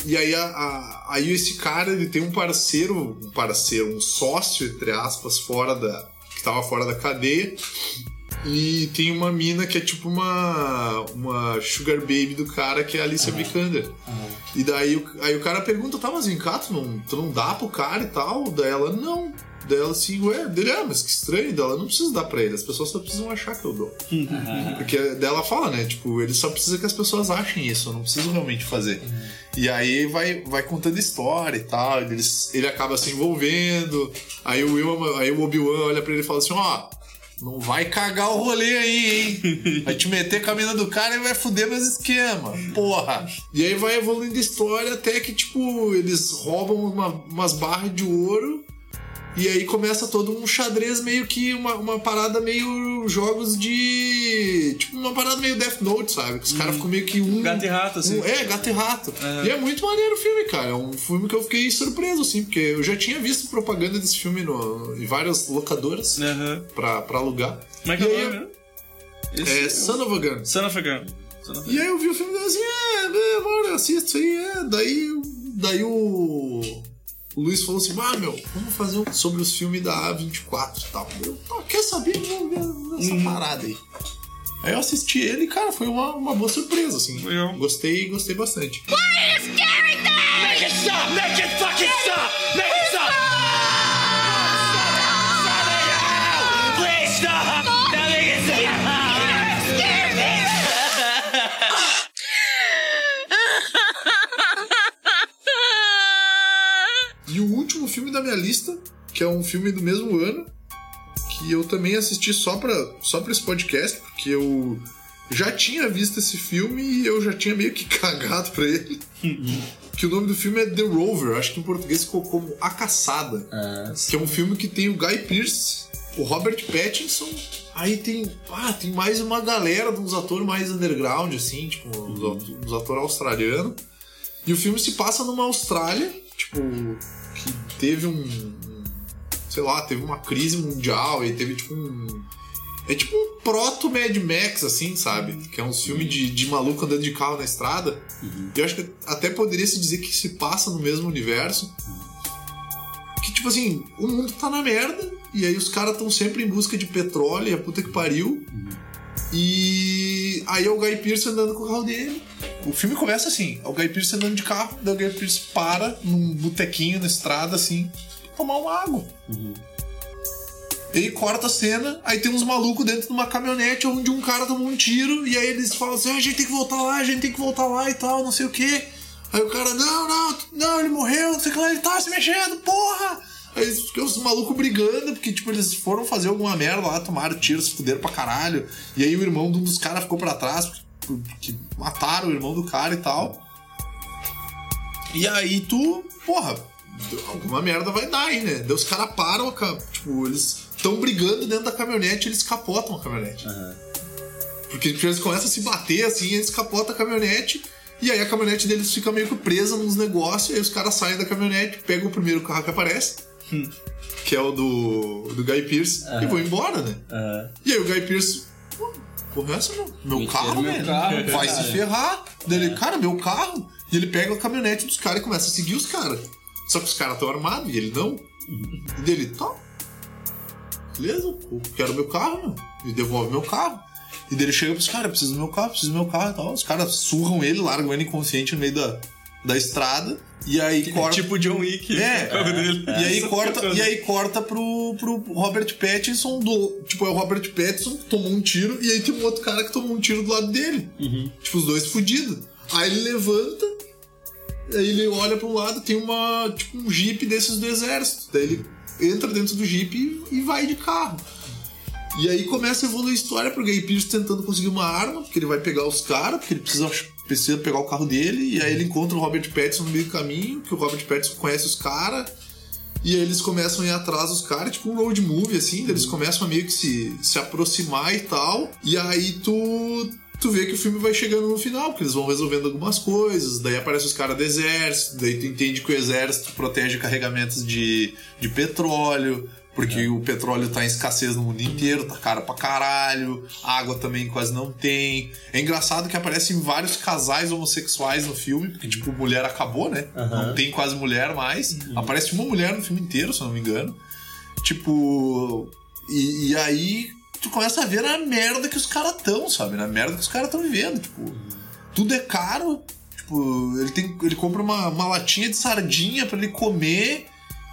Speaker 3: E aí, a, a- aí esse cara, ele tem um parceiro, um parceiro, um sócio, entre aspas, fora da. que tava fora da cadeia. E tem uma mina que é tipo uma. uma sugar baby do cara, que é a Alicia Vikander. E daí o, aí o cara pergunta, tá, mas vem cá, tu não, tu não dá pro cara e tal? Daí ela, não. Daí ela assim, ué, dele, ah, mas que estranho. Daí ela, não precisa dar pra ele, as pessoas só precisam achar que eu dou. Porque dela fala, né, tipo, ele só precisa que as pessoas achem isso, eu não preciso realmente fazer. E aí vai, vai contando história e tal, ele, ele acaba se envolvendo. Aí o, Will, aí o Obi-Wan olha pra ele e fala assim, ó... Não vai cagar o rolê aí, hein? Vai te meter com a mina do cara e vai fuder meus esquemas. Porra! E aí vai evoluindo a história até que, tipo, eles roubam uma- umas barras de ouro. E aí começa todo um xadrez meio que uma, uma parada meio jogos de. Tipo, uma parada meio Death Note, sabe? Que os caras ficam meio que um.
Speaker 2: Gato e rato, assim.
Speaker 3: um- é, gato e rato. E é muito maneiro o filme, cara. É um filme que eu fiquei surpreso, assim, porque eu já tinha visto propaganda desse filme no, em várias locadoras pra, pra alugar.
Speaker 2: Como é que é o nome, né?
Speaker 3: É Son of a Gun.
Speaker 2: Son of a Gun.
Speaker 3: E aí eu vi o filme e assim, é, é, bora, assisto aí, é. Daí, daí o, o Luiz falou assim, ah, meu, vamos fazer um sobre os filmes da A24 e tal. Eu, tá, quer saber? Vamos ver essa parada aí. Aí eu assisti ele e, cara, foi uma, uma boa surpresa, assim. Gostei, gostei bastante.
Speaker 10: Why are you scaring them? Make it stop! Make it fucking stop! Make
Speaker 3: E o último filme da minha lista, que é um filme do mesmo ano, que eu também assisti só pra, só pra esse podcast, porque eu já tinha visto esse filme e eu já tinha meio que cagado pra ele. que o nome do filme é The Rover, acho que em português ficou como A Caçada. que é um filme que tem o Guy Pearce, o Robert Pattinson, aí tem, ah, tem mais uma galera de uns atores mais underground, assim, tipo, uns, uns atores australianos. E o filme se passa numa Austrália, tipo, que teve um. Sei lá, teve uma crise mundial e teve tipo um. É tipo um proto Mad Max, assim, sabe? Que é um filme de, de maluco andando de carro na estrada. E eu acho que até poderia se dizer que se passa no mesmo universo. Que tipo assim, o mundo tá na merda, e aí os caras estão sempre em busca de petróleo, e a puta que pariu. E aí é o Guy Pearce andando com o carro dele. O filme começa assim: é o Guy Pearce andando de carro, daí o Guy Pearce para num botequinho na estrada, assim, tomar uma água. E aí corta a cena, aí tem uns malucos dentro de uma caminhonete onde um cara tomou um tiro, e aí eles falam assim: ah, a gente tem que voltar lá, a gente tem que voltar lá e tal, não sei o quê. Aí o cara, não, não, não, ele morreu, não sei o que lá, ele tá se mexendo, porra! Aí ficam os malucos brigando, porque, tipo, eles foram fazer alguma merda lá, tomaram tiro, se fuderam pra caralho. E aí o irmão de um dos caras ficou pra trás, porque, porque mataram o irmão do cara e tal. E aí tu, porra, alguma merda vai dar aí, né? Daí os caras param, tipo, eles estão brigando dentro da caminhonete eles capotam a caminhonete. Porque tipo, eles começam a se bater assim, eles capotam a caminhonete. E aí a caminhonete deles fica meio que presa nos negócios. E aí os caras saem da caminhonete, pegam o primeiro carro que aparece, que é o do, do Guy Pearce, e vão embora, né? E aí o Guy Pearce. "Pô, Porra, é essa, meu, meu
Speaker 5: Me
Speaker 3: carro,
Speaker 5: meu
Speaker 3: velho.
Speaker 5: carro,
Speaker 3: Vai
Speaker 5: cara."
Speaker 3: se ferrar. Daí ele, cara, meu carro. E ele pega a caminhonete dos caras e começa a seguir os caras. Só que os caras estão armados e ele não. E dele, tá. Beleza, eu quero meu carro, meu. E devolve meu carro. E daí ele chega pros caras, preciso do meu carro, preciso do meu carro e tal. Os caras surram ele, largam ele inconsciente no meio da, da estrada. E aí corta.
Speaker 2: Tipo John Wick.
Speaker 3: É.
Speaker 2: dele.
Speaker 3: E aí corta, e aí corta pro, pro Robert Pattinson do. Tipo, é o Robert Pattinson que tomou um tiro, e aí tem um outro cara que tomou um tiro do lado dele. Tipo, os dois fudidos. Aí ele levanta, aí ele olha pro lado, tem uma. Tipo, um jeep desses do exército. Daí ele entra dentro do jeep e, e vai de carro. E aí começa a evoluir a história pro Gay Pearce tentando conseguir uma arma, porque ele vai pegar os caras, porque ele precisa, precisa pegar o carro dele, e aí ele encontra o Robert Pattinson no meio do caminho, que o Robert Pattinson conhece os caras, e aí eles começam a ir atrás dos caras, tipo um road movie, assim, eles começam a meio que se, se aproximar e tal, e aí tu tu vê que o filme vai chegando no final, porque eles vão resolvendo algumas coisas, daí aparecem os caras do exército, daí tu entende que o exército protege carregamentos de, de petróleo, porque o petróleo tá em escassez no mundo inteiro, tá caro pra caralho, água também quase não tem. É engraçado que aparecem vários casais homossexuais no filme, porque, tipo, mulher acabou, né?
Speaker 1: Aham.
Speaker 3: Não tem quase mulher mais. Aparece uma mulher no filme inteiro, se eu não me engano. Tipo. E, e aí tu começa a ver a merda que os caras tão, sabe? Na merda que os caras estão vivendo. Tipo, tudo é caro. Tipo, ele, tem, ele compra uma, uma latinha de sardinha pra ele comer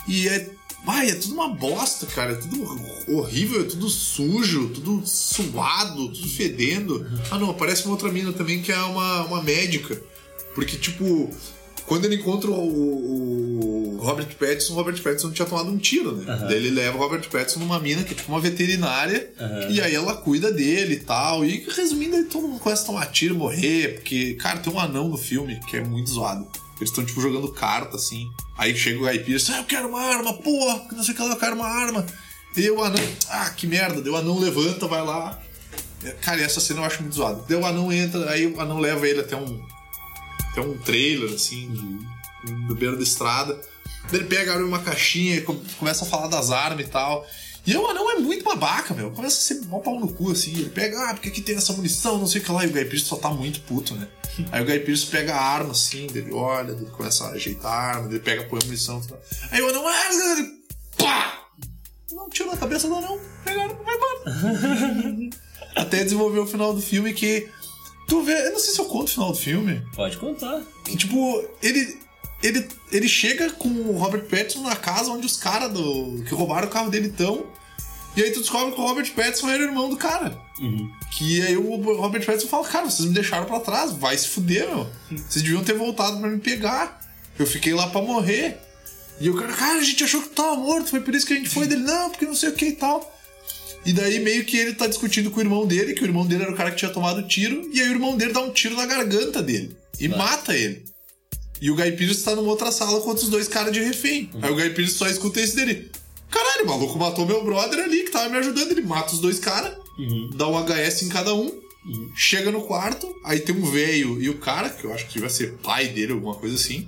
Speaker 3: e é. Ai, é tudo uma bosta, cara. É tudo horrível, é tudo sujo, tudo suado, tudo fedendo. Ah, não, aparece uma outra mina também que é uma, uma médica. Porque, tipo, quando ele encontra o, o Robert Pattinson, o Robert Pattinson tinha tomado um tiro, né?
Speaker 1: Aham.
Speaker 3: Daí ele leva o Robert Pattinson numa mina que é tipo uma veterinária,
Speaker 1: Aham.
Speaker 3: e aí ela cuida dele e tal. E resumindo, todo mundo começa a tomar tiro, morrer, porque, cara, tem um anão no filme que é muito zoado. Eles estão, tipo, jogando carta, assim. Aí chega o Guy Pearce, ah, eu quero uma arma, porra, não sei o que lá, eu quero uma arma. E o anão, ah, que merda. Daí o anão levanta, vai lá. É, Cara, essa cena eu acho muito zoada. Daí o anão entra, aí o anão leva ele até um, até um trailer, assim, de, no beira da estrada. Ele pega, abre uma caixinha e com- começa a falar das armas e tal. E o anão é muito babaca, meu. Começa a ser mó pau no cu, assim. Ele pega, ah, porque aqui tem essa munição, não sei o que lá. E o Guy Pearce só tá muito puto, né? Aí o Guy Pearce pega a arma, assim, dele olha, ele começa a ajeitar a arma, ele pega, põe a munição. Tal. Aí o anão, ah, ele- pá! Não, tiro na cabeça do anão, pega a arma, vai embora. Até desenvolver o final do filme que. Tu vê, eu não sei se eu conto o final do filme.
Speaker 1: Pode contar.
Speaker 3: Que, tipo, ele. Ele, ele chega com o Robert Pattinson na casa onde os caras que roubaram o carro dele estão. E aí tu descobre que o Robert Pattinson era o irmão do cara. Que aí o Robert Pattinson fala, cara, vocês me deixaram pra trás, vai se fuder, meu. Vocês deviam ter voltado pra me pegar. Eu fiquei lá pra morrer. E o cara, cara, a gente achou que tu tava morto, foi por isso que a gente foi dele. Não, porque não sei o que e tal. E daí meio que ele tá discutindo com o irmão dele, que o irmão dele era o cara que tinha tomado tiro, e aí o irmão dele dá um tiro na garganta dele. E mata ele. E o Guy Pearce tá numa outra sala com outros dois caras de refém. Aí o Guy Pearce só escuta esse dele. Caralho, o maluco matou meu brother ali que tava me ajudando. Ele mata os dois caras, dá um HS em cada um, chega no quarto, aí tem um velho e o cara, que eu acho que vai ser pai dele, alguma coisa assim.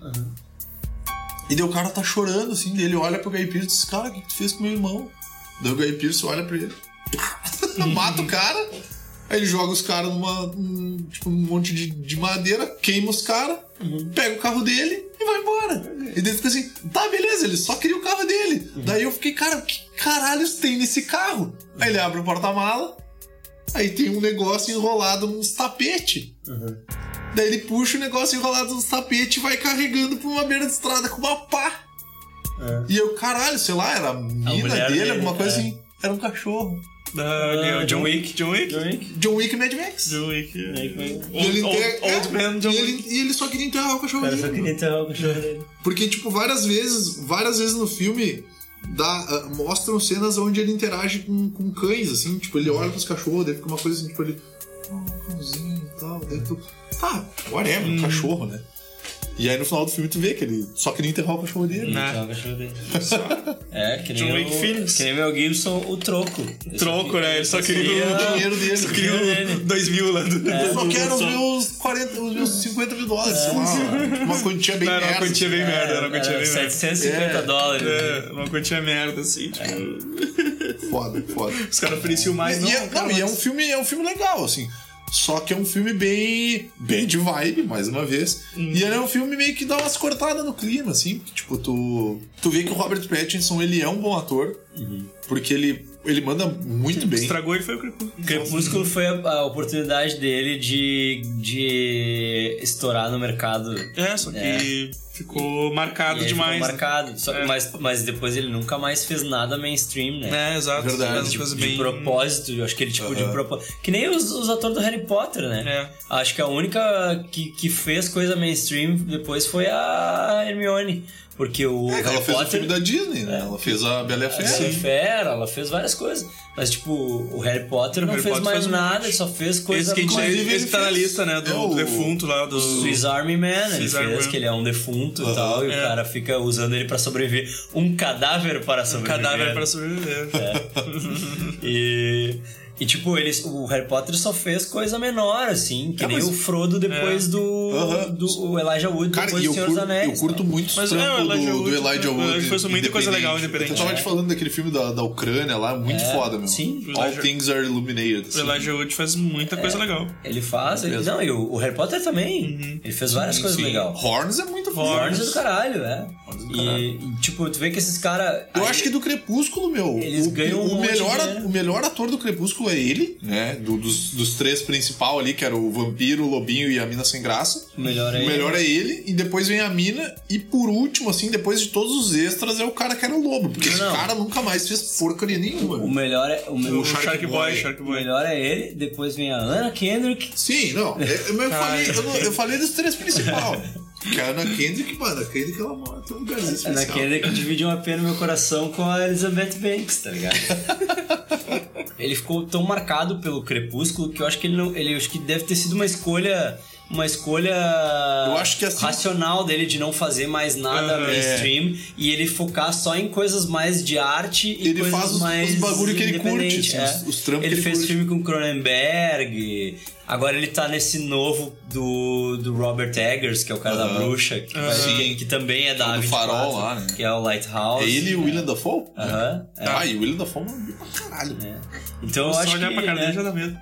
Speaker 3: E daí o cara tá chorando, assim, ele olha pro Guy Pearce e diz, cara, o que que tu fez com meu irmão? Daí o Guy Pearce olha pra ele, mata o cara, aí ele joga os caras numa. num, tipo, um monte de, de madeira, queima os caras, pega o carro dele e vai embora. E daí fica assim, tá, beleza, ele só queria o carro dele. Daí eu fiquei, cara, o que caralhos tem nesse carro? Aí ele abre o porta-mala, aí tem um negócio enrolado nos tapete. Daí ele puxa o negócio enrolado nos tapete e vai carregando por uma beira de estrada com uma pá. E eu, caralho, sei lá, era a mina
Speaker 1: mulher
Speaker 3: dele,
Speaker 1: dele,
Speaker 3: alguma coisa
Speaker 1: é.
Speaker 3: assim. Era um cachorro.
Speaker 2: Da John Wick, John Wick.
Speaker 1: John Wick.
Speaker 3: John Wick e Mad Max.
Speaker 2: John Wick.
Speaker 3: E ele,
Speaker 2: Old,
Speaker 3: enterra-
Speaker 2: old, old
Speaker 3: é,
Speaker 2: man John
Speaker 3: e
Speaker 2: Wick.
Speaker 3: ele, e ele só queria enterrar o cachorro
Speaker 1: cara
Speaker 3: dele.
Speaker 1: só queria enterrar o cachorro dele.
Speaker 3: Porque, tipo, várias vezes, várias vezes no filme dá, ah, mostram cenas onde ele interage com, com cães, assim, tipo, ele olha pros cachorros, daí fica uma coisa assim, tipo, ele. Oh, um cãozinho e tal. Daí tu. Tá, whatever, um cachorro, né? E aí no final do filme tu vê que ele só queria enterrar o cachorro dele.
Speaker 1: Enterrar o cachorro dele. É, que nem
Speaker 2: John
Speaker 1: o,
Speaker 2: Filhos.
Speaker 1: Que nem o Mel Gibson, o troco. Ele
Speaker 2: Troco, né? Ele só queria
Speaker 3: O
Speaker 2: o
Speaker 3: dinheiro dele.
Speaker 2: Só queria o 2 mil lá do.
Speaker 3: Eu só quero os
Speaker 2: só-
Speaker 3: meus 40, os meus 50 mil dólares, sei lá. Uma quantia bem
Speaker 2: Não, era uma
Speaker 3: merda.
Speaker 2: quantia bem merda, era uma quantia
Speaker 1: Era
Speaker 2: bem merda.
Speaker 1: 750
Speaker 3: É.
Speaker 1: dólares.
Speaker 2: É, uma quantia merda, assim, tipo.
Speaker 3: Foda, foda.
Speaker 2: Os caras ofereciam mais,
Speaker 3: E,
Speaker 2: não.
Speaker 3: e é,
Speaker 2: cara,
Speaker 3: não, e é um
Speaker 2: mas-
Speaker 3: filme, é um filme legal, assim. Só que é um filme bem. bem de vibe, mais uma vez.
Speaker 2: Hum.
Speaker 3: E ele é um filme meio que dá umas cortadas no clima, assim. porque, Tipo, tu. Tu vê que o Robert Pattinson ele é um bom ator. Porque ele, ele manda muito bem.
Speaker 2: Estragou ele foi o Crepúsculo.
Speaker 1: Crepúsculo foi a, a oportunidade dele de, de estourar no mercado.
Speaker 2: É, só que ficou marcado
Speaker 1: E
Speaker 2: demais.
Speaker 1: Ficou marcado. Só-
Speaker 2: É.
Speaker 1: mas, mas depois ele nunca mais fez nada mainstream, né?
Speaker 2: É, exato.
Speaker 3: Verdade.
Speaker 1: De,
Speaker 2: coisas
Speaker 1: de
Speaker 2: bem-
Speaker 1: propósito, eu acho que ele tipo de
Speaker 3: Aham.
Speaker 1: propósito. Que nem os, os atores do Harry Potter, né?
Speaker 2: É.
Speaker 1: Acho que a única que, que fez coisa mainstream depois foi a Hermione. Porque o
Speaker 3: É,
Speaker 1: Harry
Speaker 3: ela fez o
Speaker 1: Potter.
Speaker 3: filme da Disney, né?
Speaker 1: É.
Speaker 3: Ela fez a Bela e a
Speaker 1: Ela
Speaker 3: Fera.
Speaker 1: é fera, ela fez várias coisas. Mas, tipo, o Harry Potter não
Speaker 2: Harry
Speaker 1: fez
Speaker 2: Potter
Speaker 1: mais
Speaker 2: fez
Speaker 1: nada, ele só fez coisa
Speaker 2: Esse que a gente
Speaker 3: ele
Speaker 2: tá na
Speaker 3: fez-
Speaker 2: lista, né? Do,
Speaker 3: é, o-
Speaker 2: do defunto lá, do.
Speaker 1: Swiss Army Man, ele
Speaker 2: Swiss
Speaker 1: fez,
Speaker 2: Army Man.
Speaker 1: que ele é um defunto
Speaker 3: Aham.
Speaker 1: e tal, e o
Speaker 2: É.
Speaker 1: cara fica usando ele pra sobreviver. Um cadáver para
Speaker 2: Um
Speaker 1: sobreviver.
Speaker 2: cadáver para sobreviver.
Speaker 1: E, E tipo, eles, o Harry Potter só fez coisa menor, assim, que
Speaker 3: É,
Speaker 1: nem
Speaker 3: mas-
Speaker 1: o Frodo depois
Speaker 2: É.
Speaker 1: do,
Speaker 3: Aham.
Speaker 1: do o Elijah Wood,
Speaker 3: Cara,
Speaker 1: depois do Senhor dos Anéis.
Speaker 3: eu curto
Speaker 1: tá?
Speaker 3: muito
Speaker 2: Mas, é, o Elijah
Speaker 3: do, do
Speaker 2: Wood,
Speaker 3: Elijah Wood.
Speaker 2: ele fez muita coisa legal
Speaker 3: independente. Eu tava
Speaker 2: É.
Speaker 3: te falando daquele filme da, da Ucrânia lá, muito
Speaker 1: É,
Speaker 3: foda, meu.
Speaker 1: sim.
Speaker 3: All
Speaker 2: Elijah-
Speaker 3: Things Are Illuminated.
Speaker 2: O
Speaker 3: assim.
Speaker 2: Elijah Wood faz muita coisa legal.
Speaker 1: Ele faz, ele, não, e o, o Harry Potter também. Ele fez várias
Speaker 3: Sim,
Speaker 1: coisas legais.
Speaker 3: Horns é muito foda.
Speaker 1: Horns é do caralho, é.
Speaker 3: do
Speaker 1: E,
Speaker 3: caralho.
Speaker 1: e, tipo, tu vê que esses caras.
Speaker 3: Eu acho que do Crepúsculo, meu.
Speaker 1: Eles
Speaker 3: o,
Speaker 1: ganham
Speaker 3: o melhor, o melhor ator do Crepúsculo é ele, né? Do- dos, dos três principal ali, que era o vampiro, o lobinho e a mina sem graça.
Speaker 1: O melhor é
Speaker 3: o melhor
Speaker 1: ele.
Speaker 3: é ele, e depois vem a mina, e por último, assim, depois de todos os extras, é o cara que era o lobo. Porque esse
Speaker 1: Não.
Speaker 3: cara nunca mais fez porcaria nenhuma.
Speaker 1: O melhor é. O, me-
Speaker 2: O Shark Boy, Shark
Speaker 1: o
Speaker 2: Boy.
Speaker 1: melhor é ele, depois vem a Anna Kendrick.
Speaker 3: Sim, não. é- Eu, eu falei, eu, não- eu falei dos três principal. Que a Ana Kendrick, mano, a Kendrick ela mora, tem um lugarzinho
Speaker 1: A Anna
Speaker 3: especial.
Speaker 1: Kendrick dividiu uma pena no meu coração com a Elizabeth Banks, tá ligado? ele ficou tão marcado pelo Crepúsculo que eu acho que ele não. Ele acho que deve ter sido uma escolha. Uma escolha
Speaker 3: Eu acho que assim-
Speaker 1: racional dele de não fazer mais nada
Speaker 2: Aham.
Speaker 1: mainstream e ele focar só em coisas mais de arte e
Speaker 3: Ele
Speaker 1: coisas
Speaker 3: faz os-
Speaker 1: mais
Speaker 3: os bagulho que ele curte, assim,
Speaker 1: é.
Speaker 3: os- os trampos
Speaker 1: ele
Speaker 3: que ele
Speaker 1: fez
Speaker 3: curte.
Speaker 1: filme com Cronenberg agora ele tá nesse novo do, do Robert Eggers que é o cara da
Speaker 3: Aham.
Speaker 1: bruxa que, vai-
Speaker 3: Sim.
Speaker 1: que também é da
Speaker 3: Do
Speaker 1: 24,
Speaker 3: Farol lá, né?
Speaker 1: que é o Lighthouse
Speaker 3: É ele e o William Dafoe?
Speaker 1: Aham, é.
Speaker 3: Ah, e o William Dafoe é um pra caralho.
Speaker 1: então eu
Speaker 2: Só
Speaker 1: acho
Speaker 2: olhar
Speaker 1: que
Speaker 2: pra cara
Speaker 1: né,
Speaker 2: dele já dá medo.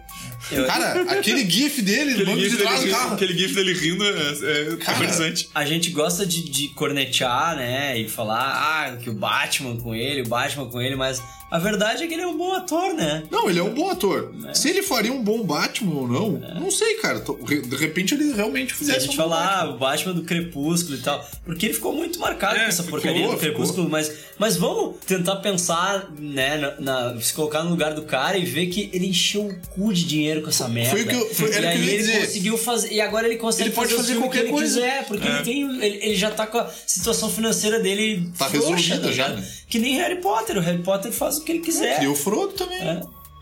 Speaker 1: Eu-
Speaker 3: Cara, aquele gif dele,
Speaker 2: Aquele
Speaker 3: banco
Speaker 2: gif,
Speaker 3: de
Speaker 2: dele
Speaker 3: trás do
Speaker 2: rindo,
Speaker 3: carro.
Speaker 2: aquele gif dele rindo é, é aterrorizante.
Speaker 1: a gente gosta de, de cornetear, né? E falar ah, que o Batman com ele, o Batman com ele, mas a verdade é que ele é um bom ator, né?
Speaker 3: Não, ele é um bom ator. Se ele faria um bom Batman ou não, não sei, cara. De repente ele realmente
Speaker 1: Se a
Speaker 3: fizesse
Speaker 1: gente
Speaker 3: um
Speaker 1: falar ah,
Speaker 3: Batman.
Speaker 1: o Batman do Crepúsculo e tal, porque ele ficou muito marcado
Speaker 2: É,
Speaker 1: com essa
Speaker 2: ficou,
Speaker 1: porcaria do
Speaker 3: ficou.
Speaker 1: Crepúsculo, mas, mas vamos tentar pensar, né, na, na- se colocar no lugar do cara e ver que ele encheu o cu de dinheiro com essa merda.
Speaker 3: Foi o que eu- foi-
Speaker 1: e
Speaker 3: era que
Speaker 1: aí
Speaker 3: eu ia
Speaker 1: ele
Speaker 3: dizer.
Speaker 1: conseguiu fazer, e agora ele consegue
Speaker 3: Ele pode
Speaker 1: fazer,
Speaker 3: fazer qualquer
Speaker 1: que ele
Speaker 3: coisa.
Speaker 1: quiser, porque
Speaker 2: É.
Speaker 1: ele, tem, ele, ele já tá com a situação financeira dele
Speaker 3: Tá
Speaker 1: frouxa,
Speaker 3: resolvida
Speaker 1: tá
Speaker 3: já, né?
Speaker 1: Que nem Harry Potter, o Harry Potter faz o que ele quiser.
Speaker 3: E o Frodo também.
Speaker 1: É.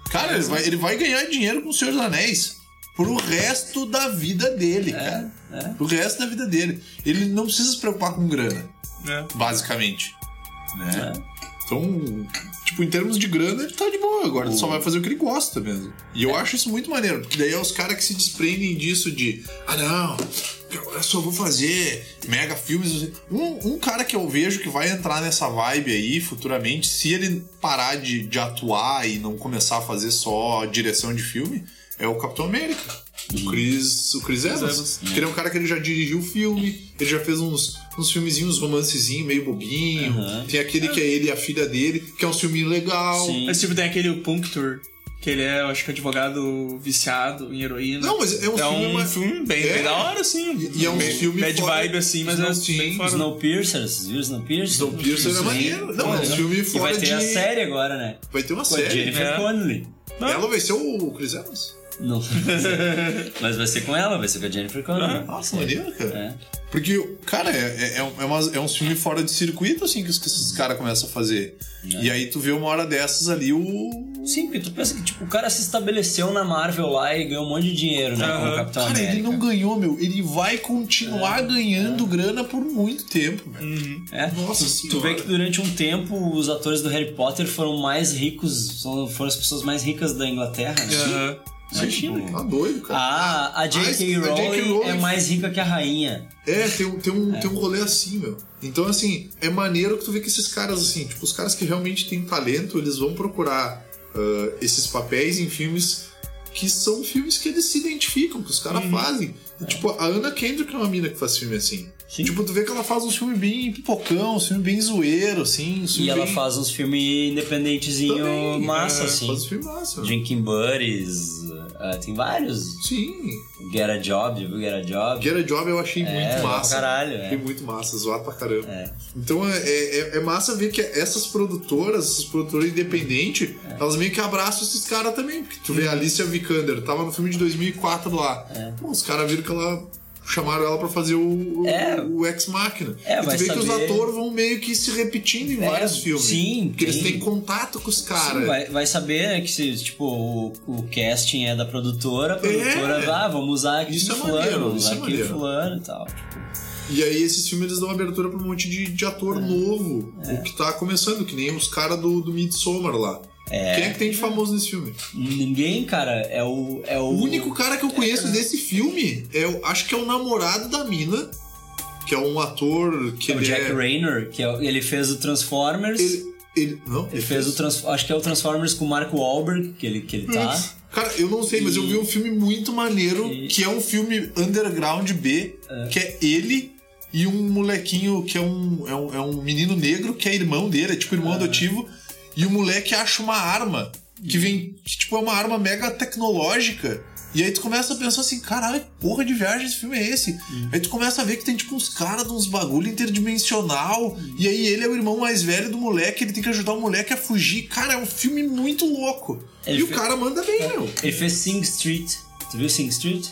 Speaker 3: Cara, ele vai, ele vai ganhar dinheiro com o Senhor dos Anéis pro resto da vida dele, cara.
Speaker 1: é.
Speaker 3: Pro resto da vida dele. Ele não precisa se preocupar com grana,
Speaker 2: É.
Speaker 3: basicamente. Né?
Speaker 1: É.
Speaker 3: Então, tipo, em termos de grana, ele tá de boa. Agora ele só vai fazer o que ele gosta mesmo. E eu acho isso muito maneiro, porque daí é os caras que se desprendem disso de ah não, eu só vou fazer mega filmes. Um, um cara que eu vejo que vai entrar nessa vibe aí futuramente, se ele parar de, de atuar e não começar a fazer só direção de filme, é o Capitão América. O Chris, o Chris Evans.
Speaker 2: Evans.
Speaker 3: Que ele é um cara que ele já dirigiu filme, ele já fez uns, uns filmezinhos, romancezinhos meio bobinho. Tem aquele que é ele e a filha dele, que é um filminho legal.
Speaker 1: Sim.
Speaker 2: Esse tipo tem aquele Puncture, que ele é, eu acho que advogado viciado em heroína.
Speaker 3: Não, mas é um filme
Speaker 2: um
Speaker 3: mais-
Speaker 2: filme bem,
Speaker 3: É.
Speaker 2: bem da hora, assim.
Speaker 3: E é um
Speaker 2: Bem-
Speaker 3: filme
Speaker 2: Bad
Speaker 3: fora-
Speaker 2: vibe, assim, mas
Speaker 3: Não,
Speaker 2: é
Speaker 3: sim.
Speaker 2: bem fora.
Speaker 1: Snowpiercer, vocês viram Snowpiercer?
Speaker 3: Snowpiercer é maneiro. Não, é um filme
Speaker 1: E
Speaker 3: fora
Speaker 1: vai ter a
Speaker 3: de-
Speaker 1: série agora, né?
Speaker 3: Vai ter uma
Speaker 1: Com a
Speaker 3: série.
Speaker 1: Jennifer
Speaker 2: É.
Speaker 1: Connelly.
Speaker 3: Ela vai ser o Chris Evans?
Speaker 1: Não. Mas vai ser com ela, vai ser com a Jennifer Connelly.
Speaker 3: Nossa, maneiro, cara.
Speaker 1: É.
Speaker 3: Porque, cara, é, é, é, umas- é uns filmes fora de circuito, assim, que, os- que esses caras começam a fazer. E aí tu vê uma hora dessas ali o.
Speaker 1: Sim, porque tu pensa que tipo, o cara se estabeleceu na Marvel lá e ganhou um monte de dinheiro, né? Com o Capitão
Speaker 3: Cara,
Speaker 1: América.
Speaker 3: ele não ganhou, meu. Ele vai continuar ganhando grana por muito tempo, velho.
Speaker 1: É.
Speaker 3: Nossa
Speaker 1: tu, tu
Speaker 3: senhora.
Speaker 1: vê que durante um tempo os atores do Harry Potter foram mais ricos, são- foram as pessoas mais ricas da Inglaterra. Né?
Speaker 2: Aham.
Speaker 1: Imagina.
Speaker 3: Tá doido, cara. Ah, a J.K.
Speaker 1: Rowling, é mais rica que a rainha.
Speaker 3: É, tem, um- tem, um, tem um rolê assim, meu. Então, assim, é maneiro que tu vê que esses caras, assim, tipo, os caras que realmente têm talento, eles vão procurar ah, esses papéis em filmes que são filmes que eles se identificam, que os caras
Speaker 1: Uhum.
Speaker 3: fazem. E, Tipo, a Anna Kendrick é uma mina que faz filme assim. Tipo, tu vê que ela faz uns filmes bem pipocão, uns filmes bem zoeiro, assim. uns
Speaker 1: E
Speaker 3: filmes
Speaker 1: ela
Speaker 3: bem-
Speaker 1: faz uns filmes independentezinho
Speaker 3: Também,
Speaker 1: massa,
Speaker 3: é,
Speaker 1: assim.
Speaker 3: faz filme massa.
Speaker 1: Drinking Buddies, uh, tem vários.
Speaker 3: Sim.
Speaker 1: Get a Job, viu Get a Job?
Speaker 3: Get a Job eu achei
Speaker 1: É,
Speaker 3: muito massa.
Speaker 1: caralho, é.
Speaker 3: Achei muito massa, zoado pra caramba.
Speaker 1: É.
Speaker 3: Então é, é, é massa ver que essas produtoras, essas produtoras independentes,
Speaker 1: É.
Speaker 3: elas meio que abraçam esses caras também. Porque tu vê a Alicia Vikander, tava no filme de 2004 lá. Pô, os caras viram que ela. Chamaram ela pra fazer o, o,
Speaker 1: É.
Speaker 3: o Ex Machina.
Speaker 1: É,
Speaker 3: e tu vê que os
Speaker 1: saber-
Speaker 3: atores vão meio que se repetindo em
Speaker 1: É,
Speaker 3: vários filmes.
Speaker 1: sim,
Speaker 3: Porque eles
Speaker 1: sim.
Speaker 3: têm contato com os caras.
Speaker 1: vai, vai saber né, que se, tipo, o, o casting é da produtora, a produtora,
Speaker 3: É.
Speaker 1: ah, vamos usar aqui
Speaker 3: Isso é
Speaker 1: fulano,
Speaker 3: maneiro,
Speaker 1: vamos
Speaker 3: isso
Speaker 1: usar
Speaker 3: é
Speaker 1: aqui
Speaker 3: maneiro.
Speaker 1: fulano e tal. Tipo,
Speaker 3: E aí esses filmes eles dão abertura pra um monte de, de ator novo, o que tá começando, que nem os caras do, do Midsommar lá.
Speaker 1: É.
Speaker 3: Quem é que tem de famoso nesse filme?
Speaker 1: Ninguém, cara. É o. É o...
Speaker 3: O único cara que eu conheço desse filme é, o- acho que é o namorado da mina, que é um ator que
Speaker 1: É o
Speaker 3: ele
Speaker 1: Jack
Speaker 3: é.
Speaker 1: Raynor, que é- ele fez o Transformers.
Speaker 3: Ele, ele- não,
Speaker 1: Ele fez o Trans... Acho que é o Transformers com o Mark Wahlberg, que ele, que ele tá.
Speaker 3: Cara, eu não sei, mas eu vi um filme muito maneiro, que é um filme underground B, que é ele e um molequinho que é um, é um, é um menino negro, que é irmão dele, é tipo irmão adotivo, e o moleque acha uma arma, que vem, que, tipo, é uma arma mega tecnológica. E aí tu começa a pensar assim, caralho, porra de viagem esse filme é esse? Aí tu começa a ver que tem tipo uns caras de uns bagulho interdimensional. E aí ele é o irmão mais velho do moleque, ele tem que ajudar o moleque a fugir. Cara, é um filme muito louco.
Speaker 1: Ele
Speaker 3: e o
Speaker 1: fe-
Speaker 3: cara manda bem, meu.
Speaker 1: Ele fez Sing Street. Tu viu Sing Street?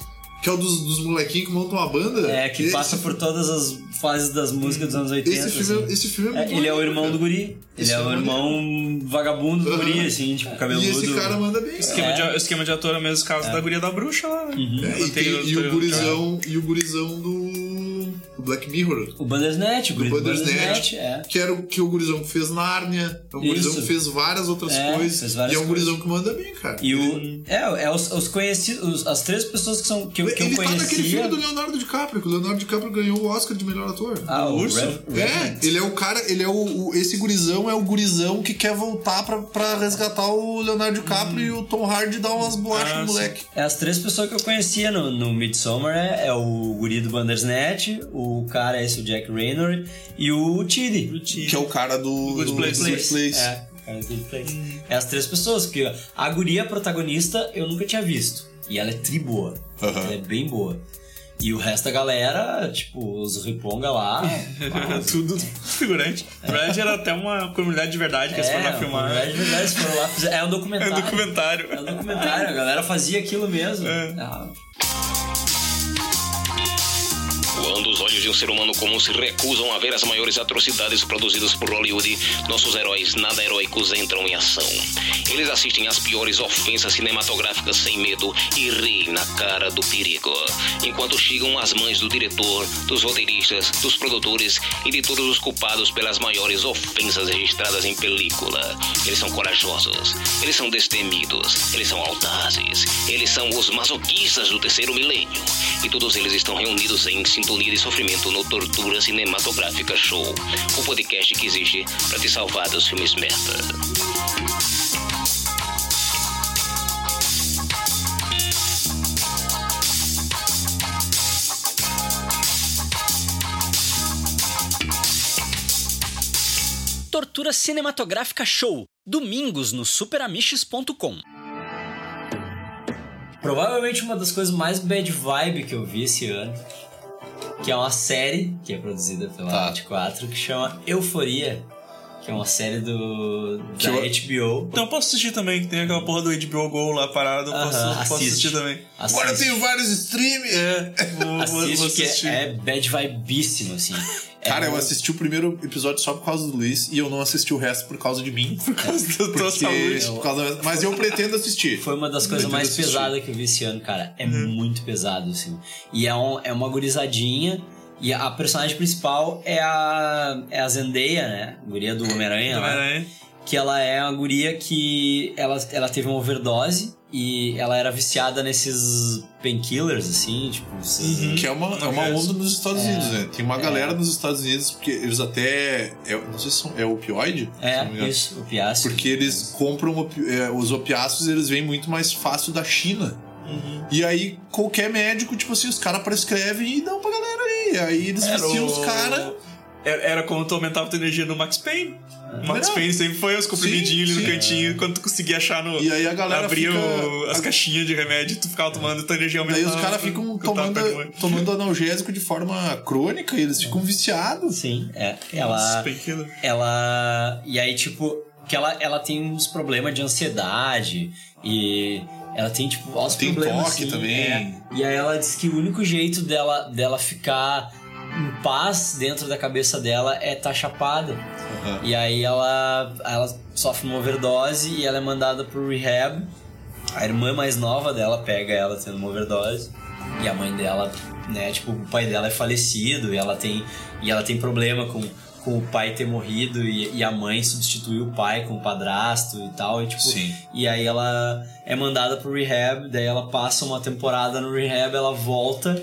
Speaker 3: Que é o dos, dos molequinhos que montam uma banda?
Speaker 1: É, que
Speaker 3: Esse-
Speaker 1: passa por todas as fases das músicas dos anos 80.
Speaker 3: Esse filme,
Speaker 1: assim.
Speaker 3: esse filme é muito
Speaker 1: É, ele é o irmão
Speaker 3: cara.
Speaker 1: do guri. Ele
Speaker 3: Esse
Speaker 1: é o
Speaker 3: é
Speaker 1: irmão vagabundo do
Speaker 3: Aham.
Speaker 1: guri, assim, tipo, cabeludo.
Speaker 3: E esse cara manda bem.
Speaker 2: Esquema,
Speaker 1: É.
Speaker 2: de, esquema de ator é o mesmo caso da guria da bruxa lá.
Speaker 3: É,
Speaker 2: Ela
Speaker 3: e,
Speaker 2: tem
Speaker 3: e o gurizão, e o gurizão do, do Black Mirror.
Speaker 1: O Bandersnatch, o
Speaker 3: Do Bandersnatch,
Speaker 1: Bandersnatch, é.
Speaker 3: que era o que o gurizão que fez Nárnia. É um gurizão que fez várias outras
Speaker 1: É,
Speaker 3: coisas.
Speaker 1: fez várias
Speaker 3: e é um
Speaker 1: coisas.
Speaker 3: gurizão que manda bem, cara.
Speaker 1: E o. É, é os, os conhecidos. os- as três pessoas que, são, que, eu- que eu
Speaker 3: Ele tá naquele
Speaker 1: conhecia.
Speaker 3: filme do Leonardo DiCaprio, que o Leonardo DiCaprio ganhou o Oscar de melhor ator.
Speaker 1: Ah, o
Speaker 2: Urso?
Speaker 1: Rev-
Speaker 3: É, ele é o cara, ele é o, o- Esse gurizão é o gurizão que quer voltar pra, pra resgatar o Leonardo DiCaprio e o Tom Hardy dar umas bolachas
Speaker 2: Ah,
Speaker 3: no
Speaker 2: sim.
Speaker 3: moleque.
Speaker 1: É as três pessoas que eu conhecia no, no Midsommar é, é o guri do Bandersnatch, o cara esse, o Jack Raynor, e o Chidi.
Speaker 3: Que é o cara do,
Speaker 2: Good
Speaker 3: do
Speaker 2: Place.
Speaker 3: Good Place.
Speaker 1: É, o cara do Good Place. É as três pessoas, porque a guria protagonista eu nunca tinha visto. E ela é tri boa. Ela é bem boa. E o resto da galera, tipo, os riponga lá.
Speaker 2: Tudo figurante. Na verdade, era até uma comunidade de verdade que eles foram lá filmar.
Speaker 1: É, de verdade, eles foram lá. É um
Speaker 2: É
Speaker 1: documentário.
Speaker 2: um documentário.
Speaker 1: É um documentário, a galera fazia aquilo mesmo.
Speaker 2: É.
Speaker 1: Ah,
Speaker 13: Quando os olhos de um ser humano comum se recusam a ver as maiores atrocidades produzidas por Hollywood, nossos heróis nada heróicos entram em ação. Eles assistem às piores ofensas cinematográficas sem medo e riem na cara do perigo. Enquanto chegam as mães do diretor, dos roteiristas, dos produtores e de todos os culpados pelas maiores ofensas registradas em película. Eles são corajosos, eles são destemidos, eles são audazes, eles são os masoquistas do terceiro milênio. E todos eles estão reunidos em sintonia de sofrimento no Tortura Cinematográfica Show, o podcast que existe para te salvar dos filmes merda.
Speaker 12: Tortura Cinematográfica Show, domingos no superamiches.com.
Speaker 1: Provavelmente uma das coisas mais bad vibe que eu vi esse ano, que é uma série que é produzida pela
Speaker 3: Tá.
Speaker 1: 24, que chama Euforia, que é uma série do da
Speaker 3: Que
Speaker 1: HBO.
Speaker 2: Então eu posso assistir também, que tem aquela porra do HBO Go lá parado, eu posso,
Speaker 1: Aham,
Speaker 2: posso
Speaker 1: assiste.
Speaker 2: assistir também.
Speaker 3: Agora eu tenho vários streams.
Speaker 2: É, vou, vou,
Speaker 1: Assiste
Speaker 2: vou
Speaker 1: que
Speaker 2: assistir.
Speaker 1: é, é bad vibíssimo, assim. É
Speaker 3: Cara, eu
Speaker 1: um-
Speaker 3: assisti o primeiro episódio só por causa do Luiz e eu não assisti o resto por causa de mim. Por
Speaker 2: causa da tua saúde.
Speaker 3: por causa Mas eu pretendo assistir.
Speaker 1: Foi uma das coisas mais pesadas que eu vi esse ano, cara. É
Speaker 2: Uhum.
Speaker 1: muito pesado, assim. E é, um, é uma gurizadinha. E a personagem principal é a, é a Zendaya, né? A guria do Homem-Aranha.
Speaker 2: Homem-Aranha.
Speaker 1: Que ela é uma guria que ela, ela teve uma overdose e ela era viciada nesses painkillers, assim, tipo. esses-
Speaker 2: Uhum.
Speaker 3: Que é uma, é uma onda nos Estados
Speaker 1: É.
Speaker 3: Unidos, né? Tem uma
Speaker 1: É.
Speaker 3: galera nos Estados Unidos, porque eles até. é- não sei se são, é opioide?
Speaker 1: É, isso, o piácio.
Speaker 3: Porque eles compram opi- é, os opiáceos, eles vêm muito mais fácil da China.
Speaker 2: Uhum.
Speaker 3: E aí, qualquer médico, tipo assim, os caras prescrevem e dão pra galera aí. Aí eles
Speaker 2: Era
Speaker 3: viciam
Speaker 2: o-
Speaker 3: os caras.
Speaker 2: Era, como tu aumentava a tua energia no Max Payne. O Max. Payne sempre foi os comprimidinhos
Speaker 3: Sim,
Speaker 2: ali no cantinho, quando tu conseguia achar no.
Speaker 3: E aí a galera
Speaker 2: abria
Speaker 3: fica-
Speaker 2: as caixinhas de remédio, tu ficava tomando tua energia
Speaker 3: Daí
Speaker 2: aumentava.
Speaker 3: os caras ficam tomando, tomando analgésico de forma crônica e eles ficam viciados.
Speaker 1: Sim, é. Ela. ela e aí tipo que ela, ela tem uns problemas de ansiedade e ela tem tipo altos
Speaker 3: Tem
Speaker 1: problemas
Speaker 3: toque
Speaker 1: assim,
Speaker 3: também.
Speaker 1: é. e aí ela diz que o único jeito dela dela ficar em paz dentro da cabeça dela é estar chapada
Speaker 3: Aham.
Speaker 1: e aí ela ela sofre uma overdose e ela é mandada pro rehab a irmã mais nova dela pega ela tendo uma overdose e a mãe dela né tipo o pai dela é falecido e ela tem e ela tem problema com com o pai ter morrido e, e a mãe substituir o pai com o padrasto e tal. E, tipo,
Speaker 3: Sim.
Speaker 1: e aí ela é mandada pro rehab, daí ela passa uma temporada no rehab, ela volta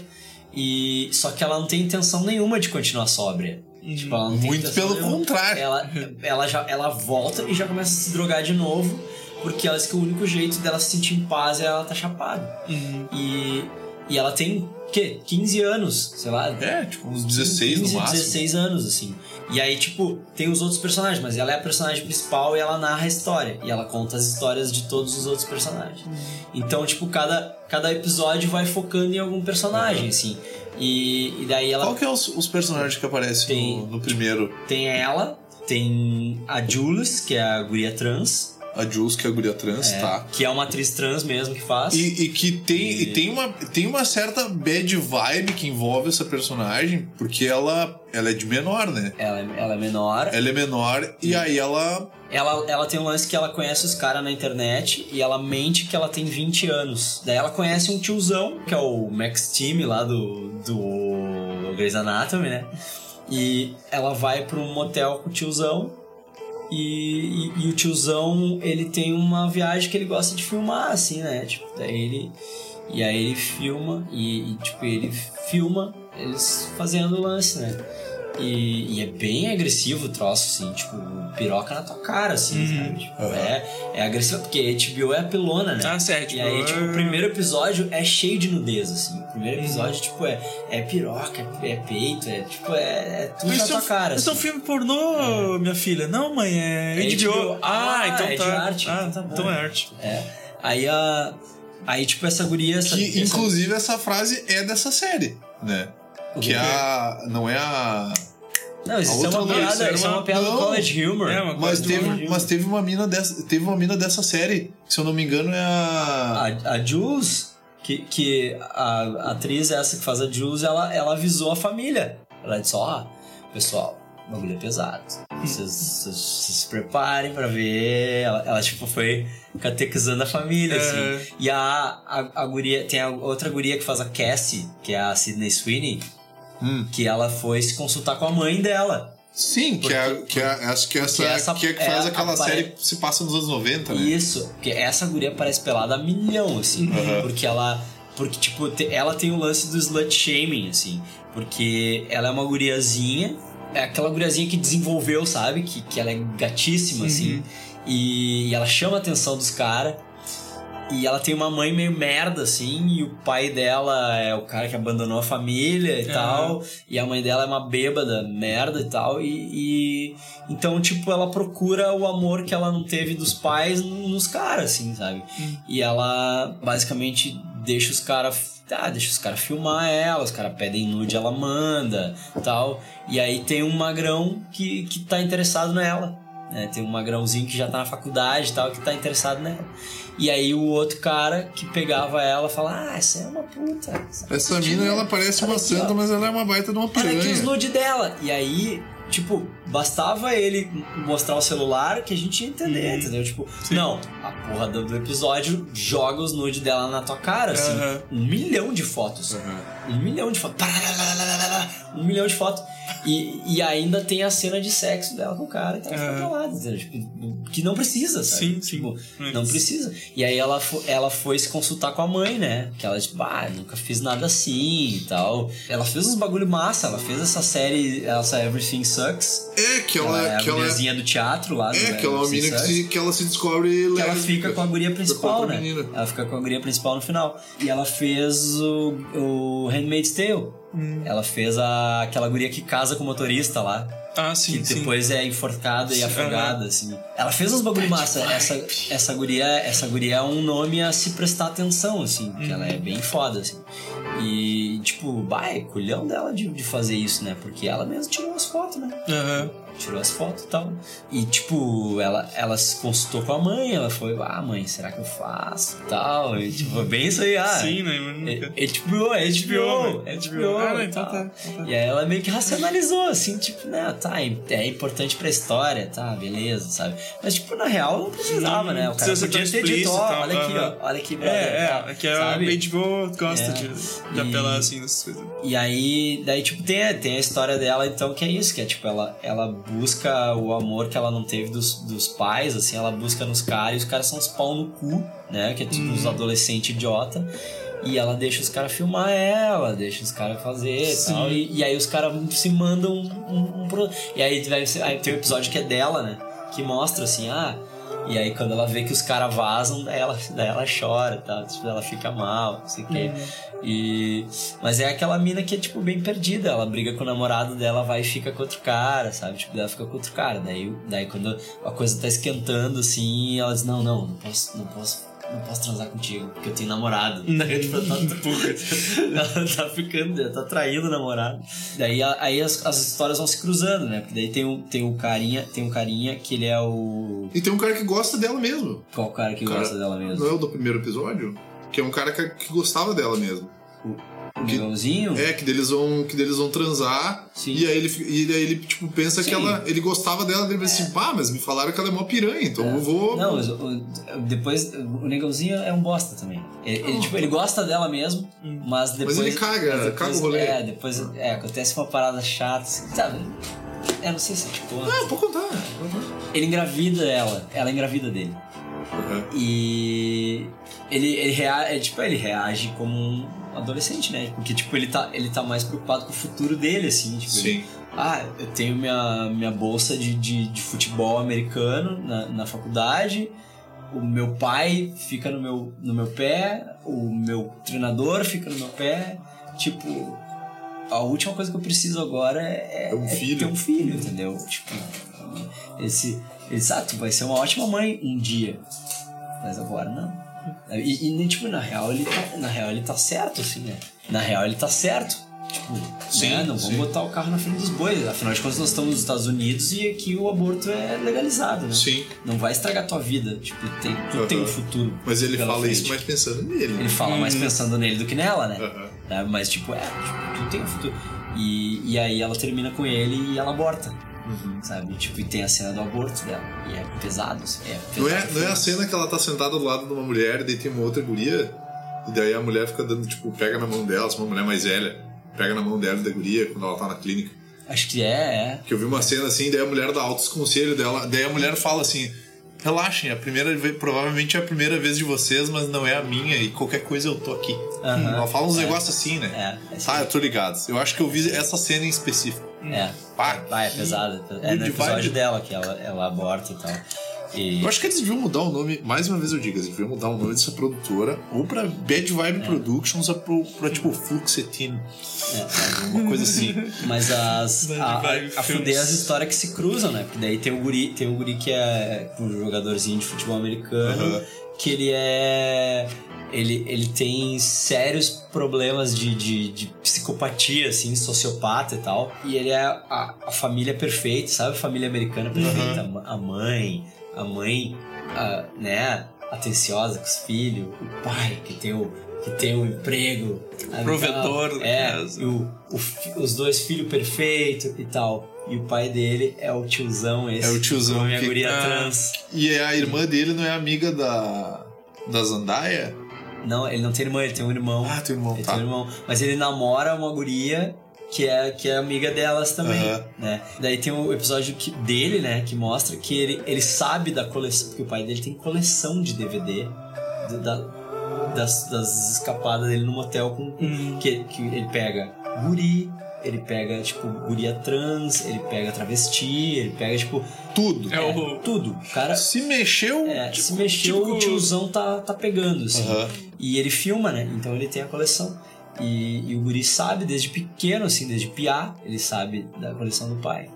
Speaker 1: e só que ela não tem intenção nenhuma de continuar sóbria. Tipo, ela não tem
Speaker 3: Muito pelo
Speaker 1: nenhuma.
Speaker 3: contrário.
Speaker 1: Ela, ela, já, ela volta e já começa a se drogar de novo, porque ela diz que o único jeito dela se sentir em paz é ela estar chapada. E, e ela tem, quê? 15 anos, sei lá.
Speaker 3: É, tipo, uns 16 no
Speaker 1: 15,
Speaker 3: máximo.
Speaker 1: 16 anos, assim. E aí, tipo, tem os outros personagens, mas ela é a personagem principal e ela narra a história. E ela conta as histórias de todos os outros personagens. Então, tipo, cada, cada episódio vai focando em algum personagem, assim. E, e daí ela.
Speaker 3: Qual que é os, os personagens que aparecem no, no primeiro?
Speaker 1: Tem ela, tem a Jules, que é a guria trans.
Speaker 3: A Jules, que é a guria trans,
Speaker 1: é,
Speaker 3: tá.
Speaker 1: Que é uma atriz trans mesmo que faz.
Speaker 3: E, e que tem, e... tem, uma, tem uma certa bad vibe que envolve essa personagem, porque ela, ela é de menor, né?
Speaker 1: Ela, é- ela é menor.
Speaker 3: Ela é menor e aí ela.
Speaker 1: Ela, ela tem um lance que ela conhece os caras na internet e ela mente que ela tem 20 anos. Daí ela conhece um tiozão, que é o Max Team lá do, do Grey's Anatomy, né? E ela vai pra um motel com o tiozão. E, e, e o tiozão, ele tem uma viagem que ele gosta de filmar, assim, né? Tipo, daí ele. E aí ele filma, e, e, tipo, ele filma eles fazendo o lance, né? E, e é bem agressivo o troço, assim, tipo, piroca na tua cara, assim, sabe? Tipo, é, é agressivo, porque HBO é apelona, né?
Speaker 2: Ah, certo.
Speaker 1: E aí, tipo, o primeiro episódio é cheio de nudez, assim. O primeiro episódio, tipo, é, é piroca, é, é peito, é tipo, é, é tudo na
Speaker 2: Isso é,
Speaker 1: tua cara.
Speaker 2: isso é um
Speaker 1: assim.
Speaker 2: filme pornô, minha filha. Não, mãe, é,
Speaker 1: É
Speaker 2: HBO.
Speaker 1: HBO.
Speaker 2: Ah, então
Speaker 1: é
Speaker 2: tá.
Speaker 1: de arte.
Speaker 2: Ah, tá, então é arte.
Speaker 1: É. Aí a. Aí, tipo, essa guria. Essa,
Speaker 3: Que,
Speaker 1: essa-
Speaker 3: inclusive, essa frase é dessa série, né?
Speaker 1: O
Speaker 3: Que é a. Não é a.
Speaker 1: Não, isso é uma piada,
Speaker 3: isso
Speaker 1: isso é
Speaker 3: uma-
Speaker 1: uma piada do
Speaker 3: não.
Speaker 1: college humor.
Speaker 2: É, uma
Speaker 3: Mas teve,
Speaker 2: humor.
Speaker 3: mas teve uma mina dessa. Teve uma mina dessa série, que, se eu não me engano, é a.
Speaker 1: A, a Jules, que, que a, a atriz essa que faz a Jules, ela, ela avisou a família. Ela disse, ó, pessoal, o bagulho é pesado. Vocês, se preparem pra ver. Ela, ela, tipo, foi catequizando a família,
Speaker 2: É.
Speaker 1: assim. E a, a, a guria, tem a outra guria que faz a Cassie, que é a Sydney Sweeney,
Speaker 3: Hum.
Speaker 1: que ela foi se consultar com a mãe dela.
Speaker 3: Sim, que é, que é, acho que essa,
Speaker 1: porque essa
Speaker 3: que é que
Speaker 1: é
Speaker 3: faz
Speaker 1: a-
Speaker 3: aquela
Speaker 1: apare-
Speaker 3: série que se passa nos anos 90, né?
Speaker 1: Isso, porque essa guria parece pelada a milhão, assim.
Speaker 3: Uhum.
Speaker 1: Porque ela. Porque, tipo, ela tem o lance do slut shaming, assim. Porque ela é uma guriazinha. É aquela guriazinha que desenvolveu, sabe? Que, que ela é gatíssima, assim. E, e ela chama a atenção dos caras. E ela tem uma mãe meio merda, assim, e o pai dela é o cara que abandonou a família e
Speaker 2: Aham.
Speaker 1: tal. E a mãe dela é uma bêbada, merda e tal. E, e- então, tipo, ela procura o amor que ela não teve dos pais nos caras, assim, sabe? E ela basicamente deixa os caras. Ah, deixa os caras filmar ela, os caras pedem nude, ela manda tal. E aí tem um magrão que, que tá interessado nela. Né? Tem um magrãozinho que já tá na faculdade e tal, que tá interessado nela. E aí o outro cara que pegava ela fala: Ah, essa é uma puta.
Speaker 3: Essa mina, ela parece uma
Speaker 1: Olha aqui,
Speaker 3: santa, mas ela é uma baita de uma
Speaker 1: Olha aqui os
Speaker 3: piranha.
Speaker 1: nude dela. E aí, tipo, bastava ele mostrar o celular que a gente ia entender, entendeu? Tipo, não, a porra do, episódio joga os nude dela na tua cara, assim.
Speaker 2: Aham.
Speaker 1: Um milhão de fotos. Um milhão de fotos. Um milhão de fotos. E, e ainda tem a cena de sexo dela com o cara que ela fica pelada, entendeu? Tipo, que não precisa, sabe?
Speaker 2: Sim,
Speaker 1: tipo,
Speaker 2: sim.
Speaker 1: Não precisa. E aí ela, ela foi se consultar com a mãe, né? Que ela, tipo, ah, nunca fiz nada assim e tal. Ela fez uns bagulho massa, ela fez essa série, essa Everything Sucks.
Speaker 3: É, que ela,
Speaker 1: ela é a
Speaker 3: que ela,
Speaker 1: guriazinha do teatro lá.
Speaker 3: é,
Speaker 1: do
Speaker 3: que ela é uma mina que, se, que ela se descobre
Speaker 1: Que ela fica com a guria principal, né?
Speaker 3: menina.
Speaker 1: Ela fica com a guria principal no final. E ela fez o, o Handmaid's Tale.
Speaker 2: Hum.
Speaker 1: Ela fez a, aquela guria que casa com o motorista lá.
Speaker 2: Ah, sim,
Speaker 1: Que
Speaker 2: sim.
Speaker 1: depois é enforcada e afogada, assim. Ela fez uns bagulho massa. Essa, essa, guria, essa guria é um nome a se prestar atenção, assim. Porque ela é bem foda, assim. E, tipo, bah, é culhão dela de, de fazer isso, né? Porque ela mesma tirou as fotos, né?
Speaker 2: Aham.
Speaker 1: Tirou as fotos e tal. E, tipo, ela, ela se consultou com a mãe, ela foi, ah, mãe, será que eu faço e tal? E, tipo, foi bem isso aí, ah.
Speaker 2: Sim, né? Mas nunca-
Speaker 1: É HBO, é HBO, é HBO.
Speaker 2: Ah, não,
Speaker 1: e
Speaker 2: então tá, então tá.
Speaker 1: E aí ela meio que racionalizou, assim, tipo, né, tá, é importante pra história, tá, beleza, sabe? Mas, tipo, na real não precisava, né? O cara
Speaker 2: ser
Speaker 1: podia ter dito, ó, olha aqui, ó, olha aqui, brother,
Speaker 2: É,
Speaker 1: tá,
Speaker 2: é, é que a? HBO gosta
Speaker 1: É.
Speaker 2: de, de
Speaker 1: E-
Speaker 2: apelar assim nessas coisas.
Speaker 1: E aí, daí, tipo, tem, tem a história dela, então, que é isso, que é, tipo, ela, ela busca o amor que ela não teve dos, dos pais, assim, ela busca nos caras, e os caras são uns pau no cu, né, que é tipo uns adolescentes idiota, e ela deixa os caras filmar ela, deixa os caras fazer e
Speaker 2: Sim.
Speaker 1: tal, e, e aí os caras se mandam um, um, pro- E aí, aí tem um episódio que é dela, né, que mostra, assim, ah... E aí quando ela vê que os caras vazam, daí ela, daí ela chora, tá? Tipo, ela fica mal, não sei o quê. E... Mas é aquela mina que é, tipo, bem perdida. Ela briga com o namorado dela, vai e fica com outro cara, sabe? Tipo, ela fica com outro cara. Daí, daí quando a coisa tá esquentando, assim, ela diz, não, não, não posso, não posso, não posso transar contigo, porque eu tenho namorado. Daí, tipo, ela tá, ela tá ficando, ela tá traindo o namorado. Daí aí as, as histórias vão se cruzando, né? Porque daí tem um, tem um carinha, tem um carinha que ele é o.
Speaker 3: E tem um cara que gosta dela mesmo.
Speaker 1: Qual cara que
Speaker 3: Cara,
Speaker 1: gosta dela mesmo?
Speaker 3: Não é o do primeiro episódio? Que é um cara que, que gostava dela mesmo.
Speaker 1: O negãozinho?
Speaker 3: É, que deles vão, que deles vão transar. E aí ele, e aí ele tipo, pensa que
Speaker 1: Sim.
Speaker 3: ela, ele gostava dela. Ele pensa assim, pá, mas me falaram que ela é mó piranha, então eu vou.
Speaker 1: Não, mas o- depois o negãozinho é um bosta também. Ele, ele, tipo, ele gosta dela mesmo, mas depois.
Speaker 3: ele caga,
Speaker 1: mas depois-
Speaker 3: caga o rolê.
Speaker 1: É, depois é, acontece uma parada chata, assim, sabe? Eu não sei se tipo.
Speaker 3: Não, pode contar.
Speaker 1: Ele engravida ela, ela engravida dele. E ele, ele, rea, é, tipo, ele reage como um adolescente, né? Porque, tipo, ele tá, ele tá mais preocupado com o futuro dele, assim. Tipo,
Speaker 3: Sim.
Speaker 1: ele- ah, eu tenho minha, minha bolsa de, de, de futebol americano na, na faculdade. O meu pai fica no meu, no meu pé. O meu treinador fica no meu pé. Tipo, a última coisa que eu preciso agora é,
Speaker 3: É um
Speaker 1: é ter um filho, entendeu? Tipo, esse, exato, vai ser uma ótima mãe um dia. Mas agora não. E, e, tipo, na real, ele tá, na real ele tá certo, assim, né? Na real ele tá certo. Tipo,
Speaker 3: Sim,
Speaker 1: né? não vamos botar o carro na frente dos bois. Afinal de contas, nós estamos nos Estados Unidos e aqui o aborto é legalizado, né?
Speaker 3: Sim.
Speaker 1: Não vai estragar tua vida. Tipo, tem, tu tem um futuro.
Speaker 3: Mas ele fala isso
Speaker 1: frente.
Speaker 3: mais pensando nele.
Speaker 1: Ele fala mais
Speaker 3: Hum.
Speaker 1: pensando nele do que nela, né? Né? Mas, tipo, é, tipo, tu tem um futuro. E, e aí ela termina com ele e ela aborta.
Speaker 3: Uhum.
Speaker 1: Sabe? Tipo, e tem a cena do aborto dela. E é pesado, assim, é
Speaker 3: Não
Speaker 1: pesado.
Speaker 3: é, não é a cena que ela tá sentada do lado de uma mulher e daí tem uma outra guria e daí a mulher fica dando, tipo, pega na mão dela, se uma mulher mais velha, pega na mão dela da guria quando ela tá na clínica.
Speaker 1: Acho que é, é.
Speaker 3: Que eu vi uma cena assim, daí a mulher dá altos conselhos dela, daí a mulher fala assim: relaxem, a primeira vez, provavelmente é a primeira vez de vocês, mas não é a minha e qualquer coisa eu tô aqui.
Speaker 1: Aham.
Speaker 3: Ela fala uns
Speaker 1: É.
Speaker 3: negócios assim, né?
Speaker 1: É,
Speaker 3: Ah, eu tô ligado. Eu acho que eu vi essa cena em específico.
Speaker 1: É. Vai, é pesado. É no episódio
Speaker 3: vibe.
Speaker 1: dela que ela, ela aborta e tal. E...
Speaker 3: Eu acho que eles deviam mudar o nome, mais uma vez eu digo, eles deviam mudar o nome dessa produtora, ou pra Bad Vibe Productions, ou pra, pra tipo Fluxetin. Uma coisa assim.
Speaker 1: Mas as, a, a, fuder as histórias que se cruzam, né? Porque daí tem o guri, tem o guri que é um jogadorzinho de futebol americano,
Speaker 3: Aham.
Speaker 1: que ele é. Ele, ele tem sérios problemas de, de, de psicopatia, assim, sociopata e tal. E ele é a, a família perfeita, sabe? Família americana perfeita. A ma- A mãe, a mãe, a, né? Atenciosa com os filhos. O pai que tem o, que tem o emprego. sabe,
Speaker 2: Provedor
Speaker 1: tal.
Speaker 2: da
Speaker 1: É, o, o os dois filhos perfeitos e tal. E o pai dele é o tiozão esse.
Speaker 3: É o tiozão.
Speaker 1: com a
Speaker 3: que-
Speaker 1: guria
Speaker 3: Ah.
Speaker 1: trans.
Speaker 3: E a irmã dele não é amiga da. da Zandaia?
Speaker 1: Não, ele não tem irmã, ele tem um irmão.
Speaker 3: Ah, tem um irmão,
Speaker 1: Ele
Speaker 3: tá.
Speaker 1: tem um irmão. Mas ele namora uma guria que é, que é amiga delas também,
Speaker 3: Aham.
Speaker 1: né? Daí tem o episódio que, dele, né, que mostra que ele, ele sabe da coleção, porque o pai dele tem coleção de DVD do- da, das, das escapadas dele no motel com, com- que, que ele pega guri, ele pega, tipo, guria trans, ele pega travesti, ele pega, tipo...
Speaker 3: Tudo.
Speaker 1: É, tudo. O cara...
Speaker 3: Se mexeu...
Speaker 1: É, se mexeu, o tiozão tá, tá pegando, assim.
Speaker 3: Aham.
Speaker 1: E ele filma, né? Então ele tem a coleção. E, e o guri sabe desde pequeno, assim, desde piá, ele sabe da coleção do pai.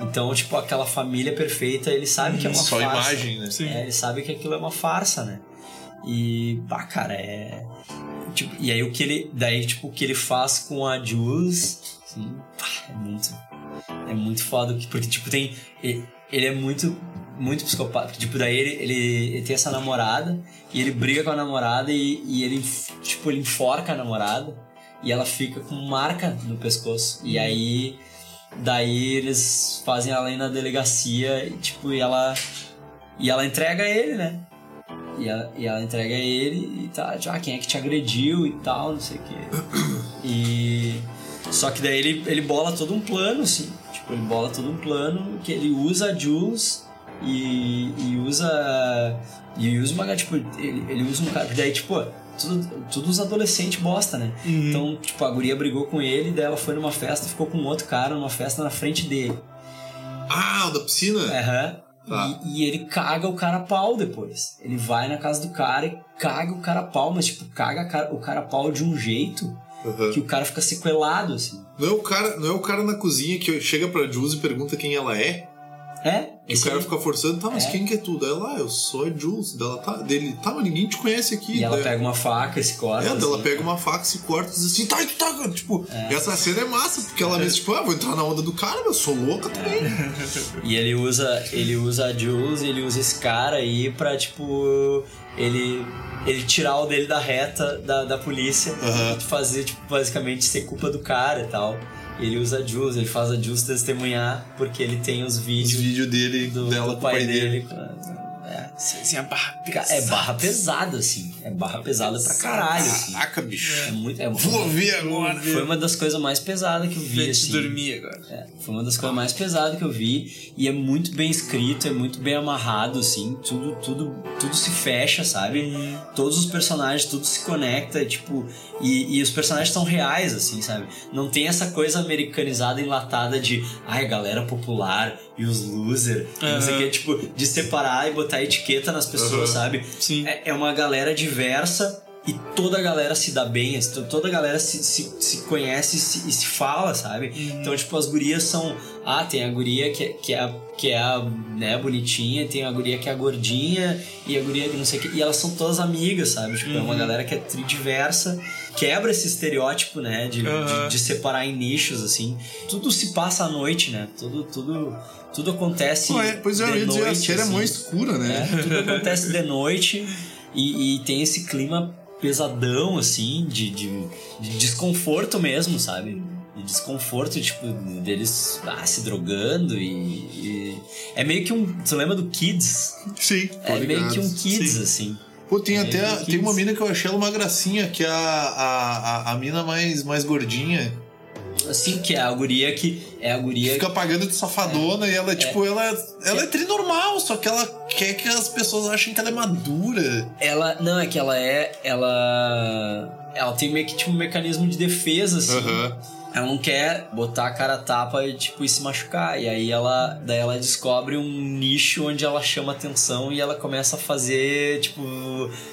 Speaker 1: Então, tipo, aquela família perfeita, ele sabe que é uma
Speaker 3: Só
Speaker 1: farsa.
Speaker 3: imagem, né? Sim.
Speaker 1: É, ele sabe que aquilo é uma farsa, né? E, pá, cara, é... Tipo, e aí o que ele... Daí, tipo, o que ele faz com a Jules, é muito... É muito foda, porque, tipo, tem. Ele, é muito. Muito psicopata. Tipo, daí ele, ele, ele tem essa namorada e ele briga com a namorada e, e ele, tipo, ele enforca a namorada e ela fica com marca no pescoço. E aí. Daí eles fazem ela ir na delegacia e, tipo, e ela. E ela entrega ele, né? E ela, e ela entrega ele e tá, já quem é que te agrediu e tal, não sei o quê. E. Só que daí ele, ele bola todo um plano, assim. Tipo, ele bola todo um plano que ele usa a Jules e, e usa. E usa uma. Tipo, ele, ele usa um cara. Daí, tipo, tudo, tudo os adolescentes bosta, né? Então, tipo, a guria brigou com ele, daí ela foi numa festa, ficou com outro cara numa festa na frente dele.
Speaker 3: Ah, o da piscina?
Speaker 1: Aham.
Speaker 3: Tá.
Speaker 1: E, e ele caga o cara pau depois. Ele vai na casa do cara e caga o cara pau, mas tipo, caga o cara pau de um jeito
Speaker 3: Aham.
Speaker 1: que o cara fica sequelado, assim.
Speaker 3: Não é, o cara, não é o cara na cozinha que chega pra Jules e pergunta quem ela é?
Speaker 1: É?
Speaker 3: E o cara fica forçando, tá, mas
Speaker 1: É.
Speaker 3: quem que é tu? Daí ela, ah, eu sou a Jules. Dela, tá, dele, tá, mas ninguém te conhece aqui.
Speaker 1: E ela
Speaker 3: Daí-
Speaker 1: pega uma faca e se corta.
Speaker 3: É, daí ela
Speaker 1: assim.
Speaker 3: pega uma faca, se corta e diz assim, tá, tu tá, tipo,
Speaker 1: É.
Speaker 3: essa cena é massa, porque ela mesmo, tipo, ah, vou entrar na onda do cara, eu sou louca também.
Speaker 1: E ele usa, ele usa a Jules, ele usa esse cara aí pra, tipo, ele, ele tirar o dele da reta da, da polícia
Speaker 3: Aham.
Speaker 1: e fazer, tipo, basicamente ser culpa do cara e tal. Ele usa a Jules, ele faz a Jules testemunhar porque ele tem os vídeos
Speaker 3: Os vídeos dele,
Speaker 1: do,
Speaker 3: dela
Speaker 1: do pai
Speaker 3: pai
Speaker 1: dele.
Speaker 3: dele.
Speaker 1: É.
Speaker 2: Assim, a barra
Speaker 1: Cara, É barra pesada, assim. É barra pesada pra caralho, assim.
Speaker 3: Caraca, bicho.
Speaker 1: É muito, é
Speaker 3: Vou ver agora.
Speaker 1: Foi uma das coisas mais pesadas que eu vi,
Speaker 2: de
Speaker 1: assim.
Speaker 2: dormir agora.
Speaker 1: É, foi uma das coisas mais pesadas que eu vi. E é muito bem escrito, é muito bem amarrado, assim. Tudo, tudo, tudo se fecha, sabe? Todos os personagens, tudo se conecta, tipo. E, e os personagens são reais, assim, sabe? Não tem essa coisa americanizada, enlatada de ai, galera popular e os loser, e não sei o que, tipo, de separar e botar etiqueta nas pessoas,
Speaker 2: Aham.
Speaker 1: sabe?
Speaker 2: Sim.
Speaker 1: É, é uma galera diversa e toda a galera se dá bem, assim, toda a galera se, se, se conhece e se, e se fala, sabe? Então, tipo, as gurias são. Ah, tem a guria que, é- que é a, que é a né, bonitinha, tem a guria que é a gordinha e a guria que não sei o que. E elas são todas amigas, sabe? Tipo, é uma
Speaker 2: Uhum.
Speaker 1: galera que é tridiversa, quebra esse estereótipo, né? De,
Speaker 2: Aham.
Speaker 1: de, de separar em nichos, assim. Tudo se passa à noite, né? Tudo, tudo, tudo acontece.
Speaker 3: Pô, é, pois é, eu
Speaker 1: de
Speaker 3: dizer, a
Speaker 1: noite,
Speaker 3: série é
Speaker 1: assim.
Speaker 3: mó escura, né?
Speaker 1: É, tudo acontece de noite e, e tem esse clima pesadão, assim, de, de, de desconforto mesmo, sabe? De desconforto, tipo, deles ah, se drogando e, e- É meio que um. Tu lembra do Kids?
Speaker 3: Sim,
Speaker 1: É
Speaker 3: tô
Speaker 1: meio
Speaker 3: ligado.
Speaker 1: que um Kids,
Speaker 3: Sim.
Speaker 1: assim.
Speaker 3: Pô, tem
Speaker 1: É,
Speaker 3: até. Tem uma mina que eu achei ela uma gracinha, que é a, a, a, a mina mais, mais gordinha.
Speaker 1: Assim, que é a guria que. É a guria
Speaker 3: Fica pagando de safadona e ela, tipo, ela, ela é trinormal, só que ela quer que as pessoas achem que ela é madura.
Speaker 1: Ela. Não, é que ela é. Ela. Ela tem meio que tipo um mecanismo de defesa, assim.
Speaker 3: Aham.
Speaker 1: Ela não quer botar a cara a tapa e, tipo, e se machucar. E aí ela. Daí ela descobre um nicho onde ela chama atenção e ela começa a fazer, tipo.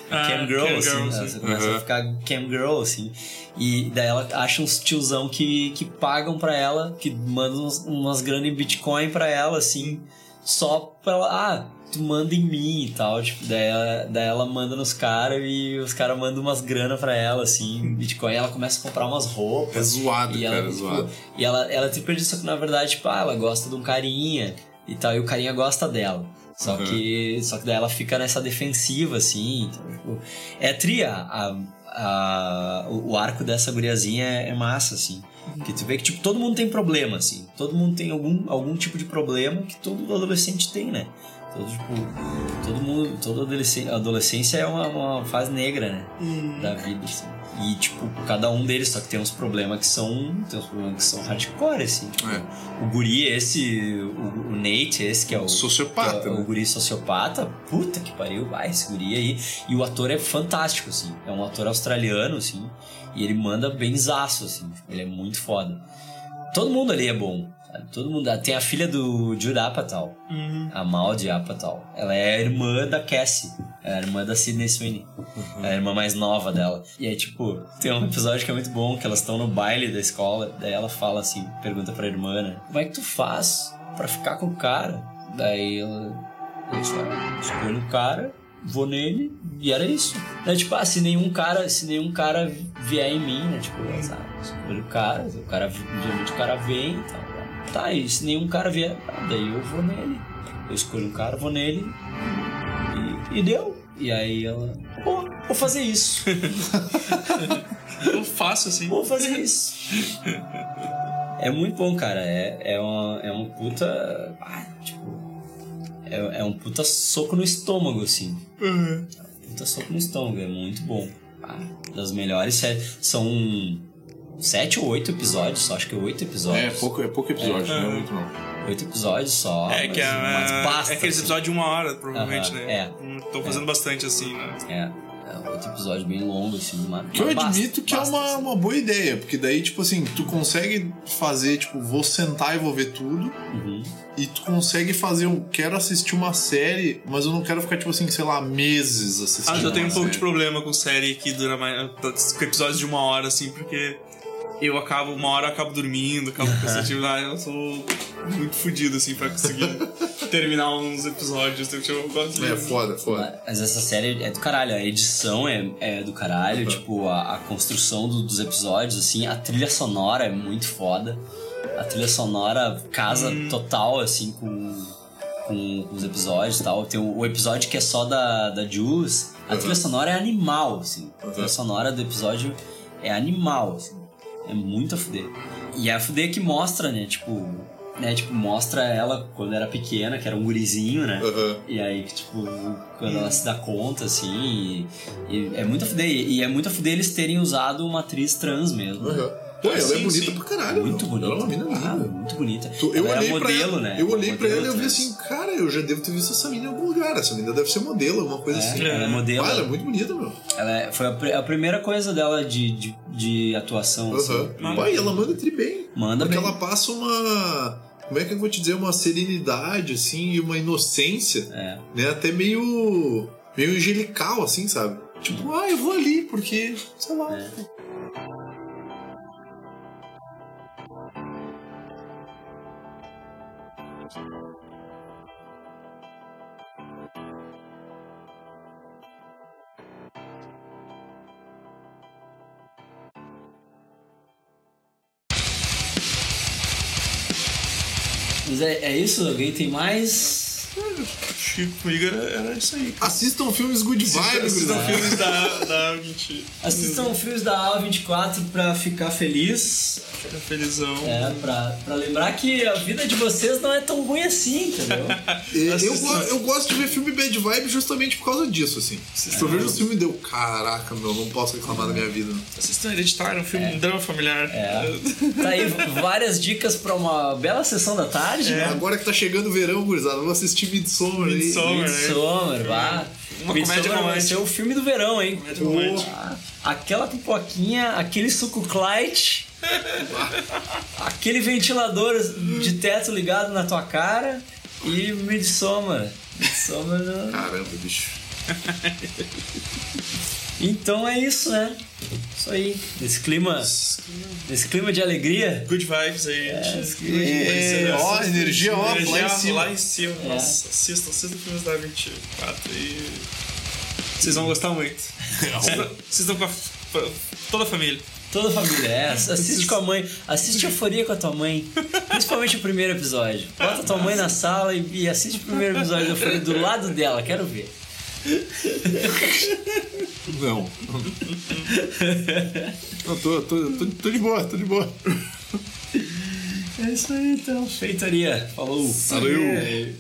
Speaker 2: Ah,
Speaker 1: cam girl,
Speaker 2: cam
Speaker 1: assim.
Speaker 2: girl,
Speaker 1: Ela começa
Speaker 3: Aham.
Speaker 1: a ficar cam girl, assim. E daí ela acha uns tiozão que, que pagam pra ela, que mandam umas grana em Bitcoin pra ela, assim, só pra ela. Ah, tu manda em mim e tal. Tipo, daí ela, daí ela manda nos caras e os caras mandam umas grana pra ela, assim, em Bitcoin. Ela começa a comprar umas roupas.
Speaker 3: É zoado,
Speaker 1: E
Speaker 3: cara,
Speaker 1: ela,
Speaker 3: é
Speaker 1: tipo,
Speaker 3: zoado.
Speaker 1: E ela, ela tem perdido, só que na verdade, tipo, ah, ela gosta de um carinha e tal, e o carinha gosta dela. Só
Speaker 3: Uhum.
Speaker 1: que. Só que daí ela fica nessa defensiva, assim. Então, tipo, é tria. A, a, o o arco dessa guriazinha é, é massa, assim. Que tu vê que, tipo, todo mundo tem problema, assim. Todo mundo tem algum, algum tipo de problema que todo adolescente tem, né? Todo, tipo, todo mundo, toda adolescência, adolescência é uma, uma fase negra, né? Da vida, assim. E, tipo, cada um deles, só que tem uns problemas que são. Tem uns problemas que são hardcore, assim. Tipo,
Speaker 3: É.
Speaker 1: O guri, esse. O, o Nate, esse que é o.
Speaker 3: Sociopata,
Speaker 1: é o,
Speaker 3: né?
Speaker 1: o guri sociopata. Puta que pariu, vai, esse guri aí. E o ator é fantástico, assim. É um ator australiano, assim. E ele manda benzaço, assim. Ele é muito foda. Todo mundo ali é bom. sabe? Todo mundo. Tem a filha do Judd Apatow.
Speaker 2: Uhum.
Speaker 1: A Maldi Apatow. Ela é a irmã da Cassie. É a irmã da Sydney Sweeney. É a irmã mais nova dela. E aí, tipo, tem um episódio que é muito bom, que elas estão no baile da escola. Daí ela fala assim, pergunta pra irmã, né? Como é que tu faz pra ficar com o cara? Daí ela... Eu escolho o cara, vou nele, e era isso. Daí, tipo, ah, se nenhum cara, se nenhum cara vier em mim, né? Tipo? Escolho o cara, o cara, geralmente o cara vem e tal. Tá, e se nenhum cara vier, ah, daí eu vou nele. Eu escolho um cara, vou nele. E, e deu. E aí ela, pô, vou fazer isso.
Speaker 2: Eu faço assim.
Speaker 1: Vou fazer isso. É muito bom, cara. É, é, uma, é um puta. ah, tipo. É, é um puta soco no estômago, assim.
Speaker 2: Uhum.
Speaker 1: Puta soco no estômago, é muito bom. Ah, das melhores séries. São sete ou oito episódios, só acho que oito episódios.
Speaker 3: É, pouco, é pouco episódio,
Speaker 1: É.
Speaker 3: não é muito não.
Speaker 1: Oito episódios só.
Speaker 2: É que é,
Speaker 1: mas, basta,
Speaker 2: é aqueles
Speaker 1: assim.
Speaker 2: episódios de uma hora, provavelmente,
Speaker 1: Aham,
Speaker 2: né?
Speaker 1: é.
Speaker 2: Tô fazendo bastante assim, né?
Speaker 1: É. É outro episódio bem longo, assim, mas.
Speaker 3: Que eu
Speaker 1: basta,
Speaker 3: admito que
Speaker 1: basta,
Speaker 3: é uma,
Speaker 1: assim.
Speaker 3: uma boa ideia, porque daí, tipo assim, tu consegue fazer, tipo, vou sentar e vou ver tudo.
Speaker 1: Uhum.
Speaker 3: E tu consegue fazer, eu quero assistir uma série, mas eu não quero ficar, tipo assim, sei lá, meses assistindo.
Speaker 2: Ah, eu tenho um pouco de problema com série que dura mais. com episódios de uma hora, assim, porque eu acabo, uma hora eu acabo dormindo, acabo cansativo. Ah, eu sou muito fodido, assim, pra conseguir terminar uns episódios. Eu, eu gosto
Speaker 3: É foda, foda.
Speaker 1: Mas essa série é do caralho, a edição é, é do caralho, tipo, a, a construção do- dos episódios, assim, a trilha sonora é muito foda. A trilha sonora casa total, assim, com, com, os episódios e tal. Tem o, o episódio que é só da, da Jules, a trilha sonora é animal, assim. A trilha sonora do episódio é animal, assim. É muito a fuder. E é a fuder que mostra, né, tipo... Né, tipo, mostra ela quando era pequena, que era um gurizinho, né? E aí, que, tipo, quando ela se dá conta, assim. E, e é muito a fuder. E é muito a fuder eles terem usado uma atriz trans mesmo. né?
Speaker 3: Uhum. Pô, ela é
Speaker 1: Sim,
Speaker 3: bonita
Speaker 1: sim.
Speaker 3: pra caralho.
Speaker 1: Muito bonita.
Speaker 3: Ela é uma mina linda.
Speaker 1: Ah, muito bonita.
Speaker 3: Tu- Eu
Speaker 1: ela era
Speaker 3: olhei pra
Speaker 1: modelo,
Speaker 3: ela,
Speaker 1: né?
Speaker 3: eu olhei pra ela e eu vi assim, cara, eu já devo ter visto essa mina lugar. Essa menina deve ser modelo, alguma coisa
Speaker 1: É,
Speaker 3: assim.
Speaker 1: ela é modelo.
Speaker 3: Ah, ela é muito bonita, meu.
Speaker 1: Ela é- foi a, pri- a primeira coisa dela de, de, de atuação.
Speaker 3: Aham.
Speaker 1: assim.
Speaker 3: Pai, ela manda tri bem.
Speaker 1: Manda
Speaker 3: Porque
Speaker 1: bem.
Speaker 3: ela passa uma. Como é que eu vou te dizer? Uma serenidade, assim, e uma inocência.
Speaker 1: É.
Speaker 3: Né? Até meio. meio angelical, assim, sabe? Tipo, ah, eu vou ali, porque. sei lá.
Speaker 1: É. Mas é, é isso? Alguém tem mais?
Speaker 2: Que comigo era, isso aí.
Speaker 3: Assistam filmes good vibes,
Speaker 2: Assistam
Speaker 3: gurizada.
Speaker 2: filmes da, da 20.
Speaker 1: Assistam filmes da A24 pra ficar feliz.
Speaker 2: Fica felizão.
Speaker 1: É, pra, pra lembrar que a vida de vocês não é tão ruim assim, entendeu?
Speaker 3: E Eu, go- eu gosto de ver filme bad vibe justamente por causa disso, assim. Se eu vejo o filme e deu, caraca, meu, não posso reclamar da minha vida.
Speaker 2: Assistam Hereditário, um filme um drama familiar.
Speaker 1: É. Tá aí várias dicas pra uma bela sessão da tarde. né?
Speaker 3: Agora que tá chegando o verão, gurizada, vou assistir Midsommar.
Speaker 2: Midsommar, né?
Speaker 1: Midsommar, vá.
Speaker 2: Uma
Speaker 1: Midsommar
Speaker 2: comédia
Speaker 1: vai
Speaker 2: romântica.
Speaker 1: ser o filme do verão, hein?
Speaker 2: Comédia romântica.
Speaker 1: Ah, Aquela pipoquinha, aquele suco Clyde, aquele ventilador de teto ligado na tua cara e Midsommar. Midsommar não...
Speaker 3: Caramba, bicho.
Speaker 1: Então é isso, né? Isso aí. Nesse clima, nesse clima de alegria.
Speaker 2: Good vibes aí, gente.
Speaker 3: É, ó, energia, ó, lá em cima.
Speaker 2: Lá em cima.
Speaker 1: É.
Speaker 2: Nossa, assistam, assistam filmes da 24 e. Vocês vão gostar muito. Assistam- Assistam com a, toda a família.
Speaker 1: Toda a família, é. Assiste com a mãe. Assiste Euforia com a tua mãe. Principalmente o primeiro episódio. Bota tua mãe na sala e, e assiste o primeiro episódio de Euforia do lado dela. Quero ver.
Speaker 3: Não. Eu tô, tô, tô, tô de boa, tô de boa.
Speaker 1: É isso aí, então. Feitaria. Falou.
Speaker 3: Valeu.
Speaker 1: É.